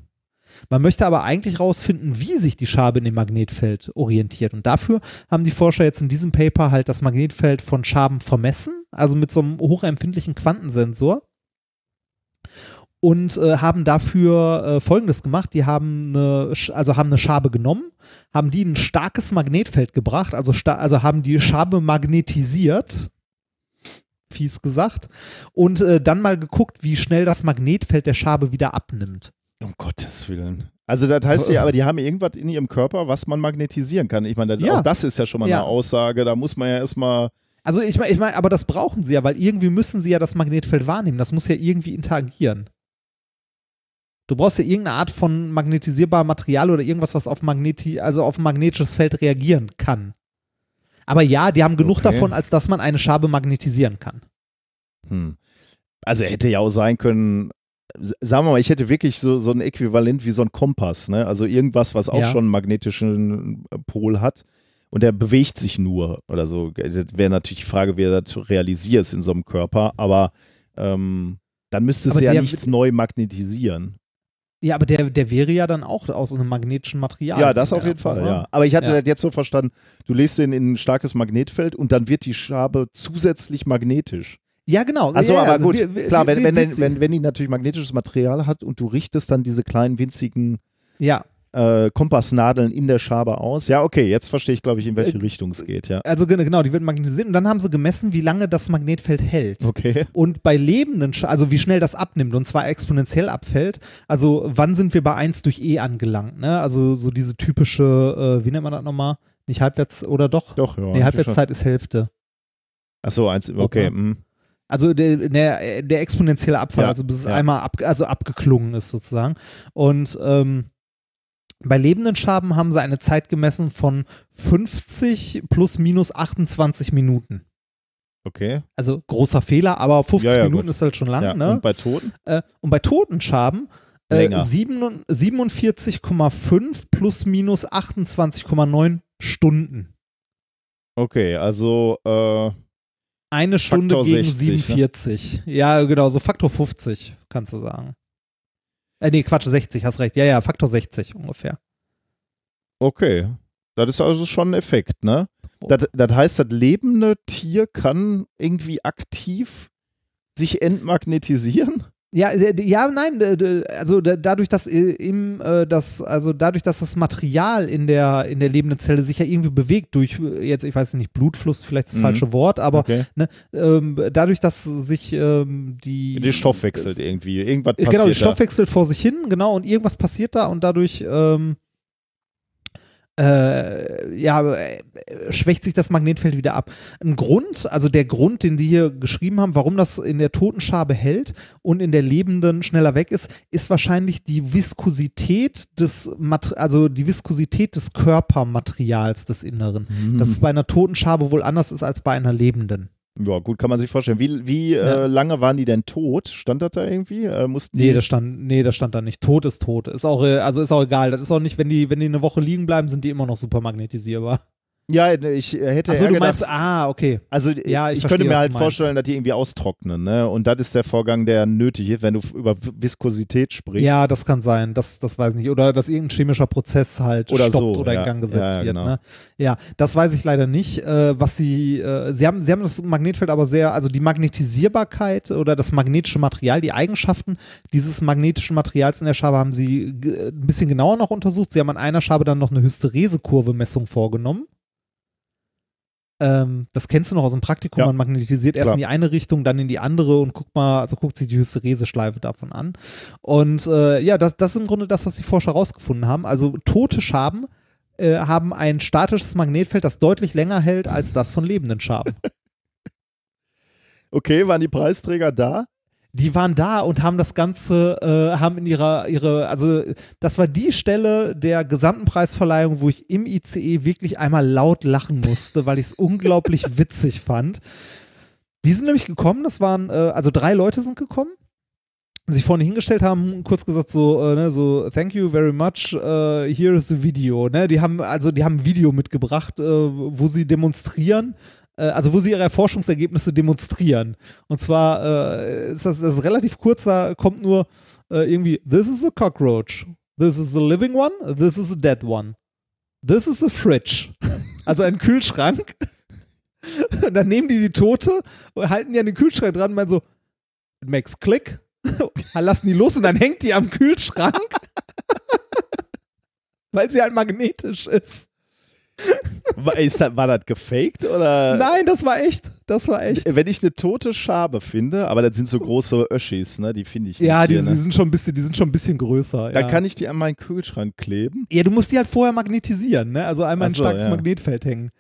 Man möchte aber eigentlich rausfinden, wie sich die Schabe in dem Magnetfeld orientiert. Und dafür haben die Forscher jetzt in diesem Paper halt das Magnetfeld von Schaben vermessen, also mit so einem hochempfindlichen Quantensensor. Und äh, haben dafür äh, Folgendes gemacht: Die haben eine, also haben eine Schabe genommen, haben die in ein starkes Magnetfeld gebracht, also, sta also haben die Schabe magnetisiert, fies gesagt, und äh, dann mal geguckt, wie schnell das Magnetfeld der Schabe wieder abnimmt. Um Gottes Willen. Also das heißt ja, aber die haben irgendwas in ihrem Körper, was man magnetisieren kann. Ich meine, das, Ja. auch das ist ja schon mal Ja. eine Aussage. Da muss man ja erstmal. Also ich meine, ich mein, aber das brauchen sie ja, weil irgendwie müssen sie ja das Magnetfeld wahrnehmen. Das muss ja irgendwie interagieren. Du brauchst ja irgendeine Art von magnetisierbarem Material oder irgendwas, was auf Magneti also auf ein magnetisches Feld reagieren kann. Aber ja, die haben genug Okay. davon, als dass man eine Schabe magnetisieren kann. Hm. Also hätte ja auch sein können, sagen wir mal, ich hätte wirklich so, so ein Äquivalent wie so ein Kompass, ne? Also irgendwas, was auch Ja. schon einen magnetischen äh, Pol hat. Und der bewegt sich nur oder so. Das wäre natürlich die Frage, wie du das realisierst in so einem Körper, aber ähm, dann müsstest Aber du ja nichts neu magnetisieren. Ja, aber der, der wäre ja dann auch aus einem magnetischen Material. Ja, das auf jeden Fall, Form, ja. Aber ich hatte Ja. das jetzt so verstanden, du legst den in ein starkes Magnetfeld und dann wird die Schabe zusätzlich magnetisch. Ja, genau. Achso, ja, aber also gut, wie- klar, wenn, wie- wenn, wenn, wenn, wenn die natürlich magnetisches Material hat und du richtest dann diese kleinen winzigen Ja, äh, Kompassnadeln in der Schabe aus. Ja, okay, jetzt verstehe ich, glaube ich, in welche Äh, Richtung es geht, ja. also gen- genau, die wird magnetisiert und dann haben sie gemessen, wie lange das Magnetfeld hält. Okay. Und bei lebenden, Sch- also wie schnell das abnimmt und zwar exponentiell abfällt, also wann sind wir bei 1 durch E angelangt, ne? Also so diese typische, äh, wie nennt man das nochmal? Nicht Halbwerts oder doch? Doch, ja. nee, Halbwertszeit ist Hälfte. Achso, eins, okay. Okay. Also der, der, der exponentielle Abfall, Ja, also bis es ja. einmal ab, also abgeklungen ist sozusagen. Und ähm, bei lebenden Schaben haben sie eine Zeit gemessen von 50 plus minus 28 Minuten. Okay. Also großer Fehler, aber 50 Ja, Minuten gut. ist halt schon lang, ne? Und bei Toten? Äh, und bei Totenschaben äh, Länger. 7 47,5 plus minus 28,9 Stunden. Okay, also äh, Eine Stunde Faktor gegen 60, ne? 47. Ja, genau, so Faktor 50, kannst du sagen. Äh, nee, Quatsch, 60, hast recht. Ja, ja, Faktor 60 ungefähr. okay. Das ist also schon ein Effekt, ne? Das, das heißt, das lebende Tier kann irgendwie aktiv sich entmagnetisieren? Ja, äh, ja, nein, also dadurch, dass äh, im äh, das, also dadurch, dass das Material in der in der lebenden Zelle sich ja irgendwie bewegt durch jetzt, ich weiß nicht, Blutfluss, vielleicht das Mhm. falsche Wort, aber okay. ähm, dadurch, dass sich ähm, die Die Stoff wechselt irgendwie. Irgendwas passiert Genau, da. Stoff wechselt vor sich hin, genau, und irgendwas passiert da und dadurch ähm, äh, ja, äh, schwächt sich das Magnetfeld wieder ab. Ein Grund, also der Grund, den die hier geschrieben haben, warum das in der toten Schabe hält und in der lebenden schneller weg ist, ist wahrscheinlich die Viskosität des, Mat also die Viskosität des Körpermaterials des Inneren. Mhm. Das bei einer toten Schabe wohl anders ist als bei einer lebenden. Ja, gut, kann man sich vorstellen. Wie, wie Ja. äh, lange waren die denn tot? Stand das da irgendwie? Äh, mussten Nee, das stand, nee, das stand da nicht. Tot ist tot. Ist auch, äh, also ist auch egal. Das ist auch nicht, wenn die, wenn die eine Woche liegen bleiben, sind die immer noch super magnetisierbar. Ja, ich äh, hätte eher du gedacht, meinst, ah, okay. also Ja, ich ich, könnte mir halt vorstellen, dass die irgendwie austrocknen, ne? Und das ist der Vorgang, der nötig ist, wenn du über Viskosität sprichst. Ja, das kann sein. Das, das weiß ich nicht. Oder dass irgendein chemischer Prozess halt Oder stoppt so, oder ja. in Gang gesetzt Ja, ja, wird. genau. Ne? Ja, das weiß ich leider nicht. Äh, was sie, äh, sie haben, sie haben das Magnetfeld aber sehr, also die Magnetisierbarkeit oder das magnetische Material, die Eigenschaften dieses magnetischen Materials in der Schabe haben sie g- ein bisschen genauer noch untersucht. Sie haben an einer Schabe dann noch eine Hysterese-Kurve-Messung vorgenommen. Ähm, das kennst du noch aus dem Praktikum. Ja. Man magnetisiert erst Klar. in die eine Richtung, dann in die andere und guckt mal, also guckt sich die Hysterese-Schleife davon an. Und äh, ja, das, das ist im Grunde das, was die Forscher herausgefunden haben. Also tote Schaben äh, haben ein statisches Magnetfeld, das deutlich länger hält als das von lebenden Schaben. Okay, waren die Preisträger da? Die waren da und haben das Ganze, äh, haben in ihrer, ihre, also das war die Stelle der gesamten Preisverleihung, wo ich im ICE wirklich einmal laut lachen musste, weil ich es unglaublich witzig fand. Die sind nämlich gekommen, das waren, äh, also drei Leute sind gekommen, sich vorne hingestellt haben, kurz gesagt so, äh, ne, so, thank you very much, uh, here is the video, ne, die haben, also die haben ein Video mitgebracht, äh, wo sie demonstrieren, also wo sie ihre Forschungsergebnisse demonstrieren. Und zwar äh, ist das, das ist relativ kurz, da kommt nur äh, irgendwie, this is a cockroach, this is a living one, this is a dead one, this is a fridge. Also ein Kühlschrank. Und dann nehmen die die Tote, halten die an den Kühlschrank dran und meinen so, it makes click, lassen die los und dann hängt die am Kühlschrank, weil sie halt magnetisch ist. War, ist das, war das gefaked oder? Nein, das war echt. Das war echt. Wenn ich eine tote Schabe finde, aber das sind so große Öschis, ne? Die finde ich nicht. Ja, die, hier, die ne? sind schon ein bisschen, die sind schon ein bisschen größer. Dann ja. kann ich die an meinen Kühlschrank kleben. ja, du musst die halt vorher magnetisieren, ne? Also einmal Ach ein so, starkes ja. Magnetfeld hängen.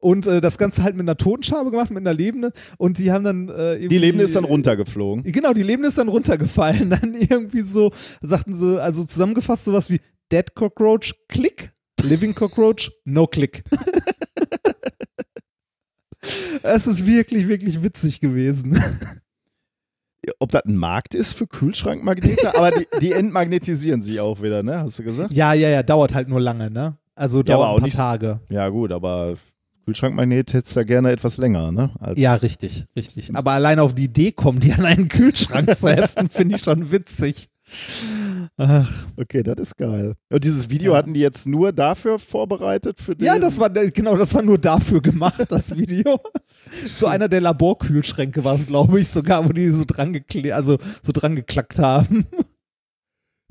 Und äh, das Ganze halt mit einer Totenschabe gemacht, mit einer lebenden. Und die haben dann äh, Die Lebende ist dann runtergeflogen. Genau, die Lebende ist dann runtergefallen. Dann irgendwie so, sagten sie, also zusammengefasst sowas wie Dead Cockroach, Click. Living Cockroach, no Click. Es ist wirklich, wirklich witzig gewesen. Ob das ein Markt ist für Kühlschrankmagnete, aber die, die entmagnetisieren sich auch wieder, ne? Hast du gesagt? Ja, ja, ja, dauert halt nur lange, ne? Also Ja, dauert auch ein paar nicht- Tage. Ja, gut, aber Kühlschrankmagnet hättest du ja gerne etwas länger, ne? Als Ja, richtig, richtig. Aber alleine auf die Idee kommen, die an einen Kühlschrank zu heften, finde ich schon witzig. Ach, Okay, das ist geil. Und dieses Video Ja. hatten die jetzt nur dafür vorbereitet für den. ja, das war genau, das war nur dafür gemacht, das Video. so einer der Laborkühlschränke war es, glaube ich, sogar, wo die so dran gekle also so dran geklackt haben.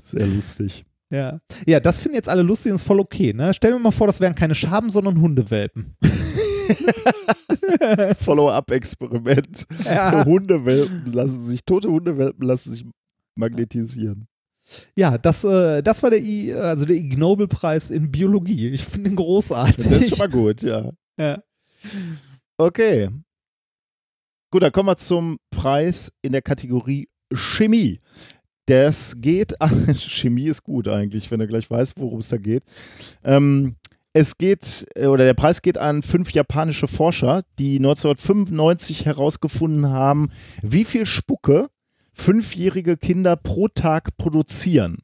sehr lustig. Ja. Ja, das finden jetzt alle lustig und ist voll okay, ne? Stell mir mal vor, das wären keine Schaben, sondern Hundewelpen. Follow-up-Experiment. Ja. Hundewelpen lassen sich, tote Hundewelpen lassen sich magnetisieren. Ja, das, äh, das war der, I, also der Ig Nobel-Preis in Biologie. Ich finde ihn großartig. Das ist schon mal gut, ja. ja. Okay. Gut, dann kommen wir zum Preis in der Kategorie Chemie. Das geht an. Chemie ist gut eigentlich, wenn du gleich weißt, worum es da geht. Ähm, es geht, äh, oder der Preis geht an fünf japanische Forscher, die 1995 herausgefunden haben, wie viel Spucke fünfjährige Kinder pro Tag produzieren.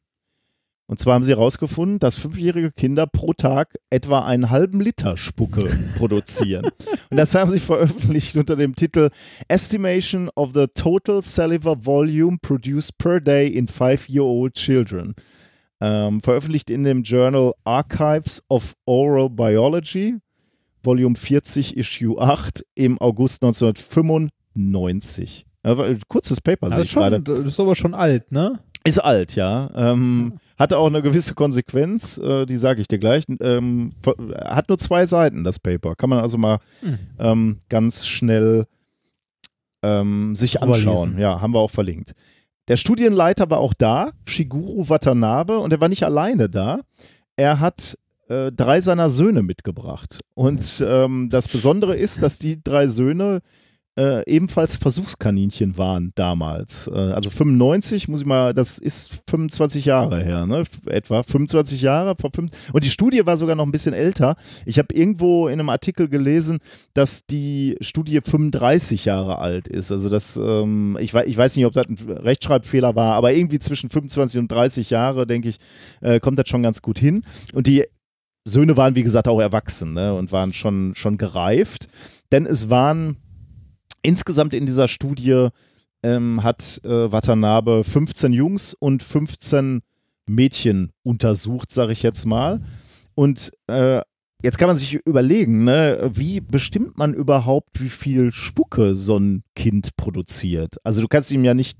Und zwar haben sie herausgefunden, dass fünfjährige Kinder pro Tag etwa einen halben Liter Spucke produzieren. Und das haben sie veröffentlicht unter dem Titel Estimation of the Total Saliva Volume Produced per Day in Five-Year-Old Children. Ähm, veröffentlicht in dem Journal Archives of Oral Biology, Volume 40, Issue 8 im August 1995. Ein kurzes Paper, Das ist, schon, das ist aber schon alt, ne? Ist alt, ja. Ähm, hatte auch eine gewisse Konsequenz, äh, die sage ich dir gleich. Ähm, hat nur zwei Seiten, das Paper. Kann man also mal Hm. ähm, ganz schnell ähm, sich anschauen. Ja, haben wir auch verlinkt. Der Studienleiter war auch da, Shiguru Watanabe, und er war nicht alleine da. Er hat äh, drei seiner Söhne mitgebracht. Und ähm, das Besondere ist, dass die drei Söhne äh, ebenfalls Versuchskaninchen waren damals. Äh, also 95, muss ich mal, das ist 25 Jahre her, ne? Etwa 25 Jahre. Vor fünf, und die Studie war sogar noch ein bisschen älter. Ich habe irgendwo in einem Artikel gelesen, dass die Studie 35 Jahre alt ist. Also das, ähm, ich, ich weiß nicht, ob das ein Rechtschreibfehler war, aber irgendwie zwischen 25 und 30 Jahre, denke ich, äh, kommt das schon ganz gut hin. Und die Söhne waren, wie gesagt, auch erwachsen ne? und waren schon, schon gereift. Denn es waren insgesamt in dieser Studie ähm, hat äh, Watanabe 15 Jungs und 15 Mädchen untersucht, sage ich jetzt mal. Und äh, jetzt kann man sich überlegen, ne, wie bestimmt man überhaupt, wie viel Spucke so ein Kind produziert? Also du kannst ihm ja nicht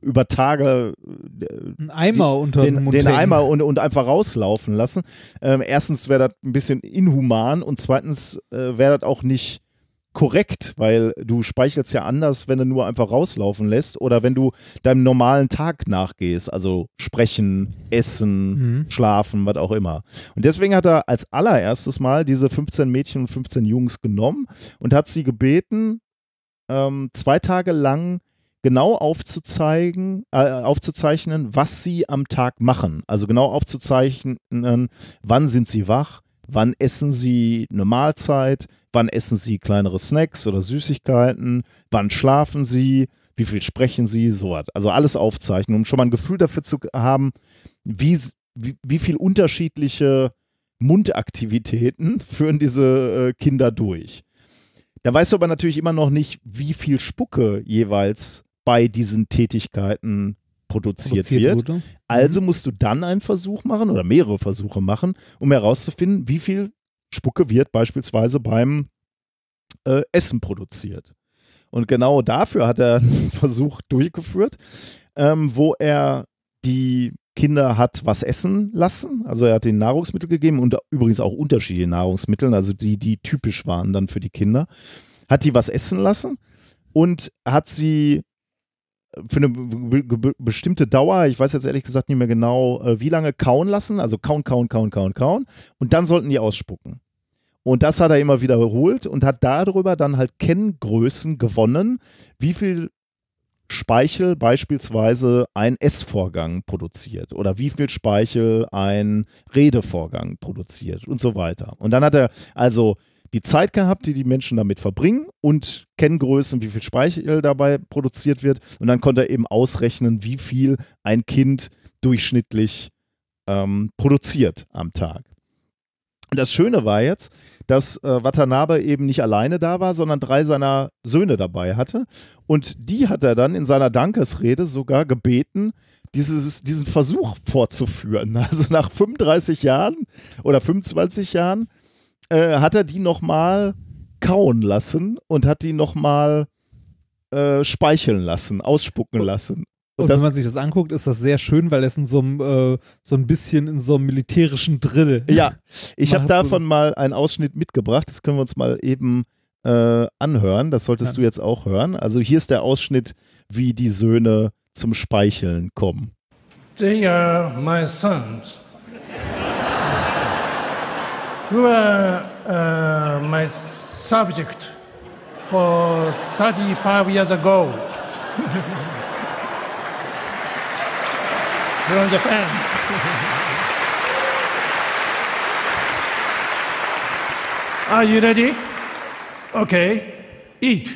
über Tage äh, Ein Eimer unter den, den. Eimer und, und einfach rauslaufen lassen. Ähm, erstens wäre das ein bisschen inhuman und zweitens äh, wäre das auch nicht korrekt, weil du speichelst ja anders, wenn du nur einfach rauslaufen lässt oder wenn du deinem normalen Tag nachgehst, also sprechen, essen, Mhm. schlafen, was auch immer. Und deswegen hat er als allererstes Mal diese 15 Mädchen und 15 Jungs genommen und hat sie gebeten, ähm, zwei Tage lang genau aufzuzeigen, äh, aufzuzeichnen, was sie am Tag machen. Also genau aufzuzeichnen, wann sind sie wach, wann essen sie eine Mahlzeit, wann essen sie kleinere Snacks oder Süßigkeiten, wann schlafen sie, wie viel sprechen sie, so was. Also alles aufzeichnen, um schon mal ein Gefühl dafür zu haben, wie, wie, wie viel unterschiedliche Mundaktivitäten führen diese äh, Kinder durch. Da weißt du aber natürlich immer noch nicht, wie viel Spucke jeweils bei diesen Tätigkeiten produziert, Produziert wird. wurde. Also musst du dann einen Versuch machen oder mehrere Versuche machen, um herauszufinden, wie viel Spucke wird beispielsweise beim äh, Essen produziert. Und genau dafür hat er einen Versuch durchgeführt, ähm, wo er die Kinder hat was essen lassen. Also er hat ihnen Nahrungsmittel gegeben und übrigens auch unterschiedliche Nahrungsmittel, also die, die typisch waren dann für die Kinder. Hat die was essen lassen und hat sie für eine be be bestimmte Dauer, ich weiß jetzt ehrlich gesagt nicht mehr genau, äh, wie lange kauen lassen, also kauen, kauen, kauen, kauen, kauen und dann sollten die ausspucken. Und das hat er immer wiederholt und hat darüber dann halt Kenngrößen gewonnen, wie viel Speichel beispielsweise ein Essvorgang produziert oder wie viel Speichel ein Redevorgang produziert und so weiter. Und dann hat er also die Zeit gehabt, die die Menschen damit verbringen und Kenngrößen, wie viel Speichel dabei produziert wird. Und dann konnte er eben ausrechnen, wie viel ein Kind durchschnittlich ähm, produziert am Tag. Und das Schöne war jetzt, dass äh, Watanabe eben nicht alleine da war, sondern drei seiner Söhne dabei hatte. Und die hat er dann in seiner Dankesrede sogar gebeten, dieses, diesen Versuch fortzuführen. Also nach 35 Jahren oder 25 Jahren äh, hat er die nochmal kauen lassen und hat die nochmal äh, speicheln lassen, ausspucken lassen. Und, das- wenn man sich das anguckt, ist das sehr schön, weil es in so einem, äh, so ein bisschen in so einem militärischen Drill. Ja, ich habe Macht so- davon mal einen Ausschnitt mitgebracht. Das können wir uns mal eben äh, anhören. Das solltest Ja. du jetzt auch hören. Also hier ist der Ausschnitt, wie die Söhne zum Speicheln kommen. They are my sons, who are uh, my subject for 35 years ago from Japan. Are you ready? Okay, eat.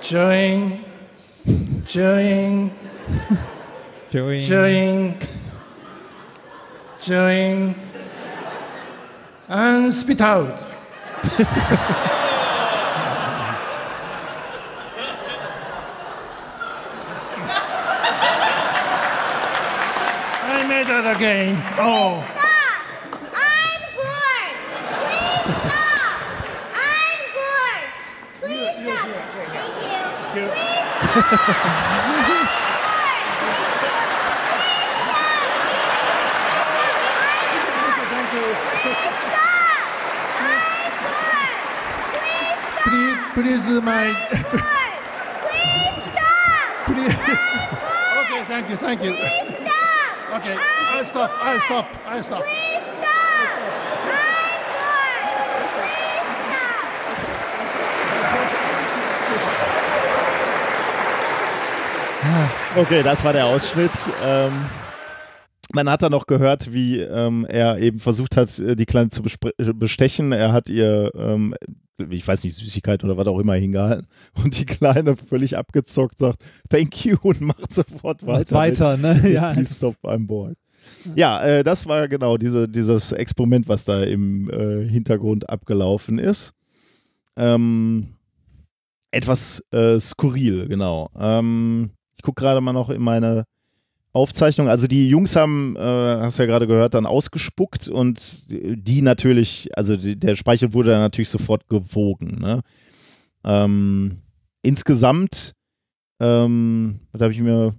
Chewing, chewing, chewing, chewing, and spit out. I made that again. Oh, I'm bored. Please stop. I'm bored. Please stop. Thank you. Please stop. please, please, my. Please stop. Please. okay, thank you, thank you. Stop. Okay, I stop, I stop, I stop. Please stop. I'm bored. Please stop. Okay, das war der Ausschnitt. Ähm, man hat dann noch gehört, wie ähm, er eben versucht hat, äh, die Kleine zu äh, bestechen. Er hat ihr, ähm, ich weiß nicht, Süßigkeit oder was auch immer hingehalten. Und die Kleine völlig abgezockt sagt, thank you und macht sofort Macht weiter. weiter, ne? mit, Ja. Please stop, I'm bored. Ja, äh, das war genau diese, dieses Experiment, was da im äh, Hintergrund abgelaufen ist. Ähm, etwas äh, skurril, genau. Ähm, ich gucke gerade mal noch in meine Aufzeichnung. Also die Jungs haben, äh, hast ja gerade gehört, dann ausgespuckt und die natürlich, also die, der Speichel wurde dann natürlich sofort gewogen. Ne? Ähm, insgesamt, ähm, was habe ich mir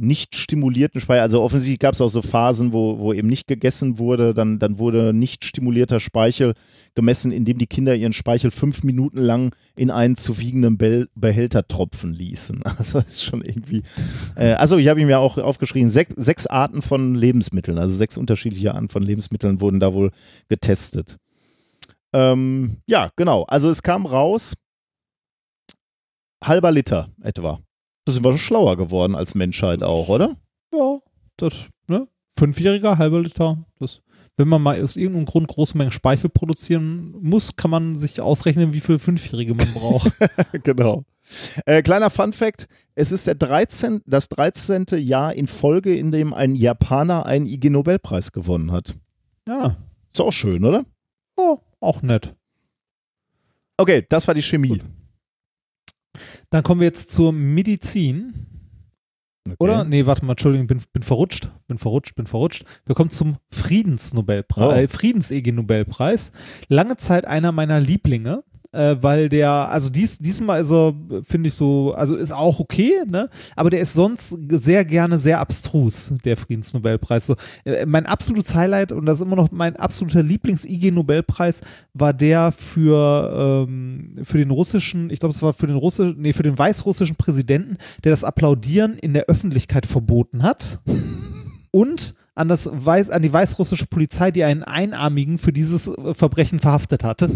nicht stimulierten Speichel, also offensichtlich gab es auch so Phasen, wo, wo eben nicht gegessen wurde, dann, dann wurde nicht stimulierter Speichel gemessen, indem die Kinder ihren Speichel fünf Minuten lang in einen zu wiegenden Bel Behälter tropfen ließen. Also ist schon irgendwie. Äh, also ich habe ihm ja auch aufgeschrieben, sech, sechs Arten von Lebensmitteln, also sechs unterschiedliche Arten von Lebensmitteln wurden da wohl getestet. Ähm, ja, genau. Also es kam raus, halber Liter etwa. Da sind wir schon schlauer geworden als Menschheit auch, oder? Ja, das, ne? Fünfjähriger, halber Liter. Das wenn man mal aus irgendeinem Grund große Mengen Speichel produzieren muss, kann man sich ausrechnen, wie viele Fünfjährige man braucht. genau. Äh, kleiner Fun Fact: Es ist der 13, das 13. Jahr in Folge, in dem ein Japaner einen IG Nobelpreis gewonnen hat. ja, Ist auch schön, oder? oh, auch nett. Okay, das war die Chemie. Dann kommen wir jetzt zur Medizin. Okay. Oder? Nee, warte mal, Entschuldigung, bin, bin verrutscht, bin verrutscht, bin verrutscht. Wir kommen zum Friedensnobelpreis, Oh. äh, Friedens-EG-Nobelpreis. Lange Zeit einer meiner Lieblinge, äh, weil der, also dies, diesmal ist er, finde ich so, also ist auch okay, ne? Aber der ist sonst sehr gerne sehr abstrus, der Friedensnobelpreis. So, äh, mein absolutes Highlight und das ist immer noch mein absoluter Lieblings-IG-Nobelpreis war der für, ähm, für den russischen, ich glaube, es war für den russischen, nee, für den weißrussischen Präsidenten, der das Applaudieren in der Öffentlichkeit verboten hat. Und an, das Weiß, an die weißrussische Polizei, die einen Einarmigen für dieses Verbrechen verhaftet hatte.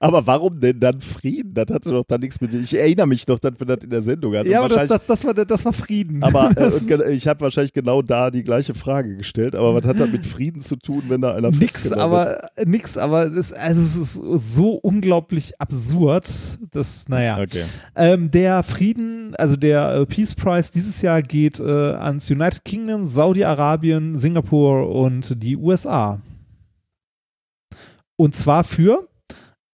Aber warum denn dann Frieden? Das hatte doch da nichts mit. Ich erinnere mich noch, dass wir das in der Sendung hatten. ja, aber das, das, das, war, das war Frieden. aber äh, ich habe wahrscheinlich genau da die gleiche Frage gestellt. Aber was hat das mit Frieden zu tun, wenn da einer Nix, wird? aber nix, aber das, also es ist so unglaublich absurd, dass, naja. Okay. Ähm, der Frieden, also der äh, Peace Prize dieses Jahr geht äh, ans United Kingdom, Saudi-Arabien, Singapur und die USA. Und zwar für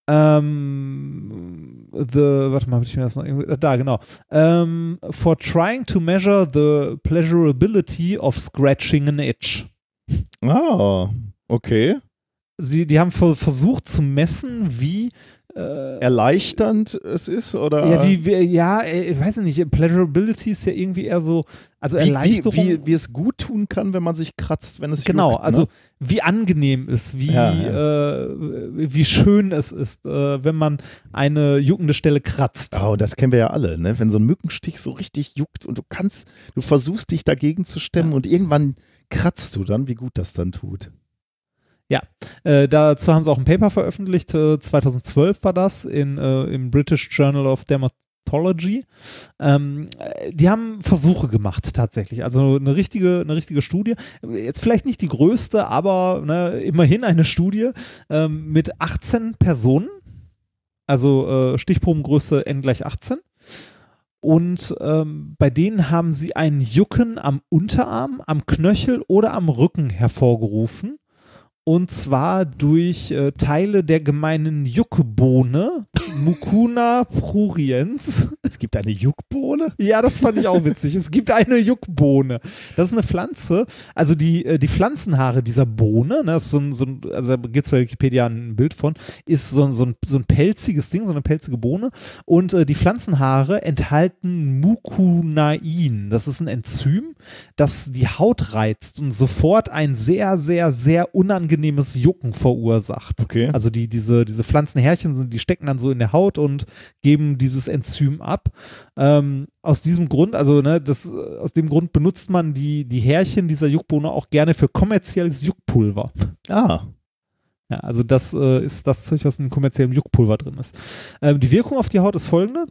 ähm, the, warte mal, habe ich mir das noch irgendwie, da genau, ähm, for trying to measure the pleasurability of scratching an itch. Ah, okay. Sie, die haben ver versucht zu messen, wie äh, Erleichternd es ist oder Ja, wie, wie ja, äh, ich weiß nicht, Pleasurability ist ja irgendwie eher so, also wie, wie, Erleichterung. wie, wie es gut tun kann, wenn man sich kratzt, wenn es genau, juckt, also ne? wie angenehm es, wie, Ja, Äh, wie schön es ist, äh, wenn man eine juckende Stelle kratzt. Oh, das kennen wir ja alle, ne? Wenn so ein Mückenstich so richtig juckt und du kannst, du versuchst dich dagegen zu stemmen und irgendwann kratzt du dann, wie gut das dann tut. Äh, dazu haben sie auch ein Paper veröffentlicht, äh, 2012 war das, in, äh, im British Journal of Dermatology. Ähm, äh, die haben Versuche gemacht tatsächlich, also eine richtige, eine richtige Studie. Jetzt vielleicht nicht die größte, aber ne, immerhin eine Studie ähm, mit 18 Personen, also äh, Stichprobengröße n gleich 18. Und ähm, bei denen haben sie ein Jucken am Unterarm, am Knöchel oder am Rücken hervorgerufen. Und zwar durch äh, Teile der gemeinen Juckbohne, Mucuna pruriens. Es gibt eine Juckbohne? Ja, das fand ich auch witzig. Es gibt eine Juckbohne. Das ist eine Pflanze. Also die, äh, die Pflanzenhaare dieser Bohne, ne, so ein, so ein, also da gibt es bei Wikipedia ein Bild von, ist so, ein- so, ein, so ein pelziges Ding, so eine pelzige Bohne. Und äh, die Pflanzenhaare enthalten Mucunain. Das ist ein Enzym, das die Haut reizt und sofort ein sehr, sehr, sehr unangenehmes Jucken verursacht. Okay. Also die, diese, diese Pflanzenhärchen sind, die stecken dann so in der Haut und geben dieses Enzym ab. Ähm, aus diesem Grund, also ne, das, äh, aus dem Grund benutzt man die, die Härchen dieser Juckbohne auch gerne für kommerzielles Juckpulver. Ah, Ja, also das äh, ist das Zeug, was in kommerziellem Juckpulver drin ist. Ähm, die Wirkung auf die Haut ist folgende.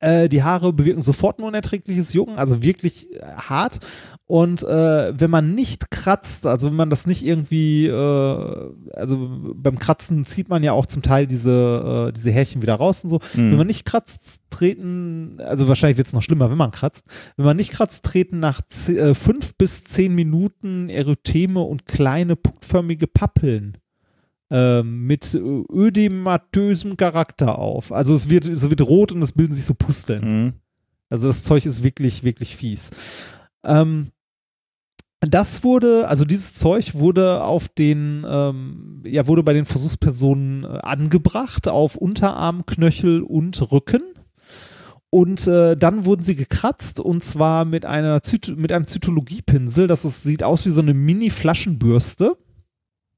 Äh, die Haare bewirken sofort ein unerträgliches Jucken, also wirklich äh, hart. Und äh, wenn man nicht kratzt, also wenn man das nicht irgendwie, äh, also beim Kratzen zieht man ja auch zum Teil diese, äh, diese Härchen wieder raus und so. Hm. Wenn man nicht kratzt, treten, also wahrscheinlich wird es noch schlimmer, wenn man kratzt. Wenn man nicht kratzt, treten nach ze- äh, fünf bis zehn Minuten Erytheme und kleine punktförmige Pappeln ähm, mit ödematösem Charakter auf. Also es wird, es wird rot und es bilden sich so Pusteln. Hm. Also das Zeug ist wirklich, wirklich fies. Ähm, das wurde, also dieses Zeug wurde auf den, ähm, ja, wurde bei den Versuchspersonen äh, angebracht auf Unterarm, Knöchel und Rücken. Und äh, dann wurden sie gekratzt und zwar mit einer Zyto mit einem Zytologiepinsel. Das ist, sieht aus wie so eine Mini-Flaschenbürste.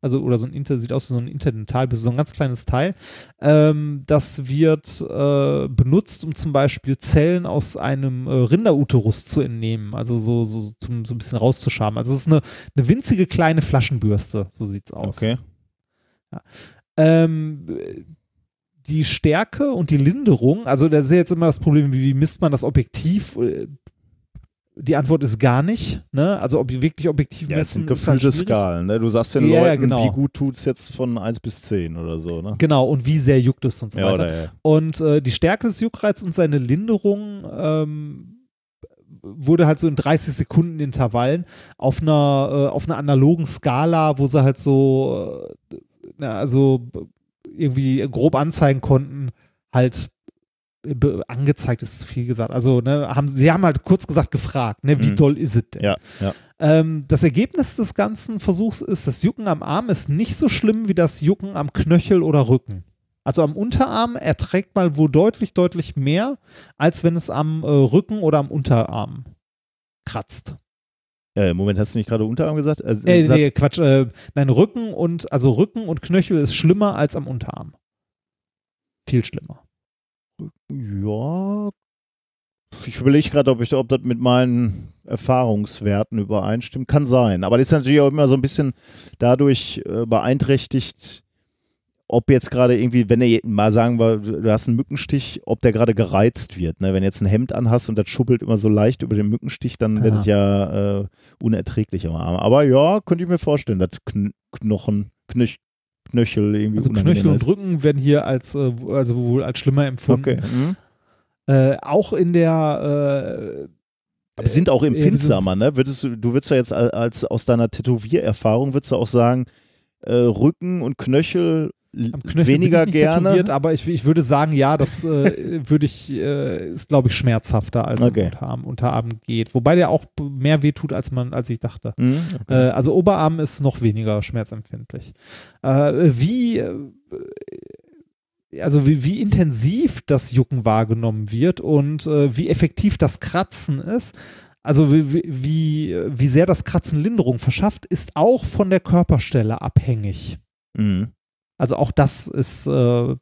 Also, oder so ein Inter, sieht aus wie so ein Interdentalbürste, so ein ganz kleines Teil. Ähm, das wird äh, benutzt, um zum Beispiel Zellen aus einem äh, Rinderuterus zu entnehmen, also so, so, zum, so ein bisschen rauszuschaben. Also es ist eine, eine winzige kleine Flaschenbürste, so sieht's aus. Okay. Ähm, die Stärke und die Linderung, also da ist ja jetzt immer das Problem, wie, wie misst man das Objektiv? Die Antwort ist gar nicht. Ne? Also ob wirklich objektiv Ja, es messen sind ist halt gefühlte. Skalen. Ne? Du sagst den Ja, ja, Leuten, genau. wie gut tut es jetzt von 1 bis 10 oder so. Ne? Genau, und wie sehr juckt es und so Ja, weiter. oder. Und äh, die Stärke des Juckreizes und seine Linderung ähm, wurde halt so in 30 Sekunden Intervallen auf einer, äh, auf einer analogen Skala, wo sie halt so, äh, na, also irgendwie grob anzeigen konnten, halt angezeigt ist zu viel gesagt. Also, ne, haben, sie haben halt kurz gesagt gefragt, ne, wie Mhm. doll ist es denn? Ja, ja. Ähm, das Ergebnis des ganzen Versuchs ist, das Jucken am Arm ist nicht so schlimm wie das Jucken am Knöchel oder Rücken. Also am Unterarm erträgt mal wo deutlich, deutlich mehr, als wenn es am äh, Rücken oder am Unterarm kratzt. Äh, Moment, hast du nicht gerade Unterarm gesagt? Also, Äh, nee, Quatsch. Äh, nein, Rücken und, also Rücken und Knöchel ist schlimmer als am Unterarm. Viel schlimmer. Ja. Ich überlege gerade, ob, ich- ob das mit meinen Erfahrungswerten übereinstimmt. Kann sein. Aber das ist natürlich auch immer so ein bisschen dadurch äh, beeinträchtigt, ob jetzt gerade irgendwie, wenn er mal sagen wir, du hast einen Mückenstich, ob der gerade gereizt wird. Ne? Wenn du jetzt ein Hemd anhast und das schubbelt immer so leicht über den Mückenstich, dann wird es ja äh, unerträglich am Arm. Aber ja, könnte ich mir vorstellen, dass Kn Knochen, Knöch Knöchel irgendwie Also Knöchel und ist. Rücken werden hier als, äh, also wohl als schlimmer empfunden. Okay. Mhm. Äh, auch in der, äh, Aber sind auch Äh, empfindsamer, ne? Würdest du, du würdest ja jetzt al- als aus deiner Tätowiererfahrung würdest du auch sagen, äh, Rücken und Knöchel weniger gerne. aber ich, ich würde sagen, ja, das äh, würde ich, äh, ist glaube ich schmerzhafter als Okay. Unterarm, Unterarm geht. Wobei der auch mehr wehtut, als man, als ich dachte. Mhm, Äh, also Oberarm ist noch weniger schmerzempfindlich. Äh, wie, äh, also wie, wie intensiv das Jucken wahrgenommen wird und äh, wie effektiv das Kratzen ist, also wie, wie- wie, wie sehr das Kratzen Linderung verschafft, ist auch von der Körperstelle abhängig. Mhm. Also auch das ist äh,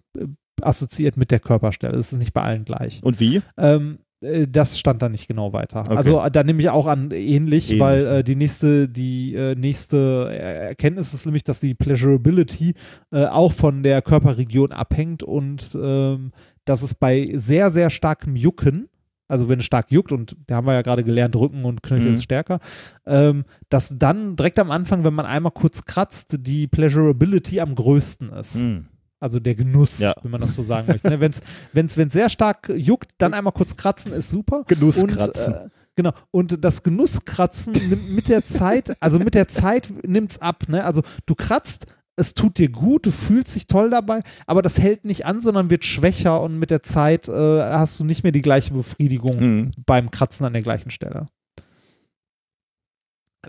assoziiert mit der Körperstelle. Das ist nicht bei allen gleich. Und wie? Ähm, äh, das stand da nicht genau weiter. Okay. Also äh, da nehme ich auch an ähnlich, Ähnlich. weil äh, die nächste, die äh, nächste Erkenntnis ist nämlich, dass die Pleasurability äh, auch von der Körperregion abhängt und ähm, dass es bei sehr, sehr starkem Jucken, also wenn es stark juckt, und da haben wir ja gerade gelernt, Rücken und Knöchel Mhm. ist stärker, ähm, dass dann direkt am Anfang, wenn man einmal kurz kratzt, die Pleasurability am größten ist. Mhm. Also der Genuss, Ja. wenn man das so sagen möchte. Ne? Wenn es wenn's, wenn's sehr stark juckt, dann einmal kurz kratzen ist super. Genusskratzen. Und, äh, genau. Und das Genusskratzen nimmt mit der Zeit, also mit der Zeit nimmt es ab. Ne? Also du kratzt, es tut dir gut, du fühlst dich toll dabei, aber das hält nicht an, sondern wird schwächer und mit der Zeit äh, hast du nicht mehr die gleiche Befriedigung Mhm. beim Kratzen an der gleichen Stelle.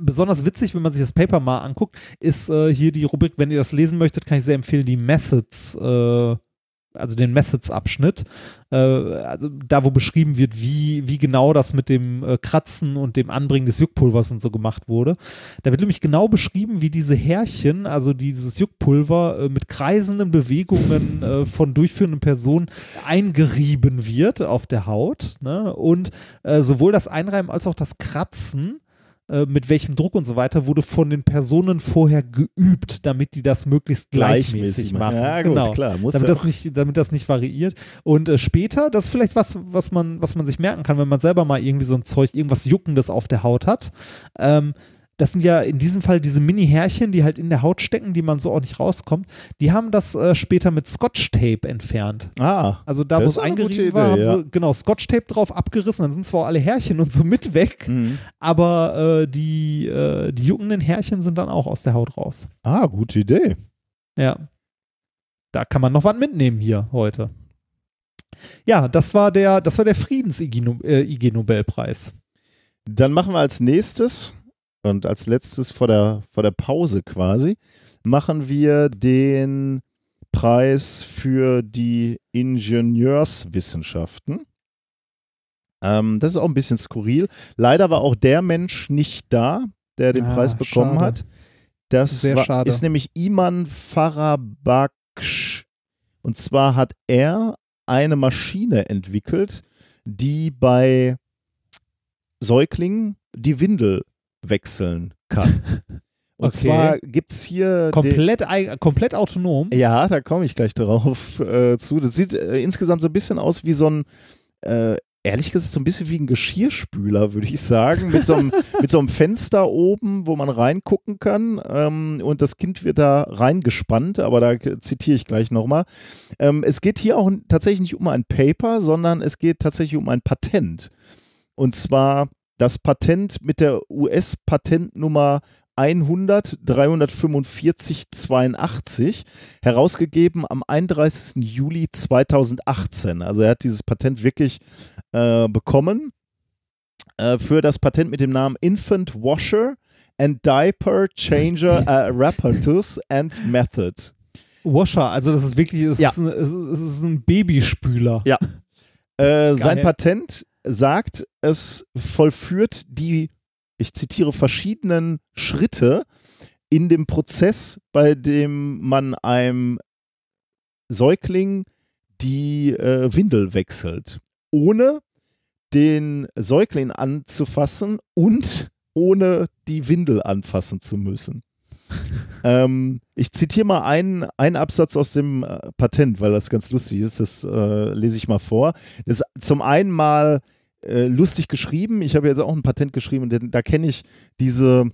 Besonders witzig, wenn man sich das Paper mal anguckt, ist äh, hier die Rubrik, wenn ihr das lesen möchtet, kann ich sehr empfehlen, die Methods, äh, also den Methods-Abschnitt, äh, also da, wo beschrieben wird, wie, wie genau das mit dem äh, Kratzen und dem Anbringen des Juckpulvers und so gemacht wurde. Da wird nämlich genau beschrieben, wie diese Härchen, also dieses Juckpulver, äh, mit kreisenden Bewegungen äh, von durchführenden Personen eingerieben wird auf der Haut. Ne? Und äh, sowohl das Einreiben als auch das Kratzen mit welchem Druck und so weiter, wurde von den Personen vorher geübt, damit die das möglichst gleichmäßig, machen. Ja, gut, genau. klar. Muss Damit ja das, nicht, damit das nicht variiert. Und äh, später, das ist vielleicht was, was man, was man sich merken kann, wenn man selber mal irgendwie so ein Zeug, irgendwas Juckendes auf der Haut hat. Ähm, das sind ja in diesem Fall diese Mini-Härchen, die halt in der Haut stecken, die man so auch nicht rauskommt. Die haben das äh, später mit Scotch-Tape entfernt. Ah, Also da, wo es eingerieben war, haben ja. sie genau Scotch-Tape drauf abgerissen, dann sind zwar alle Härchen und so mit weg, mhm. aber äh, die, äh, die juckenden Härchen sind dann auch aus der Haut raus. ah, gute Idee. Ja. Da kann man noch was mitnehmen hier heute. Ja, das war der, das war der Friedens-IG-Nobelpreis. Dann machen wir als nächstes und als letztes vor der, vor der Pause quasi, machen wir den Preis für die Ingenieurswissenschaften. Ähm, das ist auch ein bisschen skurril. Leider war auch der Mensch nicht da, der den Ah, Preis bekommen schade. hat. Das Sehr war, schade. ist nämlich Iman Farabaksh. Und zwar hat er eine Maschine entwickelt, die bei Säuglingen die Windel wechseln kann. Und Okay. zwar gibt es hier. Komplett, komplett autonom. ja, da komme ich gleich darauf äh, zu. Das sieht äh, insgesamt so ein bisschen aus wie so ein, äh, ehrlich gesagt so ein bisschen wie ein Geschirrspüler, würde ich sagen, mit so, einem, mit so einem Fenster oben, wo man reingucken kann ähm, und das Kind wird da reingespannt, aber da zitiere ich gleich nochmal. Ähm, es geht hier auch tatsächlich nicht um ein Paper, sondern es geht tatsächlich um ein Patent. Und zwar das Patent mit der US-Patentnummer 100 345 82 herausgegeben am 31. Juli 2018. Also er hat dieses Patent wirklich äh, bekommen äh, für das Patent mit dem Namen Infant Washer and Diaper Changer Apparatus and Method. Washer, also das ist wirklich, es, Ja. ist, ein, es, ist, ein Babyspüler. Ja. Äh, sein. Patent sagt, es vollführt die, ich zitiere, verschiedenen Schritte in dem Prozess, bei dem man einem Säugling die äh, Windel wechselt, ohne den Säugling anzufassen und ohne die Windel anfassen zu müssen. ähm, ich zitiere mal einen, einen Absatz aus dem äh, Patent, weil das ganz lustig ist. Das äh, lese ich mal vor. Das ist zum einen mal äh, lustig geschrieben. Ich habe jetzt auch ein Patent geschrieben und da kenne ich diese,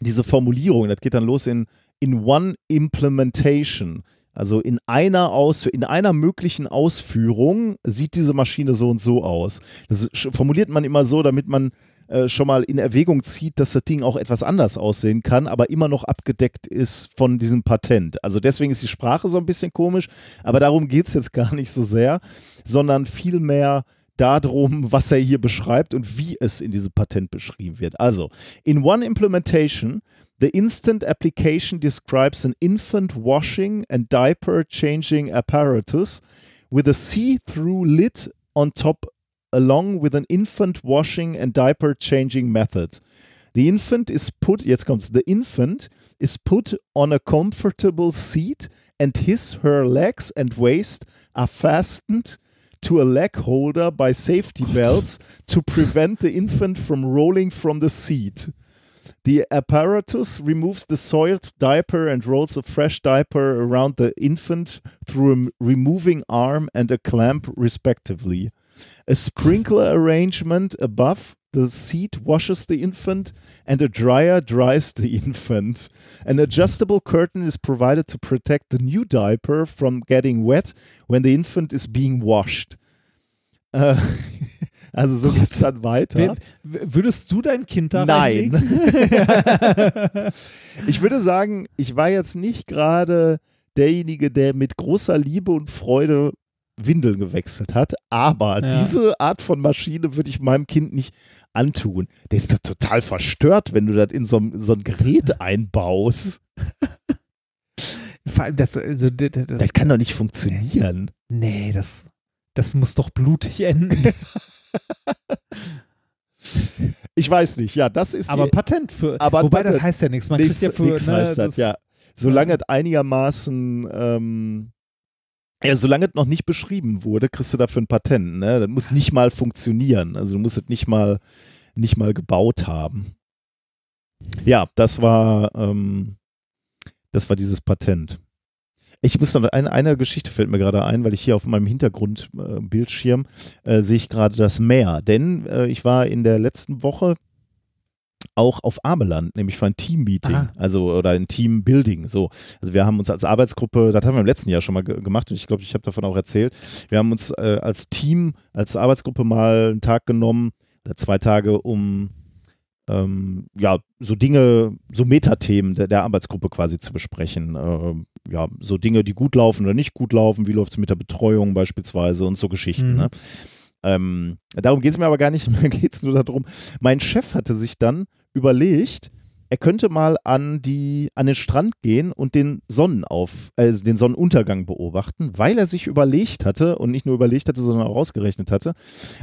diese Formulierung. Das geht dann los in, in one implementation. Also in einer Aus in einer möglichen Ausführung sieht diese Maschine so und so aus. Das formuliert man immer so, damit man äh, schon mal in Erwägung zieht, dass das Ding auch etwas anders aussehen kann, aber immer noch abgedeckt ist von diesem Patent. Also deswegen ist die Sprache so ein bisschen komisch, aber darum geht es jetzt gar nicht so sehr, sondern vielmehr darum, was er hier beschreibt und wie es in diesem Patent beschrieben wird. Also, in one implementation, the instant application describes an infant washing and diaper changing apparatus with a see-through lid on top along with an infant washing and diaper changing method. The infant is put, jetzt kommt's, the infant is put on a comfortable seat and his, her legs and waist are fastened to a leg holder by safety belts to prevent the infant from rolling from the seat. The apparatus removes the soiled diaper and rolls a fresh diaper around the infant through a removing arm and a clamp, respectively. A sprinkler arrangement above the seat washes the infant, and a dryer dries the infant. An adjustable curtain is provided to protect the new diaper from getting wet when the infant is being washed. Äh, also so geht es dann weiter. Wer- w- Würdest du dein Kind da Nein. ich würde sagen, ich war jetzt nicht gerade derjenige, der mit großer Liebe und Freude Windeln gewechselt hat, aber Ja. diese Art von Maschine würde ich meinem Kind nicht antun. Der ist doch total verstört, wenn du das in so, ein- so ein Gerät einbaust. Vor allem das, also, das, das, kann doch nicht funktionieren. nee, das, das muss doch blutig enden. Ich weiß nicht, ja, das ist Aber die, Patent für. Aber wobei das heißt ja nichts. Man Nix, kriegt ja für. nix ne, heißt das, das- ja. Solange es einigermaßen, ähm, ja, solange es noch nicht beschrieben wurde, kriegst du dafür ein Patent. Ne? Das muss nicht mal funktionieren. Also du musst es nicht mal, nicht mal gebaut haben. Ja, das war, ähm, das war dieses Patent. Ich muss noch eine, eine Geschichte fällt mir gerade ein, weil ich hier auf meinem Hintergrundbildschirm äh, äh, sehe ich gerade das Meer. Denn äh, ich war in der letzten Woche auch auf Ameland, nämlich für ein Teammeeting, Ah. also oder ein Teambuilding. So, also wir haben uns als Arbeitsgruppe, das haben wir im letzten Jahr schon mal ge gemacht und ich glaube, ich habe davon auch erzählt. Wir haben uns äh, als Team, als Arbeitsgruppe mal einen Tag genommen oder zwei Tage, um ähm, ja so Dinge, so Metathemen der, der Arbeitsgruppe quasi zu besprechen. Ähm, ja, so Dinge, die gut laufen oder nicht gut laufen. Wie läuft es mit der Betreuung beispielsweise und so Geschichten. Mhm. Ne? Ähm, darum geht es mir aber gar nicht, mir geht es nur darum, mein Chef hatte sich dann überlegt, er könnte mal an, die, an den Strand gehen und den Sonnenauf, äh, den Sonnenuntergang beobachten, weil er sich überlegt hatte und nicht nur überlegt hatte, sondern auch ausgerechnet hatte,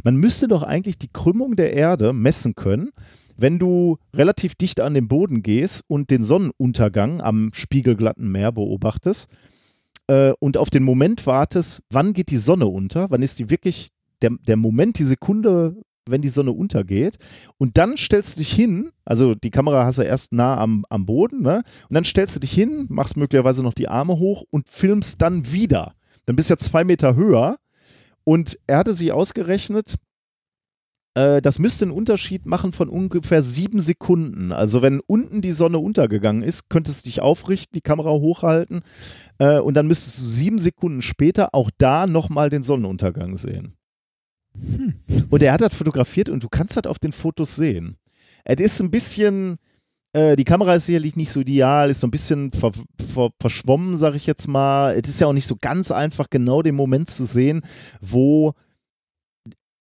man müsste doch eigentlich die Krümmung der Erde messen können, wenn du relativ dicht an den Boden gehst und den Sonnenuntergang am spiegelglatten Meer beobachtest äh, und auf den Moment wartest, wann geht die Sonne unter, wann ist die wirklich der, der Moment, die Sekunde, wenn die Sonne untergeht. Und dann stellst du dich hin, also die Kamera hast du erst nah am, am Boden, ne? Und dann stellst du dich hin, machst möglicherweise noch die Arme hoch und filmst dann wieder. Dann bist du ja zwei Meter höher Und er hatte sich ausgerechnet, äh, das müsste einen Unterschied machen von ungefähr sieben Sekunden. Also wenn unten die Sonne untergegangen ist, könntest du dich aufrichten, die Kamera hochhalten äh, und dann müsstest du sieben Sekunden später auch da nochmal den Sonnenuntergang sehen. Und er hat das fotografiert und du kannst das auf den Fotos sehen. Es ist ein bisschen, äh, die Kamera ist sicherlich nicht so ideal, ist so ein bisschen ver ver verschwommen, sag ich jetzt mal. Es ist ja auch nicht so ganz einfach, genau den Moment zu sehen, wo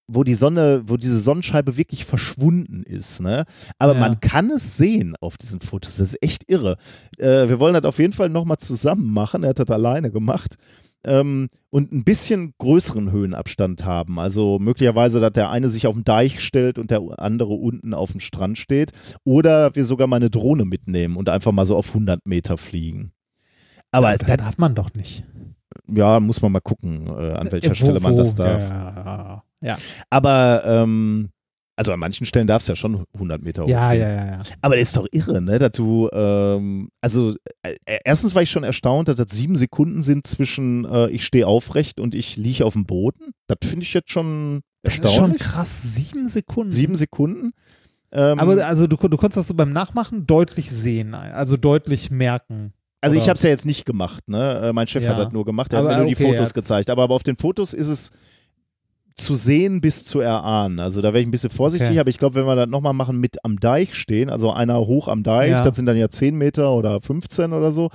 wo die Sonne, wo diese Sonnenscheibe wirklich verschwunden ist, ne? Aber Ja. man kann es sehen auf diesen Fotos. Das ist echt irre. Äh, wir wollen das auf jeden Fall nochmal zusammen machen. Er hat das alleine gemacht. Ähm, und ein bisschen größeren Höhenabstand haben. Also möglicherweise, dass der eine sich auf den Deich stellt und der andere unten auf dem Strand steht. Oder wir sogar mal eine Drohne mitnehmen und einfach mal so auf 100 Meter fliegen. Aber das das, darf man doch nicht. ja, muss man mal gucken, äh, an welcher Äh, wo- Stelle man das darf. Ja, ja, Aber ähm, also an manchen Stellen darf es ja schon 100 Meter ja, hochfliegen. ja, ja, ja. Aber das ist doch irre, ne, dass du, ähm, also äh, erstens war ich schon erstaunt, dass das sieben Sekunden sind zwischen äh, ich stehe aufrecht und ich liege auf dem Boden. Das finde ich jetzt schon Das ist schon erstaunlich. krass, sieben Sekunden. Sieben Sekunden. Ähm, Aber also du, du konntest das so beim Nachmachen deutlich sehen, also deutlich merken. also ich habe es ja jetzt nicht gemacht, ne? Äh, Mein Chef Ja. hat das nur gemacht, er Aber hat mir nur die okay, Fotos er- gezeigt. Aber, aber auf den Fotos ist es zu sehen bis zu erahnen. Also da wäre ich ein bisschen vorsichtig, Okay. aber ich glaube, wenn wir das nochmal machen mit am Deich stehen, also einer hoch am Deich, Ja. das sind dann ja 10 Meter oder 15 oder so,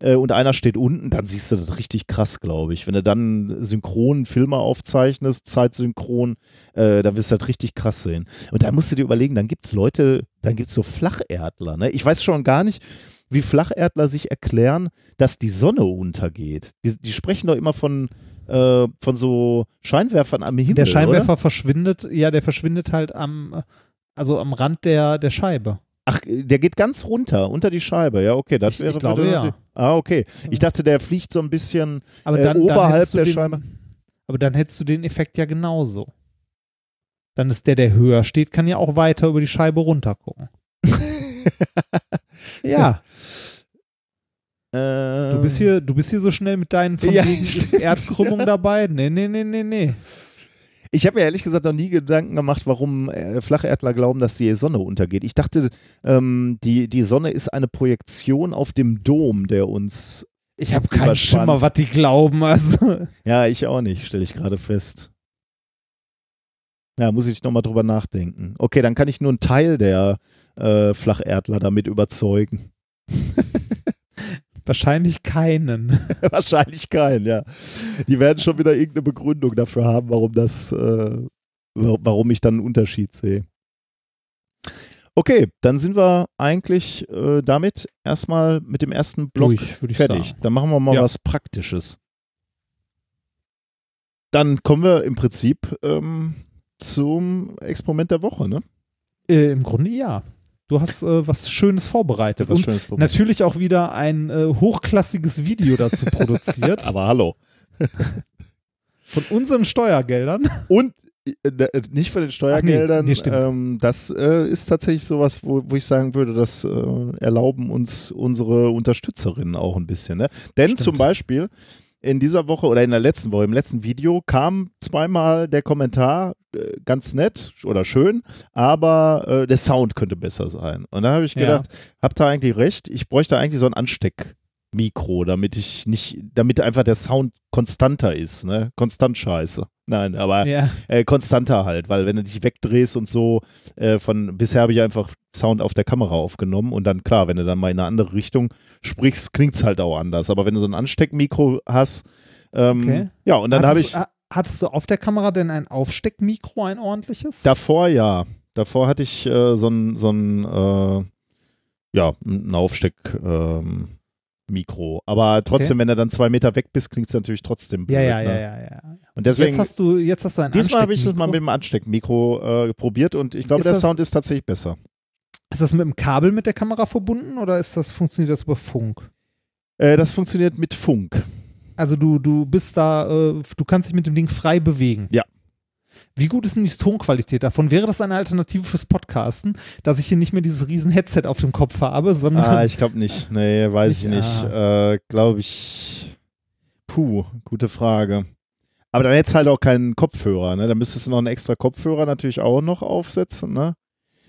äh, und einer steht unten, dann siehst du das richtig krass, glaube ich. Wenn du dann synchronen Filme aufzeichnest, zeitsynchron, äh, dann wirst du das richtig krass sehen. Und da musst du dir überlegen, dann gibt es Leute, dann gibt es so Flacherdler. Ne? Ich weiß schon gar nicht, wie Flacherdler sich erklären, dass die Sonne untergeht. Die, die sprechen doch immer von, äh, von so Scheinwerfern am Himmel. Der Scheinwerfer Oder? verschwindet, ja, der verschwindet halt am, also am Rand der, der Scheibe. Ach, der geht ganz runter, unter die Scheibe. Ja, okay. Das Ich- wäre ich glaube, ja. Ah, okay. Ich dachte, der fliegt so ein bisschen. Aber Äh, dann, oberhalb hättest du der den, Scheibe. Aber dann hättest du den Effekt ja genauso. Dann ist der, der höher steht, kann ja auch weiter über die Scheibe runtergucken. ja, Äh, du bist hier, du bist hier so schnell mit deinen von Ja, wegen ist stimmt. Erdkrümmung dabei. Nee, nee, nee, nee, nee. Ich habe mir ehrlich gesagt noch nie Gedanken gemacht, warum äh, Flacherdler glauben, dass die Sonne untergeht. Ich dachte, ähm, die, die Sonne ist eine Projektion auf dem Dom, der uns. Ich habe keinen. Schimmer, was die glauben. Also. Ja, ich auch nicht, stelle ich gerade fest. Ja, muss ich nochmal drüber nachdenken. Okay, dann kann ich nur einen Teil der äh, Flacherdler damit überzeugen. Wahrscheinlich keinen. Wahrscheinlich keinen, ja. Die werden schon wieder irgendeine Begründung dafür haben, warum das, äh, wa- warum ich dann einen Unterschied sehe. Okay, dann sind wir eigentlich äh, damit erstmal mit dem ersten Block Durch, fertig. sagen. Dann machen wir mal Ja. was Praktisches. Dann kommen wir im Prinzip ähm, zum Experiment der Woche, ne? Äh, Im Grunde ja. Du hast äh, was Schönes vorbereitet. Was und Schönes vorbei. natürlich auch wieder ein äh, hochklassiges Video dazu produziert. Aber hallo. von unseren Steuergeldern. Und äh, äh, nicht von den Steuergeldern. nee, stimmt. ähm, das äh, ist tatsächlich sowas, wo, wo ich sagen würde, das äh, erlauben uns unsere Unterstützerinnen auch ein bisschen. Ne? Denn Stimmt. zum Beispiel in dieser Woche oder in der letzten Woche, im letzten Video, kam zweimal der Kommentar, ganz nett oder schön, aber äh, der Sound könnte besser sein. Und da habe ich Ja. gedacht, habt ihr eigentlich recht, ich bräuchte eigentlich so ein Ansteckmikro, damit ich nicht, damit einfach der Sound konstanter ist, ne? Konstant scheiße. Nein, aber Ja. äh, konstanter halt, weil wenn du dich wegdrehst und so, äh, von bisher habe ich einfach Sound auf der Kamera aufgenommen und dann klar, wenn du dann mal in eine andere Richtung sprichst, klingt es halt auch anders. Aber wenn du so ein Ansteckmikro hast, ähm, Okay. ja, und dann habe ich ha- hattest du auf der Kamera denn ein Aufsteckmikro, ein ordentliches? davor ja, davor hatte ich äh, so ein, so ein äh, ja, ein Aufsteck. Ähm. Aber trotzdem, wenn du dann zwei Meter weg bist, klingt es natürlich trotzdem blöd. ja, ja, ne? ja, ja, ja. Und deswegen, jetzt hast du, jetzt hast du ein diesmal habe ich das mal mit dem Ansteckmikro äh, probiert und ich glaube, der das- Sound ist tatsächlich besser. Ist das mit dem Kabel mit der Kamera verbunden oder ist das, funktioniert das über Funk? Äh, das funktioniert mit Funk. Also du, du bist da, äh, du kannst dich mit dem Ding frei bewegen. Ja. Wie gut ist denn die Tonqualität davon? Wäre das eine Alternative fürs Podcasten, dass ich hier nicht mehr dieses riesen Headset auf dem Kopf habe, sondern Ah, ich glaube nicht. Nee, weiß ich Nicht, nicht. Äh, glaube ich. Puh, gute Frage. Aber dann hättest du halt auch keinen Kopfhörer, ne? Dann müsstest du noch einen extra Kopfhörer natürlich auch noch aufsetzen, ne?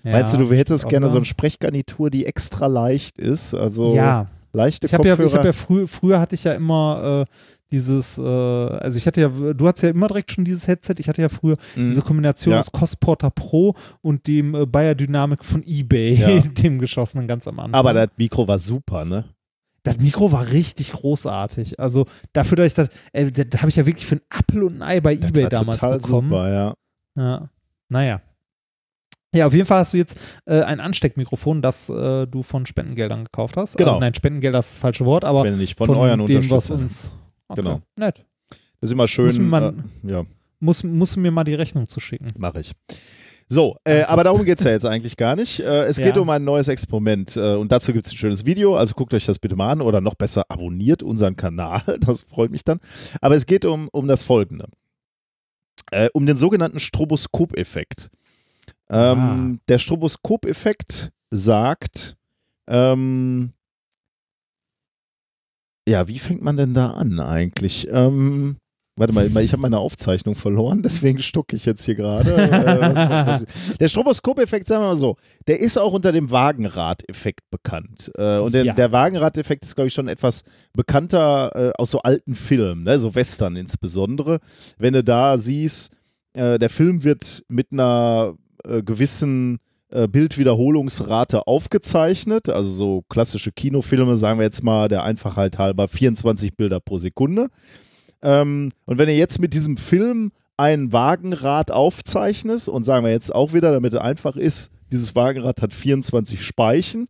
Meinst du, du hättest gerne so eine Sprechgarnitur, die extra leicht ist? Also Ja, leichte ich habe ja, Kopfhörer. ich hab ja frü früher hatte ich ja immer äh, dieses, äh, also ich hatte ja, du hattest ja immer direkt schon dieses Headset, ich hatte ja früher Mhm. diese Kombination Ja. aus Cosporter Pro und dem äh, Bayer Dynamic von eBay, Ja. dem geschossenen ganz am Anfang. Aber das Mikro war super, ne? das Mikro war richtig großartig. Also dafür, dass ich das, äh, das, habe ich ja wirklich für ein Apfel und ein Ei bei Das eBay damals total bekommen. super, ja. Ja. Naja. Ja, auf jeden Fall hast du jetzt äh, ein Ansteckmikrofon, das äh, du von Spendengeldern gekauft hast. Genau. Also, nein, Spendengelder ist das falsche Wort, aber Wenn nicht von, von, euren dem, was Unterstützern. uns. Okay, Genau. Nett. Das ist immer schön. Muss man- äh, ja, Muss, muss mir mal die Rechnung zu schicken. mache ich. So, äh, aber darum geht es ja jetzt eigentlich gar nicht. Äh, es geht Ja. um ein neues Experiment äh, und dazu gibt es ein schönes Video. Also guckt euch das bitte mal an oder noch besser abonniert unseren Kanal. Das freut mich dann. Aber es geht um, um das Folgende: äh, Um den sogenannten Stroboskopeffekt. Ähm, Der Stroboskopeffekt sagt, ähm, ja, wie fängt man denn da an eigentlich? Ähm, warte mal, ich habe meine Aufzeichnung verloren, deswegen stucke ich jetzt hier gerade. Äh, der Stroboskopeffekt, sagen wir mal so, der ist auch unter dem Wagenrad-Effekt bekannt. Äh, und der, Ja. der Wagenrad-Effekt ist, glaube ich, schon etwas bekannter äh, aus so alten Filmen, ne? so Western insbesondere. Wenn du da siehst, der Film wird mit einer äh, gewissen äh, Bildwiederholungsrate aufgezeichnet, also so klassische Kinofilme, sagen wir jetzt mal der Einfachheit halber 24 Bilder pro Sekunde. Ähm, und wenn du jetzt mit diesem Film ein Wagenrad aufzeichnest und sagen wir jetzt auch wieder, damit es einfach ist, dieses Wagenrad hat 24 Speichen,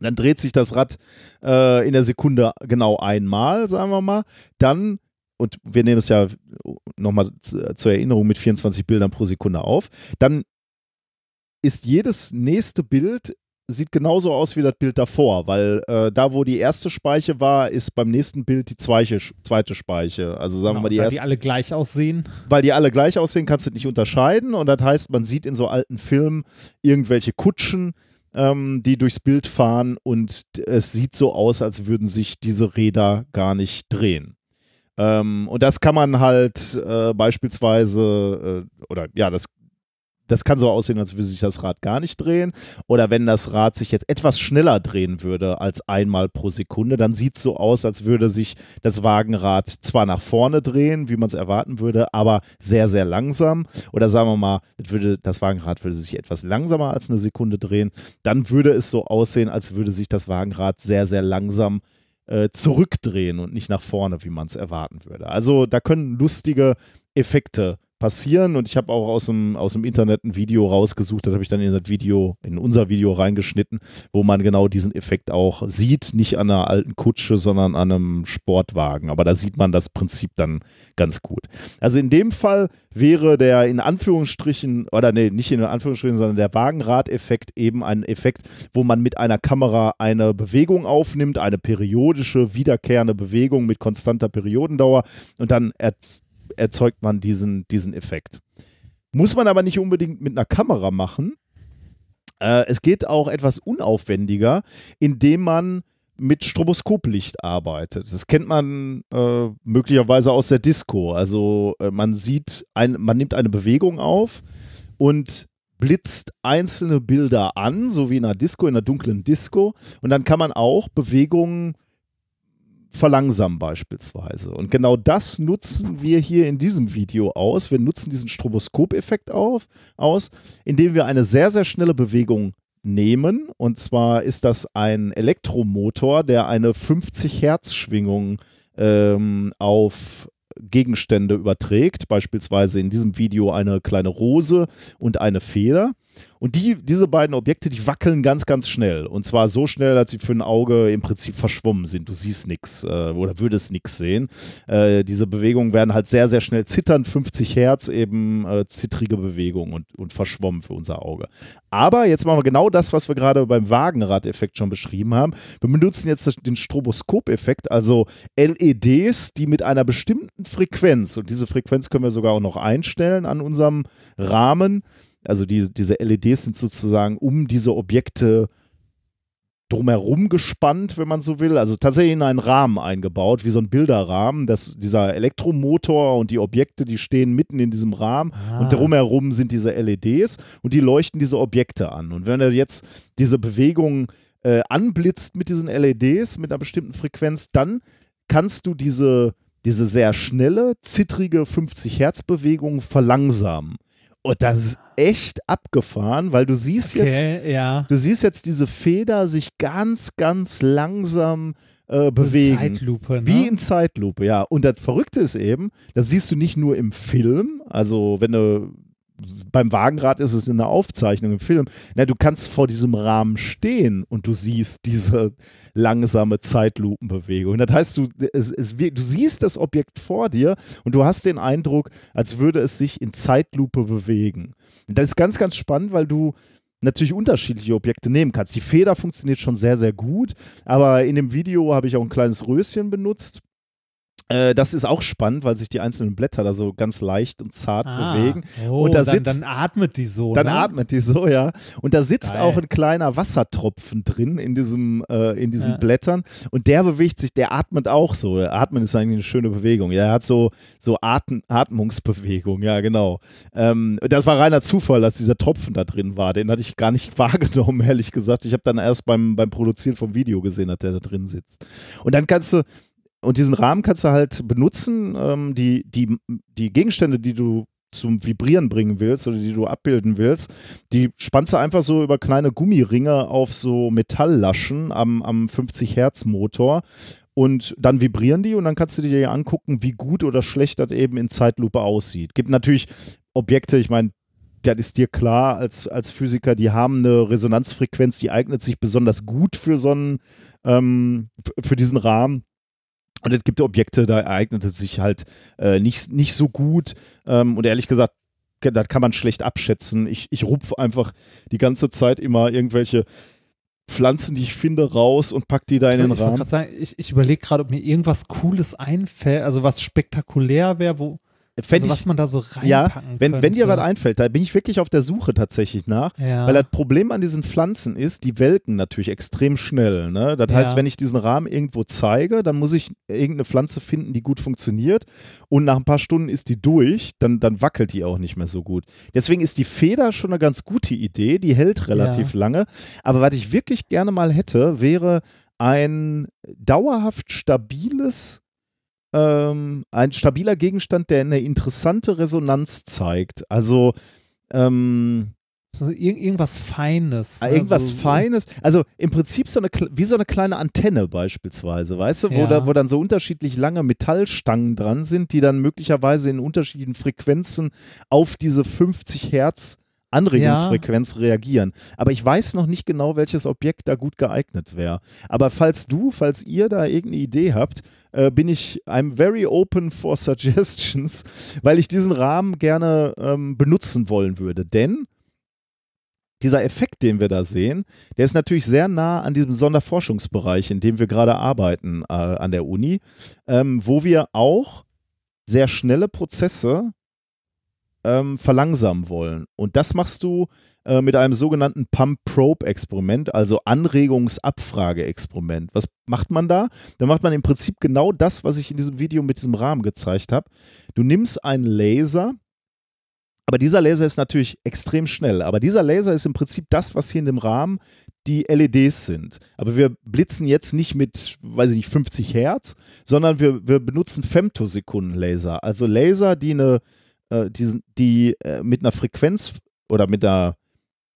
dann dreht sich das Rad äh, in der Sekunde genau einmal, sagen wir mal. Dann, und wir nehmen es ja nochmal zu- zur Erinnerung mit 24 Bildern pro Sekunde auf, dann ist jedes nächste Bild sieht genauso aus wie das Bild davor, weil äh, da, wo die erste Speiche war, ist beim nächsten Bild die zweite, zweite Speiche. Also sagen wir mal die weil erste die alle gleich aussehen. weil die alle gleich aussehen, kannst du nicht unterscheiden. Und das heißt, man sieht in so alten Filmen irgendwelche Kutschen, ähm, die durchs Bild fahren und es sieht so aus, als würden sich diese Räder gar nicht drehen. Ähm, und das kann man halt äh, beispielsweise, äh, oder ja, das, das kann so aussehen, als würde sich das Rad gar nicht drehen. Oder wenn das Rad sich jetzt etwas schneller drehen würde als einmal pro Sekunde, dann sieht es so aus, als würde sich das Wagenrad zwar nach vorne drehen, wie man es erwarten würde, aber sehr, sehr langsam. Oder sagen wir mal, würde, das Wagenrad würde sich etwas langsamer als eine Sekunde drehen. Dann würde es so aussehen, als würde sich das Wagenrad sehr, sehr langsam äh, zurückdrehen und nicht nach vorne, wie man es erwarten würde. Also da können lustige Effekte passieren. Und ich habe auch aus dem, aus dem Internet ein Video rausgesucht, das habe ich dann in das Video, in unser Video reingeschnitten, wo man genau diesen Effekt auch sieht, nicht an einer alten Kutsche, sondern an einem Sportwagen, aber da sieht man das Prinzip dann ganz gut. Also in dem Fall wäre der in Anführungsstrichen, oder nee, nicht in Anführungsstrichen, sondern der Wagenrad-Effekt eben ein Effekt, wo man mit einer Kamera eine Bewegung aufnimmt, eine periodische, wiederkehrende Bewegung mit konstanter Periodendauer. Und dann erz erzeugt man diesen, diesen Effekt. Muss man aber nicht unbedingt mit einer Kamera machen. Äh, es geht auch etwas unaufwendiger, indem man mit Stroboskoplicht arbeitet. Das kennt man äh, möglicherweise aus der Disco. Also äh, man sieht, ein, man nimmt eine Bewegung auf und blitzt einzelne Bilder an, so wie in einer Disco, in einer dunklen Disco. Und dann kann man auch Bewegungen verlangsamen beispielsweise. Und genau das nutzen wir hier in diesem Video aus. Wir nutzen diesen Stroboskopeffekt aus, indem wir eine sehr, sehr schnelle Bewegung nehmen. Und zwar ist das ein Elektromotor, der eine 50 Hertz Schwingung ähm, auf Gegenstände überträgt, beispielsweise in diesem Video eine kleine Rose und eine Feder. Und die, diese beiden Objekte, die wackeln ganz, ganz schnell. Und zwar so schnell, dass sie für ein Auge im Prinzip verschwommen sind. Du siehst nichts äh, oder würdest nichts sehen. Äh, diese Bewegungen werden halt sehr, sehr schnell zittern. 50 Hertz eben äh, zittrige Bewegungen und, und verschwommen für unser Auge. Aber jetzt machen wir genau das, was wir gerade beim Wagenrad-Effekt schon beschrieben haben. Wir benutzen jetzt den Stroboskopeffekt, also LEDs, die mit einer bestimmten Frequenz, und diese Frequenz können wir sogar auch noch einstellen an unserem Rahmen, also die, diese LEDs sind sozusagen um diese Objekte drumherum gespannt, wenn man so will. Also tatsächlich in einen Rahmen eingebaut, wie so ein Bilderrahmen. Das, dieser Elektromotor und die Objekte, die stehen mitten in diesem Rahmen Ah. und drumherum sind diese LEDs und die leuchten diese Objekte an. Und wenn er jetzt diese Bewegung äh, anblitzt mit diesen LEDs mit einer bestimmten Frequenz, dann kannst du diese, diese sehr schnelle, zittrige 50 Hertz Bewegung verlangsamen. Und das ist echt abgefahren, weil du siehst jetzt, Okay, ja. du siehst jetzt diese Feder sich ganz, ganz langsam äh, bewegen. Zeitlupe, ne? Wie in Zeitlupe, ja. Und das Verrückte ist eben, das siehst du nicht nur im Film, also wenn du beim Wagenrad ist es in der Aufzeichnung im Film. Na, du kannst vor diesem Rahmen stehen und du siehst diese langsame Zeitlupenbewegung. Das heißt, du, es, es, du siehst das Objekt vor dir und du hast den Eindruck, als würde es sich in Zeitlupe bewegen. Und das ist ganz, ganz spannend, weil du natürlich unterschiedliche Objekte nehmen kannst. Die Feder funktioniert schon sehr, sehr gut, aber in dem Video habe ich auch ein kleines Röschen benutzt. Äh, das ist auch spannend, weil sich die einzelnen Blätter da so ganz leicht und zart Ah. bewegen. Oh, Und da dann, sitzt- dann atmet die so. Dann ne? atmet die so, ja. Und da sitzt Geil. auch ein kleiner Wassertropfen drin in diesem, äh, in diesen Ja. Blättern. Und der bewegt sich, der atmet auch so. Atmen ist eigentlich eine schöne Bewegung. Ja, er hat so, so Atm Atmungsbewegung, ja, genau. Ähm, das war reiner Zufall, dass dieser Tropfen da drin war. Den hatte ich gar nicht wahrgenommen, ehrlich gesagt. Ich habe dann erst beim, beim Produzieren vom Video gesehen, dass der da drin sitzt. Und dann kannst du, und diesen Rahmen kannst du halt benutzen, ähm, die, die, die Gegenstände, die du zum Vibrieren bringen willst oder die du abbilden willst, die spannst du einfach so über kleine Gummiringe auf so Metalllaschen am, am 50 Hertz Motor und dann vibrieren die und dann kannst du dir angucken, wie gut oder schlecht das eben in Zeitlupe aussieht. Gibt natürlich Objekte, ich meine, das ist dir klar als, als Physiker, die haben eine Resonanzfrequenz, die eignet sich besonders gut für so einen, ähm, für diesen Rahmen. Und es gibt Objekte, da eignet es sich halt äh, nicht, nicht so gut. Ähm, und ehrlich gesagt, das kann man schlecht abschätzen. Ich, ich rupf einfach die ganze Zeit immer irgendwelche Pflanzen, die ich finde, raus und pack die da in den ich Rahmen. sagen, ich, ich überlege gerade, ob mir irgendwas Cooles einfällt, also was spektakulär wäre, wo Fänd also was man da so ja, reinpacken wenn, wenn dir was könnte. einfällt, da bin ich wirklich auf der Suche tatsächlich nach. ja. Weil das Problem an diesen Pflanzen ist, die welken natürlich extrem schnell. Ne? Das heißt, Ja. wenn ich diesen Rahmen irgendwo zeige, dann muss ich irgendeine Pflanze finden, die gut funktioniert. Und nach ein paar Stunden ist die durch, dann, dann wackelt die auch nicht mehr so gut. Deswegen ist die Feder schon eine ganz gute Idee, die hält relativ lange. Aber was ich wirklich gerne mal hätte, wäre ein dauerhaft stabiles ähm, ein stabiler Gegenstand, der eine interessante Resonanz zeigt. Also ähm, so ir irgendwas Feines. Ne? Irgendwas so, so- Feines. Also im Prinzip so eine, wie so eine kleine Antenne beispielsweise, weißt du, wo, Ja. da, wo dann so unterschiedlich lange Metallstangen dran sind, die dann möglicherweise in unterschiedlichen Frequenzen auf diese 50 Hertz Anregungsfrequenz reagieren. Aber ich weiß noch nicht genau, welches Objekt da gut geeignet wäre. Aber falls du, falls ihr da irgendeine Idee habt, äh, bin ich, I'm very open for suggestions, weil ich diesen Rahmen gerne ähm, benutzen wollen würde. Denn dieser Effekt, den wir da sehen, der ist natürlich sehr nah an diesem Sonderforschungsbereich, in dem wir gerade arbeiten äh, an der Uni, ähm, wo wir auch sehr schnelle Prozesse ähm, verlangsamen wollen. Und das machst du äh, mit einem sogenannten Pump-Probe-Experiment, also Anregungsabfrage-Experiment. Was macht man da? Da macht man im Prinzip genau das, was ich in diesem Video mit diesem Rahmen gezeigt habe. Du nimmst einen Laser, aber dieser Laser ist natürlich extrem schnell. Aber dieser Laser ist im Prinzip das, was hier in dem Rahmen die LEDs sind. Aber wir blitzen jetzt nicht mit, weiß ich nicht, 50 Hertz, sondern wir, wir benutzen Femtosekunden-Laser. Also Laser, die eine, äh, die, die äh, mit einer Frequenz oder mit einer,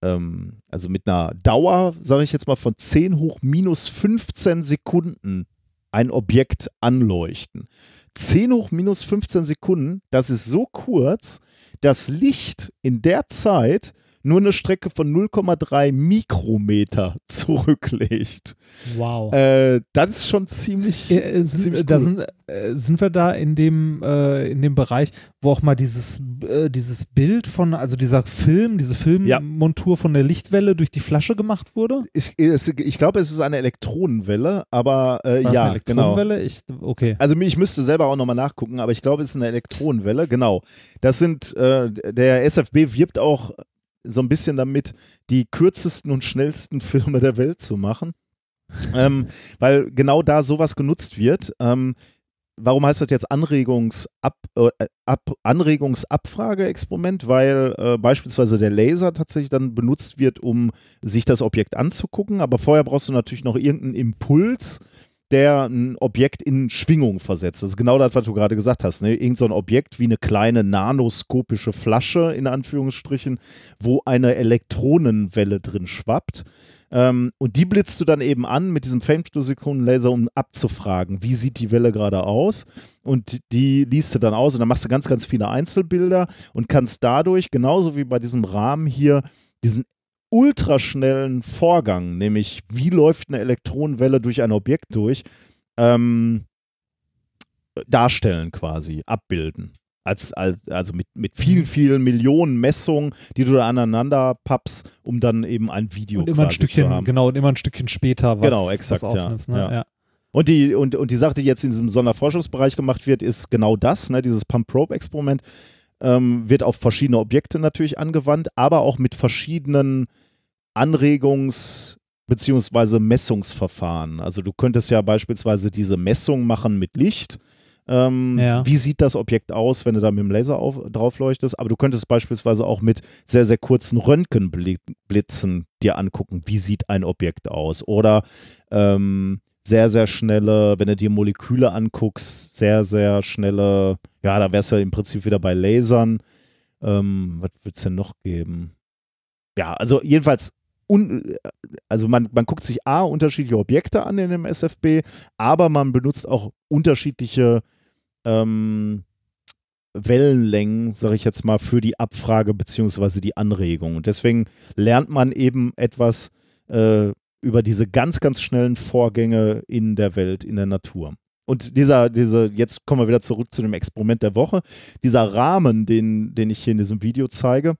ähm, also mit einer Dauer, sage ich jetzt mal, von 10 hoch minus 15 Sekunden ein Objekt anleuchten. 10 hoch minus 15 Sekunden, das ist so kurz, dass Licht in der Zeit nur eine Strecke von 0,3 Mikrometer zurücklegt. Wow. Äh, das ist schon ziemlich. Äh, äh, sind, ziemlich äh, da cool. sind, äh, sind wir da in dem, äh, in dem Bereich, wo auch mal dieses, äh, dieses Bild von, also dieser Film, diese Filmmontur von der Lichtwelle durch die Flasche gemacht wurde? ich es, ich glaube, es ist eine Elektronenwelle, aber ja, eine genau. Elektronenwelle? Ich, okay. Also ich müsste selber auch nochmal nachgucken, aber ich glaube, es ist eine Elektronenwelle, genau. Das sind, der SFB wirbt auch so ein bisschen damit, die kürzesten und schnellsten Filme der Welt zu machen. ähm, weil genau da sowas genutzt wird. Ähm, warum heißt das jetzt Anregungsab, äh, Ab, Anregungsabfrage-Experiment? Weil äh, beispielsweise der Laser tatsächlich dann benutzt wird, um sich das Objekt anzugucken, aber vorher brauchst du natürlich noch irgendeinen Impuls, der ein Objekt in Schwingung versetzt. Das ist genau das, was du gerade gesagt hast. Ne? Irgend so ein Objekt wie eine kleine nanoskopische Flasche, in Anführungsstrichen, wo eine Elektronenwelle drin schwappt. Ähm, und die blitzt du dann eben an mit diesem Femtosekunden-Laser, um abzufragen, wie sieht die Welle gerade aus. Und die liest du dann aus und dann machst du ganz, ganz viele Einzelbilder und kannst dadurch, genauso wie bei diesem Rahmen hier, diesen ultraschnellen Vorgang, nämlich wie läuft eine Elektronenwelle durch ein Objekt durch, ähm, darstellen quasi, abbilden. Als, als, also mit, mit vielen, vielen Millionen Messungen, die du da aneinander pappst, um dann eben ein Video Und immer ein Stückchen, zu haben. genau, und immer ein Stückchen später was, Genau, exakt, was ja. aufnimmst. Ne? Ja. Ja. Und die, und, und die Sache, die jetzt in diesem Sonderforschungsbereich gemacht wird, ist genau das, ne, dieses Pump-Probe-Experiment ähm, wird auf verschiedene Objekte natürlich angewandt, aber auch mit verschiedenen Anregungs- beziehungsweise Messungsverfahren. Also du könntest ja beispielsweise diese Messung machen mit Licht. Ähm, Ja. Wie sieht das Objekt aus, wenn du da mit dem Laser auf, drauf leuchtest? Aber du könntest beispielsweise auch mit sehr, sehr kurzen Röntgenblitzen dir angucken, wie sieht ein Objekt aus. Oder ähm, sehr, sehr schnelle, wenn du dir Moleküle anguckst, sehr, sehr schnelle, ja, da wärst du im Prinzip wieder bei Lasern. Ähm, was wird es denn noch geben? Ja, also jedenfalls, un, also man, man guckt sich A, unterschiedliche Objekte an in dem SFB, aber man benutzt auch unterschiedliche ähm, Wellenlängen, sage ich jetzt mal, für die Abfrage beziehungsweise die Anregung. Und deswegen lernt man eben etwas äh, über diese ganz, ganz schnellen Vorgänge in der Welt, in der Natur. Und dieser, diese, jetzt kommen wir wieder zurück zu dem Experiment der Woche. Dieser Rahmen, den, den ich hier in diesem Video zeige,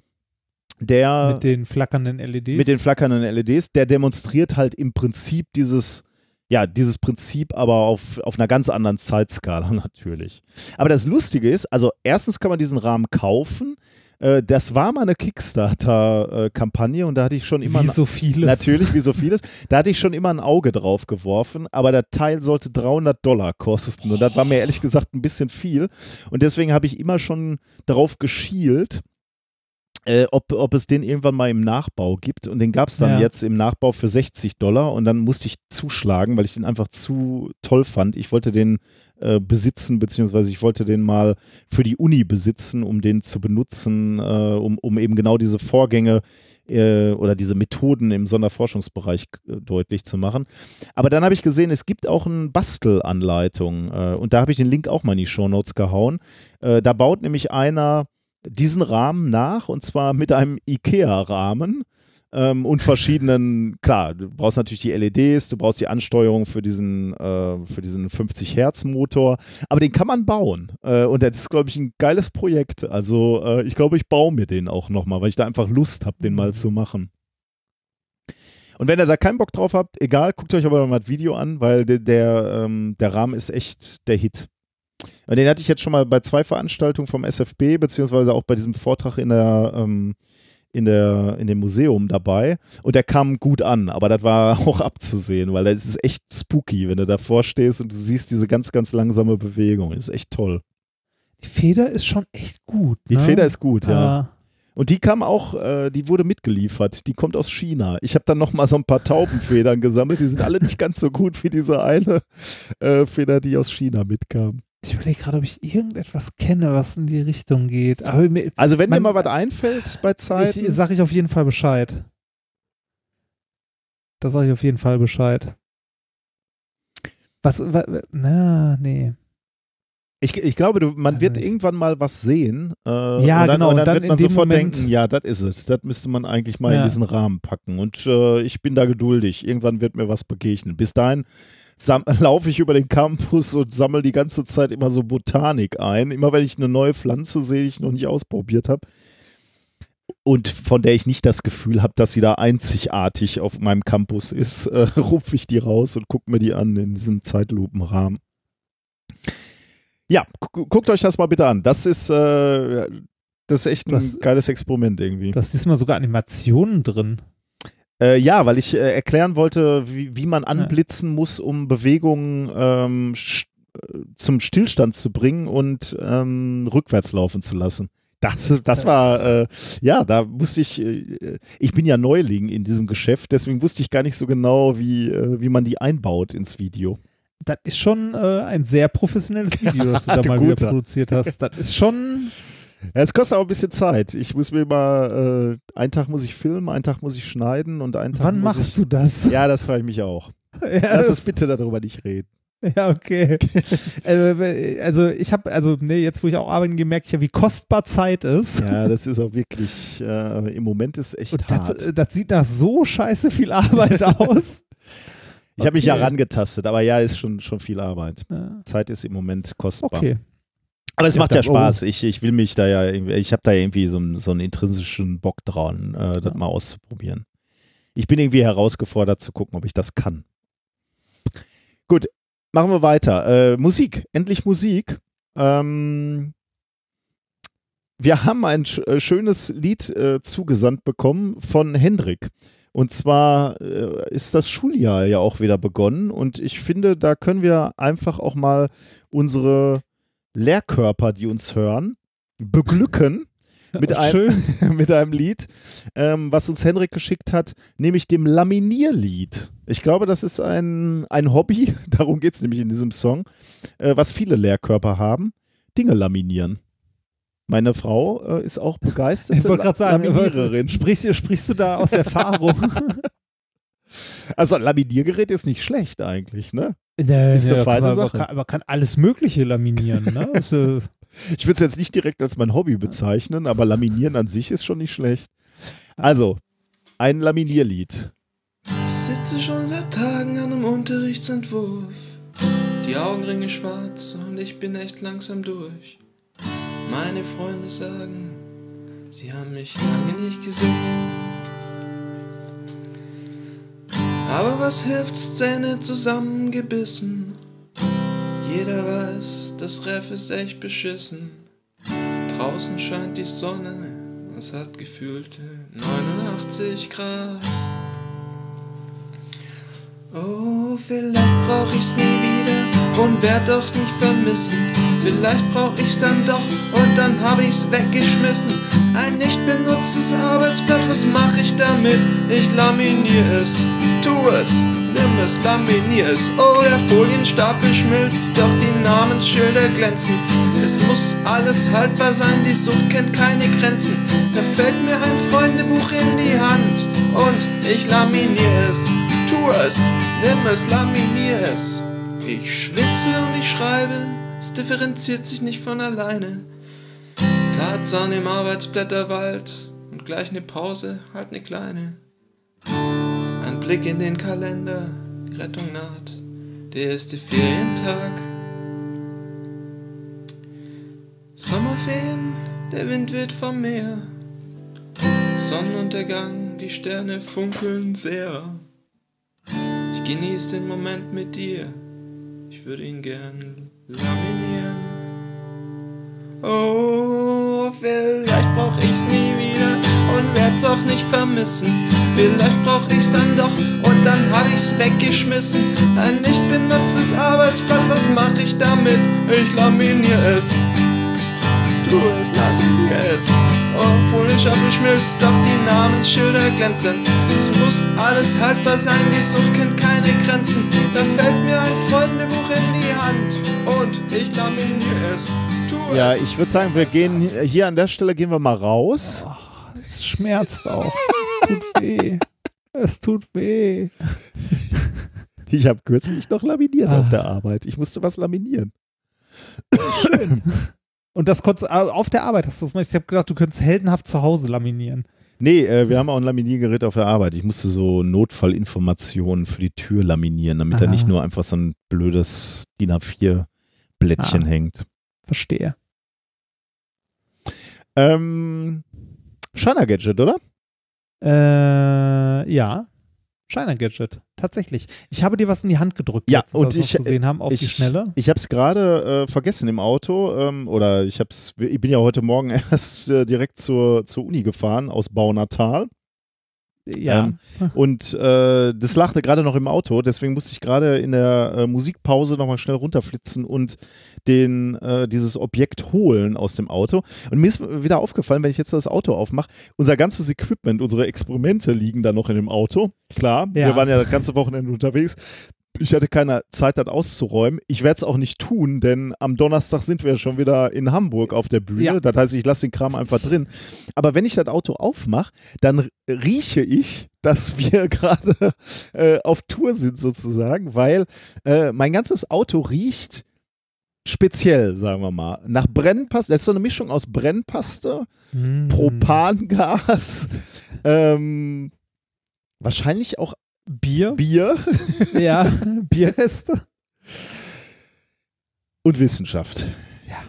der Mit den flackernden LEDs. mit den flackernden LEDs, der demonstriert halt im Prinzip dieses, ja, dieses Prinzip, aber auf, auf einer ganz anderen Zeitskala natürlich. Aber das Lustige ist, also erstens kann man diesen Rahmen kaufen. Äh, Das war mal eine Kickstarter-Kampagne und da hatte ich schon immer Wie ein- so vieles. Natürlich, wie so vieles. Da hatte ich schon immer ein Auge drauf geworfen, aber der Teil sollte 300 Dollar kosten. Und das war mir ehrlich gesagt ein bisschen viel. Und deswegen habe ich immer schon darauf geschielt, äh, ob, ob es den irgendwann mal im Nachbau gibt. Und den gab es dann Ja. jetzt im Nachbau für 60 Dollar. Und dann musste ich zuschlagen, weil ich den einfach zu toll fand. Ich wollte den äh, besitzen, beziehungsweise ich wollte den mal für die Uni besitzen, um den zu benutzen, äh, um, um eben genau diese Vorgänge äh, oder diese Methoden im Sonderforschungsbereich äh, deutlich zu machen. Aber dann habe ich gesehen, es gibt auch eine Bastelanleitung äh, und da habe ich den Link auch mal in die Shownotes gehauen. Da baut nämlich einer diesen Rahmen nach und zwar mit einem IKEA-Rahmen ähm, und verschiedenen, klar, du brauchst natürlich die LEDs, du brauchst die Ansteuerung für diesen, äh, für diesen 50 Hertz Motor, aber den kann man bauen äh, und das ist, glaube ich, ein geiles Projekt. Also äh, ich glaube, ich baue mir den auch nochmal, weil ich da einfach Lust habe, den mal zu machen. Und wenn ihr da keinen Bock drauf habt, egal, guckt euch aber mal das Video an, weil der, der, ähm, der Rahmen ist echt der Hit. Und den hatte ich jetzt schon mal bei zwei Veranstaltungen vom SFB, beziehungsweise auch bei diesem Vortrag in der, ähm, in der, in dem Museum dabei. Und der kam gut an, aber das war auch abzusehen, weil das ist echt spooky, wenn du davor stehst und du siehst diese ganz, ganz langsame Bewegung. Das ist echt toll. Die Feder ist schon echt gut. Die ne? Feder ist gut, ja. Ah, Und die kam auch, äh, die wurde mitgeliefert. Die kommt aus China. Ich habe dann noch mal so ein paar Taubenfedern gesammelt. Die sind alle nicht ganz so gut wie diese eine äh, Feder, die aus China mitkam. Ich überlege gerade, ob ich irgendetwas kenne, was in die Richtung geht. Mir, Also wenn Man- dir mal was einfällt bei Zeiten, sage ich auf jeden Fall Bescheid. Da sage ich auf jeden Fall Bescheid. Was, wa, wa- na, nee. ich, ich glaube, du, man Also wird ich- irgendwann mal was sehen. Äh, Ja, und dann, genau, Und dann, und dann wird in man sofort Moment- denken, ja, das ist es. Das müsste man eigentlich mal in Ja. diesen Rahmen packen. Und äh, ich bin da geduldig. Irgendwann wird mir was begegnen. Bis dahin laufe ich über den Campus und sammle die ganze Zeit immer so Botanik ein. Immer wenn ich eine neue Pflanze sehe, die ich noch nicht ausprobiert habe. Und von der ich nicht das Gefühl habe, dass sie da einzigartig auf meinem Campus ist, äh, rupfe ich die raus und gucke mir die an in diesem Zeitlupenrahmen. Ja, gu- guckt euch das mal bitte an. Das ist, äh, das ist echt ein hast- geiles Experiment irgendwie. Du hast diesmal sogar Animationen drin. Äh, ja, weil ich äh, erklären wollte, wie, wie man anblitzen muss, um Bewegungen ähm, sch- äh, zum Stillstand zu bringen und ähm, rückwärts laufen zu lassen. Das, das war, äh, ja, da musste ich, äh, ich bin ja Neuling in diesem Geschäft, deswegen wusste ich gar nicht so genau, wie, äh, wie man die einbaut ins Video. Das ist schon äh, ein sehr professionelles Video, das du da mal wieder produziert hast. Das ist schon. Ja, es kostet auch ein bisschen Zeit. Ich muss mir mal, äh, einen Tag muss ich filmen, einen Tag muss ich schneiden und einen Tag Wann machst ich, du das? Ja, das frage ich mich auch. Ja, Lass das- uns bitte darüber nicht reden. Ja, okay. äh, also ich habe, also nee, jetzt wo ich auch arbeiten ich ja, wie kostbar Zeit ist. Ja, das ist auch wirklich, äh, im Moment ist echt Und das, hart. äh, das sieht nach so scheiße viel Arbeit aus. Ich habe mich ja rangetastet, aber ja, ist schon, schon viel Arbeit. Ja, Zeit ist im Moment kostbar. Okay. Aber es macht ja oh. Spaß. Ich, ich will mich da ja, ich habe da irgendwie so einen, so einen intrinsischen Bock dran, äh, das Ja. mal auszuprobieren. Ich bin irgendwie herausgefordert zu gucken, ob ich das kann. Gut, machen wir weiter. Äh, Musik, endlich Musik. Ähm, wir haben ein sch äh, schönes Lied äh, zugesandt bekommen von Hendrik. Und zwar äh, ist das Schuljahr ja auch wieder begonnen und ich finde, da können wir einfach auch mal unsere Lehrkörper, die uns hören, beglücken mit, Schön. mit einem Lied, ähm, was uns Henrik geschickt hat, nämlich dem Laminierlied. Ich glaube, das ist ein, ein Hobby, darum geht es nämlich in diesem Song, äh, was viele Lehrkörper haben, Dinge laminieren. Meine Frau äh, ist auch begeisterte Ich wollte gerade sagen, Laminiererin. sprichst, sprichst du da aus Erfahrung? Also ein Laminiergerät ist nicht schlecht eigentlich, ne? Nee, ist eine nee, feine man, Sache. Man kann, man kann alles Mögliche laminieren. Ne? Äh, Ich würde es jetzt nicht direkt als mein Hobby bezeichnen, aber Laminieren an sich ist schon nicht schlecht. Also, ein Laminierlied. Ich sitze schon seit Tagen an einem Unterrichtsentwurf. Die Augenringe schwarz und ich bin echt langsam durch. Meine Freunde sagen, sie haben mich lange nicht gesehen. Aber was hilft's, Zähne zusammengebissen? Jeder weiß, das Ref ist echt beschissen. Draußen scheint die Sonne, es hat gefühlte 89 Grad. Oh, vielleicht brauch ich's nie wieder und werd doch's nicht vermissen. Vielleicht brauch ich's dann doch und dann hab ich's weggeschmissen. Ein nicht benutztes Arbeitsblatt, was mach ich damit? Ich laminier es, tu es, nimm es, laminier es. Oh, der Folienstapel schmilzt, doch die Namensschilder glänzen. Es muss alles haltbar sein, die Sucht kennt keine Grenzen. Da fällt mir ein Freundebuch in die Hand und ich laminier es. Tu es, nimm es, laminier es. Ich schwitze und ich schreibe, es differenziert sich nicht von alleine. Tarzan im Arbeitsblätterwald und gleich ne Pause, halt ne kleine. Ein Blick in den Kalender, die Rettung naht, der erste Ferientag. Sommerferien, der Wind weht vom Meer. Sonnenuntergang, die Sterne funkeln sehr. Ich genieße den Moment mit dir. Ich würde ihn gern laminieren. Oh, vielleicht brauch ich's nie wieder und werd's auch nicht vermissen. Vielleicht brauch ich's dann doch und dann hab ich's weggeschmissen. Ein nicht benutztes Arbeitsblatt, was mach ich damit? Ich laminier es. Tu es, laminier es. Oh, Folienstapel schmilzt, doch die Namensschilder glänzen. Es muss alles haltbar sein, die Sucht kennt keine Grenzen. Da fällt mir ein Freundebuch in die Hand und ich laminier es. Tu Ja, ich würde sagen, wir gehen hier an der Stelle gehen wir mal raus. es schmerzt auch. Es tut weh. Es tut weh. Ich habe kürzlich noch laminiert Ah. auf der Arbeit. Ich musste was laminieren. Und das konntest du auf der Arbeit hast du das gemacht. Ich habe gedacht, du könntest heldenhaft zu Hause laminieren. Nee, äh, wir haben auch ein Laminiergerät auf der Arbeit. Ich musste so Notfallinformationen für die Tür laminieren, damit da Ah. nicht nur einfach so ein blödes DIN A4-Blättchen Ah. hängt. Verstehe. Ähm, Shiner Gadget, oder? Äh, ja. Shiner Gadget. Tatsächlich. Ich habe dir was in die Hand gedrückt, Ja, letztens, und ich- gesehen haben, auf die ich- Schnelle. Ich habe es gerade äh, vergessen im Auto ähm, oder ich hab's, ich bin ja heute Morgen erst äh, direkt zur, zur Uni gefahren aus Baunatal Ja. Ähm, und äh, das lachte gerade noch im Auto, deswegen musste ich gerade in der äh, Musikpause nochmal schnell runterflitzen und den, äh, dieses Objekt holen aus dem Auto. Und mir ist wieder aufgefallen, wenn ich jetzt das Auto aufmache, unser ganzes Equipment, unsere Experimente liegen da noch in dem Auto. Klar, Ja. wir waren ja das ganze Wochenende unterwegs. Ich hatte keine Zeit, das auszuräumen. Ich werde es auch nicht tun, denn am Donnerstag sind wir schon wieder in Hamburg auf der Bühne. Ja. Das heißt, ich lasse den Kram einfach drin. Aber wenn ich das Auto aufmache, dann rieche ich, dass wir gerade äh, auf Tour sind sozusagen, weil äh, mein ganzes Auto riecht speziell, sagen wir mal, nach Brennpaste. Das ist so eine Mischung aus Brennpaste, Mm. Propangas, ähm, wahrscheinlich auch Bier. Bier Ja, Bierreste. und Wissenschaft. Ja.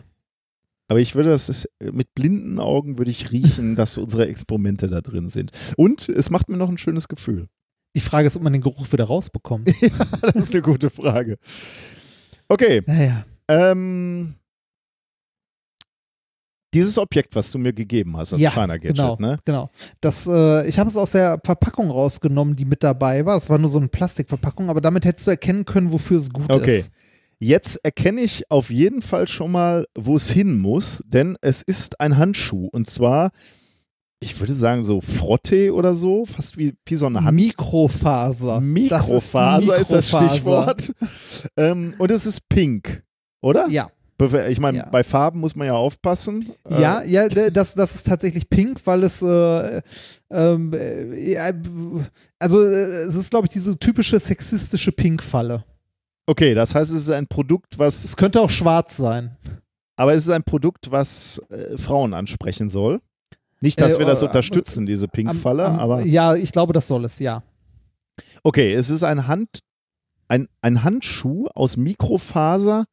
Aber ich würde das mit blinden Augen würde ich riechen, dass unsere Experimente da drin sind. Und es macht mir noch ein schönes Gefühl. Die Frage ist, ob man den Geruch wieder rausbekommt. Das ist eine gute Frage. Okay, Naja. ähm, dieses Objekt, was du mir gegeben hast, das Ja, China Gadget, genau, ne? genau. Das, äh, ich habe es aus der Verpackung rausgenommen, die mit dabei war. Es war nur so eine Plastikverpackung, aber damit hättest du erkennen können, wofür es gut Okay. ist. Jetzt erkenne ich auf jeden Fall schon mal, wo es hin muss, denn es ist ein Handschuh und zwar, ich würde sagen so Frotte oder so, fast wie, wie so eine Hand. Mikrofaser. Mikrofaser ist, das Mikrofaser. Stichwort. ähm, und es ist pink, oder? Ja, Ich meine, Ja. bei Farben muss man ja aufpassen. Äh, ja, ja, d- das, das ist tatsächlich pink, weil es, äh, ähm, äh, ja, also äh, es ist, glaube ich, diese typische sexistische Pink-Falle. Okay, das heißt, es ist ein Produkt, was, Es könnte auch schwarz sein. aber es ist ein Produkt, was äh, Frauen ansprechen soll. Nicht, dass Äh, wir das äh, unterstützen, diese Pink-Falle, aber. Ja, ich glaube, das soll es, ja. Okay, es ist ein Hand, ein, ein Handschuh aus Mikrofaser.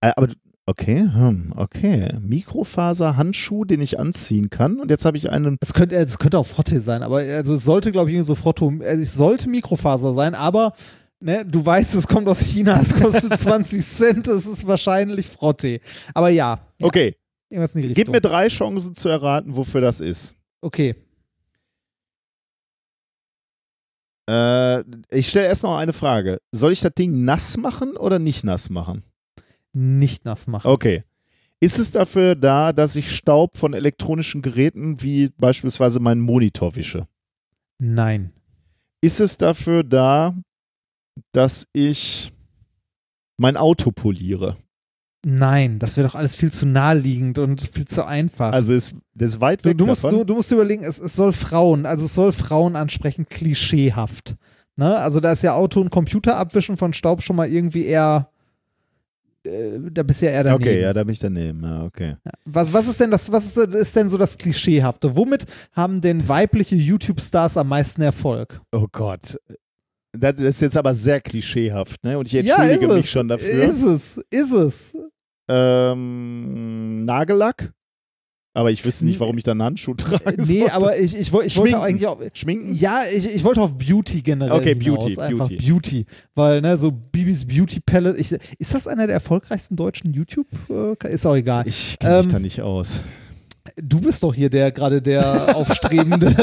Äh, aber okay, hm, okay, Mikrofaser-Handschuh, den ich anziehen kann. Und jetzt habe ich einen. Es könnte, es könnte auch Frotte sein, aber also es sollte, glaube ich, so Frotto, also es sollte Mikrofaser sein, aber ne, du weißt, es kommt aus China, es kostet 20 Cent, es ist wahrscheinlich Frotte. Aber ja, ja Okay, irgendwas in die gib Richtung. mir drei Chancen zu erraten, wofür das ist. okay. Äh, ich stelle erst noch eine Frage. Soll ich das Ding nass machen oder nicht nass machen? Nicht nass machen. Okay. Ist es dafür da, dass ich Staub von elektronischen Geräten wie beispielsweise meinen Monitor wische? Nein. Ist es dafür da, dass ich mein Auto poliere? Nein, das wäre doch alles viel zu naheliegend und viel zu einfach. Also ist das ist weit du, weg du, musst, davon. du, du musst überlegen, es, es soll Frauen, also es soll Frauen ansprechen, klischeehaft. Ne? Also da ist ja Auto- und Computerabwischen von Staub schon mal irgendwie eher, da bist du ja eher daneben. okay, ja, da bin ich daneben. Ja, okay. Was, was ist denn das, was ist, ist denn so das Klischeehafte? Womit haben denn weibliche YouTube-Stars am meisten Erfolg? Oh Gott. Das ist jetzt aber sehr klischeehaft, ne? Und ich entschuldige mich schon dafür. Ist es, ist es. Ähm, Nagellack? Aber ich wüsste nicht, warum ich da einen Handschuh trage. Nee, aber ich, ich, ich wollte eigentlich auch. Schminken? Ja, ich, ich wollte auf Beauty generell. Okay, hinaus. Beauty, Einfach Beauty. Beauty. Weil, ne, so Bibis Beauty Palace. Ich, ist das einer der erfolgreichsten deutschen YouTube? Äh, ist auch egal. Ich kenne mich Ähm, da nicht aus. Du bist doch hier der gerade der aufstrebende.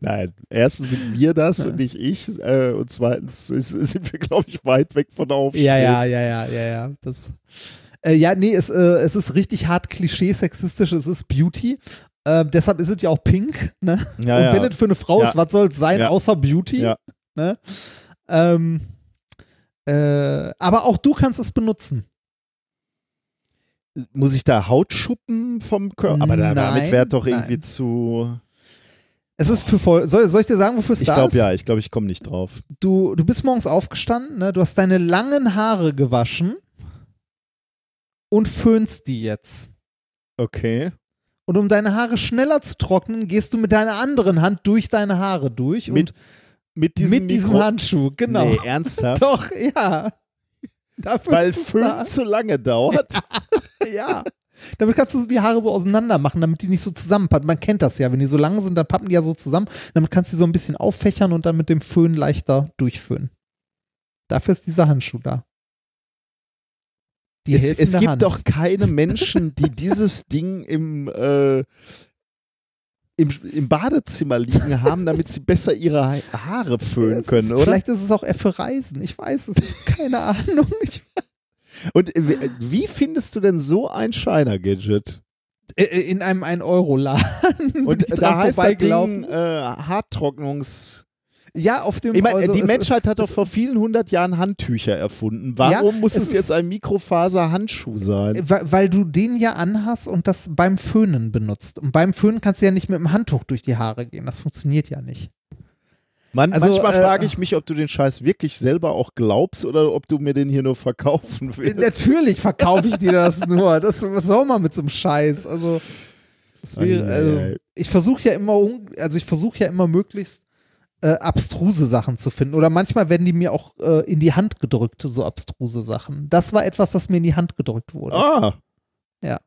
Nein, erstens sind wir das und nicht ich. Äh, und zweitens ist, sind wir, glaube ich, weit weg von der Aufstrebung. Ja, ja, ja, ja, ja, ja. Das, äh, ja, nee, es, äh, es ist richtig hart klischee-sexistisch, es ist Beauty. Äh, deshalb ist es ja auch pink, ne? Ja, Und ja. wenn es für eine Frau Ja. ist, was soll es sein, außer Beauty? Ja. Ne? Ähm, äh, aber auch du kannst es benutzen. Muss ich da Hautschuppen vom Körper? Aber da, damit Nein, wäre doch irgendwie nein. zu. Es ist für voll. Soll, soll ich dir sagen, wofür es Ich da glaube ist? ja, ich glaube, ich komme nicht drauf. Du, du bist morgens aufgestanden, ne? du hast deine langen Haare gewaschen und föhnst die jetzt. Okay. Und um deine Haare schneller zu trocknen, gehst du mit deiner anderen Hand durch deine Haare durch Mit und Mit diesem, mit diesem Handschuh, genau. Nee, ernsthaft? Doch, ja. Dafür Weil Föhn zu lange dauert. Ja. Damit kannst du die Haare so auseinander machen, damit die nicht so zusammenpappen. Man kennt das ja, wenn die so lang sind, dann pappen die ja so zusammen. Damit kannst du die so ein bisschen auffächern und dann mit dem Föhn leichter durchföhnen. Dafür ist dieser Handschuh da. Die es, es gibt Hand. doch keine Menschen, die dieses Ding im, äh, im, im Badezimmer liegen haben, damit sie besser ihre Ha- Haare föhnen Es können, ist, oder? Vielleicht ist es auch eher für Reisen. Ich weiß es. Keine Ahnung. Ich, Und äh, wie- findest du denn so ein Shiner-Gadget? Äh, in einem 1-Euro-Laden. bin Und da heißt das Ding äh, Haartrocknungs... Ja, auf dem. Ich meine, also die Menschheit hat doch vor vielen hundert Jahren Handtücher erfunden. Warum Ja, muss es es jetzt ein Mikrofaser-Handschuh sein? Weil, weil du den ja anhast und das beim Föhnen benutzt. Und beim Föhnen kannst du ja nicht mit dem Handtuch durch die Haare gehen. Das funktioniert ja nicht. Man, Also, manchmal äh, frage ich mich, ob du den Scheiß wirklich selber auch glaubst oder ob du mir den hier nur verkaufen willst. Natürlich verkaufe ich dir das nur. Das, was soll man mit so einem Scheiß? Also, wäre, also ich versuche ja immer, also ich versuche ja immer möglichst äh, abstruse Sachen zu finden. Oder manchmal werden die mir auch äh, in die Hand gedrückt, so abstruse Sachen. Das war etwas, das mir in die Hand gedrückt wurde. Ah. Ja.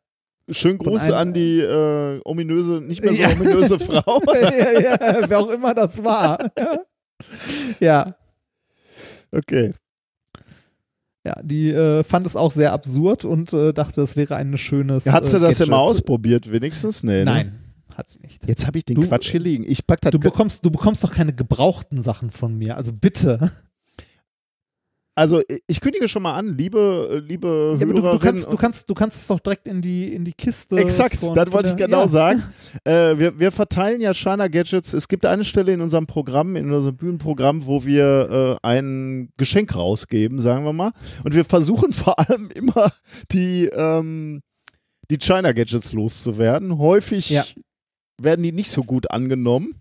Schönen Gruß einem- an die äh, ominöse, nicht mehr so Ja. ominöse Frau. ja, ja, wer auch immer das war. ja, Okay. ja, die äh, fand es auch sehr absurd und äh, dachte, es wäre ein schönes. Hat sie äh, das immer Gadget. ausprobiert, wenigstens? Nee, ne? Nein, hat sie nicht. Jetzt habe ich den Du- Quatsch hier liegen. Ich pack das. Du bekommst, du bekommst doch keine gebrauchten Sachen von mir. Also bitte. also ich kündige schon mal an, liebe, liebe Ja, aber du, du, Hörerinnen kannst, du, kannst, du kannst es doch direkt in die, in die Kiste. Exakt, von- das wollte ich genau ja. sagen. Äh, wir, wir verteilen ja Shana Gadgets. Es gibt eine Stelle in unserem Programm, in unserem Bühnenprogramm, wo wir äh, ein Geschenk rausgeben, sagen wir mal. Und wir versuchen vor allem immer die, ähm, die China Gadgets loszuwerden. Häufig Ja. Werden die nicht so gut angenommen.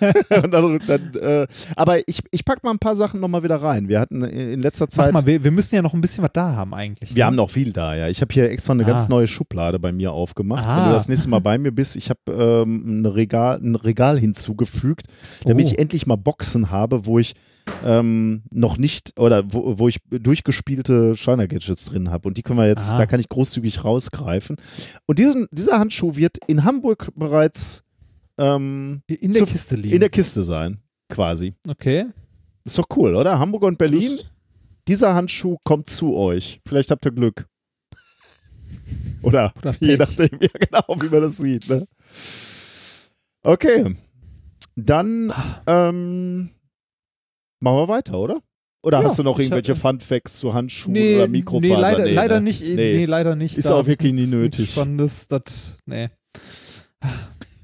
Dann, dann, äh, aber ich, ich pack mal ein paar Sachen nochmal wieder rein. Wir hatten in letzter Zeit. mal, wir, wir müssen ja noch ein bisschen was da haben eigentlich. Wir ne? haben noch viel da, ja. Ich habe hier extra eine ganz Ah. neue Schublade bei mir aufgemacht. Wenn Ah. du das nächste Mal bei mir bist, ich habe ähm, ein, Regal, ein Regal hinzugefügt, damit Oh. ich endlich mal Boxen habe, wo ich ähm, noch nicht oder wo, wo ich durchgespielte Shiner Gadgets drin habe. Und die können wir jetzt, Ah. da kann ich großzügig rausgreifen. Und diesen, dieser Handschuh wird in Hamburg bereits ähm, in der zu- Kiste liegen. in der Kiste sein, quasi. okay. Ist doch cool, oder? Hamburg und Berlin. Dieser Handschuh kommt zu euch. Vielleicht habt ihr Glück. Oder, Oder je nachdem, ja genau, wie man das sieht. Ne? Okay. Dann ähm, machen wir weiter, oder? Oder Ja, hast du noch irgendwelche Fun Facts zu Handschuhen Nee, oder nee, Mikrofaser? leider, Nee, leider ne? nicht. Nee. Nee. leider nicht. Ist Da auch wirklich nie nötig. Spannendes, das, nee.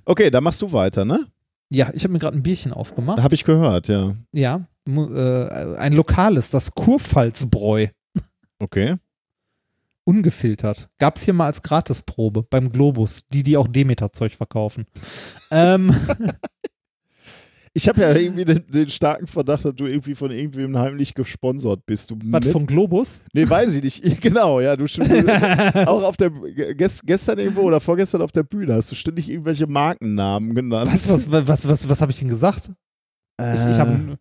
Okay, dann machst du weiter, ne? Ja, ich habe mir gerade ein Bierchen aufgemacht. Habe ich gehört, ja. Ja, äh, ein lokales, das Kurpfalzbräu. Okay. Ungefiltert. Gab es hier mal als Gratisprobe beim Globus, die, die auch Demeter-Zeug verkaufen. ähm, Ich habe ja irgendwie den, den starken Verdacht, dass du irgendwie von irgendwem heimlich gesponsert bist. Du was vom Globus? Nee, weiß ich nicht. Genau, ja. Du auch auf der gest, gestern irgendwo oder vorgestern auf der Bühne hast du ständig irgendwelche Markennamen genannt. Was, was, was, was, was, was habe ich denn gesagt? Ich, ich habe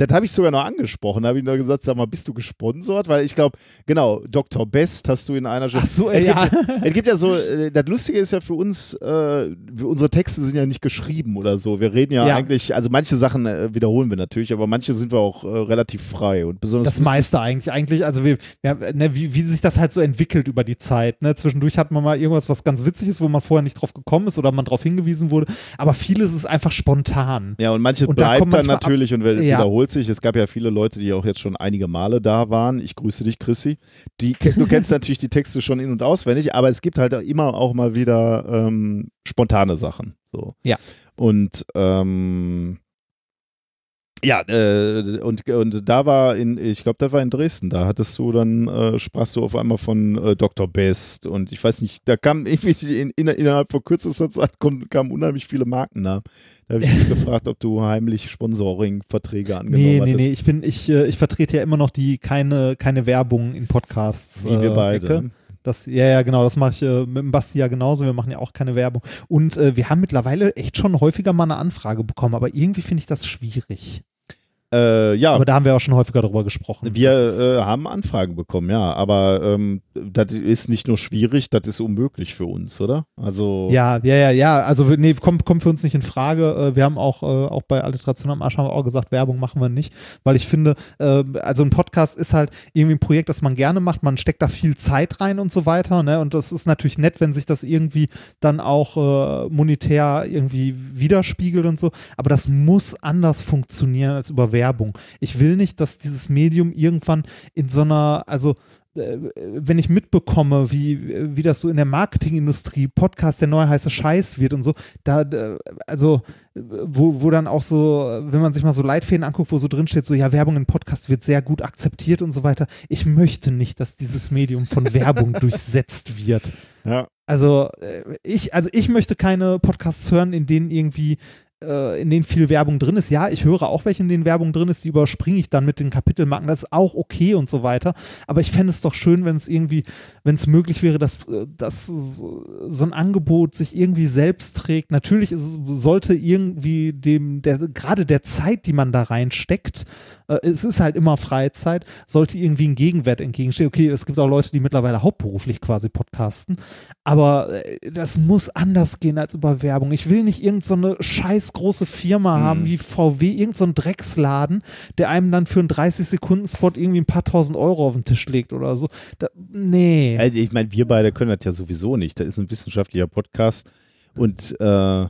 das habe ich sogar noch angesprochen. Da habe ich nur gesagt, sag mal, bist du gesponsert? Weil ich glaube, genau, Dr. Best hast du in einer Ach so, es, ja. gibt, es gibt ja so, äh, das Lustige ist ja für uns, äh, unsere Texte sind ja nicht geschrieben oder so. Wir reden ja, Ja. eigentlich, also manche Sachen äh, wiederholen wir natürlich, aber manche sind wir auch äh, relativ frei. Und besonders Das meiste eigentlich, eigentlich, also wir, haben, ne, wie, wie sich das halt so entwickelt über die Zeit. Ne? Zwischendurch hat man mal irgendwas, was ganz witzig ist, wo man vorher nicht drauf gekommen ist oder man drauf hingewiesen wurde. Aber vieles ist einfach spontan. Ja, und manches Und da bleibt kommt dann manchmal ab- natürlich und wi- Ja. wiederholt sich. Es gab ja viele Leute, die auch jetzt schon einige Male da waren. Ich grüße dich, Chrissy. Die, du kennst natürlich die Texte schon in- und auswendig, aber es gibt halt auch immer auch mal wieder ähm, spontane Sachen. So. Ja. Und ähm, ja, äh, und, und da war in, ich glaube, das war in Dresden, da hattest du dann, äh, sprachst du auf einmal von äh, Dr. Best und ich weiß nicht, da kam irgendwie in, in, innerhalb von kürzester Zeit kommen, kamen unheimlich viele Markennamen. Da habe ich mich gefragt, ob du heimlich Sponsoring-Verträge angenommen Nee, nee, hattest. nee, ich bin, ich, äh, ich vertrete ja immer noch die keine, keine Werbung in Podcasts. Wie wir äh, beide. Ecke. Das, ja, ja, genau, das mache ich äh, mit dem Basti ja genauso. Wir machen ja auch keine Werbung. Und äh, wir haben mittlerweile echt schon häufiger mal eine Anfrage bekommen, aber irgendwie finde ich das schwierig. Äh, ja, Aber da haben wir auch schon häufiger drüber gesprochen. wir äh, haben Anfragen bekommen, ja, aber ähm, das ist nicht nur schwierig, das ist unmöglich für uns, oder? Also Ja, ja, ja, ja. Also nee, kommt, kommt für uns nicht in Frage. Äh, Wir haben auch, äh, auch bei Alliteration am Arsch haben wir auch gesagt, Werbung machen wir nicht, weil ich finde, äh, also ein Podcast ist halt irgendwie ein Projekt, das man gerne macht. Man steckt da viel Zeit rein und so weiter. Ne? Und das ist natürlich nett, wenn sich das irgendwie dann auch äh, monetär irgendwie widerspiegelt und so. Aber das muss anders funktionieren als über Werbung. Ich will nicht, dass dieses Medium irgendwann in so einer, also äh, wenn ich mitbekomme, wie, wie das so in der Marketingindustrie Podcast der neue heiße Scheiß wird und so, da, äh, also, wo, wo dann auch so, wenn man sich mal so Leitfäden anguckt, wo so drin steht, so, ja, Werbung in Podcast wird sehr gut akzeptiert und so weiter. Ich möchte nicht, dass dieses Medium von Werbung durchsetzt wird. ja. Also, äh, ich, also ich möchte keine Podcasts hören, in denen irgendwie in denen viel Werbung drin ist. Ja, ich höre auch welche, in denen Werbung drin ist, die überspringe ich dann mit den Kapitelmarken. Das ist auch okay und so weiter. Aber ich fände es doch schön, wenn es irgendwie, wenn es möglich wäre, dass, äh, dass so ein Angebot sich irgendwie selbst trägt. Natürlich ist, sollte irgendwie dem, der, gerade der Zeit, die man da reinsteckt, äh, es ist halt immer Freizeit, sollte irgendwie ein Gegenwert entgegenstehen. Okay, es gibt auch Leute, die mittlerweile hauptberuflich quasi podcasten, aber äh, das muss anders gehen als über Werbung. Ich will nicht irgendeine so scheiß große Firma haben wie VW, irgendein so ein Drecksladen, der einem dann für einen 30-Sekunden-Spot irgendwie ein paar tausend Euro auf den Tisch legt oder so. Da, nee. Also ich meine, wir beide können das ja sowieso nicht. Das ist ein wissenschaftlicher Podcast und äh,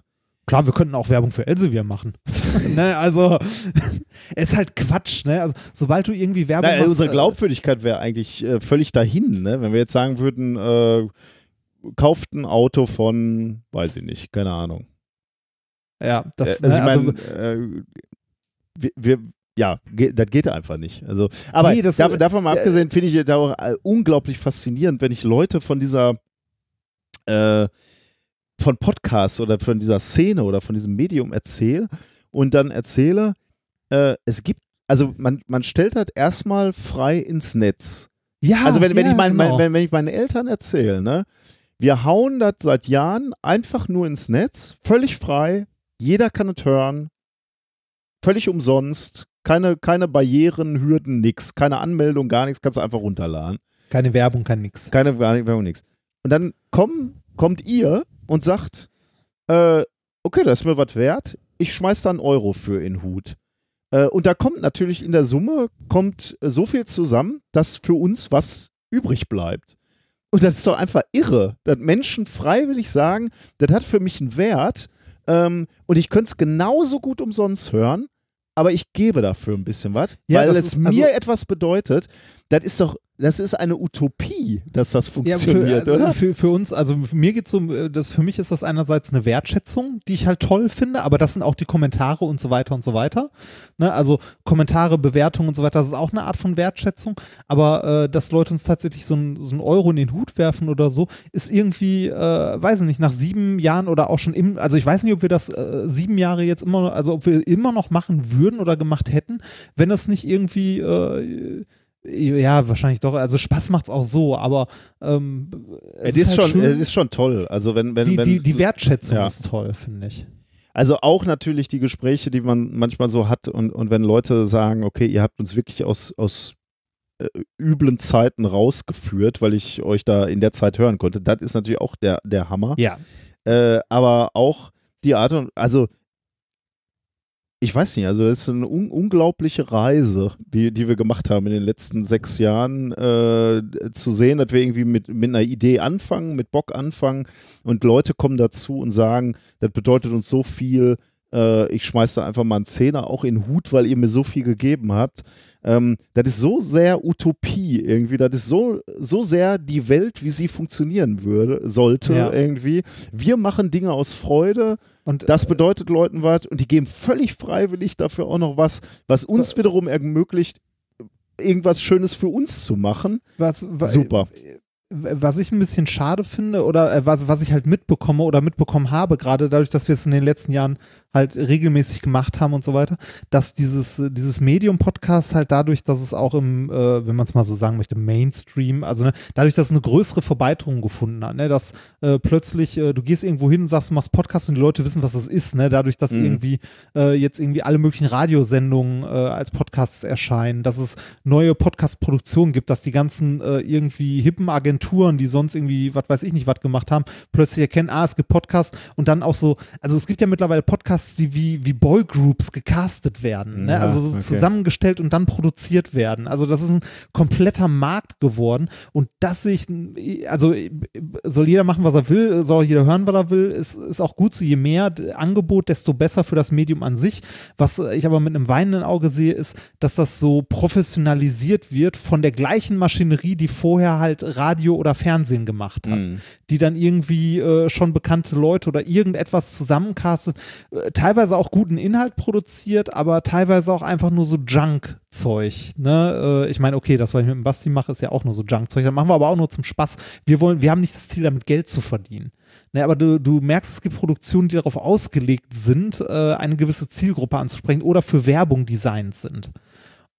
Klar, wir könnten auch Werbung für Elsevier machen. ne, also, es ist halt Quatsch, ne? Also, sobald du irgendwie Werbung na, machst, unsere äh, Glaubwürdigkeit wäre eigentlich äh, völlig dahin, ne? Wenn wir jetzt sagen würden, äh, kauft ein Auto von, weiß ich nicht, keine Ahnung. Ja, das, Äh, also ne, ich also, meine, äh, wir, wir ja, das geht einfach nicht. Also, aber Nee, das- davon, davon mal äh, abgesehen finde ich da auch unglaublich faszinierend, wenn ich Leute von dieser äh, von Podcasts oder von dieser Szene oder von diesem Medium erzähle und dann erzähle, äh, es gibt, also man, man stellt das erstmal frei ins Netz. ja, Also wenn, wenn, ja, ich mein, genau. mein, wenn, wenn ich meinen Eltern erzähle, ne, wir hauen das seit Jahren einfach nur ins Netz, völlig frei, jeder kann es hören, völlig umsonst, keine, keine Barrieren, Hürden, nix, keine Anmeldung, gar nichts, kannst du einfach runterladen. Keine Werbung, kein nix. Keine Werbung, nichts. Und dann komm, kommt ihr und sagt, äh, okay, das ist mir was wert, ich schmeiß da einen Euro für in den Hut. Äh, und da kommt natürlich in der Summe kommt so viel zusammen, dass für uns was übrig bleibt. Und das ist doch einfach irre, dass Menschen freiwillig sagen, das hat für mich einen Wert ähm, und ich könnte es genauso gut umsonst hören, aber ich gebe dafür ein bisschen was, Ja, weil es ist- mir also- etwas bedeutet. Das ist doch, das ist eine Utopie, dass das Ja, funktioniert, für, also oder? Für, für uns, also mir geht's um, äh, das, für mich ist das einerseits eine Wertschätzung, die ich halt toll finde, aber das sind auch die Kommentare und so weiter und so weiter. Ne? Also Kommentare, Bewertungen und so weiter, das ist auch eine Art von Wertschätzung, aber äh, dass Leute uns tatsächlich so einen so Euro in den Hut werfen oder so, ist irgendwie, äh, weiß ich nicht, nach sieben Jahren oder auch schon im, also ich weiß nicht, ob wir das äh, sieben Jahre jetzt immer, also ob wir immer noch machen würden oder gemacht hätten, wenn das nicht irgendwie äh, ja, wahrscheinlich doch. Also Spaß macht's auch so, aber ähm, Es es ist, halt schon, schön. es ist schon toll. Also wenn, wenn, die, wenn, die, die Wertschätzung ja. ist toll, finde ich. Also auch natürlich die Gespräche, die man manchmal so hat und, und wenn Leute sagen, okay, ihr habt uns wirklich aus, aus äh, üblen Zeiten rausgeführt, weil ich euch da in der Zeit hören konnte, das ist natürlich auch der, der Hammer. Ja. Äh, aber auch die Art und, also ich weiß nicht, also das ist eine un unglaubliche Reise, die, die wir gemacht haben in den letzten sechs Jahren, äh, zu sehen, dass wir irgendwie mit, mit einer Idee anfangen, mit Bock anfangen und Leute kommen dazu und sagen, das bedeutet uns so viel, äh, ich schmeiß da einfach mal einen Zehner auch in den Hut, weil ihr mir so viel gegeben habt. Ähm, das ist so sehr Utopie irgendwie, das ist so, so sehr die Welt, wie sie funktionieren würde, sollte Ja. irgendwie. Wir machen Dinge aus Freude, Und das bedeutet Leuten was und die geben völlig freiwillig dafür auch noch was, was uns wiederum ermöglicht, irgendwas Schönes für uns zu machen. was, was, Super. was ich ein bisschen schade finde oder äh, was, was ich halt mitbekomme oder mitbekommen habe, gerade dadurch, dass wir es in den letzten Jahren halt regelmäßig gemacht haben und so weiter, dass dieses, äh, dieses Medium-Podcast halt dadurch, dass es auch im, äh, wenn man es mal so sagen möchte, Mainstream, also ne, dadurch, dass es eine größere Verbreiterung gefunden hat, ne, dass äh, plötzlich äh, du gehst irgendwo hin und sagst, du machst Podcast und die Leute wissen, was es ist, ne, dadurch, dass Mhm. irgendwie äh, jetzt irgendwie alle möglichen Radiosendungen äh, als Podcasts erscheinen, dass es neue Podcast-Produktionen gibt, dass die ganzen irgendwie hippen Agenturen, die sonst irgendwie, was weiß ich nicht, was gemacht haben, plötzlich erkennen, ah, es gibt Podcasts und dann auch so, also es gibt ja mittlerweile Podcasts, die wie, wie Boygroups gecastet werden, ne? Ja, also so okay. zusammengestellt und dann produziert werden. Also das ist ein kompletter Markt geworden und das sehe ich, also soll jeder machen, was er will, soll jeder hören, was er will, ist, ist auch gut so, je mehr Angebot, desto besser für das Medium an sich. Was ich aber mit einem weinenden Auge sehe, ist, dass das so professionalisiert wird von der gleichen Maschinerie, die vorher halt Radio oder Fernsehen gemacht hat Mhm. die dann irgendwie äh, schon bekannte Leute oder irgendetwas zusammencastet, äh, teilweise auch guten Inhalt produziert, aber teilweise auch einfach nur so Junk-Zeug. Ne? Äh, ich meine, okay, das, was ich mit dem Basti mache, ist ja auch nur so Junk-Zeug. Das machen wir aber auch nur zum Spaß. Wir wollen, wir haben nicht das Ziel, damit Geld zu verdienen. Ne, aber du, du merkst, es gibt Produktionen, die darauf ausgelegt sind, äh, eine gewisse Zielgruppe anzusprechen oder für Werbung designt sind.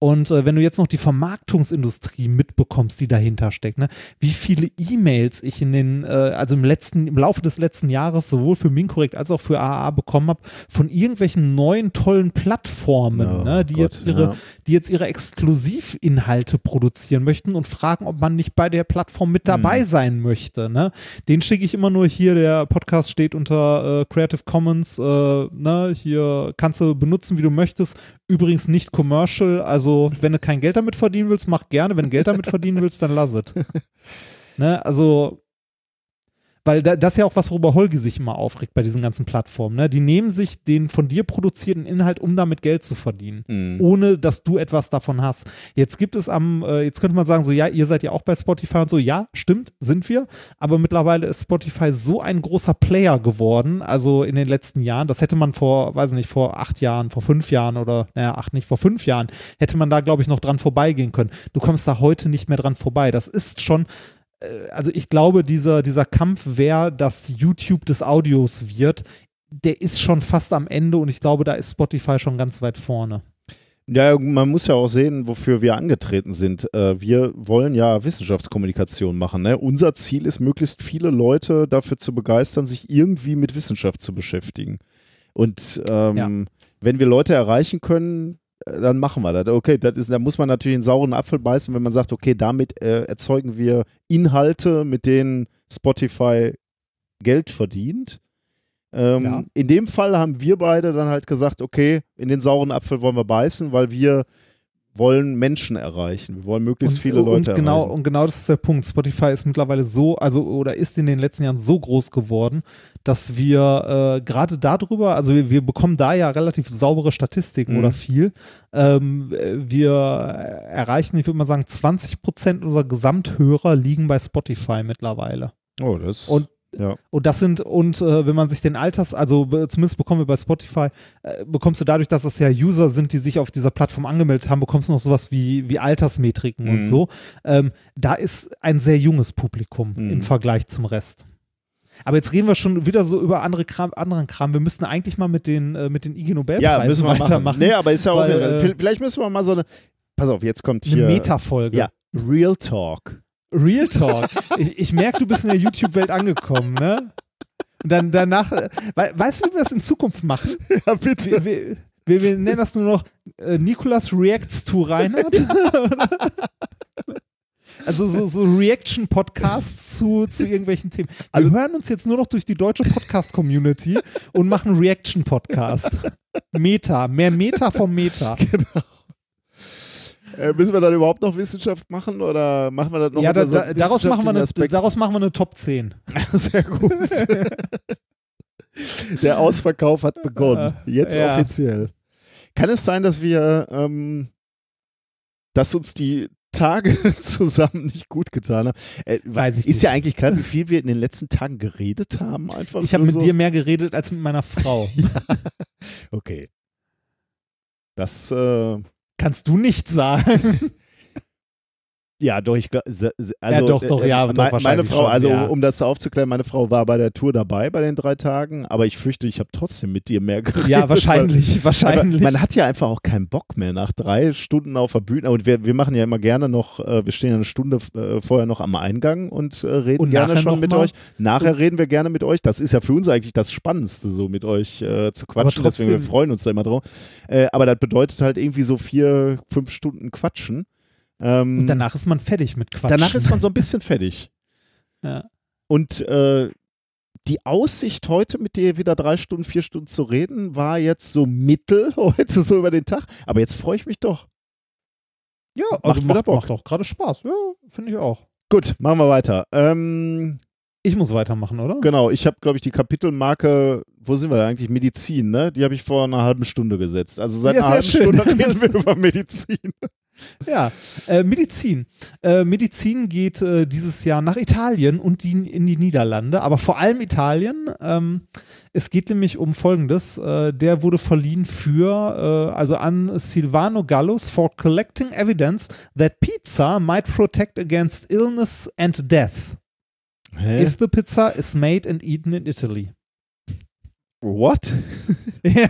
Und äh, wenn du jetzt noch die Vermarktungsindustrie mitbekommst, die dahinter steckt, ne, wie viele E-Mails ich in den, äh, also im letzten, im Laufe des letzten Jahres sowohl für Minkorrekt als auch für AA bekommen habe, von irgendwelchen neuen tollen Plattformen, Oh ne, die Gott, jetzt ihre, ja. Die jetzt ihre Exklusivinhalte produzieren möchten und fragen, ob man nicht bei der Plattform mit dabei Mhm. sein möchte. Ne? Den schicke ich immer nur hier, der Podcast steht unter äh, Creative Commons, äh, ne? hier kannst du benutzen, wie du möchtest. Übrigens nicht commercial, also wenn du kein Geld damit verdienen willst, mach gerne. Wenn du Geld damit verdienen willst, dann lass es. Ne? Also weil da, das ist ja auch was, worüber Holgi sich immer aufregt bei diesen ganzen Plattformen. Ne? Die nehmen sich den von dir produzierten Inhalt, um damit Geld zu verdienen Mhm. ohne dass du etwas davon hast. Jetzt gibt es am, äh, jetzt könnte man sagen, so ja, ihr seid ja auch bei Spotify und so, ja, stimmt, sind wir, aber mittlerweile ist Spotify so ein großer Player geworden, also in den letzten Jahren, das hätte man vor, weiß ich nicht, vor acht Jahren, vor fünf Jahren oder, naja, acht nicht, vor fünf Jahren, hätte man da, glaube ich, noch dran vorbeigehen können. Du kommst da heute nicht mehr dran vorbei. Das ist schon, also ich glaube, dieser, dieser Kampf, wer das YouTube des Audios wird, der ist schon fast am Ende und ich glaube, da ist Spotify schon ganz weit vorne. Ja, man muss ja auch sehen, wofür wir angetreten sind. Äh, Wir wollen ja Wissenschaftskommunikation machen. Ne? Unser Ziel ist, möglichst viele Leute dafür zu begeistern, sich irgendwie mit Wissenschaft zu beschäftigen. Und ähm, Ja. wenn wir Leute erreichen können, äh, dann machen wir das. Okay, das ist, da muss man natürlich einen sauren Apfel beißen, wenn man sagt, okay, damit äh, erzeugen wir Inhalte, mit denen Spotify Geld verdient. Ähm, Ja. In dem Fall haben wir beide dann halt gesagt, okay, in den sauren Apfel wollen wir beißen, weil wir wollen Menschen erreichen. Wir wollen möglichst viele Leute und genau, erreichen. Und genau das ist der Punkt. Spotify ist mittlerweile so, also oder ist in den letzten Jahren so groß geworden, dass wir äh, gerade darüber, also wir, wir bekommen da ja relativ saubere Statistiken Mhm. oder viel. Ähm, äh, wir erreichen, ich würde mal sagen, 20 Prozent unserer Gesamthörer liegen bei Spotify mittlerweile. Oh, das Und ja. Und das sind, und äh, wenn man sich den Alters, also zumindest bekommen wir bei Spotify, äh, bekommst du dadurch, dass das ja User sind, die sich auf dieser Plattform angemeldet haben, bekommst du noch sowas wie, wie Altersmetriken Mhm. und so. Ähm, da ist ein sehr junges Publikum Mhm. im Vergleich zum Rest. Aber jetzt reden wir schon wieder so über andere Kram, anderen Kram. Wir müssten eigentlich mal mit den, äh, mit den IG ja, Nobelpreisen müssen wir machen. weitermachen. Nee, aber ist ja auch, weil, äh, vielleicht müssen wir mal so eine, pass auf, jetzt kommt eine hier, Metafolge. ja, Real Talk. Real Talk. ich ich merke, du bist in der YouTube-Welt angekommen, ne? Und dann danach, äh, wei- weißt du, wie wir das in Zukunft machen? Ja, bitte. Wir, wir, wir, wir nennen das nur noch äh, Nikolas Reacts to Reinhard. also so, so Reaction-Podcasts zu, zu irgendwelchen Themen. Wir Also- hören uns jetzt nur noch durch die deutsche Podcast-Community und machen Reaction-Podcast. Meta, mehr Meta vom Meta. Äh, müssen wir dann überhaupt noch Wissenschaft machen oder machen wir das noch ja, da, so da, daraus, machen wir eine, daraus machen wir eine Top 10. Aspekt? Sehr gut. Der Ausverkauf hat begonnen. Jetzt Ja. offiziell. Kann es sein, dass wir, ähm, dass uns die Tage zusammen nicht gut getan haben? Äh, Weiß ich ist nicht. ja eigentlich klar, wie viel wir in den letzten Tagen geredet haben. Einfach Ich habe mit so. dir mehr geredet als mit meiner Frau. Okay. Das, äh, Kannst du nicht sagen. Ja, doch, ich also, doch, doch, äh, ja, me- doch, meine Frau, schon, also ja. um das aufzuklären, meine Frau war bei der Tour dabei bei den drei Tagen, aber ich fürchte, ich habe trotzdem mit dir mehr geredet. Ja, wahrscheinlich, weil- wahrscheinlich. Man hat ja einfach auch keinen Bock mehr nach drei Stunden auf der Bühne und wir, wir machen ja immer gerne noch, äh, wir stehen ja eine Stunde äh, vorher noch am Eingang und äh, reden Und gerne schon mit mal? euch. Nachher reden wir gerne mit euch. Das ist ja für uns eigentlich das Spannendste, so mit euch äh, zu quatschen. Deswegen wir freuen uns da immer drauf. Äh, aber das bedeutet halt irgendwie so vier, fünf Stunden Quatschen. Ähm, Und danach ist man fertig mit Quatsch. danach ist man so ein bisschen fertig. Ja. Und äh, die Aussicht heute mit dir wieder drei Stunden, vier Stunden zu reden, war jetzt so mittel heute so über den Tag. Aber jetzt freue ich mich doch. Ja, Macht also macht, Bock. macht auch gerade Spaß. Ja, finde ich auch. Gut, machen wir weiter. Ähm, Ich muss weitermachen, oder? genau, ich habe, glaube ich, die Kapitelmarke, wo sind wir da eigentlich? Medizin, ne? Die habe ich vor einer halben Stunde gesetzt. Also seit Ja, einer halben schön. Stunde reden wir über Medizin. Ja, äh, Medizin. Äh, Medizin geht äh, dieses Jahr nach Italien und die, in die Niederlande, aber vor allem Italien. Ähm, es geht nämlich um Folgendes. Äh, der wurde verliehen für, äh, also an Silvano Gallus for collecting evidence that pizza might protect against illness and death Hä? if the pizza is made and eaten in Italy. What? Ja.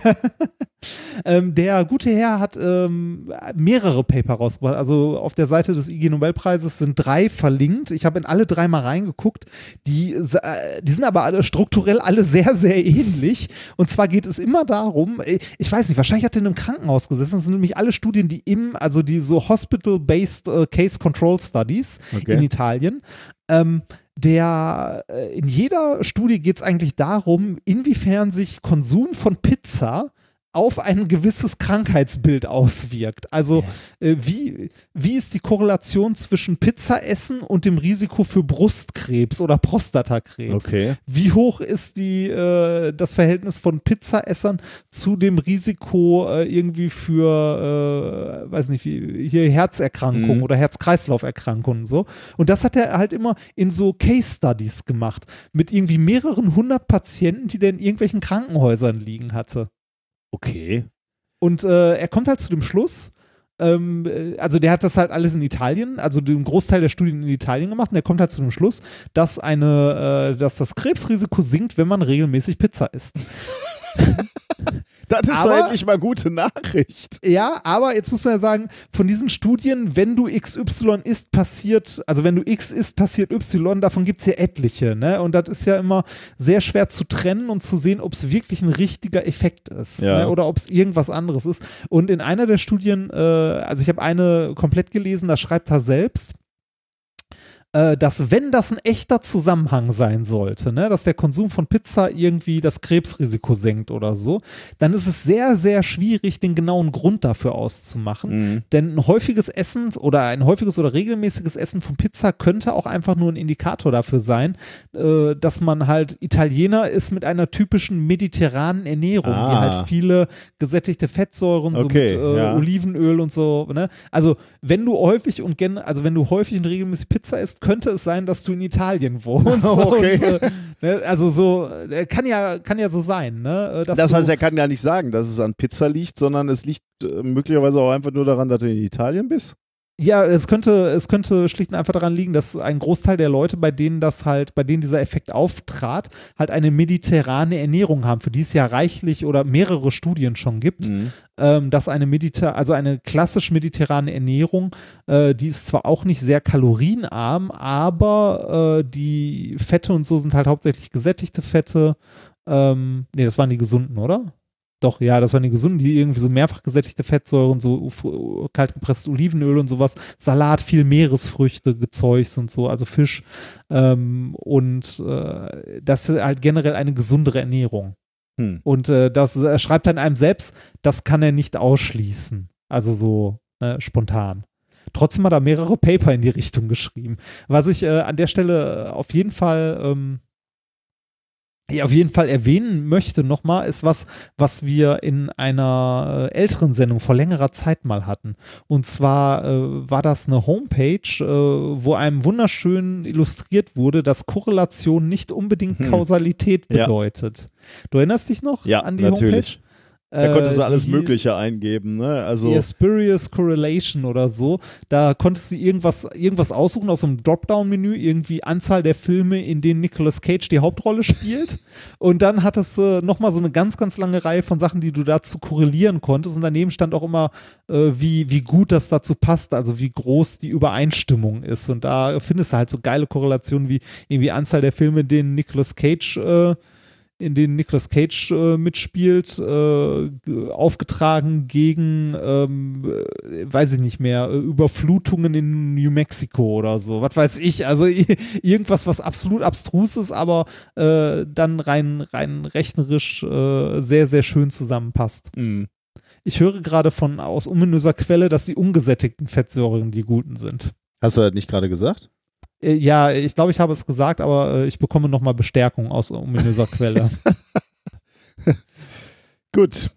ähm, der gute Herr hat ähm, mehrere Paper rausgebracht. Also auf der Seite des IG Nobelpreises sind drei verlinkt. Ich habe in alle drei mal reingeguckt. Die, äh, die sind aber alle strukturell alle sehr, sehr ähnlich. Und zwar geht es immer darum, äh, ich weiß nicht, wahrscheinlich hat er in einem Krankenhaus gesessen. Das sind nämlich alle Studien, die im, also die so Hospital-Based äh, Case Control Studies Okay. in Italien. Ähm, der äh, in jeder Studie geht es eigentlich darum, inwiefern sich Konsum von Pizza auf ein gewisses Krankheitsbild auswirkt. Also äh, wie, wie ist die Korrelation zwischen Pizzaessen und dem Risiko für Brustkrebs oder Prostatakrebs? Okay. Wie hoch ist die, äh, das Verhältnis von Pizzaessern zu dem Risiko äh, irgendwie für, äh, weiß nicht, wie, hier Herzerkrankungen Mhm. oder Herz-Kreislauf-Erkrankungen und so. Und das hat er halt immer in so Case-Studies gemacht mit irgendwie mehreren hundert Patienten, die der in irgendwelchen Krankenhäusern liegen hatte. Okay. Und äh, er kommt halt zu dem Schluss, ähm, äh, also der hat das halt alles in Italien, also den Großteil der Studien in Italien gemacht und er kommt halt zu dem Schluss, dass eine, äh, dass das Krebsrisiko sinkt, wenn man regelmäßig Pizza isst. Das ist doch Aber- endlich mal gute Nachricht. Ja, aber jetzt muss man ja sagen, von diesen Studien, wenn du XY isst, passiert, also wenn du X isst, passiert Y, davon gibt es ja etliche, ne? Und das ist ja immer sehr schwer zu trennen und zu sehen, ob es wirklich ein richtiger Effekt ist Ja. ne? oder ob es irgendwas anderes ist. Und in einer der Studien, äh, also ich habe eine komplett gelesen, da schreibt er selbst, dass wenn das ein echter Zusammenhang sein sollte, ne, dass der Konsum von Pizza irgendwie das Krebsrisiko senkt oder so, dann ist es sehr, sehr schwierig, den genauen Grund dafür auszumachen. Mhm. Denn ein häufiges Essen oder ein häufiges oder regelmäßiges Essen von Pizza könnte auch einfach nur ein Indikator dafür sein, äh, dass man halt Italiener ist mit einer typischen mediterranen Ernährung, die Ah. halt viele gesättigte Fettsäuren, so Okay, mit äh, ja. Olivenöl und so. Ne? Also wenn du häufig und gen also wenn du häufig und regelmäßig Pizza isst, könnte es sein, dass du in Italien wohnst. Okay. Und, äh, ne? Also so äh, kann ja kann ja so sein. Ne? Äh, Das heißt, er kann gar nicht sagen, dass es an Pizza liegt, sondern es liegt möglicherweise auch einfach nur daran, dass du in Italien bist. Ja, es könnte, es könnte schlicht und einfach daran liegen, dass ein Großteil der Leute, bei denen das halt, bei denen dieser Effekt auftrat, halt eine mediterrane Ernährung haben, für die es ja reichlich oder mehrere Studien schon gibt, ähm, dass eine Mediter, also eine klassisch mediterrane Ernährung, äh, die ist zwar auch nicht sehr kalorienarm, aber äh, die Fette und so sind halt hauptsächlich gesättigte Fette. Ähm, nee, das waren die gesunden, oder? Doch, ja, das waren die gesunden, die irgendwie so mehrfach gesättigte Fettsäuren, so kaltgepresstes Olivenöl und sowas, Salat, viel Meeresfrüchte, Gezeugs und so, also Fisch. Ähm, und äh, das ist halt generell eine gesundere Ernährung. Hm. Und äh, das er schreibt dann einem selbst, das kann er nicht ausschließen. Also so ne, spontan. Trotzdem hat er mehrere Paper in die Richtung geschrieben. Was ich äh, an der Stelle auf jeden Fall ähm, auf jeden Fall erwähnen möchte nochmal, ist was, was wir in einer äh, älteren Sendung vor längerer Zeit mal hatten. Und zwar äh, war das eine Homepage, äh, wo einem wunderschön illustriert wurde, dass Korrelation nicht unbedingt Hm. Kausalität Ja. bedeutet. Du erinnerst dich noch Ja, an die natürlich. Da konntest du Äh, alles die- Mögliche eingeben, ne? Also, Ja, Spurious Correlation oder so. Da konntest du irgendwas, irgendwas aussuchen aus so einem Dropdown-Menü, irgendwie Anzahl der Filme, in denen Nicolas Cage die Hauptrolle spielt. und dann hattest du nochmal so eine ganz, ganz lange Reihe von Sachen, die du dazu korrelieren konntest. Und daneben stand auch immer, äh, wie, wie gut das dazu passt, also wie groß die Übereinstimmung ist. Und da findest du halt so geile Korrelationen wie irgendwie Anzahl der Filme, in denen Nicolas Cage äh, in denen Nicolas Cage äh, mitspielt, äh, aufgetragen gegen, ähm, äh, weiß ich nicht mehr, äh, Überflutungen in New Mexico oder so. Was weiß ich. Also irgendwas, was absolut abstrus ist, aber äh, dann rein, rein rechnerisch äh, sehr, sehr schön zusammenpasst. mh. Ich höre gerade von aus ominöser Quelle, dass die ungesättigten Fettsäuren die guten sind. hast du das nicht gerade gesagt? Äh, Ja, ich glaube, ich habe es gesagt, aber äh, ich bekomme nochmal Bestärkung aus ominöser Quelle. Gut.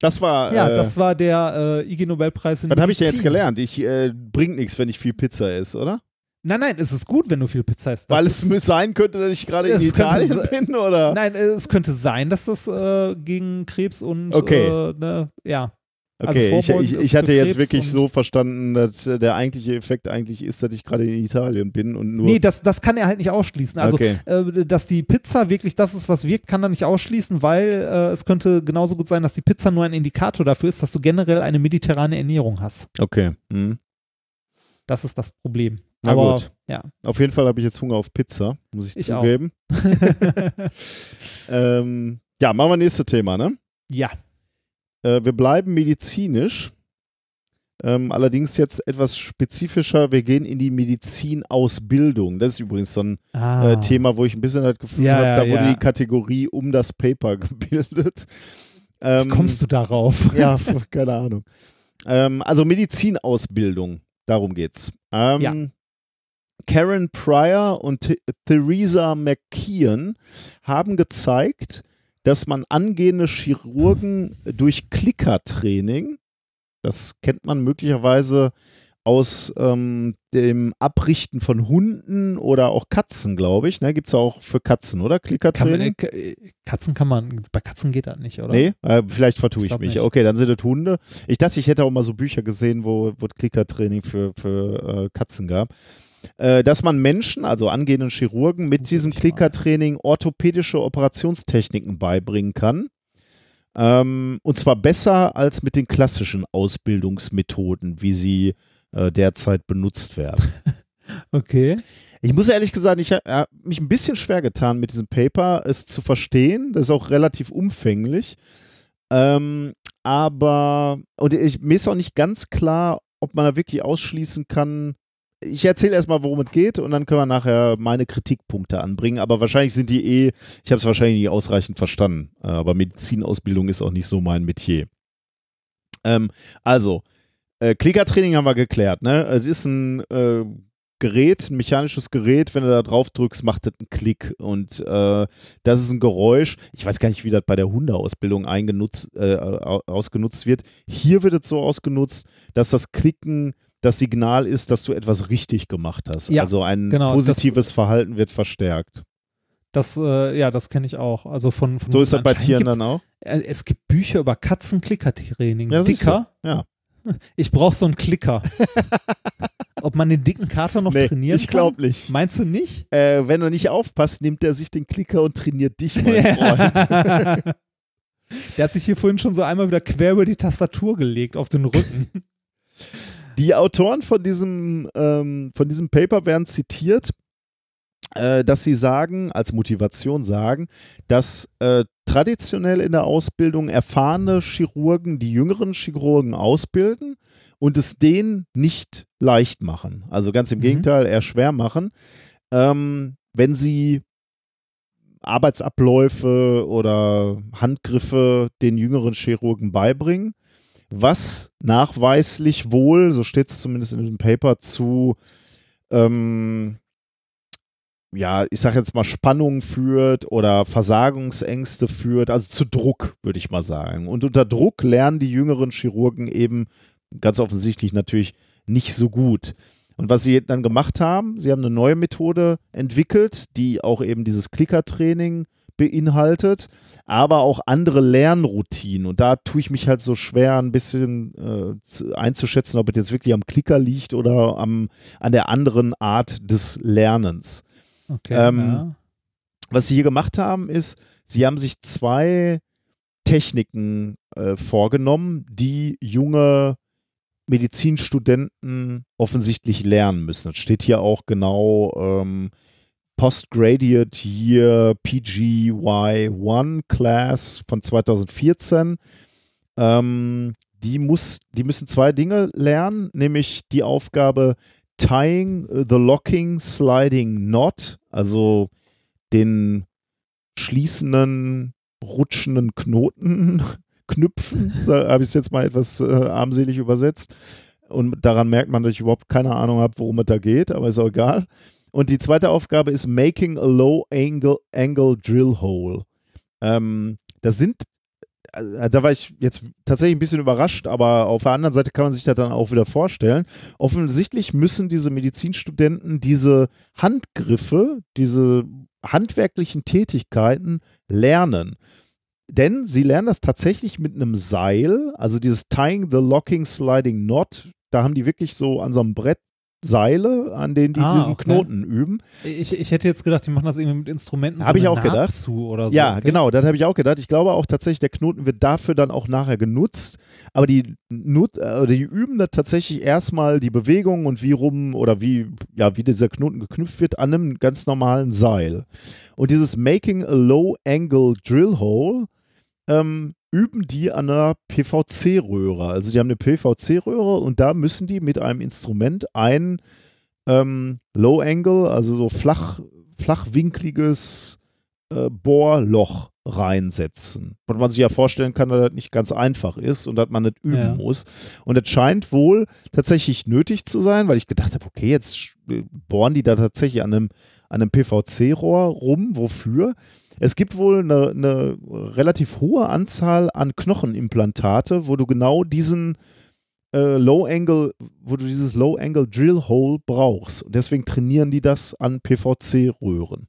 Das war. Ja, äh, das war der äh, IG Nobelpreis in was habe ich denn jetzt gelernt? Ich äh, bringt nichts, wenn ich viel Pizza esse, oder? Nein, nein, es ist gut, wenn du viel Pizza isst. Das Weil ist, es mü- sein könnte, dass ich gerade in könnte Italien se- bin, oder? Nein, äh, es könnte sein, dass das äh, gegen Krebs und Okay. ne, ja. Also Okay, ich, vorbeugend ich, ist ich hatte jetzt wirklich so verstanden, dass äh, der eigentliche Effekt eigentlich ist, dass ich gerade in Italien bin und nur. Nee, das, das kann er halt nicht ausschließen. Also, Okay. äh, dass die Pizza wirklich das ist, was wirkt, kann er nicht ausschließen, weil äh, es könnte genauso gut sein, dass die Pizza nur ein Indikator dafür ist, dass du generell eine mediterrane Ernährung hast. okay. Hm. Das ist das Problem. Na Aber gut. ja. Auf jeden Fall habe ich jetzt Hunger auf Pizza, muss ich, Ich zugeben. ähm, ja, machen wir nächstes Thema, ne? ja. Äh, wir bleiben medizinisch. Ähm, allerdings jetzt etwas spezifischer. Wir gehen in die Medizinausbildung. Das ist übrigens so ein Ah. äh, Thema, wo ich ein bisschen das Gefühl Ja, habe, ja, da wurde ja. die Kategorie um das Paper gebildet. Ähm, Wie kommst du darauf? Ja, keine Ahnung. Ähm, also Medizinausbildung, darum geht's. Ähm, Ja. Karen Pryor und Th Theresa McKeon haben gezeigt, dass man angehende Chirurgen durch Klickertraining, das kennt man möglicherweise aus ähm, dem Abrichten von Hunden oder auch Katzen, glaube ich. Ne? Gibt es auch für Katzen, oder? Kann Klickertraining? man, äh, Katzen kann man, bei Katzen geht das nicht, oder? Nee, äh, vielleicht vertue Ich ich, mich. nicht. Okay, dann sind das Hunde. Ich dachte, ich hätte auch mal so Bücher gesehen, wo, wo es Klickertraining für, für äh, Katzen gab. Äh, dass man Menschen, also angehenden Chirurgen, mit diesem. Klickertraining orthopädische Operationstechniken beibringen kann. Ähm, und zwar besser als mit den klassischen Ausbildungsmethoden, wie sie äh, derzeit benutzt werden. Okay. Ich muss ehrlich gesagt, ich habe mich ein bisschen schwer getan mit diesem Paper, es zu verstehen. Das ist auch relativ umfänglich. Ähm, aber, und ich, mir ist auch nicht ganz klar, ob man da wirklich ausschließen kann. Ich erzähle erstmal, worum es geht und dann können wir nachher meine Kritikpunkte anbringen. Aber wahrscheinlich sind die eh, ich habe es wahrscheinlich nicht ausreichend verstanden. Äh, Aber Medizinausbildung ist auch nicht so mein Metier. Ähm, also, äh, Klickertraining haben wir geklärt. Ne? Es ist ein äh, Gerät, ein mechanisches Gerät, wenn du da drauf drückst, macht das einen Klick und äh, das ist ein Geräusch. Ich weiß gar nicht, wie das bei der Hundeausbildung eingenutzt, äh, au- ausgenutzt wird. Hier wird es so ausgenutzt, dass das Klicken das Signal ist, dass du etwas richtig gemacht hast. Ja, also ein genau, positives Verhalten wird verstärkt. Das, äh, ja, das kenne ich auch. Also von, von So ist das bei Tieren dann auch. Äh, Es gibt Bücher über Katzenklickertraining. Ja. Dicker. Ja. Ich brauche so einen Klicker. Ob man den dicken Kater noch Nee, trainieren ich glaube nicht. kann? Meinst du nicht? Äh, wenn du nicht aufpasst, nimmt er sich den Klicker und trainiert dich, mein Freund. Der hat sich hier vorhin schon so einmal wieder quer über die Tastatur gelegt, auf den Rücken. Die Autoren von diesem, ähm, von diesem Paper werden zitiert, äh, dass sie sagen, als Motivation sagen, dass äh, traditionell in der Ausbildung erfahrene Chirurgen die jüngeren Chirurgen ausbilden und es denen nicht leicht machen. Also ganz im Mhm. Gegenteil, eher schwer machen, ähm, wenn sie Arbeitsabläufe oder Handgriffe den jüngeren Chirurgen beibringen was nachweislich wohl, so steht es zumindest in dem Paper, zu, ähm, ja, ich sage jetzt mal Spannung führt oder Versagungsängste führt, also zu Druck, würde ich mal sagen. Und unter Druck lernen die jüngeren Chirurgen eben ganz offensichtlich natürlich nicht so gut. Und was sie dann gemacht haben, sie haben eine neue Methode entwickelt, die auch eben dieses Klickertraining beinhaltet, aber auch andere Lernroutinen. Und da tue ich mich halt so schwer, ein bisschen äh, zu, einzuschätzen, ob es jetzt wirklich am Klicker liegt oder am, an der anderen Art des Lernens. Okay, Ähm, ja. Was sie hier gemacht haben, ist, sie haben sich zwei Techniken äh, vorgenommen, die junge Medizinstudenten offensichtlich lernen müssen. Das steht hier auch genau ähm, Postgraduate Year PGY1 Class von 2014. Ähm, die, muss, die müssen zwei Dinge lernen, nämlich die Aufgabe Tying the Locking Sliding Knot, also den schließenden, rutschenden Knoten knüpfen. Da habe ich es jetzt mal etwas äh, armselig übersetzt. Und daran merkt man, dass ich überhaupt keine Ahnung habe, worum es da geht, aber ist auch egal. Und die zweite Aufgabe ist Making a Low Angle, angle Drill Hole. Ähm, das sind, äh, da war ich jetzt tatsächlich ein bisschen überrascht, aber auf der anderen Seite kann man sich das dann auch wieder vorstellen. Offensichtlich müssen diese Medizinstudenten diese Handgriffe, diese handwerklichen Tätigkeiten lernen. Denn sie lernen das tatsächlich mit einem Seil, also dieses Tying the Locking Sliding Knot. Da haben die wirklich so an so einem Brett Seile, an denen die Ah, diesen okay. Knoten üben. Ich, ich hätte jetzt gedacht, die machen das irgendwie mit Instrumenten. Hab ich auch Naht gedacht. Zu oder so. Ja, okay. genau, das habe ich auch gedacht. Ich glaube auch tatsächlich, der Knoten wird dafür dann auch nachher genutzt. Aber die, nut, äh, die üben da tatsächlich erstmal die Bewegung und wie rum oder wie, ja, wie dieser Knoten geknüpft wird an einem ganz normalen Seil. Und dieses Making a Low Angle Drill Hole ähm, üben die an einer PVC-Röhre. Also die haben eine PVC-Röhre und da müssen die mit einem Instrument ein ähm, Low Angle, also so flach, flachwinkliges äh, Bohrloch reinsetzen. Und man sich ja vorstellen kann, dass das nicht ganz einfach ist und dass man das üben Ja. muss. Und das scheint wohl tatsächlich nötig zu sein, weil ich gedacht habe, okay, jetzt bohren die da tatsächlich an einem, an einem PVC-Rohr rum. Wofür? Es gibt wohl eine, eine relativ hohe Anzahl an Knochenimplantate, wo du genau diesen äh, Low Angle, wo du dieses Low Angle Drill Hole brauchst. Und deswegen trainieren die das an PVC-Röhren.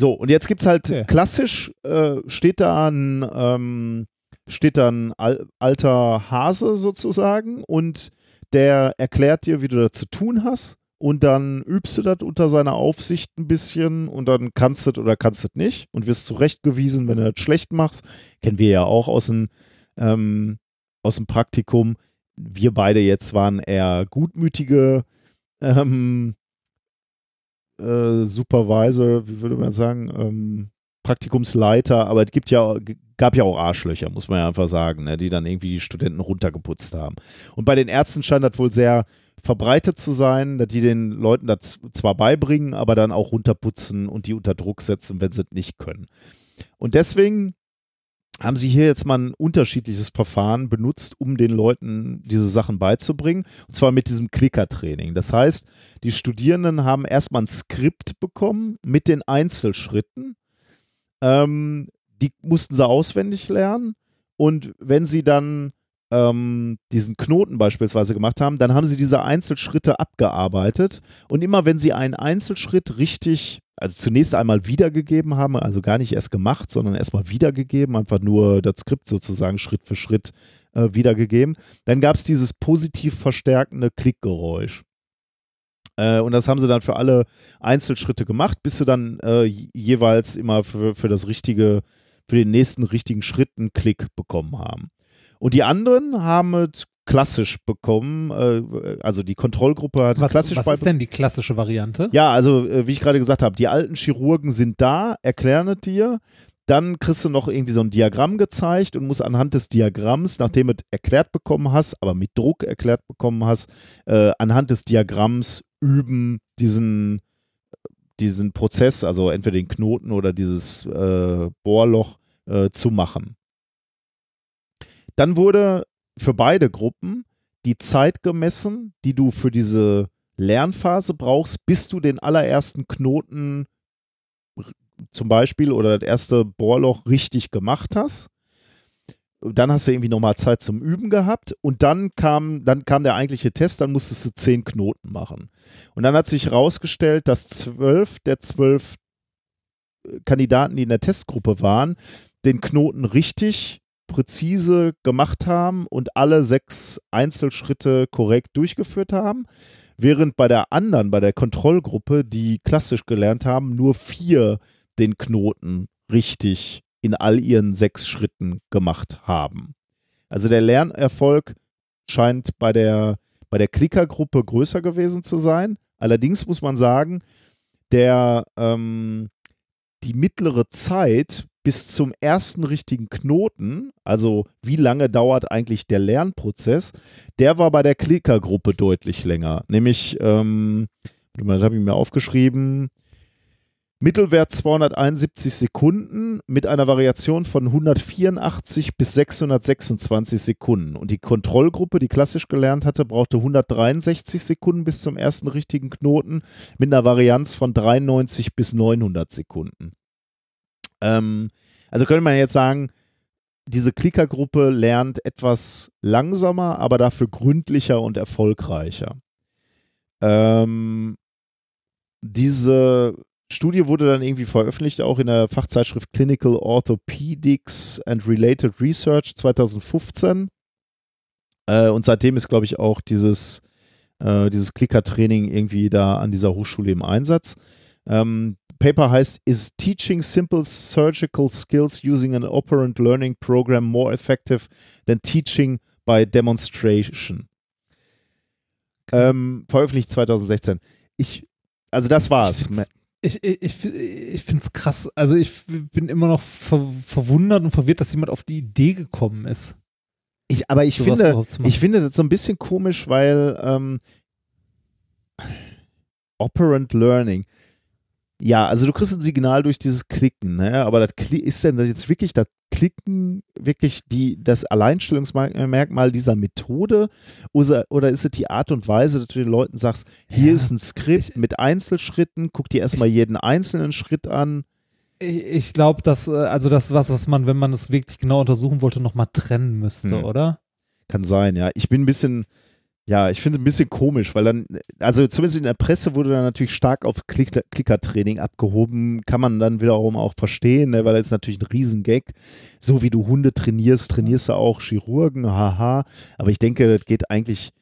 So, und jetzt gibt es halt Okay. klassisch, äh, steht da ein, ähm, steht da ein al alter Hase sozusagen und der erklärt dir, wie du das zu tun hast. Und dann übst du das unter seiner Aufsicht ein bisschen und dann kannst du das oder kannst du das nicht und wirst zurechtgewiesen, wenn du das schlecht machst. Kennen wir ja auch aus dem, ähm, aus dem Praktikum. Wir beide jetzt waren eher gutmütige ähm, äh, Supervisor, wie würde man sagen, ähm, Praktikumsleiter, aber es gibt ja, gab ja auch Arschlöcher, muss man ja einfach sagen, ne, die dann irgendwie die Studenten runtergeputzt haben. Und bei den Ärzten scheint das wohl sehr verbreitet zu sein, die den Leuten das zwar beibringen, aber dann auch runterputzen und die unter Druck setzen, wenn sie es nicht können. Und deswegen haben sie hier jetzt mal ein unterschiedliches Verfahren benutzt, um den Leuten diese Sachen beizubringen. Und zwar mit diesem Klickertraining. Das heißt, die Studierenden haben erstmal ein Skript bekommen mit den Einzelschritten. Ähm, die mussten sie auswendig lernen. Und wenn sie dann ähm, diesen Knoten beispielsweise gemacht haben, dann haben sie diese Einzelschritte abgearbeitet. Und immer wenn sie einen Einzelschritt richtig, also zunächst einmal wiedergegeben haben, also gar nicht erst gemacht, sondern erstmal wiedergegeben, einfach nur das Skript sozusagen Schritt für Schritt äh, wiedergegeben, dann gab es dieses positiv verstärkende Klickgeräusch. Äh, und das haben sie dann für alle Einzelschritte gemacht, bis sie dann äh, jeweils immer für, für das richtige, für den nächsten richtigen Schritt einen Klick bekommen haben. Und die anderen haben es klassisch bekommen, äh, also die Kontrollgruppe hat Was, klassisch was ist denn die klassische Variante? ja, also äh, wie ich gerade gesagt habe, die alten Chirurgen sind da, erklären es dir. Dann kriegst du noch irgendwie so ein Diagramm gezeigt und musst anhand des Diagramms, nachdem du es erklärt bekommen hast, aber mit Druck erklärt bekommen hast, äh, anhand des Diagramms üben diesen, diesen Prozess, also entweder den Knoten oder dieses äh, Bohrloch äh, zu machen. Dann wurde für beide Gruppen die Zeit gemessen, die du für diese Lernphase brauchst, bis du den allerersten Knoten zum Beispiel oder das erste Bohrloch richtig gemacht hast. Dann hast du irgendwie nochmal Zeit zum Üben gehabt und dann kam, dann kam der eigentliche Test, dann musstest du zehn Knoten machen. Und dann hat sich herausgestellt, dass zwölf der zwölf Kandidaten, die in der Testgruppe waren, den Knoten richtig präzise gemacht haben und alle sechs Einzelschritte korrekt durchgeführt haben, während bei der anderen, bei der Kontrollgruppe, die klassisch gelernt haben, nur vier den Knoten richtig in all ihren sechs Schritten gemacht haben. Also der Lernerfolg scheint bei der, bei der Klickergruppe größer gewesen zu sein. Allerdings muss man sagen, der, ähm, die mittlere Zeit bis zum ersten richtigen Knoten, also wie lange dauert eigentlich der Lernprozess, der war bei der Klickergruppe deutlich länger. Nämlich, ähm, das habe ich mir aufgeschrieben, Mittelwert 271 Sekunden mit einer Variation von 184 bis 626 Sekunden. Und die Kontrollgruppe, die klassisch gelernt hatte, brauchte 163 Sekunden bis zum ersten richtigen Knoten mit einer Varianz von 93 bis 900 Sekunden. Ähm, also könnte man jetzt sagen, diese Klickergruppe lernt etwas langsamer, aber dafür gründlicher und erfolgreicher. Ähm, diese Studie wurde dann irgendwie veröffentlicht, auch in der Fachzeitschrift Clinical Orthopedics and Related Research 2015. Äh, und seitdem ist, glaube ich, auch dieses, äh, dieses Clicker-Training irgendwie da an dieser Hochschule im Einsatz. Ähm, Paper heißt Is Teaching Simple Surgical Skills Using an Operant Learning Program More Effective Than Teaching by Demonstration? Ähm, veröffentlicht 2016. Ich, also das war's. Ich, ich, ich, ich finde es krass. Also ich bin immer noch ver verwundert und verwirrt, dass jemand auf die Idee gekommen ist. Ich, aber ich finde, ich finde das so ein bisschen komisch, weil ähm, Operant Learning. Ja, also du kriegst ein Signal durch dieses Klicken, ne? aber das Kli ist denn das jetzt wirklich das Klicken wirklich die, das Alleinstellungsmerkmal dieser Methode oder, oder ist es die Art und Weise, dass du den Leuten sagst, hier Ja, ist ein Skript ich- mit Einzelschritten, guck dir erstmal jeden einzelnen Schritt an. Ich, ich glaube, dass, äh, also das was, was man, wenn man es wirklich genau untersuchen wollte, nochmal trennen müsste, Hm. oder? Kann sein, ja. Ich bin ein bisschen, ja, ich finde es ein bisschen komisch, weil dann, also zumindest in der Presse wurde dann natürlich stark auf Klick Klickertraining abgehoben. Kann man dann wiederum auch verstehen, ne, weil das ist natürlich ein Riesengag. So wie du Hunde trainierst, trainierst du auch Chirurgen, haha. Aber ich denke, das geht eigentlich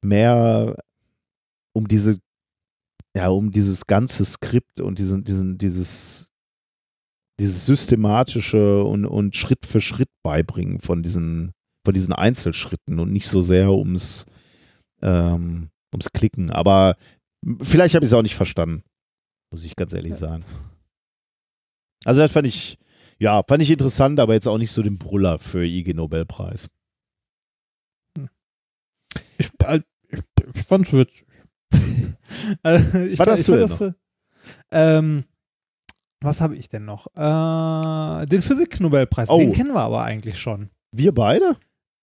mehr um diese, ja, um dieses ganze Skript und diesen, diesen, dieses, dieses systematische und, und Schritt für Schritt beibringen von diesen, von diesen Einzelschritten und nicht so sehr ums, ähm, ums Klicken. Aber vielleicht habe ich es auch nicht verstanden, muss ich ganz ehrlich sagen. Also das fand ich, ja, fand ich interessant, aber jetzt auch nicht so den Brüller für IG Nobelpreis. Ich, äh, ich, ich fand's witzig. also, ich, Was hast ich du fand denn das, äh, Ähm, was habe ich denn noch? Äh, den Physiknobelpreis, Oh. den kennen wir aber eigentlich schon. Wir beide?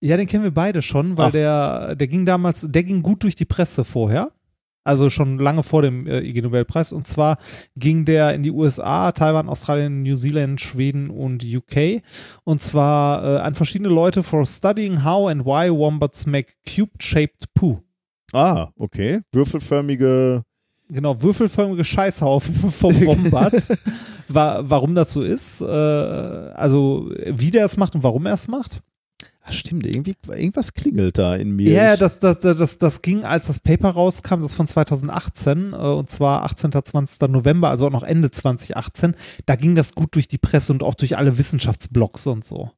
Ja, den kennen wir beide schon, weil Ach. der, der ging damals, der ging gut durch die Presse vorher. Also schon lange vor dem äh, IG Nobelpreis. Und zwar ging der in die USA, Taiwan, Australien, New Zealand, Schweden und UK. Und zwar äh, an verschiedene Leute for studying how and why wombats make cube-shaped poo. Ah, okay. Würfelförmige. Genau, würfelförmige Scheißhaufen vom Wombat. Wa warum das so ist, äh, also wie der es macht und warum er es macht. Ach, stimmt, irgendwie, irgendwas klingelt da in mir. Ja, das, das, das, das, ging, als das Paper rauskam, das von 2018, äh, und zwar 18. 20. November, also auch noch Ende 2018. Da ging das gut durch die Presse und auch durch alle Wissenschaftsblogs und so.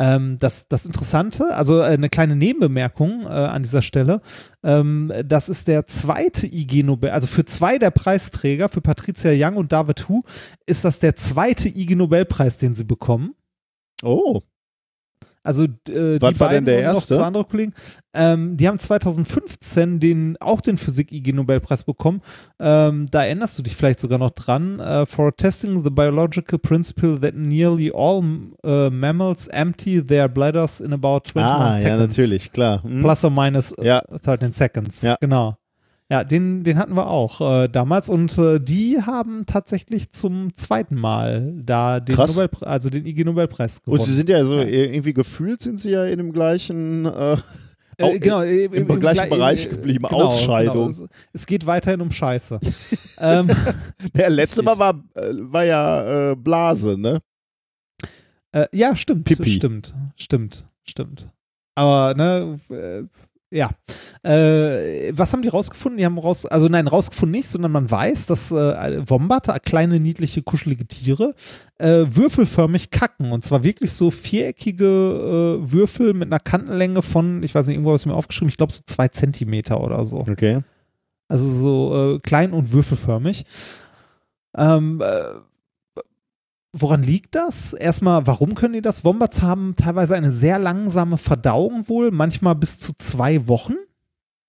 Ähm, das, das Interessante, also äh, eine kleine Nebenbemerkung äh, an dieser Stelle, ähm, das ist der zweite IG Nobel, also für zwei der Preisträger, für Patricia Young und David Hu, ist das der zweite IG Nobelpreis, den sie bekommen. oh, Also äh, die Was war denn beiden der und noch erste? zwei andere Kollegen, ähm, die haben 2015 den, auch den Physik-IG-Nobelpreis bekommen. Ähm, da erinnerst du dich vielleicht sogar noch dran. Äh, for testing the biological principle that nearly all äh, mammals empty their bladders in about 21 ah, seconds. ja, natürlich, klar. Hm. Plus or minus äh, Ja. 13 seconds. Ja. Genau. Ja, den, den hatten wir auch äh, damals und äh, die haben tatsächlich zum zweiten Mal da den Krass. Nobelpreis, also den IG Nobelpreis gewonnen. Und sie sind ja so, irgendwie gefühlt sind sie ja in dem gleichen, äh, Äh, genau, äh, im gleichen gle- Bereich äh, geblieben, genau, Ausscheidung. Genau. Es, geht weiterhin um Scheiße. ähm, Der letzte Mal war, äh, war ja äh, Blase, ne? äh, ja, stimmt. Pipi. Stimmt, stimmt, stimmt. Aber, ne, äh, ja. Äh, was haben die rausgefunden? Die haben raus, also nein, rausgefunden nicht, sondern man weiß, dass äh, Wombat, äh, kleine, niedliche, kuschelige Tiere, äh, würfelförmig kacken. Und zwar wirklich so viereckige äh, Würfel mit einer Kantenlänge von, ich weiß nicht, irgendwo habe ich mir aufgeschrieben, ich glaube so zwei Zentimeter oder so. Okay. Also so äh, klein und würfelförmig. Ähm, äh, woran liegt das? Erstmal, warum können die das? Wombats haben teilweise eine sehr langsame Verdauung wohl, manchmal bis zu zwei Wochen.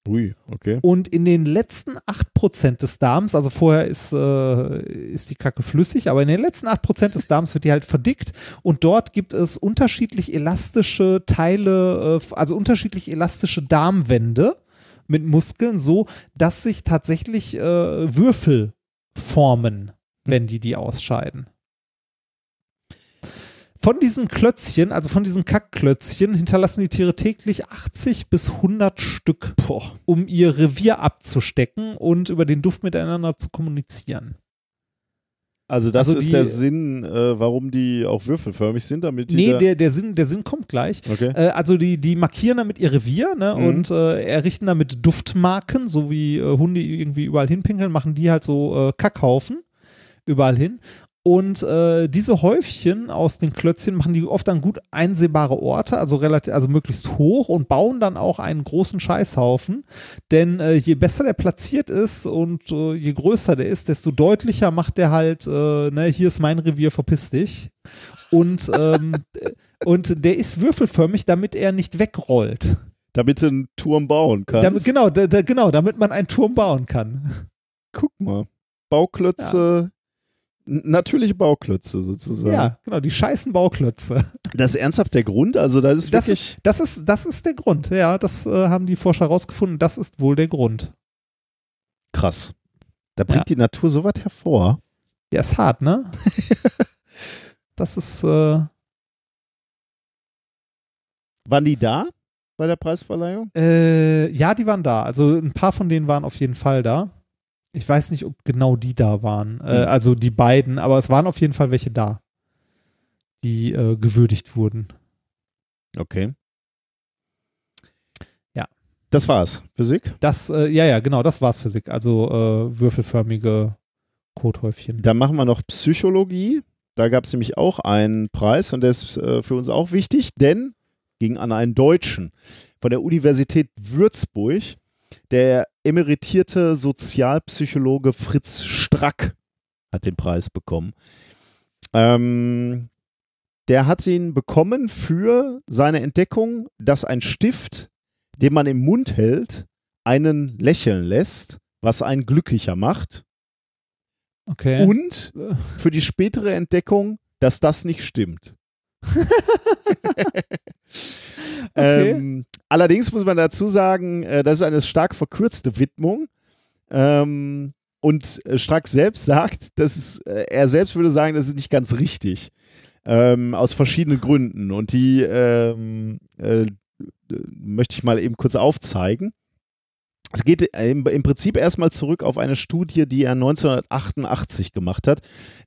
Ui, okay. Und in den letzten 8% des Darms, also vorher ist, äh, ist die Kacke flüssig, aber in den letzten 8% des Darms wird die halt verdickt und dort gibt es unterschiedlich elastische Teile, äh, also unterschiedlich elastische Darmwände mit Muskeln, so dass sich tatsächlich äh, Würfel formen, wenn die die ausscheiden. Von diesen Klötzchen, also von diesen Kackklötzchen, hinterlassen die Tiere täglich 80 bis 100 Stück, um ihr Revier abzustecken und über den Duft miteinander zu kommunizieren. Also das Also ist die- der Sinn, äh, warum die auch würfelförmig sind, damit die Nee, der, der, Sinn, der Sinn kommt gleich. Okay. Äh, also die, die markieren damit ihr Revier ne, Mhm. und äh, errichten damit Duftmarken, so wie äh, Hunde irgendwie überall hinpinkeln, machen die halt so äh, Kackhaufen überall hin. Und äh, diese Häufchen aus den Klötzchen machen die oft an gut einsehbare Orte, also relativ, also möglichst hoch und bauen dann auch einen großen Scheißhaufen. Denn äh, je besser der platziert ist und äh, je größer der ist, desto deutlicher macht der halt, äh, ne, hier ist mein Revier, verpiss dich. Und, ähm, und der ist würfelförmig, damit er nicht wegrollt. damit du einen Turm bauen kannst. Genau, da, da, genau, damit man einen Turm bauen kann. Guck mal. Bauklötze, n- natürliche Bauklötze sozusagen. Ja, genau, die scheißen Bauklötze. Das ist ernsthaft der Grund? Also das ist Das wirklich... Das ist, das ist der Grund, ja, das äh, haben die Forscher herausgefunden, das ist wohl der Grund. krass. Da bringt Ja. die Natur sowas hervor. Ja, ist hart, ne? das ist, äh, Waren die da bei der Preisverleihung? äh, ja, die waren da. Also ein paar von denen waren auf jeden Fall da. Ich weiß nicht, ob genau die da waren. Äh, Hm. also die beiden, aber es waren auf jeden Fall welche da, die äh, gewürdigt wurden. Okay. Ja. Das war's. Physik? Das, äh, ja, ja, genau, das war's Physik. Also äh, würfelförmige Kothäufchen. Dann machen wir noch Psychologie. Da gab es nämlich auch einen Preis und der ist äh, für uns auch wichtig, denn ging an einen Deutschen von der Universität Würzburg, der emeritierte Sozialpsychologe Fritz Strack hat den Preis bekommen. Ähm, der hat ihn bekommen für seine Entdeckung, dass ein Stift, den man im Mund hält, einen lächeln lässt, was einen glücklicher macht. Okay. Und Äh, für die spätere Entdeckung, dass das nicht stimmt. Okay. ähm, allerdings muss man dazu sagen, äh, das ist eine stark verkürzte Widmung. Ähm, und äh, Strack selbst sagt, dass es, äh, er selbst würde sagen, das ist nicht ganz richtig. Ähm, aus verschiedenen Gründen. Und die ähm, äh, möchte ich mal eben kurz aufzeigen. Es geht im, im Prinzip erstmal zurück auf eine Studie, die er 1988 gemacht hat,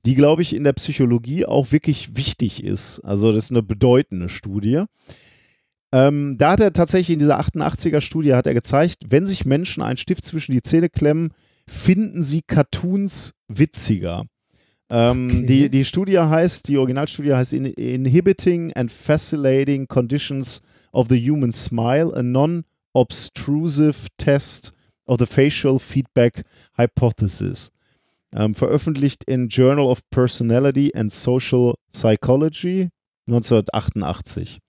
die, glaube ich, in der Psychologie auch wirklich wichtig ist. Also das ist eine bedeutende Studie. Ähm, da hat er tatsächlich in dieser 88er Studie hat er gezeigt, wenn sich Menschen einen Stift zwischen die Zähne klemmen, finden sie Cartoons witziger. Ähm, Okay. die, die Studie heißt, die Originalstudie heißt In Inhibiting and Fascinating Conditions of the Human Smile, a Non-Obtrusive Test of the Facial Feedback Hypothesis. Ähm, veröffentlicht in Journal of Personality and Social Psychology 1988.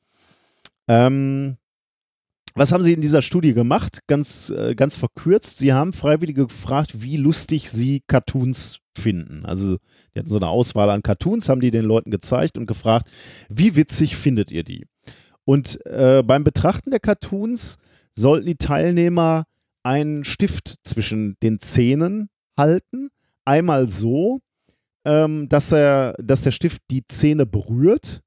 Ähm, was haben Sie in dieser Studie gemacht? Ganz, äh, ganz verkürzt. Sie haben Freiwillige gefragt, wie lustig sie Cartoons finden. Also, die hatten so eine Auswahl an Cartoons, haben die den Leuten gezeigt und gefragt, wie witzig findet ihr die? Und äh, beim Betrachten der Cartoons sollten die Teilnehmer einen Stift zwischen den Zähnen halten. Einmal so, ähm, dass, er, dass der Stift die Zähne berührt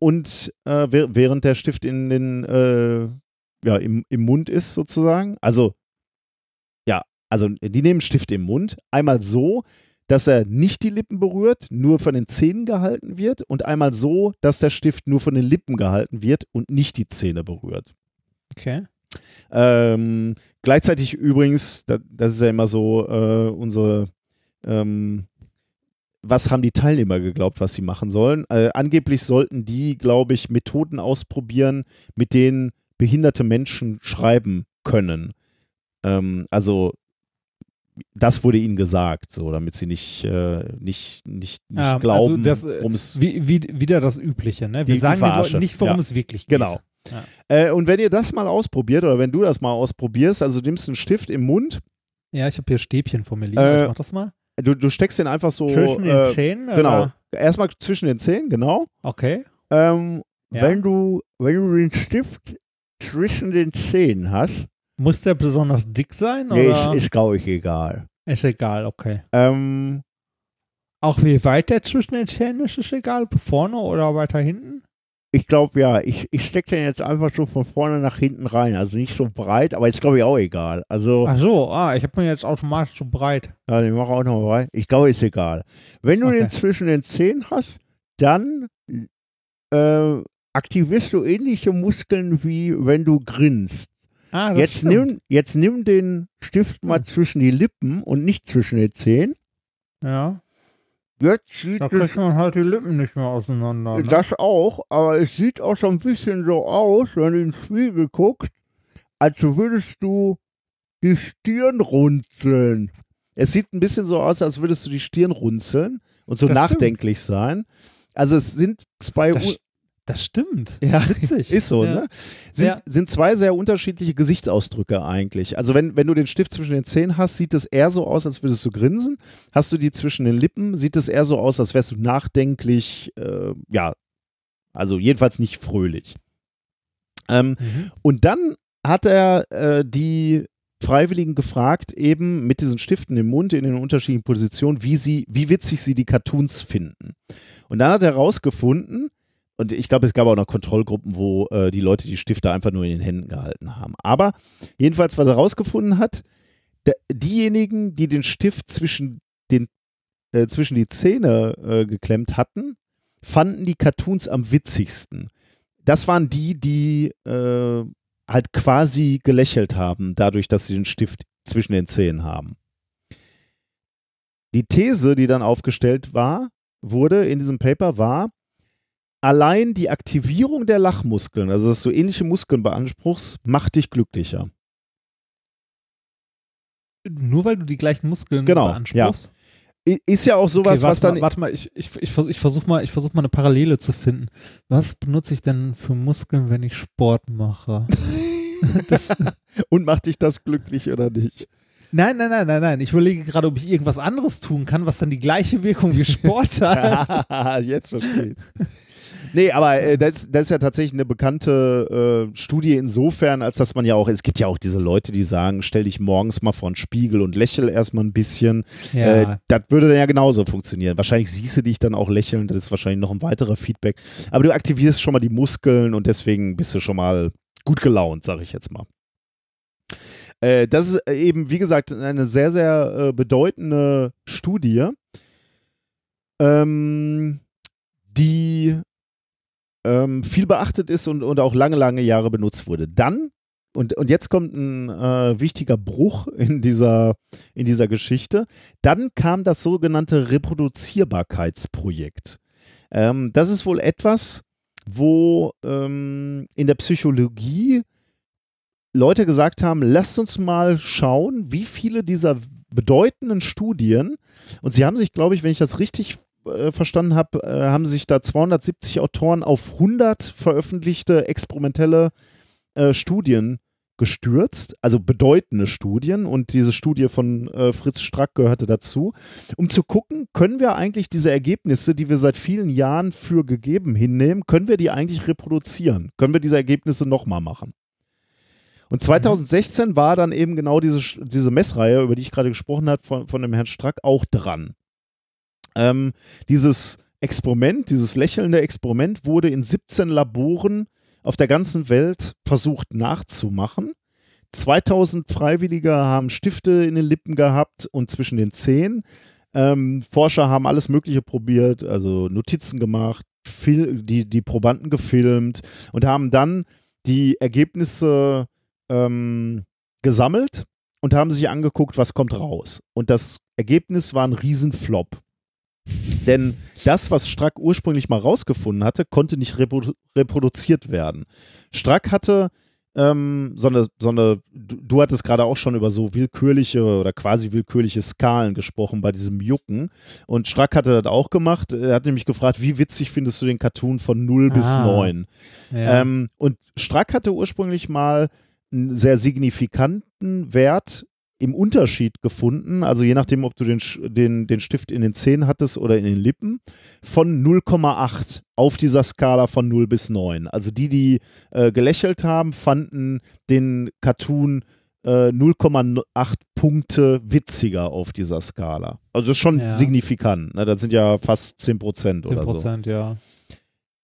und äh, wäh- während der Stift in den, äh, ja, im, im Mund ist sozusagen. Also, ja, also die nehmen Stift im Mund. Einmal so, dass er nicht die Lippen berührt, nur von den Zähnen gehalten wird und einmal so, dass der Stift nur von den Lippen gehalten wird und nicht die Zähne berührt. Okay. Ähm, gleichzeitig übrigens, da, das ist ja immer so äh, unsere, ähm, was haben die Teilnehmer geglaubt, was sie machen sollen? Äh, angeblich sollten die, glaube ich, Methoden ausprobieren, mit denen behinderte Menschen schreiben können. Ähm, also das wurde ihnen gesagt, so damit sie nicht, äh, nicht, nicht, nicht Ähm, glauben, also das, äh, worum es Wie, wie, wieder das Übliche, ne? Wir sagen Leuten nicht, worum ja. es wirklich geht. Genau. Ja. Äh, und wenn ihr das mal ausprobiert oder wenn du das mal ausprobierst, also du nimmst einen Stift im Mund, Ja, ich habe hier Stäbchen vor mir liegen. Äh, ich mach das mal. Du, du steckst den einfach so Zwischen den äh, Zähnen? genau, Oder? erstmal zwischen den Zähnen, genau. Okay. Ähm, Ja. wenn du wenn du den Stift zwischen den Zähnen hast, Muss der besonders dick sein? nee, oder? ist, ist glaube ich egal. ist egal, okay. Ähm, Auch wie weit der zwischen den Zähnen ist, ist egal. Vorne oder weiter hinten? Ich glaube ja, ich, ich stecke den jetzt einfach so von vorne nach hinten rein, also nicht so breit, aber ist glaube ich auch egal. Also Ach so, ah, ich habe mir jetzt automatisch zu breit. Ja, ich mache auch noch mal rein. Ich glaube, ist egal. Wenn du Okay. den zwischen den Zähnen hast, dann äh, aktivierst du ähnliche Muskeln wie wenn du grinst. Ah, das Jetzt stimmt. nimm, jetzt nimm den Stift mal Stimmt. zwischen die Lippen und nicht zwischen den Zähnen. Ja, Jetzt sieht da kriegt man halt die Lippen nicht mehr auseinander. Ne? das auch, aber es sieht auch so ein bisschen so aus, wenn du in den Spiegel guckst, als würdest du die Stirn runzeln. Es sieht ein bisschen so aus, als würdest du die Stirn runzeln und so Das stimmt. nachdenklich sein. Also es sind zwei das, das stimmt. ja, Witzig. ist so, Ja. ne? Sind, Ja. sind zwei sehr unterschiedliche Gesichtsausdrücke eigentlich. Also wenn, wenn du den Stift zwischen den Zähnen hast, sieht es eher so aus, als würdest du grinsen. Hast du die zwischen den Lippen, sieht es eher so aus, als wärst du nachdenklich, äh, ja, also jedenfalls nicht fröhlich. Ähm, Mhm. und dann hat er äh, die Freiwilligen gefragt, eben mit diesen Stiften im Mund in den unterschiedlichen Positionen, wie sie, wie witzig sie die Cartoons finden. Und dann hat er herausgefunden, und ich glaube, es gab auch noch Kontrollgruppen, wo äh, die Leute die Stifte einfach nur in den Händen gehalten haben. Aber jedenfalls, was er herausgefunden hat, diejenigen, die den Stift zwischen, den, äh, zwischen die Zähne äh, geklemmt hatten, fanden die Cartoons am witzigsten. Das waren die, die äh, halt quasi gelächelt haben, dadurch, dass sie den Stift zwischen den Zähnen haben. Die These, die dann aufgestellt war, wurde in diesem Paper, war, allein die Aktivierung der Lachmuskeln, also dass du ähnliche Muskeln beanspruchst, macht dich glücklicher. Nur weil du die gleichen Muskeln Genau, beanspruchst. I- Ist ja auch sowas, okay, was dann. Mal, warte mal, ich, ich, ich, ich versuche mal, ich versuch mal eine Parallele zu finden. Was benutze ich denn für Muskeln, wenn ich Sport mache? Und macht dich das glücklich oder nicht? nein, nein, nein, nein, nein. Ich überlege gerade, ob ich irgendwas anderes tun kann, was dann die gleiche Wirkung wie Sport hat. Jetzt verstehe ich's. Nee, aber äh, das, das ist ja tatsächlich eine bekannte äh, Studie insofern, als dass man ja auch, es gibt ja auch diese Leute, die sagen, stell dich morgens mal vor einen Spiegel und lächel erstmal ein bisschen. Äh, ja. das würde dann ja genauso funktionieren. Wahrscheinlich siehst du dich dann auch lächeln, das ist wahrscheinlich noch ein weiterer Feedback. Aber du aktivierst schon mal die Muskeln und deswegen bist du schon mal gut gelaunt, sag ich jetzt mal. Äh, das ist eben, wie gesagt, eine sehr, sehr äh, bedeutende Studie, ähm, die ähm, viel beachtet ist und, und auch lange, lange Jahre benutzt wurde. Dann, und, und jetzt kommt ein äh, wichtiger Bruch in dieser, in dieser Geschichte, dann kam das sogenannte Reproduzierbarkeitsprojekt. Ähm, das ist wohl etwas, wo ähm, in der Psychologie Leute gesagt haben, lasst uns mal schauen, wie viele dieser bedeutenden Studien, und sie haben sich, glaube ich, wenn ich das richtig äh, verstanden habe, äh, haben sich da 270 Autoren auf 100 veröffentlichte experimentelle äh, Studien gestürzt, also bedeutende Studien und diese Studie von Fritz Strack gehörte dazu, um zu gucken, können wir eigentlich diese Ergebnisse, die wir seit vielen Jahren für gegeben hinnehmen, können wir die eigentlich reproduzieren? Können wir diese Ergebnisse nochmal machen? Und 2016 war dann eben genau diese, diese Messreihe, über die ich gerade gesprochen habe, von, von dem Herrn Strack auch dran. Ähm, dieses Experiment, dieses lächelnde Experiment wurde in 17 Laboren auf der ganzen Welt versucht nachzumachen. 2000 Freiwillige haben Stifte in den Lippen gehabt und zwischen den Zehen. Ähm, Forscher haben alles Mögliche probiert, also Notizen gemacht, die, die Probanden gefilmt und haben dann die Ergebnisse ähm, gesammelt und haben sich angeguckt, was kommt raus. Und das Ergebnis war ein Riesenflop. Denn das, was Strack ursprünglich mal rausgefunden hatte, konnte nicht reprodu reproduziert werden. Strack hatte ähm, so eine, so eine, du, du hattest gerade auch schon über so willkürliche oder quasi willkürliche Skalen gesprochen bei diesem Jucken. Und Strack hatte das auch gemacht. Er hat nämlich gefragt, wie witzig findest du den Cartoon von 0 bis Ah. 9? Ja. Ähm, und Strack hatte ursprünglich mal einen sehr signifikanten Wert im Unterschied gefunden, also je nachdem, ob du den, den, den Stift in den Zähnen hattest oder in den Lippen, von 0,8 auf dieser Skala von 0 bis 9. Also die, die äh, gelächelt haben, fanden den Cartoon äh, 0,8 Punkte witziger auf dieser Skala. Also schon Ja. signifikant. Ne? Das sind ja fast 10 Prozent 10 oder so. Prozent, ja.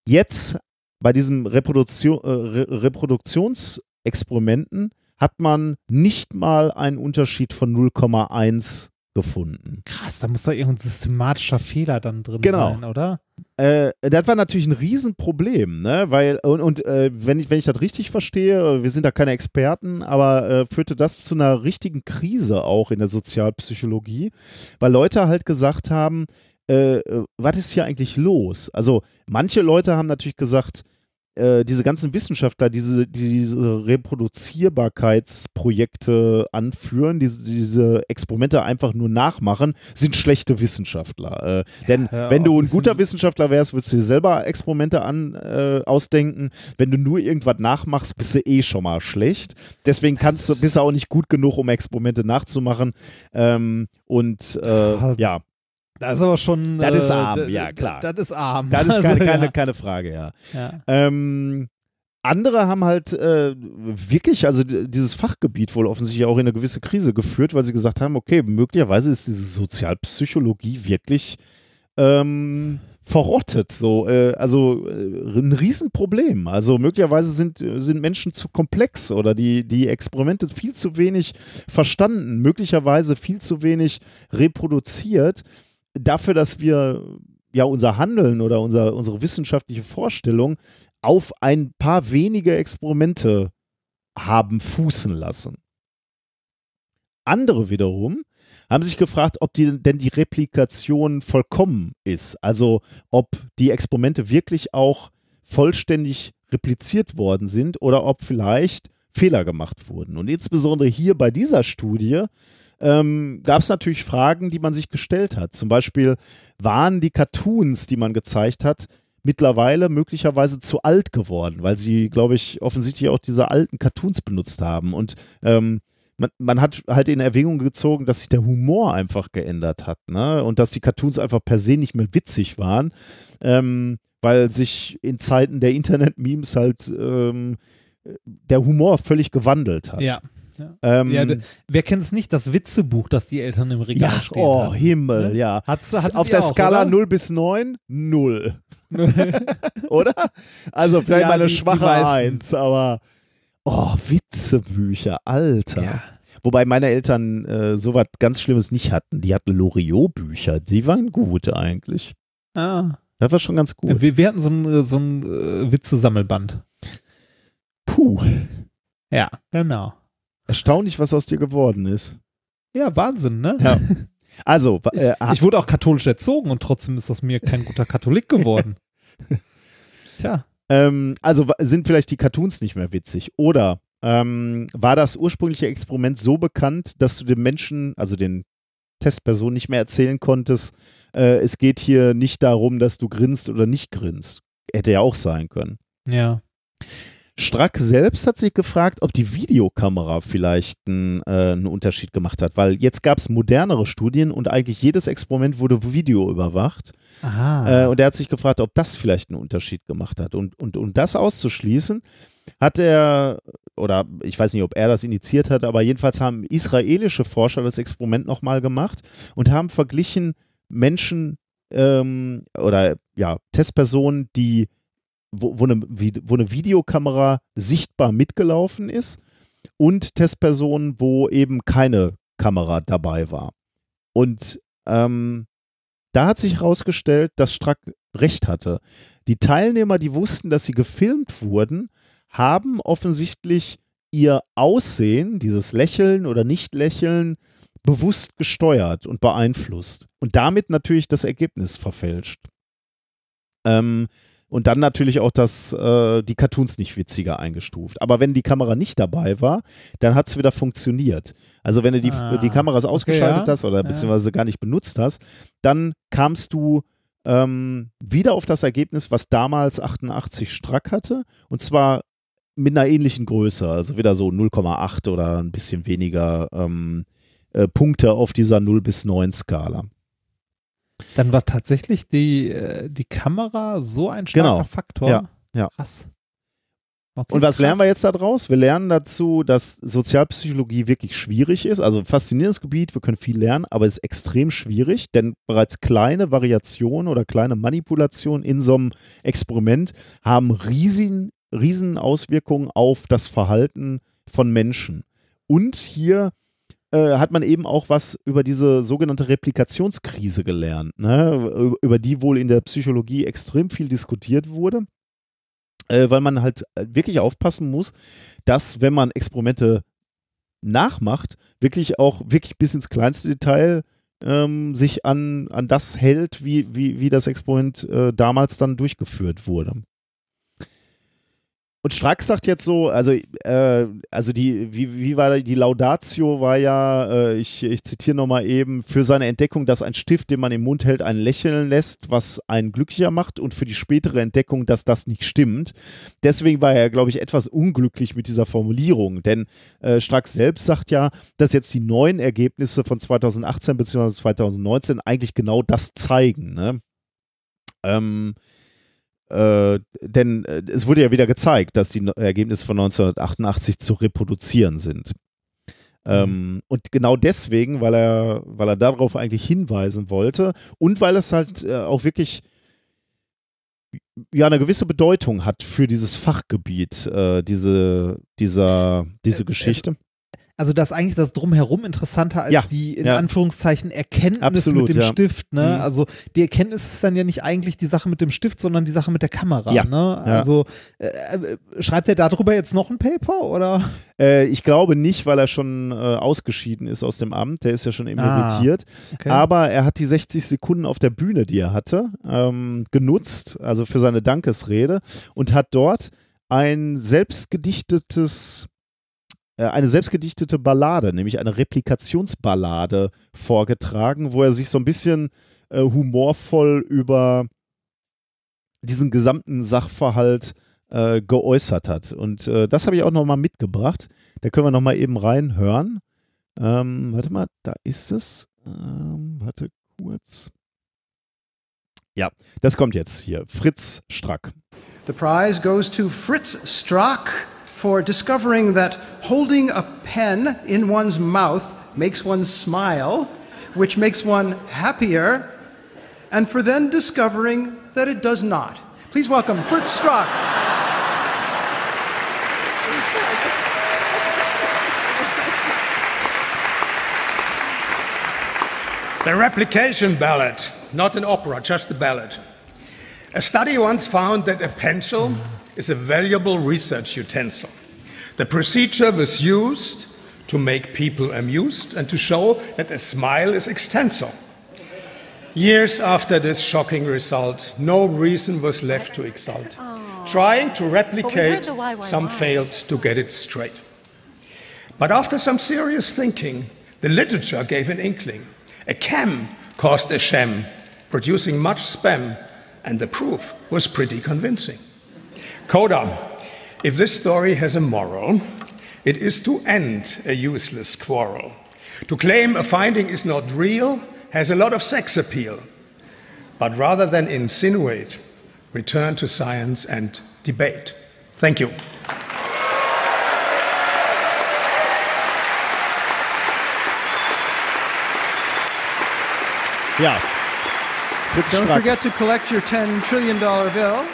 Jetzt bei diesem Reproduktion, äh, Re Reproduktionsexperimenten hat man nicht mal einen Unterschied von 0,1 gefunden. Krass, da muss doch irgendein systematischer Fehler dann drin Genau. sein, oder? Äh, das war natürlich ein Riesenproblem, ne? Weil, und, und äh, wenn, ich, wenn ich das richtig verstehe, äh, wir sind da keine Experten, aber äh, führte das zu einer richtigen Krise auch in der Sozialpsychologie, weil Leute halt gesagt haben, äh, äh, was ist hier eigentlich los? Also manche Leute haben natürlich gesagt, äh, diese ganzen Wissenschaftler, diese, diese Reproduzierbarkeitsprojekte anführen, diese, diese Experimente einfach nur nachmachen, sind schlechte Wissenschaftler. Äh, denn Ja, wenn du ein guter Wissenschaftler wärst, würdest du dir selber Experimente an, äh, ausdenken. Wenn du nur irgendwas nachmachst, bist du eh schon mal schlecht. Deswegen kannst du, bist du auch nicht gut genug, um Experimente nachzumachen. Ähm, und äh, ja, Das ist aber schon. Das ist äh, arm, ja, klar. Das ist arm. das ist keine, Also, keine, ja. keine Frage, ja. Ja. Ähm, andere haben halt äh, wirklich, also dieses Fachgebiet wohl offensichtlich auch in eine gewisse Krise geführt, weil sie gesagt haben, okay, möglicherweise ist diese Sozialpsychologie wirklich ähm, verrottet. So, äh, also äh, ein Riesenproblem. Also möglicherweise sind, sind Menschen zu komplex oder die, die Experimente viel zu wenig verstanden, möglicherweise viel zu wenig reproduziert, dafür, dass wir ja unser Handeln oder unser, unsere wissenschaftliche Vorstellung auf ein paar wenige Experimente haben fußen lassen. Andere wiederum haben sich gefragt, ob die, denn die Replikation vollkommen ist. Also ob die Experimente wirklich auch vollständig repliziert worden sind oder ob vielleicht Fehler gemacht wurden. Und insbesondere hier bei dieser Studie ähm, gab es natürlich Fragen, die man sich gestellt hat. Zum Beispiel waren die Cartoons, die man gezeigt hat, mittlerweile möglicherweise zu alt geworden, weil sie, glaube ich, offensichtlich auch diese alten Cartoons benutzt haben. Und ähm, man, man hat halt in Erwägung gezogen, dass sich der Humor einfach geändert hat, ne? Und dass die Cartoons einfach per se nicht mehr witzig waren, ähm, weil sich in Zeiten der Internet-Memes halt ähm, der Humor völlig gewandelt hat. Ja. Ähm, ja wer kennt es nicht, das Witzebuch, das die Eltern im Regal ja, stehen oh haben. Himmel, Ne? ja. Hat's- Auf der auch, Skala oder? 0 bis 9, 0. oder? Also vielleicht Ja, mal eine die- die schwache meisten. 1, aber oh, Witzebücher, Alter. Ja. Wobei meine Eltern äh, sowas ganz Schlimmes nicht hatten. Die hatten Loriot-Bücher, die waren gut eigentlich. Ah. Das war schon ganz gut. Wir, wir hatten so ein, äh, so ein äh, Witze-Sammelband. Puh, Ja, genau. Erstaunlich, was aus dir geworden ist. Ja, Wahnsinn, ne? Ja. Also, äh, Ich wurde auch katholisch erzogen und trotzdem ist aus mir kein guter Katholik geworden. Tja. Ähm, also sind vielleicht die Cartoons nicht mehr witzig? Oder ähm, war das ursprüngliche Experiment so bekannt, dass du dem Menschen, also den Testpersonen, nicht mehr erzählen konntest, äh, es geht hier nicht darum, dass du grinst oder nicht grinst? Hätte ja auch sein können. Ja. Strack selbst hat sich gefragt, ob die Videokamera vielleicht einen, äh, einen Unterschied gemacht hat, weil jetzt gab es modernere Studien und eigentlich jedes Experiment wurde Video überwacht. Aha. Äh, und er hat sich gefragt, ob das vielleicht einen Unterschied gemacht hat. Und, und um das auszuschließen, hat er, oder ich weiß nicht, ob er das initiiert hat, aber jedenfalls haben israelische Forscher das Experiment nochmal gemacht und haben verglichen Menschen ähm, oder ja, Testpersonen, die wo, wo, eine, wo eine Videokamera sichtbar mitgelaufen ist und Testpersonen, wo eben keine Kamera dabei war. Und ähm, da hat sich herausgestellt, dass Strack recht hatte. Die Teilnehmer, die wussten, dass sie gefilmt wurden, haben offensichtlich ihr Aussehen, dieses Lächeln oder Nicht-Lächeln, bewusst gesteuert und beeinflusst. Und damit natürlich das Ergebnis verfälscht. Ähm, und dann natürlich auch das, äh, die Cartoons nicht witziger eingestuft. Aber wenn die Kamera nicht dabei war, dann hat es wieder funktioniert. Also wenn du die, Ah, die Kameras ausgeschaltet ja. hast oder beziehungsweise gar nicht benutzt hast, dann kamst du ähm, wieder auf das Ergebnis, was damals 88 Strack hatte. Und zwar mit einer ähnlichen Größe, also wieder so 0,8 oder ein bisschen weniger ähm, äh, Punkte auf dieser 0 bis 9 Skala. Dann war tatsächlich die, äh, die Kamera so ein starker Genau. Faktor. Ja, ja. Krass. Okay, Und was lernen wir krass. jetzt daraus? Wir lernen dazu, dass Sozialpsychologie wirklich schwierig ist. Also ein faszinierendes Gebiet, wir können viel lernen, aber es ist extrem schwierig, denn bereits kleine Variationen oder kleine Manipulationen in so einem Experiment haben riesen, riesen Auswirkungen auf das Verhalten von Menschen. Und hier äh, hat man eben auch was über diese sogenannte Replikationskrise gelernt, ne? über die wohl in der Psychologie extrem viel diskutiert wurde äh, weil man halt äh, wirklich aufpassen muss, dass wenn man Experimente nachmacht, wirklich auch wirklich bis ins kleinste Detail ähm, sich an, an das hält, wie, wie, wie das Experiment äh, damals dann durchgeführt wurde. Und Strack sagt jetzt so, also, äh, also die, wie, wie war die Laudatio war ja, äh, ich, ich zitiere nochmal eben, für seine Entdeckung, dass ein Stift, den man im Mund hält, einen lächeln lässt, was einen glücklicher macht und für die spätere Entdeckung, dass das nicht stimmt. Deswegen war er, glaube ich, etwas unglücklich mit dieser Formulierung, denn äh, Strack selbst sagt ja, dass jetzt die neuen Ergebnisse von 2018 bzw. 2019 eigentlich genau das zeigen. Ne? Ähm, äh, denn äh, es wurde ja wieder gezeigt, dass die Ergebnisse von 1988 zu reproduzieren sind. Ähm, und genau deswegen, weil er, weil er darauf eigentlich hinweisen wollte und weil es halt äh, auch wirklich ja eine gewisse Bedeutung hat für dieses Fachgebiet, äh, diese, dieser, diese Äh, Geschichte. Also das ist eigentlich das Drumherum interessanter als Ja, die in ja. Anführungszeichen Erkenntnis Absolut, mit dem ja. Stift. Ne? Mhm. Also die Erkenntnis ist dann ja nicht eigentlich die Sache mit dem Stift, sondern die Sache mit der Kamera. Ja, Ne? Also äh, äh, schreibt er darüber jetzt noch ein Paper oder? Äh, ich glaube nicht, weil er schon äh, ausgeschieden ist aus dem Amt. Der ist ja schon emeritiert. Okay. Aber er hat die 60 Sekunden auf der Bühne, die er hatte, ähm, genutzt, also für seine Dankesrede und hat dort ein selbstgedichtetes, eine selbstgedichtete Ballade, nämlich eine Replikationsballade vorgetragen, wo er sich so ein bisschen äh, humorvoll über diesen gesamten Sachverhalt äh, geäußert hat. Und äh, das habe ich auch nochmal mitgebracht. Da können wir nochmal eben reinhören. Ähm, warte mal, da ist es. Ähm, warte kurz. Ja, das kommt jetzt hier. Fritz Strack. The prize goes to Fritz Strack for discovering that holding a pen in one's mouth makes one smile, which makes one happier, and for then discovering that it does not. Please welcome Fritz Strack. The replication ballad, not an opera, just a ballad. A study once found that a pencil is a valuable research utensil. The procedure was used to make people amused and to show that a smile is extensile. Years after this shocking result, no reason was left to exult. Trying to replicate, why, why, some why. failed to get it straight. But after some serious thinking, the literature gave an inkling. A cam caused a sham, producing much spam, and the proof was pretty convincing. Coda, if this story has a moral, it is to end a useless quarrel. To claim a finding is not real has a lot of sex appeal. But rather than insinuate, return to science and debate. Thank you. Ja. Fritz Don't forget to collect your $10 trillion bill.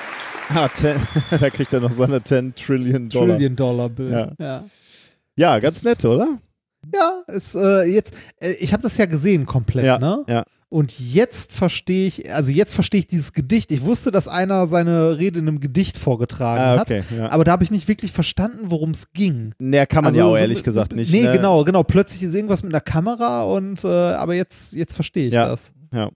Ah, ten, da kriegt er noch seine 10 Trillion Dollar. Trillion Dollar Bill. Ja. ja. Ja, ganz nett, oder? Ja, ist äh, jetzt, äh, ich habe das ja gesehen komplett, Ja, ne? ja. Und jetzt verstehe ich, also jetzt verstehe ich dieses Gedicht. Ich wusste, dass einer seine Rede in einem Gedicht vorgetragen Ah, hat, okay, ja. aber da habe ich nicht wirklich verstanden, worum es ging. Nee, kann man Also ja auch so- ehrlich gesagt nicht. Nee, ne? genau, genau. Plötzlich ist irgendwas mit einer Kamera und äh, aber jetzt, jetzt verstehe ich Ja. das. Ja.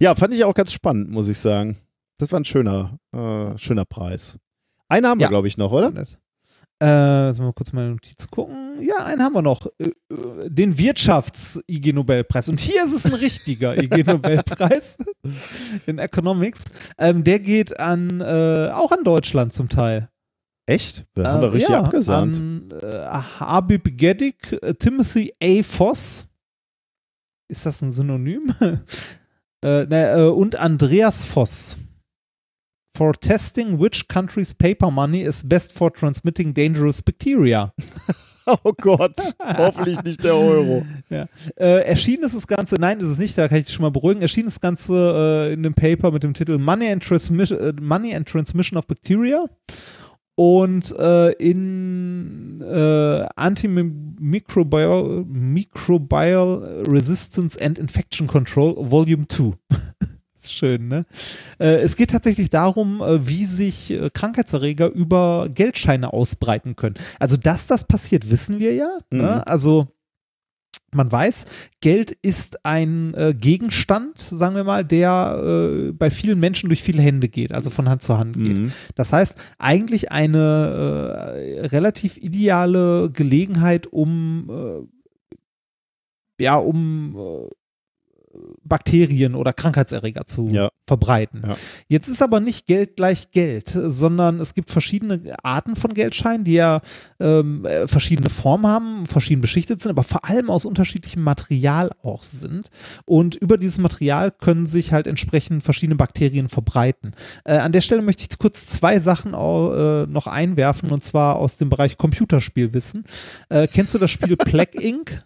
ja, fand ich auch ganz spannend, muss ich sagen. Das war ein schöner, äh, schöner Preis. Einen haben wir, Ja. glaube ich, noch, oder? Äh, jetzt mal kurz meine Notizen gucken. Ja, einen haben wir noch. Äh, äh, Den Wirtschafts-IG Nobelpreis. Und hier ist es ein richtiger IG Nobelpreis in Economics. Ähm, der geht an, äh, auch an Deutschland zum Teil. Echt? Da haben wir Äh, richtig ja, abgesahnt. An äh, Habib Gedik, äh, Timothy A. Voss. Ist das ein Synonym? äh, ne, äh, und Andreas Voss. For testing which country's paper money is best for transmitting dangerous bacteria. Oh Gott, hoffentlich nicht der Euro. Äh, erschienen ist das Ganze, nein, ist es nicht, da kann ich dich schon mal beruhigen. Erschienen ist das Ganze äh, in dem Paper mit dem Titel Money and, Transmission, äh, Money and Transmission of Bacteria. Und äh, in äh, Antimicrobial Microbial Resistance and Infection Control Volume 2. schön, ne? Äh, es geht tatsächlich darum, äh, wie sich äh, Krankheitserreger über Geldscheine ausbreiten können. Also, dass das passiert, wissen wir ja. Mhm. Ne? Also, man weiß, Geld ist ein äh, Gegenstand, sagen wir mal, der äh, bei vielen Menschen durch viele Hände geht, also von Hand zu Hand geht. Mhm. Das heißt, eigentlich eine äh, relativ ideale Gelegenheit, um ja, um Bakterien oder Krankheitserreger zu Ja. verbreiten. Ja. Jetzt ist aber nicht Geld gleich Geld, sondern es gibt verschiedene Arten von Geldscheinen, die ja ähm, äh, verschiedene Formen haben, verschieden beschichtet sind, aber vor allem aus unterschiedlichem Material auch sind. Und über dieses Material können sich halt entsprechend verschiedene Bakterien verbreiten. Äh, an der Stelle möchte ich kurz zwei Sachen auch, äh, noch einwerfen, und zwar aus dem Bereich Computerspielwissen. Äh, kennst du das Spiel Plague Inc.?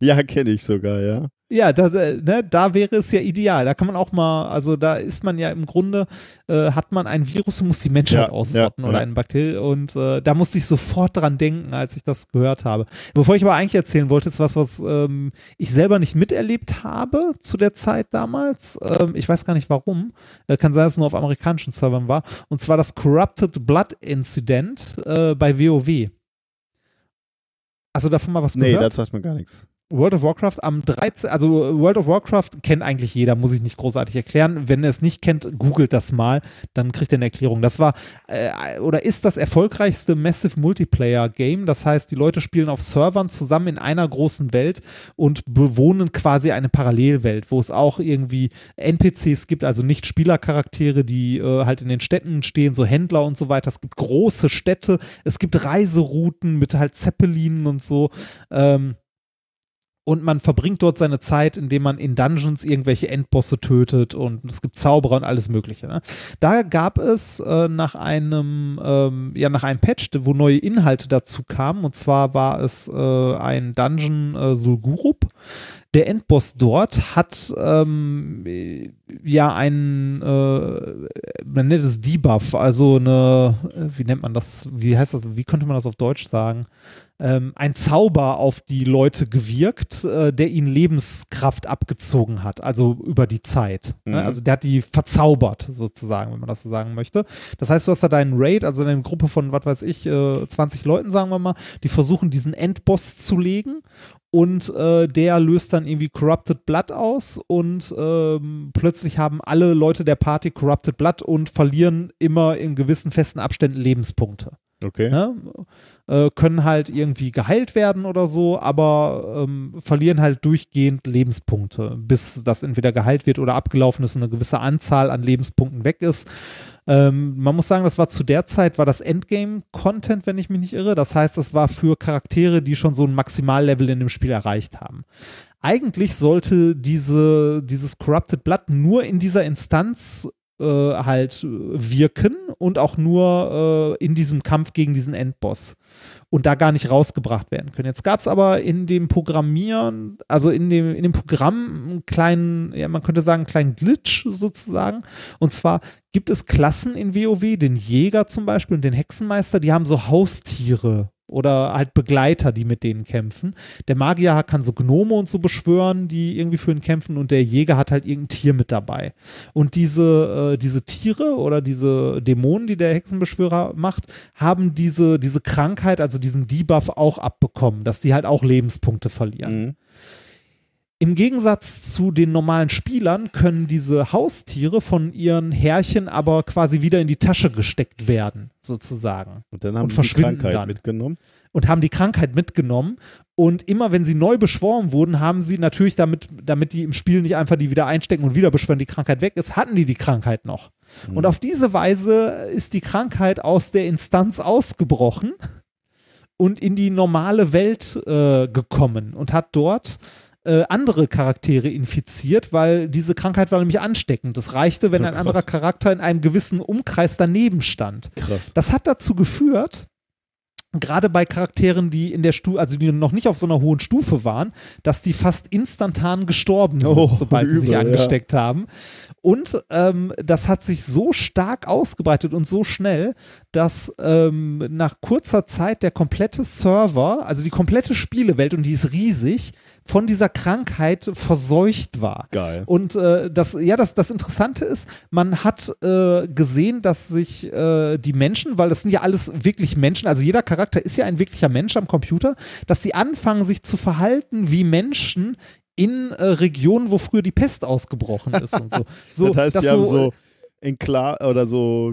Ja, kenne ich sogar, ja. Ja, da, äh, ne, da wäre es ja ideal. Da kann man auch mal, also da ist man ja im Grunde, äh, hat man ein Virus und muss die Menschheit Ja, ausrotten ja, oder ja. ein Bakterium. Und äh, da musste ich sofort dran denken, als ich das gehört habe. Bevor ich aber eigentlich erzählen wollte, ist was, was ähm, ich selber nicht miterlebt habe zu der Zeit damals. Ähm, ich weiß gar nicht warum. Äh, kann sein, dass es nur auf amerikanischen Servern war. Und zwar das Corrupted Blood Incident äh, bei WoW. Also davon mal was Nee, gehört? das sagt mir gar nichts. World of Warcraft am 13. Also World of Warcraft kennt eigentlich jeder, muss ich nicht großartig erklären. Wenn er es nicht kennt, googelt das mal, dann kriegt er eine Erklärung. Das war äh, oder ist das erfolgreichste Massive Multiplayer Game. Das heißt, die Leute spielen auf Servern zusammen in einer großen Welt und bewohnen quasi eine Parallelwelt, wo es auch irgendwie NPCs gibt, also nicht Spielercharaktere, die äh, halt in den Städten stehen, so Händler und so weiter. Es gibt große Städte, es gibt Reiserouten mit halt Zeppelinen und so. Ähm, und man verbringt dort seine Zeit, indem man in Dungeons irgendwelche Endbosse tötet und es gibt Zauberer und alles Mögliche. Ne? Da gab es äh, nach einem, ähm, ja, nach einem Patch, wo neue Inhalte dazu kamen. Und zwar war es äh, ein Dungeon äh, Sulgurup. Der Endboss dort hat ähm, äh, ja einen, äh, man nennt es Debuff, also eine, äh, wie nennt man das, wie heißt das, wie könnte man das auf Deutsch sagen? Ähm, ein Zauber auf die Leute gewirkt, äh, der ihnen Lebenskraft abgezogen hat, also über die Zeit. Ne? Mhm. Also der hat die verzaubert, sozusagen, wenn man das so sagen möchte. Das heißt, du hast da deinen Raid, also eine Gruppe von, was weiß ich, äh, 20 Leuten, sagen wir mal, die versuchen, diesen Endboss zu legen und äh, der löst dann irgendwie Corrupted Blood aus und ähm, plötzlich haben alle Leute der Party Corrupted Blood und verlieren immer in gewissen festen Abständen Lebenspunkte Okay. ne? äh, können halt irgendwie geheilt werden oder so, aber ähm, verlieren halt durchgehend Lebenspunkte, bis das entweder geheilt wird oder abgelaufen ist und eine gewisse Anzahl an Lebenspunkten weg ist. Ähm, man muss sagen, das war zu der Zeit, war das Endgame-Content, wenn ich mich nicht irre. Das heißt, das war für Charaktere, die schon so ein Maximallevel in dem Spiel erreicht haben. Eigentlich sollte diese, dieses Corrupted Blood nur in dieser Instanz äh, halt wirken und auch nur äh, in diesem Kampf gegen diesen Endboss und da gar nicht rausgebracht werden können. Jetzt gab es aber in dem Programmieren, also in dem, in dem Programm einen kleinen, ja, man könnte sagen, einen kleinen Glitch sozusagen. Und zwar gibt es Klassen in WoW, den Jäger zum Beispiel und den Hexenmeister, die haben so Haustiere oder halt Begleiter, die mit denen kämpfen. Der Magier kann so Gnome und so beschwören, die irgendwie für ihn kämpfen und der Jäger hat halt irgendein Tier mit dabei. Und diese, äh, diese Tiere oder diese Dämonen, die der Hexenbeschwörer macht, haben diese, diese Krankheit, also diesen Debuff auch abbekommen, dass die halt auch Lebenspunkte verlieren. Mhm. Im Gegensatz zu den normalen Spielern können diese Haustiere von ihren Herrchen aber quasi wieder in die Tasche gesteckt werden, sozusagen. Und dann haben Und die die verschwinden Krankheit dann. mitgenommen. Und haben die Krankheit mitgenommen. Und immer wenn sie neu beschworen wurden, haben sie natürlich damit, damit die im Spiel nicht einfach die wieder einstecken und wieder beschwören, die Krankheit weg ist, hatten die die Krankheit noch. Und auf diese Weise ist die Krankheit aus der Instanz ausgebrochen und in die normale Welt äh, gekommen und hat dort äh, andere Charaktere infiziert, weil diese Krankheit war nämlich ansteckend. Es reichte, wenn Oh, ein anderer Charakter in einem gewissen Umkreis daneben stand. Krass. Das hat dazu geführt, gerade bei Charakteren, die in der Stufe, also die noch nicht auf so einer hohen Stufe waren, dass die fast instantan gestorben sind, Oh, sobald die sich übel, ja. angesteckt haben. Und ähm, das hat sich so stark ausgebreitet und so schnell, dass ähm, nach kurzer Zeit der komplette Server, also die komplette Spielewelt, und die ist riesig, von dieser Krankheit verseucht war. Geil. Und äh, das, ja, das, das Interessante ist, man hat äh, gesehen, dass sich äh, die Menschen, weil das sind ja alles wirklich Menschen, also jeder Charakter ist ja ein wirklicher Mensch am Computer, dass sie anfangen, sich zu verhalten wie Menschen in äh, Regionen, wo früher die Pest ausgebrochen ist und so. so das heißt, dass die haben so in klar oder so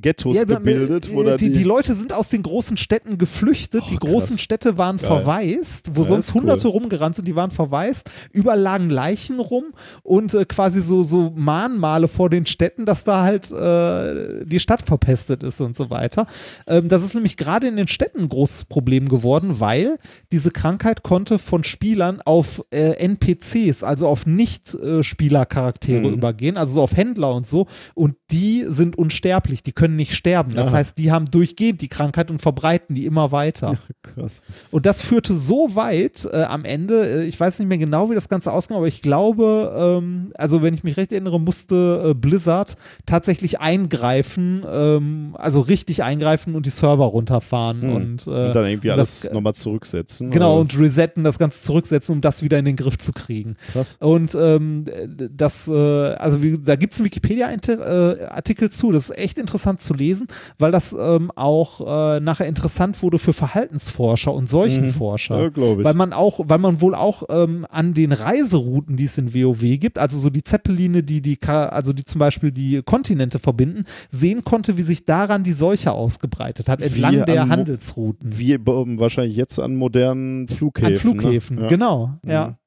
Ghettos ja, aber, gebildet, wo äh, die, die, die Leute sind aus den großen Städten geflüchtet. Oh, die großen krass. Städte waren Geil. verwaist, wo Ja, sonst ist cool. Hunderte rumgerannt sind, die waren verwaist. Überall lagen Leichen rum und äh, quasi so, so Mahnmale vor den Städten, dass da halt äh, die Stadt verpestet ist und so weiter. Ähm, das ist nämlich gerade in den Städten ein großes Problem geworden, weil diese Krankheit konnte von Spielern auf äh, NPCs, also auf Nicht-Spieler-Charaktere Mhm. übergehen, also so auf Händler und so. Und die sind unsterblich, die können nicht sterben. Das Aha. heißt, die haben durchgehend die Krankheit und verbreiten die immer weiter. krass. Und das führte so weit äh, am Ende, äh, ich weiß nicht mehr genau, wie das Ganze ausging, aber ich glaube, ähm, also wenn ich mich recht erinnere, musste äh, Blizzard tatsächlich eingreifen, ähm, also richtig eingreifen und die Server runterfahren Hm. und, äh, Und dann irgendwie alles das, nochmal zurücksetzen. Genau, oder? und resetten, das Ganze zurücksetzen, um das wieder in den Griff zu kriegen. Krass. Und ähm, das, äh, also wie, da gibt es einen Wikipedia-Artikel zu, das ist echt interessant zu lesen, weil das ähm, auch äh, nachher interessant wurde für Verhaltensforscher und Seuchenforscher. Mhm. Ja. Weil man auch, weil man wohl auch ähm, an den Reiserouten, die es in WoW gibt, also so die Zeppeline, die die, also die zum Beispiel die Kontinente verbinden, sehen konnte, wie sich daran die Seuche ausgebreitet hat, entlang Wie der Handelsrouten. Wie wahrscheinlich jetzt an modernen Flughäfen. An Flughäfen, ne? ja. genau, Mhm. ja.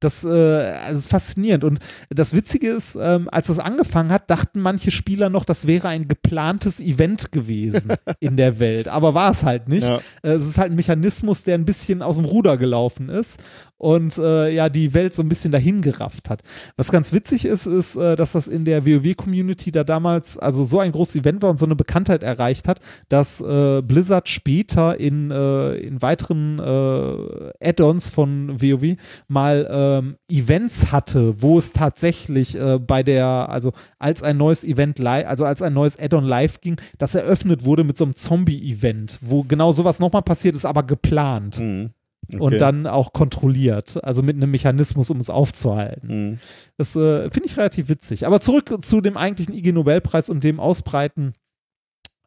Das, äh, also ist faszinierend. Und das Witzige ist, ähm, als das angefangen hat, dachten manche Spieler noch, das wäre ein geplantes Event gewesen in der Welt. Aber war es halt nicht. Ja. Äh, es ist halt ein Mechanismus, der ein bisschen aus dem Ruder gelaufen ist und äh, ja, die Welt so ein bisschen dahin gerafft hat. Was ganz witzig ist, ist, äh, dass das in der WoW-Community da damals also so ein großes Event war und so eine Bekanntheit erreicht hat, dass äh, Blizzard später in, äh, in weiteren äh, Add-ons von WoW mal ähm, Events hatte, wo es tatsächlich äh, bei der, also als ein neues Event live, also als ein neues Add-on live ging, das eröffnet wurde mit so einem Zombie-Event, wo genau sowas nochmal passiert ist, aber geplant Mhm. Okay. und dann auch kontrolliert, also mit einem Mechanismus, um es aufzuhalten. Mhm. Das äh, finde ich relativ witzig. Aber zurück zu dem eigentlichen IG Nobelpreis und dem Ausbreiten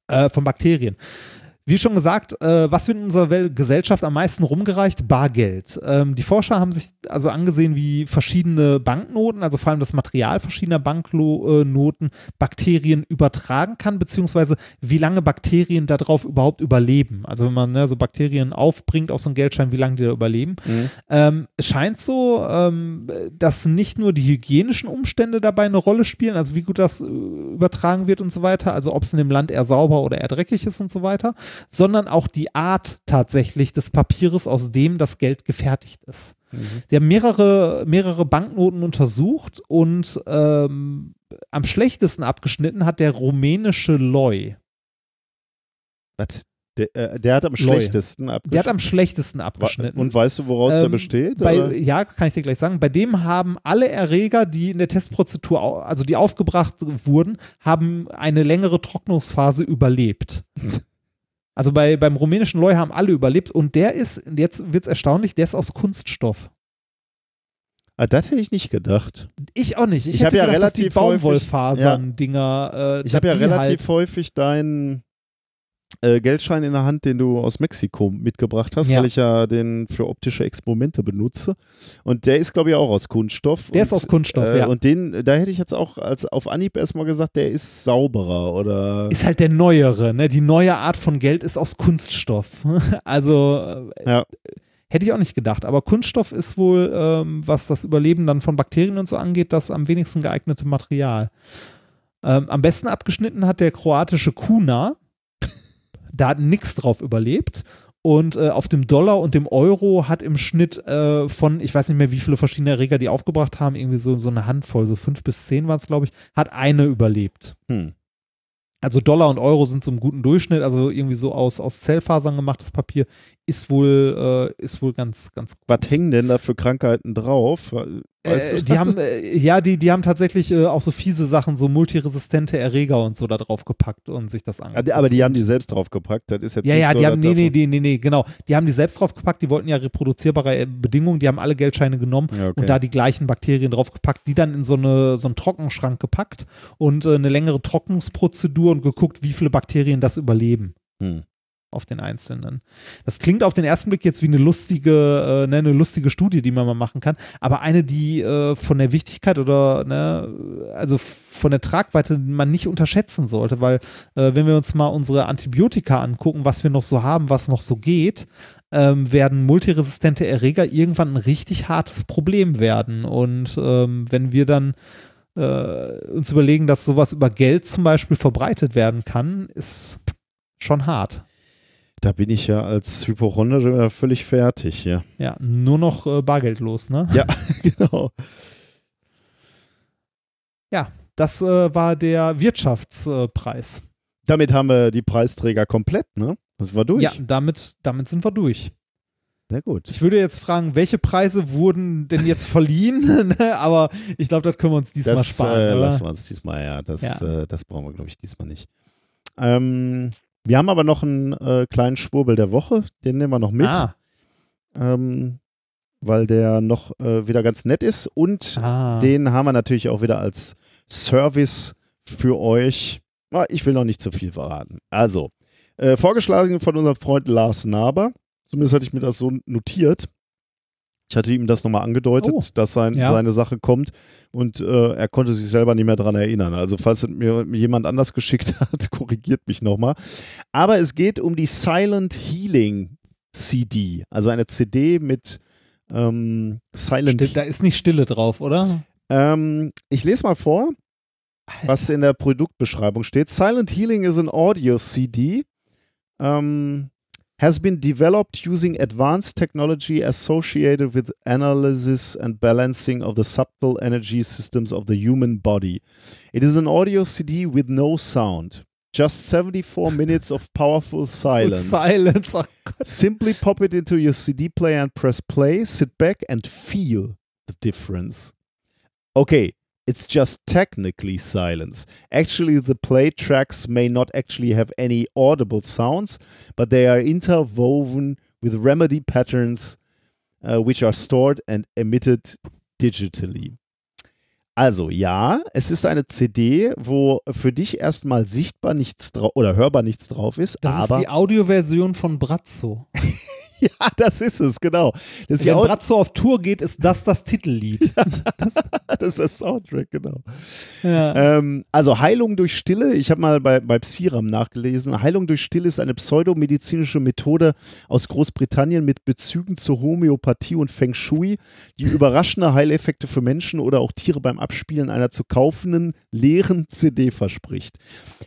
äh, von Bakterien. Wie schon gesagt, äh, was wird in unserer Gesellschaft am meisten rumgereicht? Bargeld. Ähm, die Forscher haben sich also angesehen, wie verschiedene Banknoten, also vor allem das Material verschiedener Banknoten, Bakterien übertragen kann, beziehungsweise wie lange Bakterien darauf überhaupt überleben. Also wenn man ne, so Bakterien aufbringt auf so einen Geldschein, wie lange die da überleben. Ähm, es scheint so, ähm, dass nicht nur die hygienischen Umstände dabei eine Rolle spielen, also wie gut das äh, übertragen wird und so weiter, also ob es in dem Land eher sauber oder eher dreckig ist und so weiter, sondern auch die Art tatsächlich des Papieres, aus dem das Geld gefertigt ist. Sie haben mehrere, mehrere Banknoten untersucht und ähm, am schlechtesten abgeschnitten hat der rumänische Loi. Was? Der, äh, der hat am schlechtesten Der hat abgeschnitten. am schlechtesten abgeschnitten. Und weißt du, woraus der Ähm, besteht? Bei, ja, kann ich dir gleich sagen. Bei dem haben alle Erreger, die in der Testprozedur, also die aufgebracht wurden, haben eine längere Trocknungsphase überlebt. Also bei, beim rumänischen Loi haben alle überlebt und der ist, jetzt wird es erstaunlich, der ist aus Kunststoff. Ah, das hätte ich nicht gedacht. Ich auch nicht. Ich, Ich hätte hab ja gedacht, relativ Baumwollfasern-Dinger. Äh, Ich habe ja relativ halt, häufig deinen äh, Geldschein in der Hand, den du aus Mexiko mitgebracht hast, Ja. weil ich ja den für optische Experimente benutze. Und der ist, glaube ich, auch aus Kunststoff. Der und, ist aus Kunststoff, äh, ja. Und den, da hätte ich jetzt auch als auf Anhieb erstmal gesagt, der ist sauberer oder. ist halt der neuere, ne? Die neue Art von Geld ist aus Kunststoff. Also äh, ja. Hätte ich auch nicht gedacht. Aber Kunststoff ist wohl, ähm, was das Überleben dann von Bakterien und so angeht, das am wenigsten geeignete Material. Ähm, am besten abgeschnitten hat der kroatische Kuna. Da hat nichts drauf überlebt. Und äh, auf dem Dollar und dem Euro hat im Schnitt äh, von, ich weiß nicht mehr, wie viele verschiedene Erreger die aufgebracht haben, irgendwie so, so eine Handvoll, so fünf bis zehn waren es, glaube ich, hat eine überlebt. Hm. Also Dollar und Euro sind so im guten Durchschnitt, also irgendwie so aus, aus Zellfasern gemachtes Papier ist wohl, äh, ist wohl ganz, ganz gut. Was hängen denn da für Krankheiten drauf? Weißt Äh, die haben, äh, ja, die, die haben tatsächlich äh, auch so fiese Sachen, so multiresistente Erreger und so da drauf gepackt und sich das Ja, angeguckt. aber die haben die selbst draufgepackt. Das ist jetzt ja, nicht ja, so, die haben, dass nee, nee, nee, nee, genau. Die haben die selbst draufgepackt, die wollten ja reproduzierbare äh, Bedingungen, die haben alle Geldscheine genommen Ja, okay. und da die gleichen Bakterien draufgepackt, die dann in so, eine, so einen Trockenschrank gepackt und äh, eine längere Trocknungsprozedur und geguckt, wie viele Bakterien das überleben Hm. Auf den einzelnen. Das klingt auf den ersten Blick jetzt wie eine lustige, äh, ne, eine lustige Studie, die man mal machen kann, aber eine, die äh, von der Wichtigkeit oder ne, also von der Tragweite man nicht unterschätzen sollte, weil äh, wenn wir uns mal unsere Antibiotika angucken, was wir noch so haben, was noch so geht, ähm, werden multiresistente Erreger irgendwann ein richtig hartes Problem werden. Und ähm, wenn wir dann äh, uns überlegen, dass sowas über Geld zum Beispiel verbreitet werden kann, ist schon hart. Da bin ich ja als Hypochonder völlig fertig, ja. Ja, nur noch äh, bargeldlos, ne? Ja, genau. Ja, das äh, war der Wirtschaftspreis. Damit haben wir die Preisträger komplett, ne? Das war durch. Ja, damit, damit sind wir durch. Sehr gut. Ich würde jetzt fragen, welche Preise wurden denn jetzt verliehen? Ne? Aber ich glaube, das können wir uns diesmal das sparen. äh, lassen wir uns diesmal, ja. Das, Ja. Äh, das brauchen wir, glaube ich, diesmal nicht. Ähm, wir haben aber noch einen äh, kleinen Schwurbel der Woche, den nehmen wir noch mit, Ah, ähm, weil der noch äh, wieder ganz nett ist und ah. den haben wir natürlich auch wieder als Service für euch. Ah, Ich will noch nicht zu viel verraten. Also, äh, vorgeschlagen von unserem Freund Lars Naber. Zumindest hatte ich mir das so notiert. Ich hatte ihm das nochmal angedeutet, Oh, dass sein, ja. seine Sache kommt und äh, er konnte sich selber nicht mehr daran erinnern. Also falls es mir jemand anders geschickt hat, korrigiert mich nochmal. Aber es geht um die Silent Healing CD, also eine CD mit ähm, Silent Still, da ist nicht Stille drauf, oder? ähm, ich lese mal vor, was in der Produktbeschreibung steht. Silent Healing is an audio CD. Um, has been developed using advanced technology associated with analysis and balancing of the subtle energy systems of the human body. It is an audio CD with no sound. Just 74 minutes of powerful silence. Silence. Oh Simply pop it into your CD player and press play, sit back and feel the difference. Okay, it's just technically silence. Actually, the play tracks may not actually have any audible sounds, but they are interwoven with remedy patterns uh, which are stored and emitted digitally. Also ja, es ist eine CD, wo für dich erstmal sichtbar nichts drauf oder hörbar nichts drauf ist, Das aber ist die Audioversion von Brazzo. ja, das ist es, genau. Das Wenn Brazzo auf Tour geht, ist das das Titellied. das ist das Soundtrack, genau. ja. Ähm, also Heilung durch Stille, ich habe mal bei, bei Psiram nachgelesen. Heilung durch Stille ist eine pseudomedizinische Methode aus Großbritannien mit Bezügen zur Homöopathie und Feng Shui, die überraschende Heileffekte für Menschen oder auch Tiere beim Abspielen einer zu kaufenden leeren CD verspricht.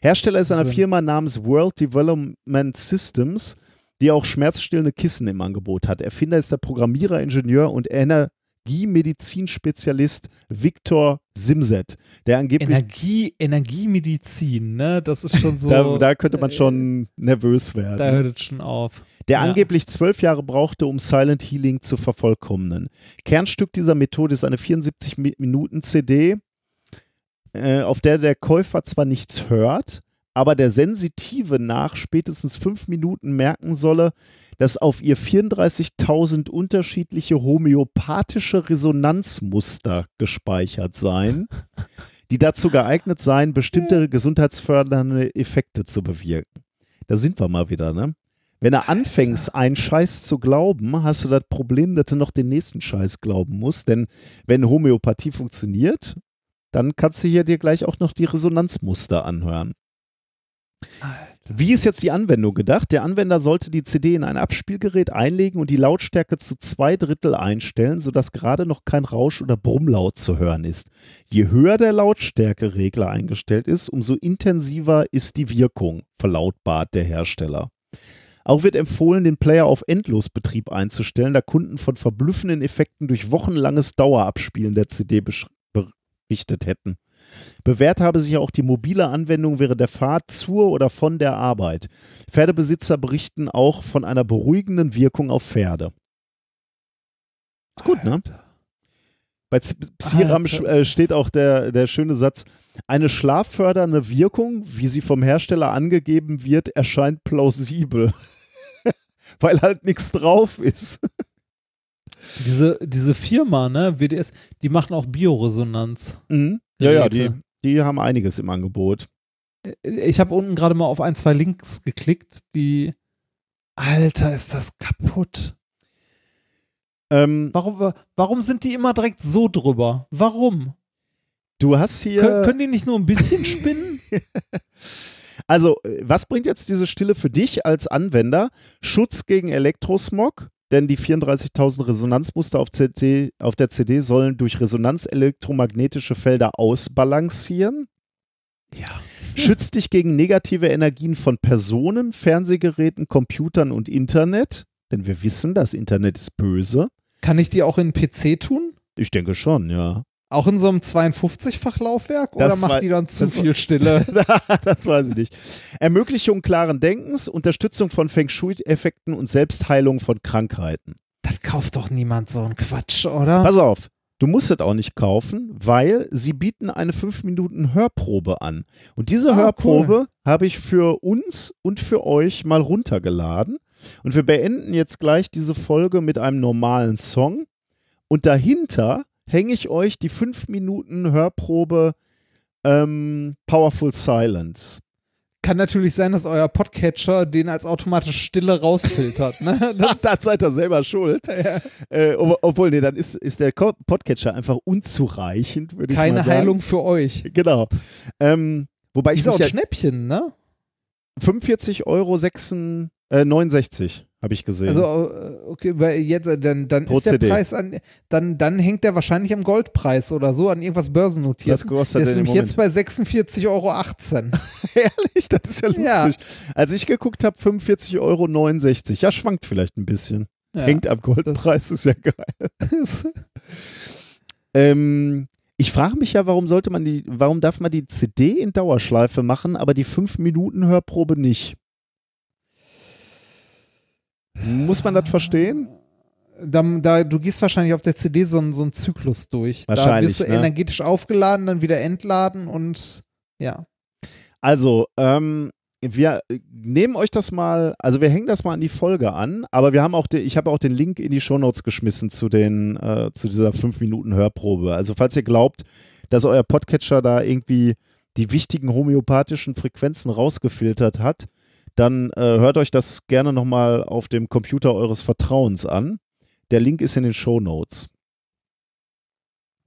Hersteller ist eine Wahnsinn. Firma namens World Development Systems, die auch schmerzstillende Kissen im Angebot hat. Erfinder ist der Programmierer, Ingenieur und Ener Energiemedizinspezialist Viktor Simset, der angeblich Energie, Energiemedizin, ne? Das ist schon so. da, da könnte man schon nervös werden. Da hört es schon auf. der ja. angeblich zwölf Jahre brauchte, um Silent Healing zu vervollkommnen. Kernstück dieser Methode ist eine 74 Mi- Minuten CD, äh, auf der der Käufer zwar nichts hört, aber der Sensitive nach spätestens fünf Minuten merken solle, dass auf ihr 34.000 unterschiedliche homöopathische Resonanzmuster gespeichert seien, die dazu geeignet seien, bestimmte gesundheitsfördernde Effekte zu bewirken. Da sind wir mal wieder, ne? Wenn du anfängst, einen Scheiß zu glauben, hast du das Problem, dass du noch den nächsten Scheiß glauben musst. Denn wenn Homöopathie funktioniert, dann kannst du hier dir gleich auch noch die Resonanzmuster anhören. Wie ist jetzt die Anwendung gedacht? Der Anwender sollte die CD in ein Abspielgerät einlegen und die Lautstärke zu zwei Drittel einstellen, sodass gerade noch kein Rausch oder Brummlaut zu hören ist. Je höher der Lautstärkeregler eingestellt ist, umso intensiver ist die Wirkung, verlautbart der Hersteller. Auch wird empfohlen, den Player auf Endlosbetrieb einzustellen, da Kunden von verblüffenden Effekten durch wochenlanges Dauerabspielen der CD berichtet hätten. Bewährt habe sich auch die mobile Anwendung während der Fahrt zur oder von der Arbeit. Pferdebesitzer berichten auch von einer beruhigenden Wirkung auf Pferde. Ist gut, ne? Bei Psiram äh, steht auch der, der schöne Satz, eine schlaffördernde Wirkung, wie sie vom Hersteller angegeben wird, erscheint plausibel. Weil halt nichts drauf ist. Diese, diese Firma, ne, WDS, die machen auch Bioresonanz. Mhm. Ja, ja, die, die haben einiges im Angebot. Ich habe unten gerade mal auf ein, zwei Links geklickt, die. Alter, ist das kaputt. Ähm, Warum, warum sind die immer direkt so drüber? Warum? du hast hier. Kön können die nicht nur ein bisschen spinnen? Also, äh, was bringt jetzt diese Stille für dich als Anwender? Schutz gegen Elektrosmog, denn die 34.000 Resonanzmuster auf, CD, auf der CD sollen durch Resonanz elektromagnetische Felder ausbalancieren. ja. Schützt dich gegen negative Energien von Personen, Fernsehgeräten, Computern und Internet. Denn wir wissen, das Internet ist böse. Kann ich die auch in PC tun? Ich denke schon, ja. Auch in so einem 52-fach Laufwerk? Oder Das war- macht die dann zu das viel Stille? das weiß ich nicht. Ermöglichung klaren Denkens, Unterstützung von Feng Shui-Effekten und Selbstheilung von Krankheiten. das kauft doch niemand so einen Quatsch, oder? Pass auf, du musst es auch nicht kaufen, weil sie bieten eine 5 Minuten Hörprobe an. Und diese Ah, Hörprobe habe ich für uns und für euch mal runtergeladen. Und wir beenden jetzt gleich diese Folge mit einem normalen Song. Und dahinter hänge ich euch die 5 Minuten Hörprobe ähm, Powerful Silence. Kann natürlich sein, dass euer Podcatcher den als automatische Stille rausfiltert. Ne? Das, da seid ihr selber schuld. Äh, ob- obwohl, nee, dann ist, ist der Podcatcher einfach unzureichend, würde ich mal keine sagen. Heilung für euch. Genau. Ähm, wobei ich Ist auch ein ja Schnäppchen, ne? 45 Euro 6, äh, 69 habe ich gesehen. Also, äh, okay, weil jetzt, äh, dann, dann Pro ist der CD. Preis an, dann, dann hängt der wahrscheinlich am Goldpreis oder so, an irgendwas börsennotiert. Was kostet der ist nämlich jetzt bei 46,18 Euro. Ehrlich, das ist ja lustig. Ja. Als ich geguckt habe, 45,69 Euro. Ja, schwankt vielleicht ein bisschen. Ja. Hängt am Goldpreis, ist ja geil. Ähm, ich frage mich ja, warum sollte man die, warum darf man die CD in Dauerschleife machen, aber die 5 Minuten Hörprobe nicht? Muss man das verstehen? Da, da, du gehst wahrscheinlich auf der CD so, einen- so einen Zyklus durch. Da Wahrscheinlich, wirst du ne? energetisch aufgeladen, dann wieder entladen und ja. Also, ähm, wir nehmen euch das mal, also wir hängen das mal an die Folge an, aber wir haben auch, den, ich habe auch den Link in die Shownotes geschmissen zu den, äh, zu dieser 5 Minuten Hörprobe. Also falls ihr glaubt, dass euer Podcatcher da irgendwie die wichtigen homöopathischen Frequenzen rausgefiltert hat, dann äh, hört euch das gerne nochmal auf dem Computer eures Vertrauens an. Der Link ist in den Shownotes.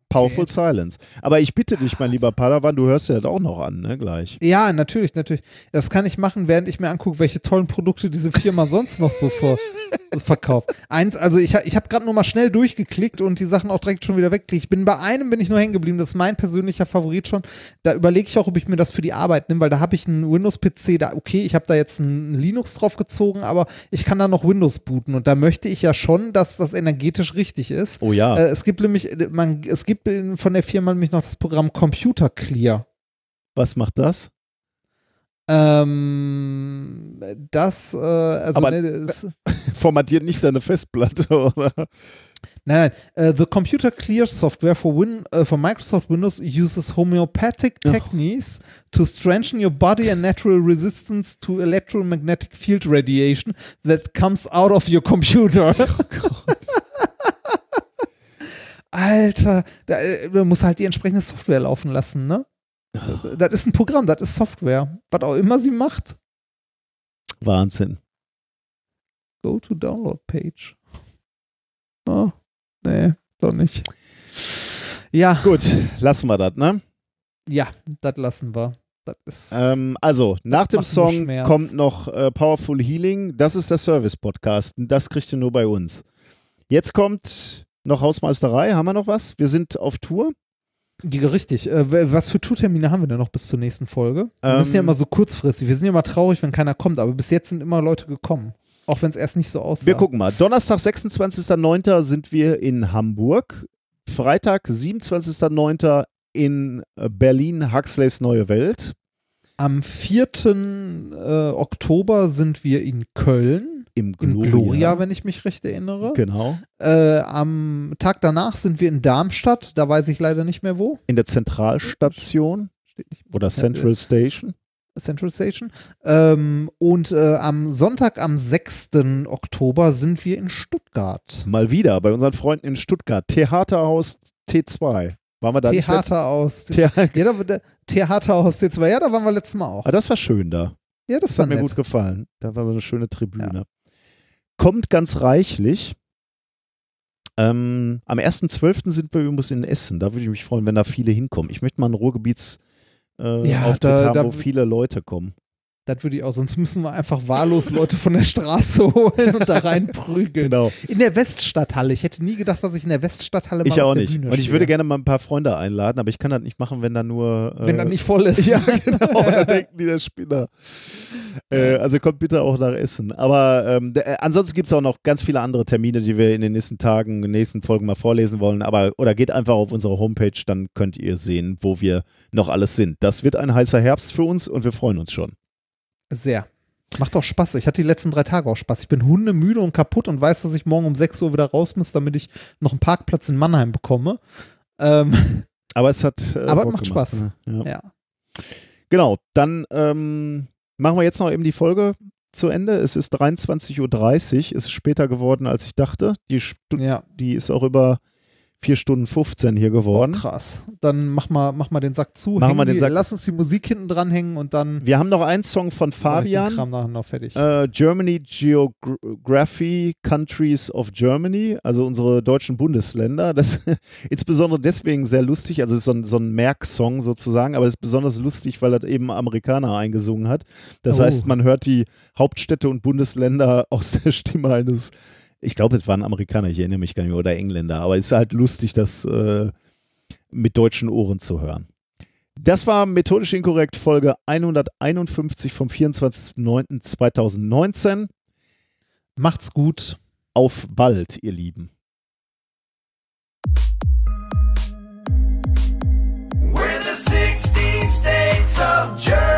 Powerful Silence. Aber ich bitte dich, mein lieber Padawan, du hörst dir das auch noch an, ne, gleich. Ja, natürlich, natürlich. Das kann ich machen, während ich mir angucke, welche tollen Produkte diese Firma sonst noch so ver verkauft. Eins, also ich, ich habe gerade nur mal schnell durchgeklickt und die Sachen auch direkt schon wieder weggeklickt. Ich bin bei einem bin ich nur hängen geblieben. Das ist mein persönlicher Favorit schon. Da überlege ich auch, ob ich mir das für die Arbeit nehme, weil da habe ich einen Windows-PC. Da okay, ich habe da jetzt ein Linux drauf gezogen, aber ich kann da noch Windows booten und da möchte ich ja schon, dass das energetisch richtig ist. Oh ja. Äh, es gibt nämlich, äh, man, es gibt in- von der Firma nämlich noch das Programm Computer Clear. Was macht das? Ähm, das, äh, also, Aber- ne, das, Formatiert nicht deine Festplatte, oder? nein, nein, äh, the Computer Clear Software for, Win, äh, for Microsoft Windows uses homeopathic techniques to strengthen your body and natural resistance to electromagnetic field radiation that comes out of your computer. Alter, da äh, man muss halt die entsprechende Software laufen lassen, ne? Das ist ein Programm, das ist Software. Was auch immer sie macht. Wahnsinn. Go to Download Page. Oh, nee, doch nicht. Ja, Gut, lassen wir das, ne? ja, das lassen wir. Ähm, also, nach dem Song kommt noch äh, Powerful Healing. Das ist der Service-Podcast. Das kriegt ihr nur bei uns. Jetzt kommt noch Hausmeisterei. Haben wir noch was? Wir sind auf Tour. Ja, richtig. Äh, was für Tourtermine haben wir denn noch bis zur nächsten Folge? Wir müssen ja Ähm, immer so kurzfristig. Wir sind ja immer traurig, wenn keiner kommt, aber bis jetzt sind immer Leute gekommen. Auch wenn es erst nicht so aussah. Wir gucken mal. Donnerstag, 26.09. sind wir in Hamburg. Freitag, 27.09. in äh, Berlin, Huxleys Neue Welt. Am 4. Äh, Oktober sind wir in Köln. Im In Gloria. Gloria, wenn ich mich recht erinnere. Genau. Äh, am Tag danach sind wir in Darmstadt. Da weiß ich leider nicht mehr wo. In der Zentralstation Steht nicht oder Central Station. Central Station. Ähm, und äh, am Sonntag, am 6. Oktober, sind wir in Stuttgart. Mal wieder bei unseren Freunden in Stuttgart. Theaterhaus T2. Waren wir da nicht letztes- Theater aus. Thea- Ja, da, da, Theater aus T2. Ja, da waren wir letztes Mal auch. Ah, das war schön da. Ja, das, Das war hat mir gut gefallen. Da war so eine schöne Tribüne. Kommt ganz reichlich. Ähm, am 1.12. sind wir übrigens in Essen. Da würde ich mich freuen, wenn da viele hinkommen. Ich möchte mal einen Ruhrgebiets äh, Ja, da- haben, da- wo viele Leute kommen. Das würde ich auch. Sonst müssen wir einfach wahllos Leute von der Straße holen und da reinprügeln. Genau. In der Weststadthalle. Ich hätte nie gedacht, dass ich in der Weststadthalle mal Ich auch der nicht. Und ich stehe. würde gerne mal ein paar Freunde einladen, aber ich kann das nicht machen, wenn da nur. Äh, Wenn das nicht voll ist. Ja, genau. Da denken die der Spinner. Äh, also kommt bitte auch nach Essen. Aber ähm, d- äh, ansonsten gibt es auch noch ganz viele andere Termine, die wir in den nächsten Tagen, in den nächsten Folgen mal vorlesen wollen. Aber oder geht einfach auf unsere Homepage, dann könnt ihr sehen, wo wir noch alles sind. Das wird ein heißer Herbst für uns und wir freuen uns schon. Sehr. Macht auch Spaß. Ich hatte die letzten drei Tage auch Spaß. Ich bin hundemüde und kaputt und weiß, dass ich morgen um 6 Uhr wieder raus muss, damit ich noch einen Parkplatz in Mannheim bekomme. Ähm, Aber es hat. Äh, Aber macht gemacht, Spaß. ne? Ja. ja. Genau, dann ähm, machen wir jetzt noch eben die Folge zu Ende. Es ist 23.30 Uhr, es ist später geworden, als ich dachte. Die, Stu Ja. die ist auch über 4 Stunden 15 hier geworden. Oh, krass. Dann mach mal, mach mal den Sack zu. Hängen wir den die, Sack- Lass uns die Musik hinten dranhängen und dann Wir haben noch einen Song von mach ich Fabian. Kram nachher noch fertig. Äh, Germany Geography Countries of Germany, also unsere deutschen Bundesländer. Das ist insbesondere deswegen sehr lustig, also es ist so ein, so ein Merksong sozusagen, aber es ist besonders lustig, weil das eben Amerikaner eingesungen hat. Das Oh. heißt, man hört die Hauptstädte und Bundesländer aus der Stimme eines, ich glaube, es waren Amerikaner, ich erinnere mich gar nicht mehr, oder Engländer, aber es ist halt lustig, das äh, mit deutschen Ohren zu hören. Das war methodisch inkorrekt Folge 151 vom 24.09.2019. Macht's gut. Auf bald, ihr Lieben. We're the 16 states of Germany,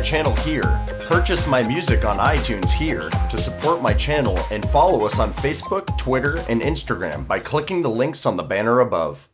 channel here, purchase my music on iTunes here to support my channel, and follow us on Facebook, Twitter, and Instagram by clicking the links on the banner above.